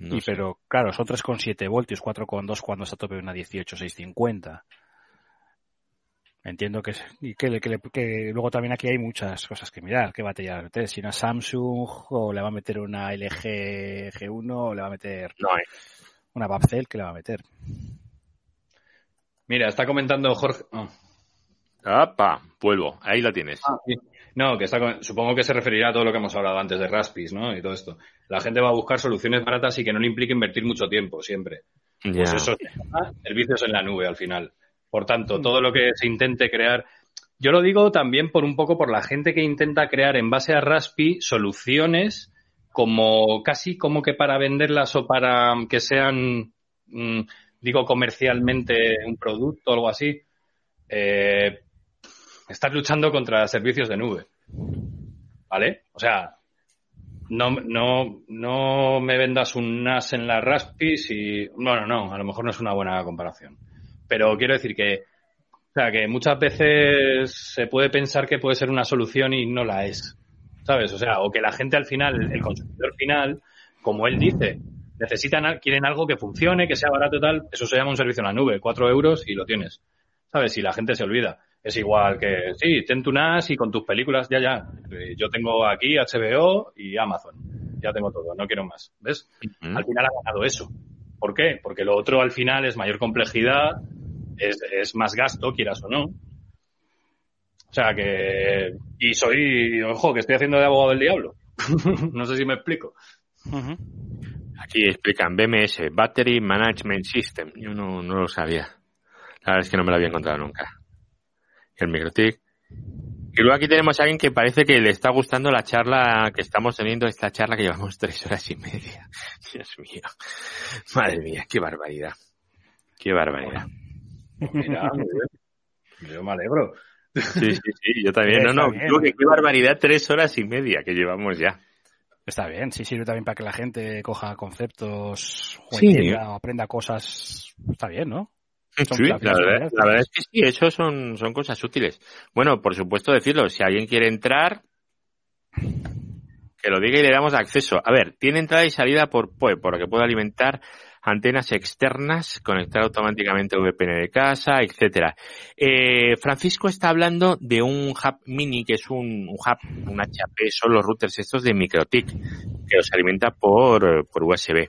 No y sé. pero claro, son 3,7 voltios, 4,2 cuando está a tope una 18650. Entiendo que, es- y que, que, que luego también aquí hay muchas cosas que mirar. ¿Qué batería va a meter? Si una Samsung o le va a meter una LG G1 o le va a meter No, eh. una Babcell que le va a meter. Mira, está comentando Jorge. oh. ¡Apa! Vuelvo. Ahí lo tienes. Ah, sí. No, que está con- supongo que se referirá a todo lo que hemos hablado antes de Raspis, ¿no? Y todo esto. La gente va a buscar soluciones baratas y que no le implique invertir mucho tiempo, siempre. Ya. Pues eso se llama servicios en la nube al final. Por tanto, todo lo que se intente crear. Yo lo digo también por un poco por la gente que intenta crear en base a Raspi soluciones como casi como que para venderlas o para que sean, mm, digo, comercialmente un producto o algo así. Eh, estás luchando contra servicios de nube. ¿Vale? O sea, no, no, no me vendas un NAS en la Raspis y... Bueno, no, a lo mejor no es una buena comparación. Pero quiero decir que, o sea, que muchas veces se puede pensar que puede ser una solución y no la es. ¿Sabes? O sea, o que la gente al final, el consumidor final, como él dice, necesitan, quieren algo que funcione, que sea barato y tal, eso se llama un servicio en la nube, cuatro euros y lo tienes. ¿Sabes? Y la gente se olvida. Es igual que, sí, ten tu NAS y con tus películas, ya, ya. Eh, Yo tengo aquí HBO y Amazon. Ya tengo todo, no quiero más. ¿Ves? Al final ha ganado eso. ¿Por qué? Porque lo otro al final es mayor complejidad, es, es más gasto, quieras o no. O sea que... Y soy, ojo, que estoy haciendo de abogado del diablo. no sé si me explico. Aquí explican BMS, Battery Management System. Yo no, no lo sabía. La verdad es que no me lo había encontrado nunca. El MikroTik. Y luego aquí tenemos a alguien que parece que le está gustando la charla que estamos teniendo, esta charla que llevamos tres horas y media. Dios mío. Madre mía, qué barbaridad. Qué barbaridad. Mira, yo me alegro. Sí, sí, sí, yo también. No, no, digo que qué barbaridad, tres horas y media que llevamos ya. Está bien, sí sirve también para que la gente coja conceptos o Sí. aprenda cosas. Está bien, ¿no? Sí, la verdad, claves. la verdad es que sí, eso son, son cosas útiles. Bueno, por supuesto decirlo, si alguien quiere entrar, que lo diga y le damos acceso. A ver, tiene entrada y salida por PoE, por lo que puede alimentar antenas externas, conectar automáticamente VPN de casa, etcétera. Eh, Francisco está hablando de un hub mini, que es un, un hub, un HP, son los routers estos de MikroTik, que los alimenta por, eh, por USB.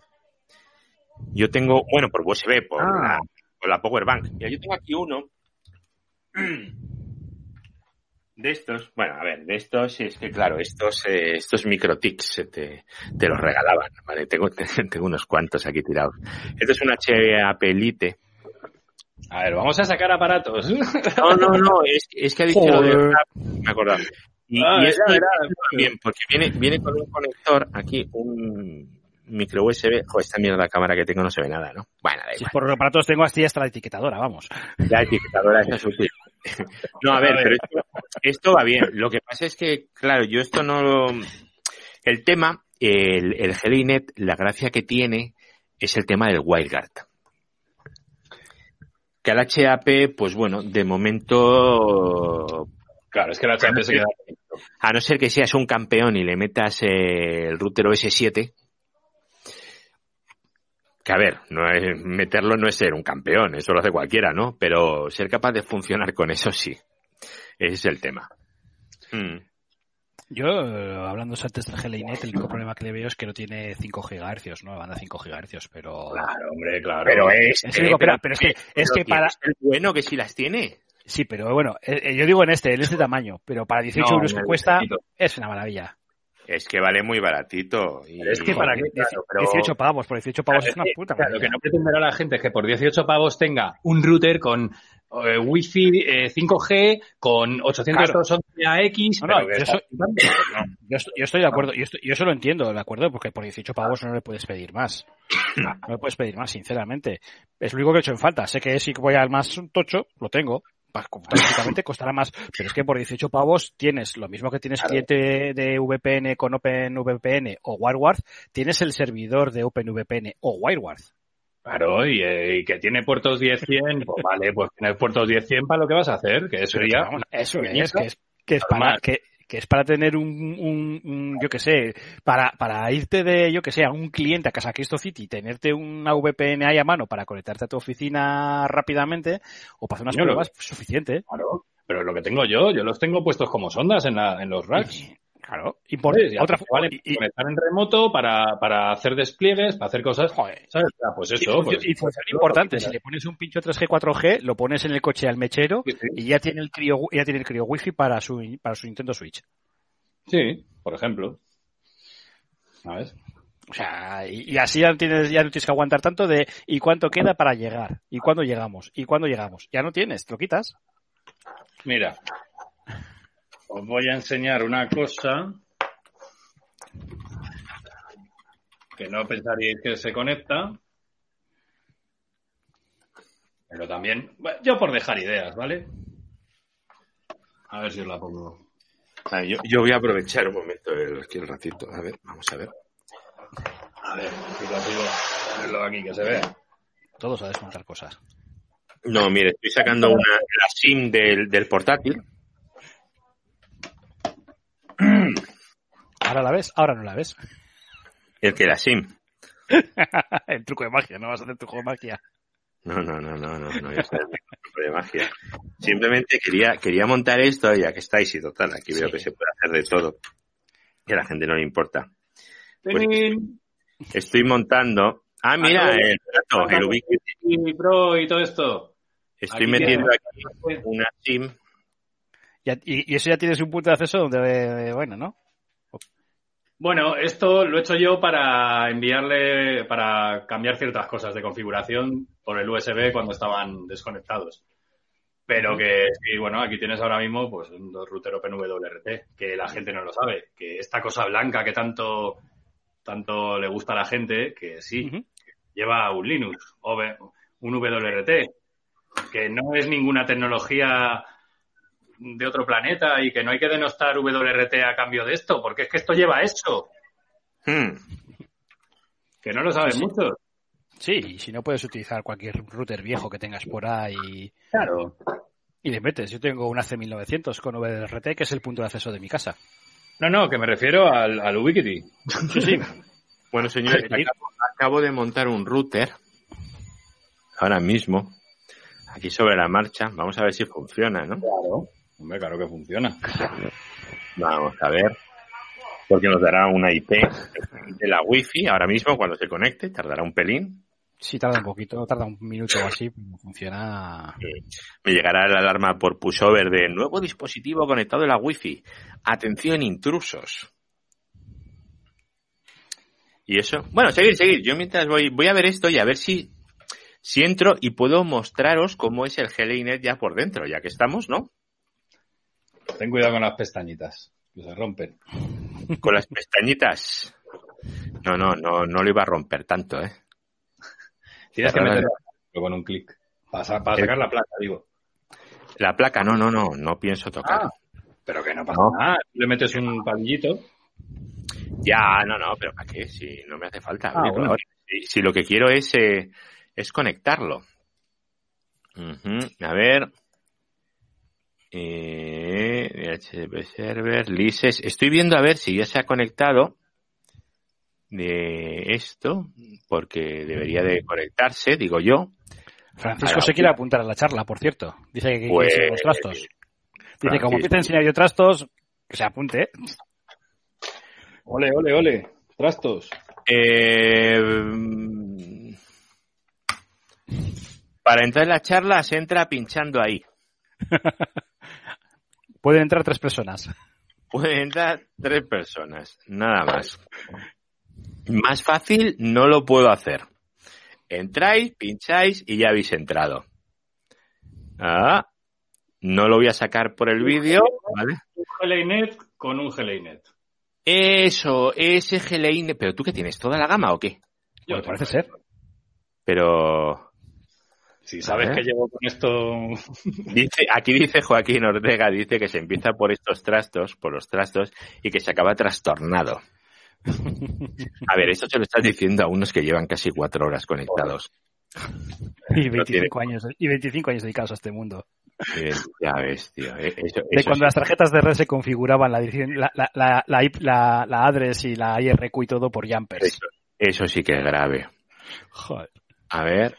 Yo tengo, bueno, por USB, por, la, por la Power Bank. Mira, yo tengo aquí uno de estos. Bueno, a ver, de estos es que, claro, estos, eh, estos MikroTiks eh, te, te los regalaban, ¿vale? Tengo, tengo unos cuantos aquí tirados. Esto es un HAP Elite. A ver, vamos a sacar aparatos. No, no, no, es, es que ha dicho lo de Joder. me he acordado. Y, Ah, y es bien, porque viene, viene con un conector aquí, un micro USB. Joder, esta mierda de cámara que tengo no se ve nada, ¿no? Bueno, da Si igual. por los aparatos tengo así hasta la etiquetadora, vamos. La etiquetadora es útil. No, a ver, pero esto, esto va bien. Lo que pasa es que, claro, yo esto no lo... El tema, el, el Helinet, la gracia que tiene es el tema del WireGuard. Que al HAP, pues bueno, de momento Claro, es que la HP se queda. a no ser que seas un campeón y le metas el router OS 7, que a ver, no es, meterlo no es ser un campeón, eso lo hace cualquiera, ¿no? Pero ser capaz de funcionar con eso sí. Ese es el tema. Mm. Yo, hablando antes del GLINET, el único problema que le veo es que no tiene 5 GHz, ¿no? Banda 5 GHz, pero... Claro, hombre, claro. Pero es, Es el único problema, pero es que, es que para... el bueno que sí las tiene. Sí, pero bueno, eh, eh, yo digo en este, en este tamaño, pero para 18 No, euros que cuesta, es una maravilla. Es que vale muy baratito. Y... Pero es que para qué, claro, pero- 18 pavos, por 18 pavos es una puta claro, lo que no pretenderá la gente es que por 18 pavos tenga un router con eh, Wi-Fi eh, 5G, con 811 AX. No, no, yo soy-. Yo estoy, yo estoy de acuerdo, yo, estoy- yo eso lo entiendo, de acuerdo, porque por 18 pavos no le puedes pedir más. No le puedes pedir más, sinceramente. Es lo único que he hecho en falta. Sé que si voy al más tocho, lo tengo. Prácticamente costará más, pero es que por 18 pavos tienes lo mismo que tienes cliente de VPN con OpenVPN o WireGuard, tienes el servidor de OpenVPN o WireGuard. Claro, y, eh, y que tiene puertos 10-100, pues vale, pues tienes puertos 10-100 para lo que vas a hacer, que eso sería... Vamos, eso pequeñita. es, que es, que es para, que, que es para tener un, un, un yo que sé, para, para irte de, yo que sé, a un cliente a Casa Cristo City, tenerte una VPN ahí a mano para conectarte a tu oficina rápidamente o para hacer unas pruebas, pues, suficiente. Claro. Pero lo que tengo yo, yo los tengo puestos como sondas en, la, en los racks. Claro. Import- Joder, y otra vale y- y- conectar en remoto para, para hacer despliegues, para hacer cosas. Joder. ¿Sabes? Ah, Pues Y eso, función- pues. y función importante, si le pones un pincho 3G, 4G, lo pones en el coche al mechero Sí, sí. y ya tiene el crío, ya tiene el crío wifi para su, para su Nintendo Switch. Sí, por ejemplo. ¿Sabes? O sea, y, y así ya, tienes, ya no tienes que aguantar tanto de ¿y cuánto queda para llegar? ¿Y cuándo llegamos? ¿Y cuándo llegamos? Ya no tienes, te lo quitas. Mira, os voy a enseñar una cosa que no pensaríais que se conecta. Pero también, bueno, yo por dejar ideas, ¿vale? A ver si os la pongo. Ah, yo, yo voy a aprovechar un momento el, aquí el ratito. A ver, vamos a ver. A ver, si consigo ponerlo aquí que se vea. Todos a desmontar cosas. No, mire, estoy sacando una, la SIM del, del portátil. Ahora la ves, ahora no la ves. El que la SIM. el truco de magia, no vas a hacer truco de magia. No, no, no, no, no, no, yo de magia. Simplemente quería, quería montar esto, ya que estáis, y total, aquí veo Sí. que se puede hacer de todo. Que a la gente no le importa. Pues- Estoy montando. Ah, mira, no, el plato, el Ubiquiti. y Pro y todo esto. Estoy Aquí metiendo aquí una SIM. Y, y eso ya tienes un punto de acceso donde, bueno, ¿no? Bueno, esto lo he hecho yo para enviarle, para cambiar ciertas cosas de configuración por el USB cuando estaban desconectados. Pero que, sí, bueno, aquí tienes ahora mismo pues un router OpenWRT, que la gente no lo sabe, que esta cosa blanca que tanto, tanto le gusta a la gente, que sí, lleva un Linux, un WRT, que no es ninguna tecnología de otro planeta y que no hay que denostar WRT a cambio de esto, porque es que esto lleva eso, Hmm. que no lo saben muchos. Sí, y si no puedes utilizar cualquier router viejo que tengas por ahí Claro. y le metes. Yo tengo un AC1900 con VRT que es el punto de acceso de mi casa. No, no, que me refiero al, al Ubiquiti. Sí, sí. Bueno, señores, Sí. acabo, acabo de montar un router. Ahora mismo. Aquí sobre la marcha. Vamos a ver si funciona, ¿no? Claro. Hombre, claro que funciona. Vamos a ver. Porque nos dará una IP de la Wi-Fi ahora mismo cuando se conecte. Tardará un pelín. Sí, tarda un poquito, tarda un minuto o así, pero funciona. Me llegará la alarma por pushover de nuevo dispositivo conectado a la Wi-Fi. Atención, intrusos. ¿Y eso? Bueno, seguir, seguir. Yo mientras voy, voy a ver esto y a ver si, si entro y puedo mostraros cómo es el GLINet ya por dentro, ya que estamos, ¿no? Ten cuidado con las pestañitas, que se rompen. Con las pestañitas. No, no, no, no lo iba a romper tanto, ¿eh? Tienes que meterlo con un clic. Para, para sacar la placa, digo. La placa, no, no, no, no pienso tocar. Ah, pero que no pasa No. nada. Le metes un palillito. Ya, no, no, pero ¿para qué? Si no me hace falta. Ah, bueno. si, si lo que quiero es, eh, es conectarlo. A ver. Eh, DHCP server, lises. Estoy viendo a ver si ya se ha conectado de esto, porque debería de conectarse, digo yo. Francisco se quiere apuntar a la charla, por cierto. Dice que quiere Pues, enseñar los trastos. Dice, como Francisco. empieza a enseñar yo trastos, que se apunte. ¿eh? Ole, ole, ole. Trastos. Eh, para entrar en la charla se entra pinchando ahí. Pueden entrar tres personas. Pueden entrar tres personas, nada más. Más fácil no lo puedo hacer. Entráis, pincháis y ya habéis entrado. Ah, no lo voy a sacar por el vídeo, ¿vale? Un GLINet con un GLINet. Eso, ese GLI, pero tú qué tienes, toda la gama o qué? Yo Bueno, tengo parece ser. Pero Si sabes que llevo con esto. dice, aquí dice Joaquín Ortega, dice que se empieza por estos trastos, por los trastos, y que se acaba trastornado. A ver, esto se lo estás diciendo a unos que llevan casi cuatro horas conectados. Y No tiene- 25 años, y 25 años dedicados a este mundo. Eh, ya ves, tío. eh, eso- De eso cuando sí. las tarjetas de red se configuraban la, dirección- la, la, la, la, IP la- la address y la IRQ y todo por jumpers. Eso, eso sí que es grave. Joder. A ver,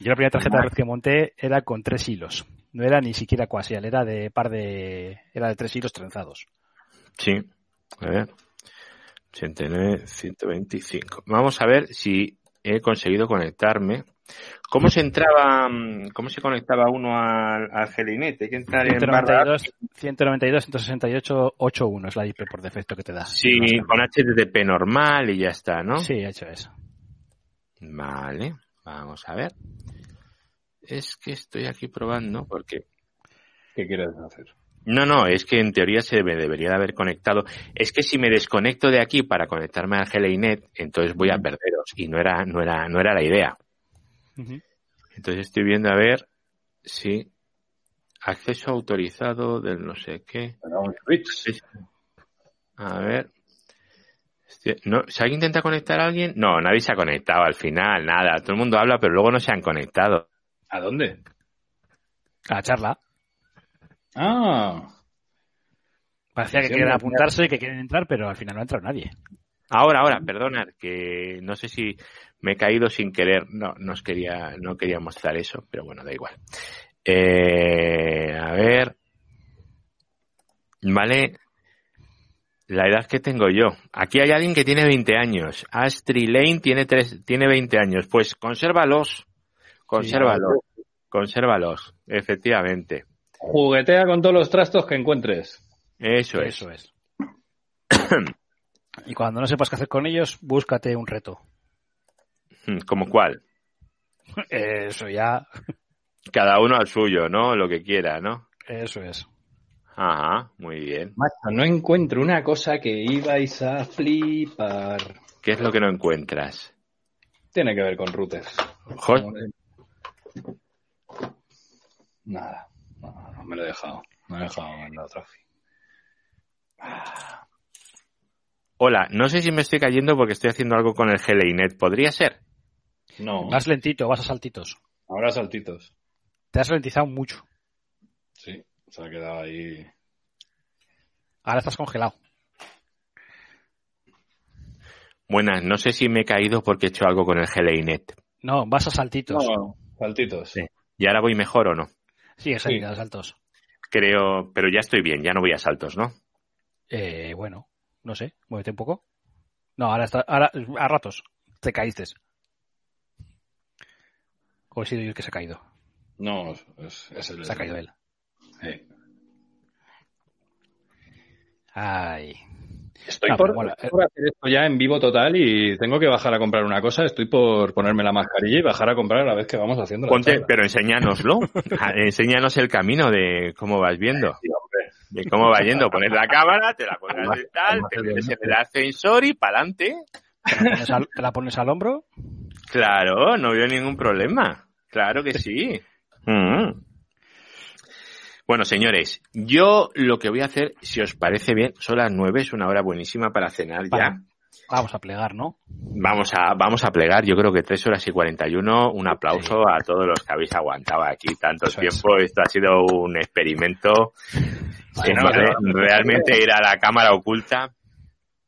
Yo la primera tarjeta de red que monté era con tres hilos. No era ni siquiera quasial, era de par de, era de tres hilos trenzados. sí. A ver. 89, 125. Vamos a ver si he conseguido conectarme. ¿Cómo se entraba, mm, cómo se conectaba uno al, al Gelinet? Hay que entrar en barra 192, 192, 168, 81 es la IP por defecto que te da. Sí, con HTTP normal y ya está, ¿no? Sí, hecho eso. Vale, vamos a ver. Es que estoy aquí probando porque... ¿Qué quieres hacer? No, no, es que en teoría se me debería de haber conectado. Es que si me desconecto de aquí para conectarme al GLINet, entonces voy a perderos. Y no era, no era, no era la idea. Entonces estoy viendo a ver si acceso autorizado del no sé qué. A ver. No, ¿Si alguien intenta conectar a alguien? No, nadie se ha conectado al final, nada. Todo el mundo habla, pero luego no se han conectado. ¿A dónde? A la charla. Ah, Parecía que Sí, quieren apuntarse y que quieren entrar, pero al final no ha entrado nadie. Ahora, ahora, perdonad, que no sé si me he caído sin querer. No, no os quería, no quería mostrar eso, pero bueno, da igual. Eh, a ver. Vale. La edad que tengo yo. Aquí hay alguien que tiene 20 años. Astrid Lane tiene, tres, tiene 20 años. Pues consérvalos. Consérvalos. Consérvalos. Efectivamente. juguetea con todos los trastos que encuentres. Eso es. Eso es. Y cuando no sepas qué hacer con ellos, búscate un reto. ¿Como cuál? Eso ya, Cada uno al suyo, ¿no? Lo que quiera, ¿no? eso es. Ajá, muy bien. Macho, no encuentro una cosa que ibais a flipar. ¿Qué es lo que no encuentras? Tiene que ver con routers. Joder. Nada, no, no me lo he dejado. Me lo he dejado en la otra. Hola, no sé si me estoy cayendo porque estoy haciendo algo con el GLINet. ¿Podría ser? No, Vas lentito, vas a saltitos. ahora saltitos. Te has ralentizado mucho. Sí, se ha quedado ahí. Ahora estás congelado. Buenas, no sé si me he caído porque he hecho algo con el GLINet. No, vas a saltitos. No, saltitos. Sí. ¿Y ahora voy mejor o no? Sigue saliendo a saltos. Creo, pero ya estoy bien, ya no voy a saltos, ¿no? Eh, bueno, no sé, muévete un poco. No, ahora está, ahora, a ratos, te caíste. O he sido yo el que se ha caído. No, es, es el. Se ha caído él. Sí. Ay. Estoy No, por, pero mola. estoy por hacer esto ya en vivo total y tengo que bajar a comprar una cosa. Estoy por ponerme la mascarilla y bajar a comprar a la vez que vamos haciendo la Ponte, charla. pero enséñanoslo. Ah, Enséñanos el camino de cómo vas viendo. De cómo va yendo. Pones la cámara, te la cuelgas y tal, te metes en el ascensor y para adelante. ¿Te la pones al, te la pones al hombro? Claro, no veo ningún problema. Claro que sí. Mm. Bueno, señores, yo lo que voy a hacer, si os parece bien, son las nueve, es una hora buenísima para cenar ya. Vamos a plegar, ¿no? Vamos a, vamos a plegar, yo creo que tres horas y 41. Un aplauso a todos los que habéis aguantado aquí tanto Eso es. tiempo. Esto ha sido un experimento. Bueno, Re- bueno. realmente ir a la cámara oculta.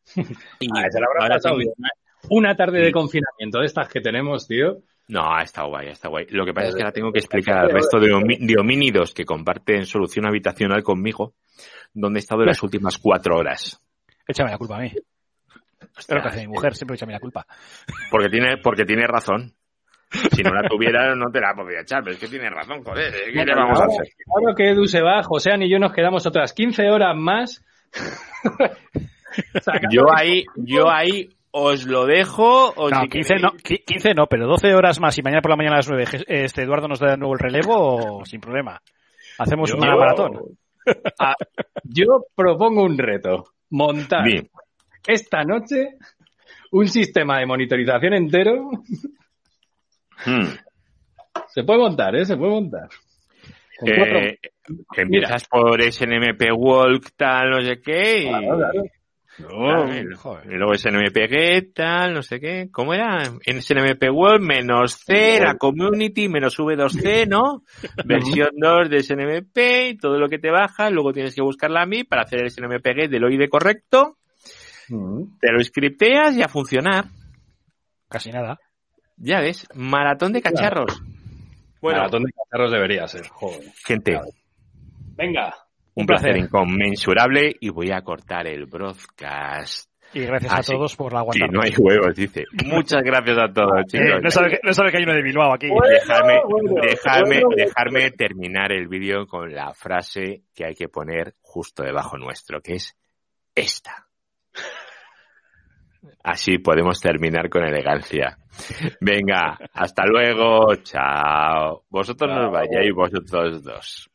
Y Ah, se la habrá ahora pasado sí- bien. Una tarde de confinamiento de estas que tenemos, tío. No, ha estado guay, ha estado guay. Lo que pasa es que ahora tengo que explicar al resto de, homínidos que comparten solución habitacional conmigo dónde he estado en las últimas cuatro horas. Échame la culpa a mí. Es lo que hace mi mujer, siempre échame la culpa. Porque tiene, porque tiene razón. Si no la tuviera, no te la podría echar, pero es que tiene razón, joder. ¿Qué le vamos a hacer? ahora que Edu se va, José y yo nos quedamos otras 15 horas más. Yo ahí, yo ahí os lo dejo. O No, si 15 queréis- no, qui- 15 no, pero 12 horas más y mañana por la mañana a las 9 Je- este Eduardo nos da de nuevo el relevo sin problema. Hacemos Yo- una maratón. Yo propongo un reto. Montar esta noche un sistema de monitorización entero. Hmm. Se puede montar, ¿eh? Se puede montar. Cuatro- Eh, empiezas por SNMP Walk, tal, no sé qué, y Claro, claro. Claro, y luego SNMP tal, no sé qué. ¿Cómo era? En SNMP World menos C, la community menos V2C, ¿no? Versión 2 de SNMP y todo lo que te baja. Luego tienes que buscar la MI para hacer el SNMP Get del OID correcto. Te lo scripteas y a funcionar. Casi nada. Ya ves, maratón de cacharros. Bueno, Maratón de cacharros debería ser, joder. Gente, Venga. Un placer inconmensurable y voy a cortar el broadcast. Y gracias Así. a todos por la aguantar. no hay huevos, dice. Muchas gracias a todos, chicos. Eh, no, sabe que, no sabe que hay uno de Bilbao aquí. dejarme, bueno, dejarme, bueno. dejarme terminar el vídeo con la frase que hay que poner justo debajo nuestro, que es esta. Así podemos terminar con elegancia. Venga, hasta luego, chao. Vosotros no os vayáis, vosotros dos.